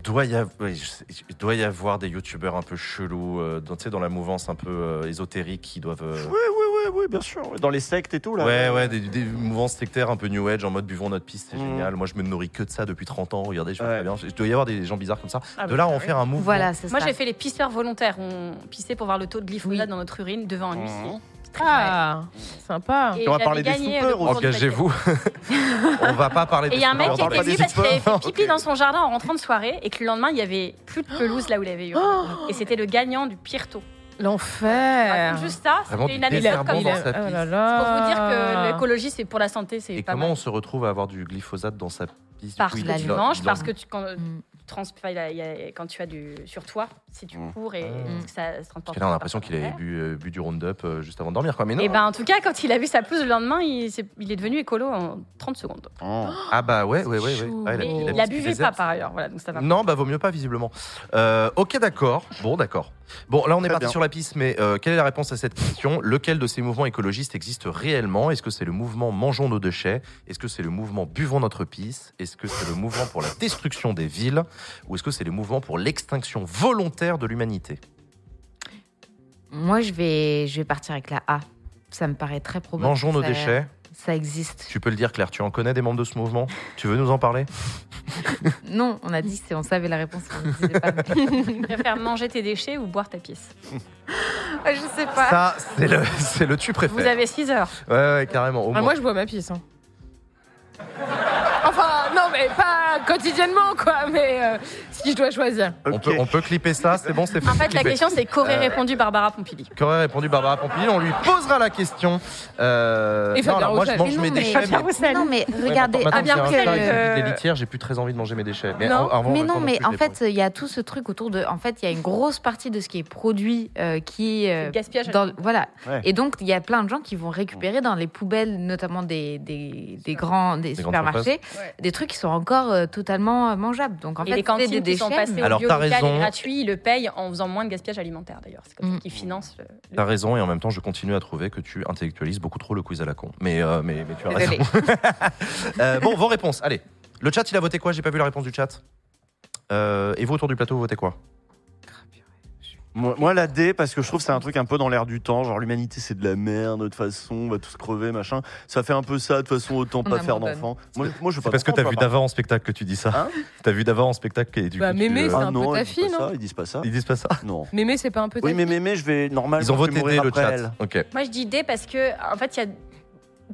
doit y avoir, il doit y avoir des youtubeurs un peu chelous, euh, dans, tu sais, dans la mouvance un peu euh, ésotérique qui doivent. euh, Oui, oui, oui, oui, bien sûr. Dans les sectes et tout, là. Ouais, ouais, des, des mouvances sectaires un peu new age en mode buvons notre piste, c'est Mhm. génial. Moi, je me nourris que de ça depuis 30 ans. Regardez, je vais Ouais. très bien. Il doit y avoir des gens bizarres comme ça. Ah de bah, là, à en oui. faire un mouvement. Voilà, c'est Moi, j'ai fait les pisseurs volontaires. On pissait pour voir le taux de glyphosate Oui. dans notre urine devant un Mhm. huissier. Ah, sympa. Et On va parler des gagné soupeurs Engagez-vous. on va pas parler Et des il y a un mec soupeurs, qui était venu parce qu'il avait fait soupeurs. pipi dans son jardin en rentrant de soirée et que le lendemain, il y avait plus de pelouse là où il avait eu. Et c'était le gagnant du pire taux. L'enfer. Juste ça, c'était une anecdote comme ça. oh là. Pour vous dire que l'écologie, c'est pour la santé, c'est Et pas comment mal. on se retrouve à avoir du glyphosate dans sa piste Parce que coup, tu il a- manges, il a- parce que tu, quand, Mm. Trans- enfin, il a- il a- quand tu as du sur toi, si tu Mm. cours et Ah. que ça se transporte. Là, on a l'impression qu'il avait bu, euh, bu du Roundup euh, juste avant de dormir. Quoi. Mais non. Et ben en tout cas, quand il a vu sa pelouse le lendemain, il, s'est- il est devenu écolo en 30 secondes. Oh. Ah bah ouais, ouais, ouais. ouais. Ah, il a- il, il a la biscuit buvait des pas par ailleurs, voilà, donc ça va. Non, bah vaut mieux pas visiblement. Euh, ok, d'accord. Bon, d'accord. Bon, là on est parti sur la piste, mais euh, quelle est la réponse à cette question? Lequel de ces mouvements écologistes existe réellement? Est-ce que c'est le mouvement Mangeons nos déchets? Est-ce que c'est le mouvement Buvons notre pisse? Est-ce que c'est le mouvement pour la destruction des villes? Ou est-ce que c'est le mouvement pour l'extinction volontaire de l'humanité? Moi, je vais, je vais partir avec la A. Ça me paraît très probable. Mangeons nos ça- déchets. Ça existe. Tu peux le dire, Claire, tu en connais des membres de ce mouvement? Tu veux nous en parler? Non, on a dit si on savait la réponse. On ne disait pas. Tu préfères manger tes déchets ou boire ta pisse je sais pas. Ça, c'est le, c'est le tu préfères. Vous avez 6 heures. Ouais, ouais, carrément. au Ah, moins. moi, je bois ma pisse. hein. Enfin, non, mais pas quotidiennement, quoi. Mais euh, si je dois choisir. on, peut, on peut clipper ça, c'est bon, c'est En fait, la question, c'est qu'aurait Euh, répondu Barbara Pompili Qu'aurait répondu Barbara Pompili On lui posera la question. Euh, Et non, Fabien alors moi, je Roussel. mange mes non, mais- déchets. Fabien Roussel. Non, mais Ouais, regardez, maintenant, bien maintenant, que- que j'ai un vide des litières, j'ai plus très envie de manger mes déchets. Mais non, avant, mais maintenant, non, mais plus, en je les fait, il y a tout ce truc autour de. En fait, il y a une grosse partie de ce qui est produit euh, qui. euh, gaspillage dans, Voilà. Ouais. Et donc, il y a plein de gens qui vont récupérer dans les poubelles, notamment des, des, des grands des supermarchés, des trucs qui sont encore euh, totalement euh, mangeables. Donc, en Et fait, les c'est cantines des qui sont déchets. passées mais- au Alors, bio raison. gratuit, ils le payent en faisant moins de gaspillage alimentaire d'ailleurs. C'est comme ça qu'ils financent le- T'as raison, et en même temps, je continue à trouver que tu intellectualises beaucoup trop le quiz à la con. Mais, euh, mais, mais tu as raison. Euh, bon, vos réponses. Allez. Le chat, il a voté quoi? J'ai pas vu la réponse du chat. Euh, et vous, autour du plateau, vous votez quoi? Moi, moi, la D, parce que je trouve que c'est un truc un peu dans l'air du temps. Genre, l'humanité, c'est de la merde, de toute façon, on va tous crever, machin. Ça fait un peu ça, de toute façon, autant On pas faire d'enfants. Moi, moi, je veux C'est pas parce que t'as vu d'avant en spectacle que tu dis ça. Hein T'as vu d'avant en spectacle et du Bah, coup. tu, Mémé, euh, c'est Ah un non, peu ta fille, ça, non Ils disent pas ça. Ils disent pas ça? Non. Mémé, c'est pas un peu ta Oui, mais fille? Mémé, je vais normal. Ils ont voté mourir D, le après chat. elle. Ok. Moi, je dis D parce que, en fait, il y a.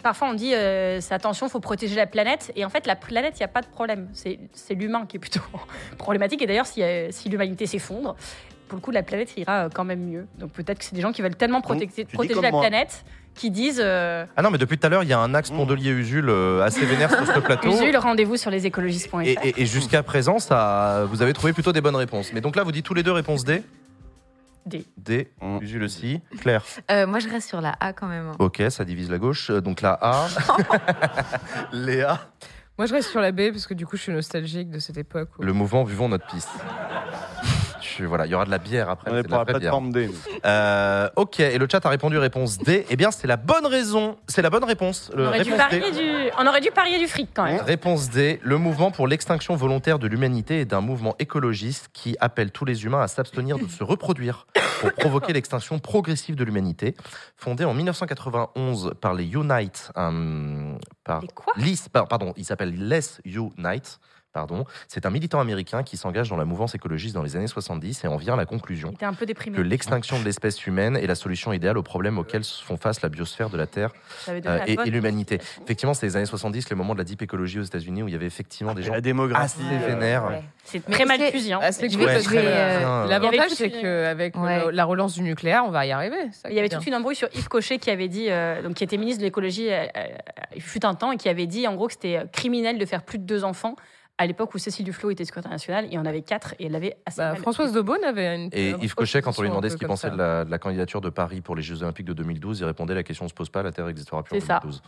Parfois, on dit euh, c'est attention, faut protéger la planète. Et en fait, la planète, il n'y a pas de problème. C'est c'est l'humain qui est plutôt problématique. Et d'ailleurs, si, euh, si l'humanité s'effondre, pour le coup, la planète ira euh, quand même mieux. Donc peut-être que c'est des gens qui veulent tellement protéger, la moi. planète qui disent euh, Ah non, mais depuis tout à l'heure, il y a un axe Pondelier Usul euh, assez vénère sur ce plateau. Usul, rendez-vous sur lesécologistes.fr. Et, et- et jusqu'à présent, ça, vous avez trouvé plutôt des bonnes réponses. Mais donc là, vous dites tous les deux réponse D D. D, Usul aussi. Claire Euh, moi, je reste sur la A quand même. hein. Ok, ça divise la gauche. Donc la A. Léa Moi, je reste sur la B parce que du coup, je suis nostalgique de cette époque. où- Le mouvement Buvons notre piste. Voilà, il y aura de la bière après. On est pour la plateforme D. Euh, ok, et le chat a répondu réponse D. Eh bien, c'est la bonne raison. C'est la bonne réponse. on, aurait dû réponse D. parier du... on aurait dû parier du fric quand même. Réponse D. Le mouvement pour l'extinction volontaire de l'humanité est d'un mouvement écologiste qui appelle tous les humains à s'abstenir de se reproduire pour provoquer l'extinction progressive de l'humanité. Fondé en 1991 par les Unite, euh, par l'IS- par- pardon, il s'appelle Less Unite. Pardon. C'est un militant américain qui s'engage dans la mouvance écologiste dans les années 70 et en vient à la conclusion que l'extinction de l'espèce humaine est la solution idéale aux problèmes auxquels font face la biosphère de la Terre euh, la et, l'humanité. Effectivement, c'est les années 70, le moment de la deep écologie aux États-Unis où il y avait effectivement des gens La démographie. assez vénères. Ouais. C'est très mal cuisi. hein. Ah, euh, euh, l'avantage, c'est qu'avec Ouais. la relance du nucléaire, on va y arriver. Ça Il y avait toute une embrouille sur Yves Cochet qui avait dit, euh, donc qui était ministre de l'écologie, euh, euh, il fut un temps, et qui avait dit en gros que c'était euh, criminel de faire plus de deux enfants à l'époque où Cécile Duflot était secrétaire nationale, et il y en avait quatre, et elle avait assez Bah, mal. Françoise Daubonne avait une. Et une Yves Cochet, quand on lui demandait ce qu'il pensait de la, de la candidature de Paris pour les Jeux Olympiques de 2012, il répondait la question ne se pose pas, la Terre existera plus en C'est ça. 2012.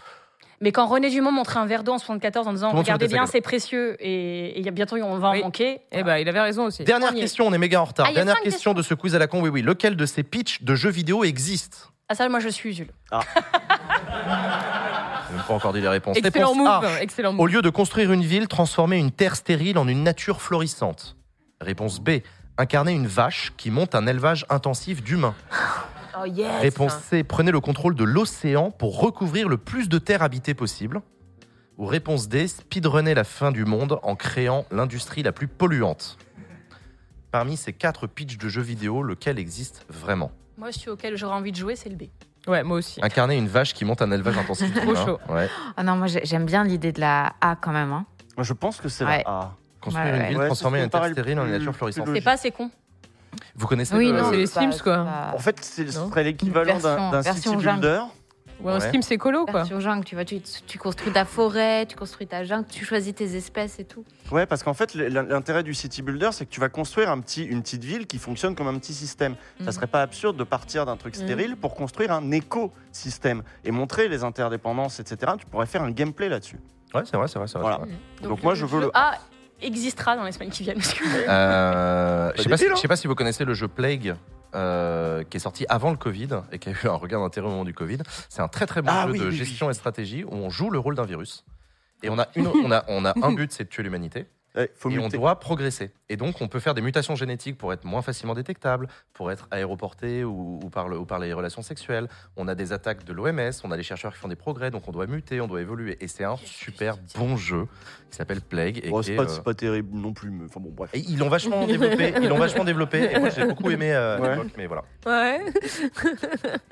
Mais quand René Dumont montrait un verre d'eau en 74 en disant regardez bien, c'est précieux, et et il y a bientôt on va en Oui. manquer. Eh ben, il avait raison aussi. Dernière On y est. question, on est méga en retard. Ah, Dernière question de ce quiz à la con, oui, oui. Lequel de ces pitchs de jeux vidéo existe? Ah ça, moi je suis Jules. N'ai même pas encore dit les réponses. Excellent Réponse move. A. Excellent Au move. lieu de construire une ville, transformer une terre stérile en une nature florissante. Réponse B. Incarner une vache qui monte un élevage intensif d'humains. Oh yes Réponse C. Prenez le contrôle de l'océan pour recouvrir le plus de terres habitées possible. Ou réponse D. Speedrunner la fin du monde en créant l'industrie la plus polluante. Parmi ces quatre pitchs de jeux vidéo, lequel existe vraiment? Moi, celui auquel j'aurais envie de jouer, c'est le B. Ouais, moi aussi. Incarner une vache qui monte un élevage intensif Trop chaud. Ouais. Ah non, moi j'ai- j'aime bien l'idée de la A quand même. hein. Moi, je pense que c'est Ouais. la A. Construire Ouais, une ouais. ville, Ouais, transformer c'est me terre stérile en une nature florissante. C'est pas assez con. Vous connaissez Oui, le- non, c'est les Sims, quoi. pas- En fait, c'est- ce serait l'équivalent d'un city jungle. builder. Ouais, un Ouais. Sims écolo, quoi. Version jungle, tu vois, tu, tu construis ta forêt, tu construis ta jungle, tu choisis tes espèces et tout. Ouais, parce qu'en fait, l'intérêt du city builder, c'est que tu vas construire un petit, une petite ville qui fonctionne comme un petit système. Ça Mhm. serait pas absurde de partir d'un truc Mhm. stérile pour construire un écosystème et montrer les interdépendances, etc. Tu pourrais faire un gameplay là-dessus. Ouais, c'est vrai, c'est vrai, c'est vrai. Voilà. c'est vrai. Donc, moi, je veux le. A existera dans les semaines qui viennent. Euh, je sais pas, si, débile, je sais pas si vous connaissez le jeu Plague. euh, qui est sorti avant le Covid et qui a eu un regain d'intérêt au moment du Covid. C'est un très très bon Ah jeu oui, de oui, oui. gestion et stratégie où on joue le rôle d'un virus. Et on a, une, on a, on a un but, c'est de tuer l'humanité. Faut et on doit progresser. Et donc, on peut faire des mutations génétiques pour être moins facilement détectable, pour être aéroporté ou, ou par le- ou par les relations sexuelles. On a des attaques de l'OMS, on a des chercheurs qui font des progrès, donc on doit muter, on doit évoluer. Et c'est un super bon jeu qui s'appelle Plague. Et c'est pas, euh, c'est pas terrible non plus, mais enfin bon, bref. et ils l'ont vachement développé. Ils l'ont vachement développé. Et moi, j'ai beaucoup aimé euh, à Ouais. l'époque, mais voilà. Ouais.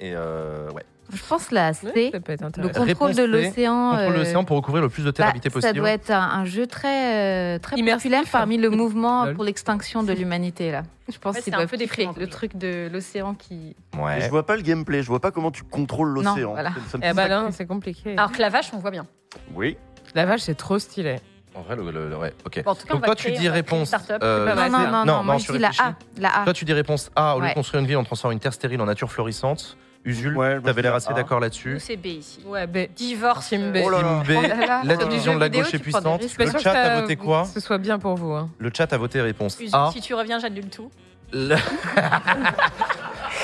Et euh, ouais. Je pense la C, Ça peut être le contrôle Réponse de l'océan. Contre euh, l'océan pour recouvrir le plus de terre bah, habitée ça possible. doit être un, un jeu très, euh, très Immersif. populaire parmi le mouvement pour l'extinction de l'humanité là. Je pense Ouais, qu'il c'est un doit peu déprimant, le truc de l'océan qui. Ouais. Je vois pas le gameplay, je vois pas comment tu contrôles Non, l'océan. voilà. Ça- ça me Eh bah pas c'est compliqué. Alors que la vache, on voit bien. Oui. La vache, c'est trop stylé. En vrai, le, le- le- ouais, ok. Bon, en tout cas, Donc toi, créer- tu dis réponse. euh, non, non, non, non, non, moi non, je je dis la A. La A. Toi, tu dis réponse A, au lieu de construire une ville, on transforme une terre stérile en nature florissante. Usul, Ouais, t'avais l'air assez A. d'accord là-dessus. c'est B ici. Ouais, B. Divorce. Team B. euh, Oh là là. Team B, Oh là là. la division de la gauche est puissante. Le chat a voté quoi que ce soit bien pour vous. hein. Le chat a voté réponse Usul, A. Si tu reviens, j'annule tout. Le...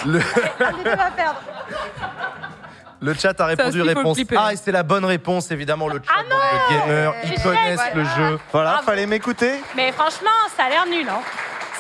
le... Le chat a répondu le réponse. A et c'est la bonne réponse évidemment. Le chat, bande de gamers, ils Échec, connaissent le jeu. Voilà, Bravo. fallait m'écouter. Mais franchement, ça a l'air nul. Hein.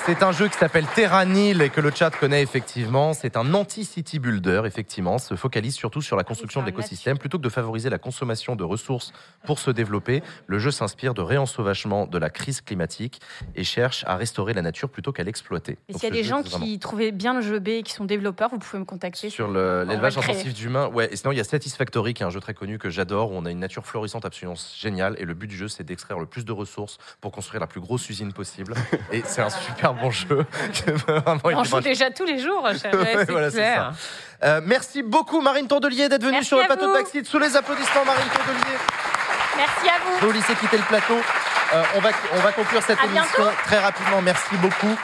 C'est un jeu qui s'appelle Terranil et que le chat connaît effectivement. C'est un anti-city builder, effectivement, se focalise surtout sur la construction de l'écosystème. Plutôt que de favoriser la consommation de ressources pour se développer, le jeu s'inspire de réensauvagement de la crise climatique et cherche à restaurer la nature plutôt qu'à l'exploiter. Et s'il y a des gens vraiment qui trouvaient bien le jeu B et qui sont développeurs, vous pouvez me contacter. sur l'élevage intensif d'humains. Ouais, et sinon il y a Satisfactory qui est un jeu très connu que j'adore où on a une nature florissante absolument géniale et le but du jeu c'est d'extraire le plus de ressources pour construire la plus grosse usine possible et c'est un super bon jeu. Vraiment, On joue déjà tous les jours, cher. Ouais, Voilà, clair. Euh, merci beaucoup Marine Tondelier d'être venue Merci sur le plateau vous. de Backseat. Sous les applaudissements Marine Tondelier. Merci à Je vous. vais vous laisser quitter le plateau. Euh, on, va, on va conclure cette À émission bientôt. très rapidement. Merci beaucoup.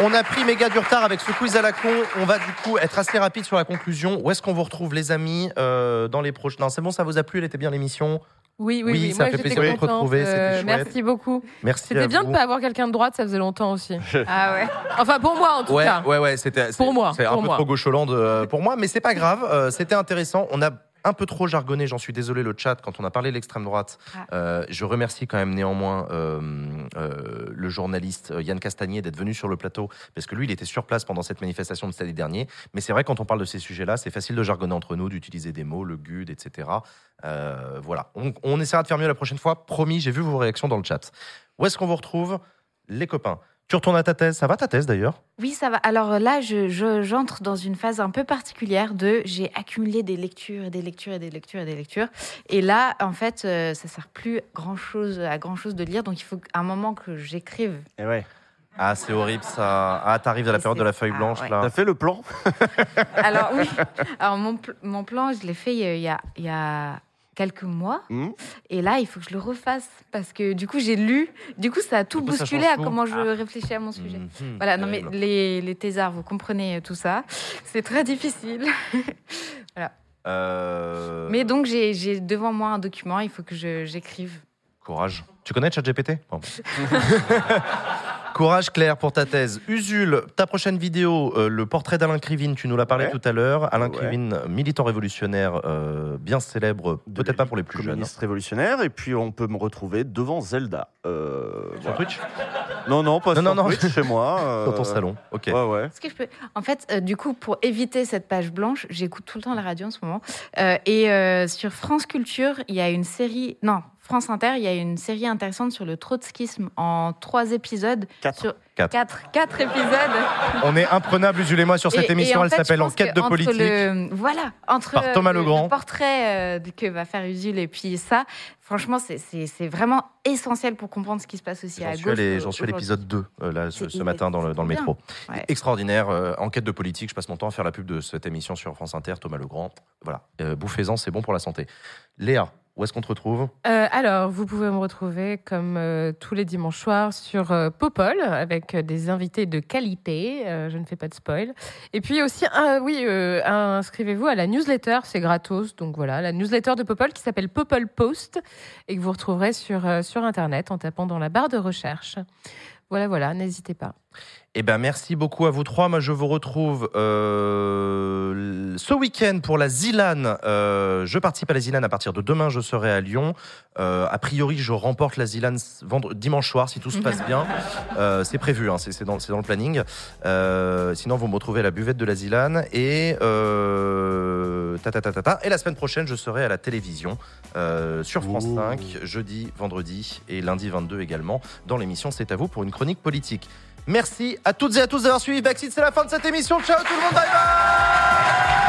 On a pris méga du retard avec ce quiz à la con. On va du coup être assez rapide sur la conclusion. Où est-ce qu'on vous retrouve, les amis, euh, dans les prochains? Non, c'est bon, ça vous a plu Elle était bien l'émission Oui, oui, Oui, oui. ça Moi, fait j'étais plaisir de te contente. retrouver, c'était Euh, merci beaucoup. Merci. C'était bien de ne pas avoir quelqu'un de droite, ça faisait longtemps aussi. Ah ouais. Enfin, pour moi, en tout Ouais, cas. ouais, ouais, c'était Pour moi, C'est un peu moi. trop gaucholand euh, pour moi, mais c'est pas grave. euh, c'était intéressant. On a un peu trop jargonné, j'en suis désolé, le chat, quand on a parlé de l'extrême droite. Ah. Euh, je remercie quand même néanmoins euh, euh, le journaliste Yann Castagnier d'être venu sur le plateau, parce que lui, il était sur place pendant cette manifestation de samedi dernier. Mais c'est vrai, quand on parle de ces sujets-là, c'est facile de jargonner entre nous, d'utiliser des mots, le GUD, etc. Voilà. On, on essaiera de faire mieux la prochaine fois. Promis, j'ai vu vos réactions dans le chat. Où est-ce qu'on vous retrouve? Les copains. Tu retournes à ta thèse Ça va ta thèse d'ailleurs? Oui, ça va. Alors là, je, je- j'entre dans une phase un peu particulière de j'ai accumulé des lectures et des lectures et des lectures et des lectures. Et là, en fait, euh, ça sert plus grand chose à grand chose de lire. Donc il faut un moment que j'écrive. Et ouais. Ah, c'est horrible ça. Ah, t'arrives à la période de la feuille ah, blanche ouais. là. T'as fait le plan? Alors oui. Alors mon, pl- mon plan, je l'ai fait il y a, il y a quelques mois. Hmm Et là, il faut que je le refasse parce que du coup, j'ai lu. Du coup, ça a tout bousculé à comment je Ah. réfléchis à mon sujet. Mhm, Voilà, non mais les, les thésards, vous comprenez tout ça. C'est très difficile. Euh, Mais donc, j'ai j'ai devant moi un document, il faut que je- j'écrive. Courage. Tu connais ChatGPT? Courage Claire pour ta thèse. Usul, ta prochaine vidéo, euh, le portrait d'Alain Krivine, tu nous l'as parlé Ouais. tout à l'heure. Alain Ouais. Krivine, militant révolutionnaire, euh, bien célèbre, peut-être pas pour les plus jeunes. communiste révolutionnaire. Et puis on peut me retrouver devant Zelda. Euh, Sur voilà. Twitch Non, non, pas Non, sur non, non. Twitch, chez moi. euh, Dans ton salon. Ok. Ouais, ouais. Est-ce que je peux En fait, euh, du coup, pour éviter cette page blanche, j'écoute tout le temps la radio en ce moment. Euh, et euh, sur France Culture, il y a une série. Non, France Inter, il y a une série intéressante sur le trotskisme en trois épisodes. Quatre. Sur Quatre. quatre, quatre épisodes. On est imprenable, Usul et moi, sur cette Et- et émission. Elle s'appelle Enquête de politique. le- voilà, entre Par Thomas le, Legrand. le portrait euh, que va faire Usul et puis ça, franchement, c'est- vraiment essentiel pour comprendre ce qui se passe aussi à gauche. j'en suis à l'épisode 2, euh, là, ce, matin, dans le, dans le c'est métro. Ouais. Extraordinaire, euh, enquête de politique. Je passe mon temps à faire la pub de cette émission sur France Inter, Thomas Legrand. Voilà, euh, bouffez-en, c'est bon pour la santé. Léa, où est-ce qu'on te retrouve? Euh, alors, vous pouvez me retrouver comme euh, tous les dimanches soirs sur euh, Popol avec des invités de qualité. Je ne fais pas de spoil. Et puis aussi, oui, inscrivez-vous à la newsletter, c'est gratos. Donc voilà, la newsletter de Popol qui s'appelle Popol Post et que vous retrouverez sur, sur Internet en tapant dans la barre de recherche. Voilà, voilà, n'hésitez pas. Eh ben, merci beaucoup à vous trois. Moi, je vous retrouve euh, ce week-end pour la Zilan. Euh, je participe à la Zilan à partir de demain. Je serai à Lyon. Euh, a priori, je remporte la Zilan dimanche soir si tout se passe bien. Euh, c'est prévu, hein, c'est dans, le planning. Euh, sinon, vous me retrouvez à la buvette de la Zilan. Et, euh, ta, ta, ta, ta, ta. et la semaine prochaine, je serai à la télévision euh, sur France 5, jeudi, vendredi et lundi 22 également, dans l'émission C'est à vous pour une chronique politique. Merci à toutes et à tous d'avoir suivi Backseat. C'est la fin de cette émission. Ciao tout le monde. Bye bye.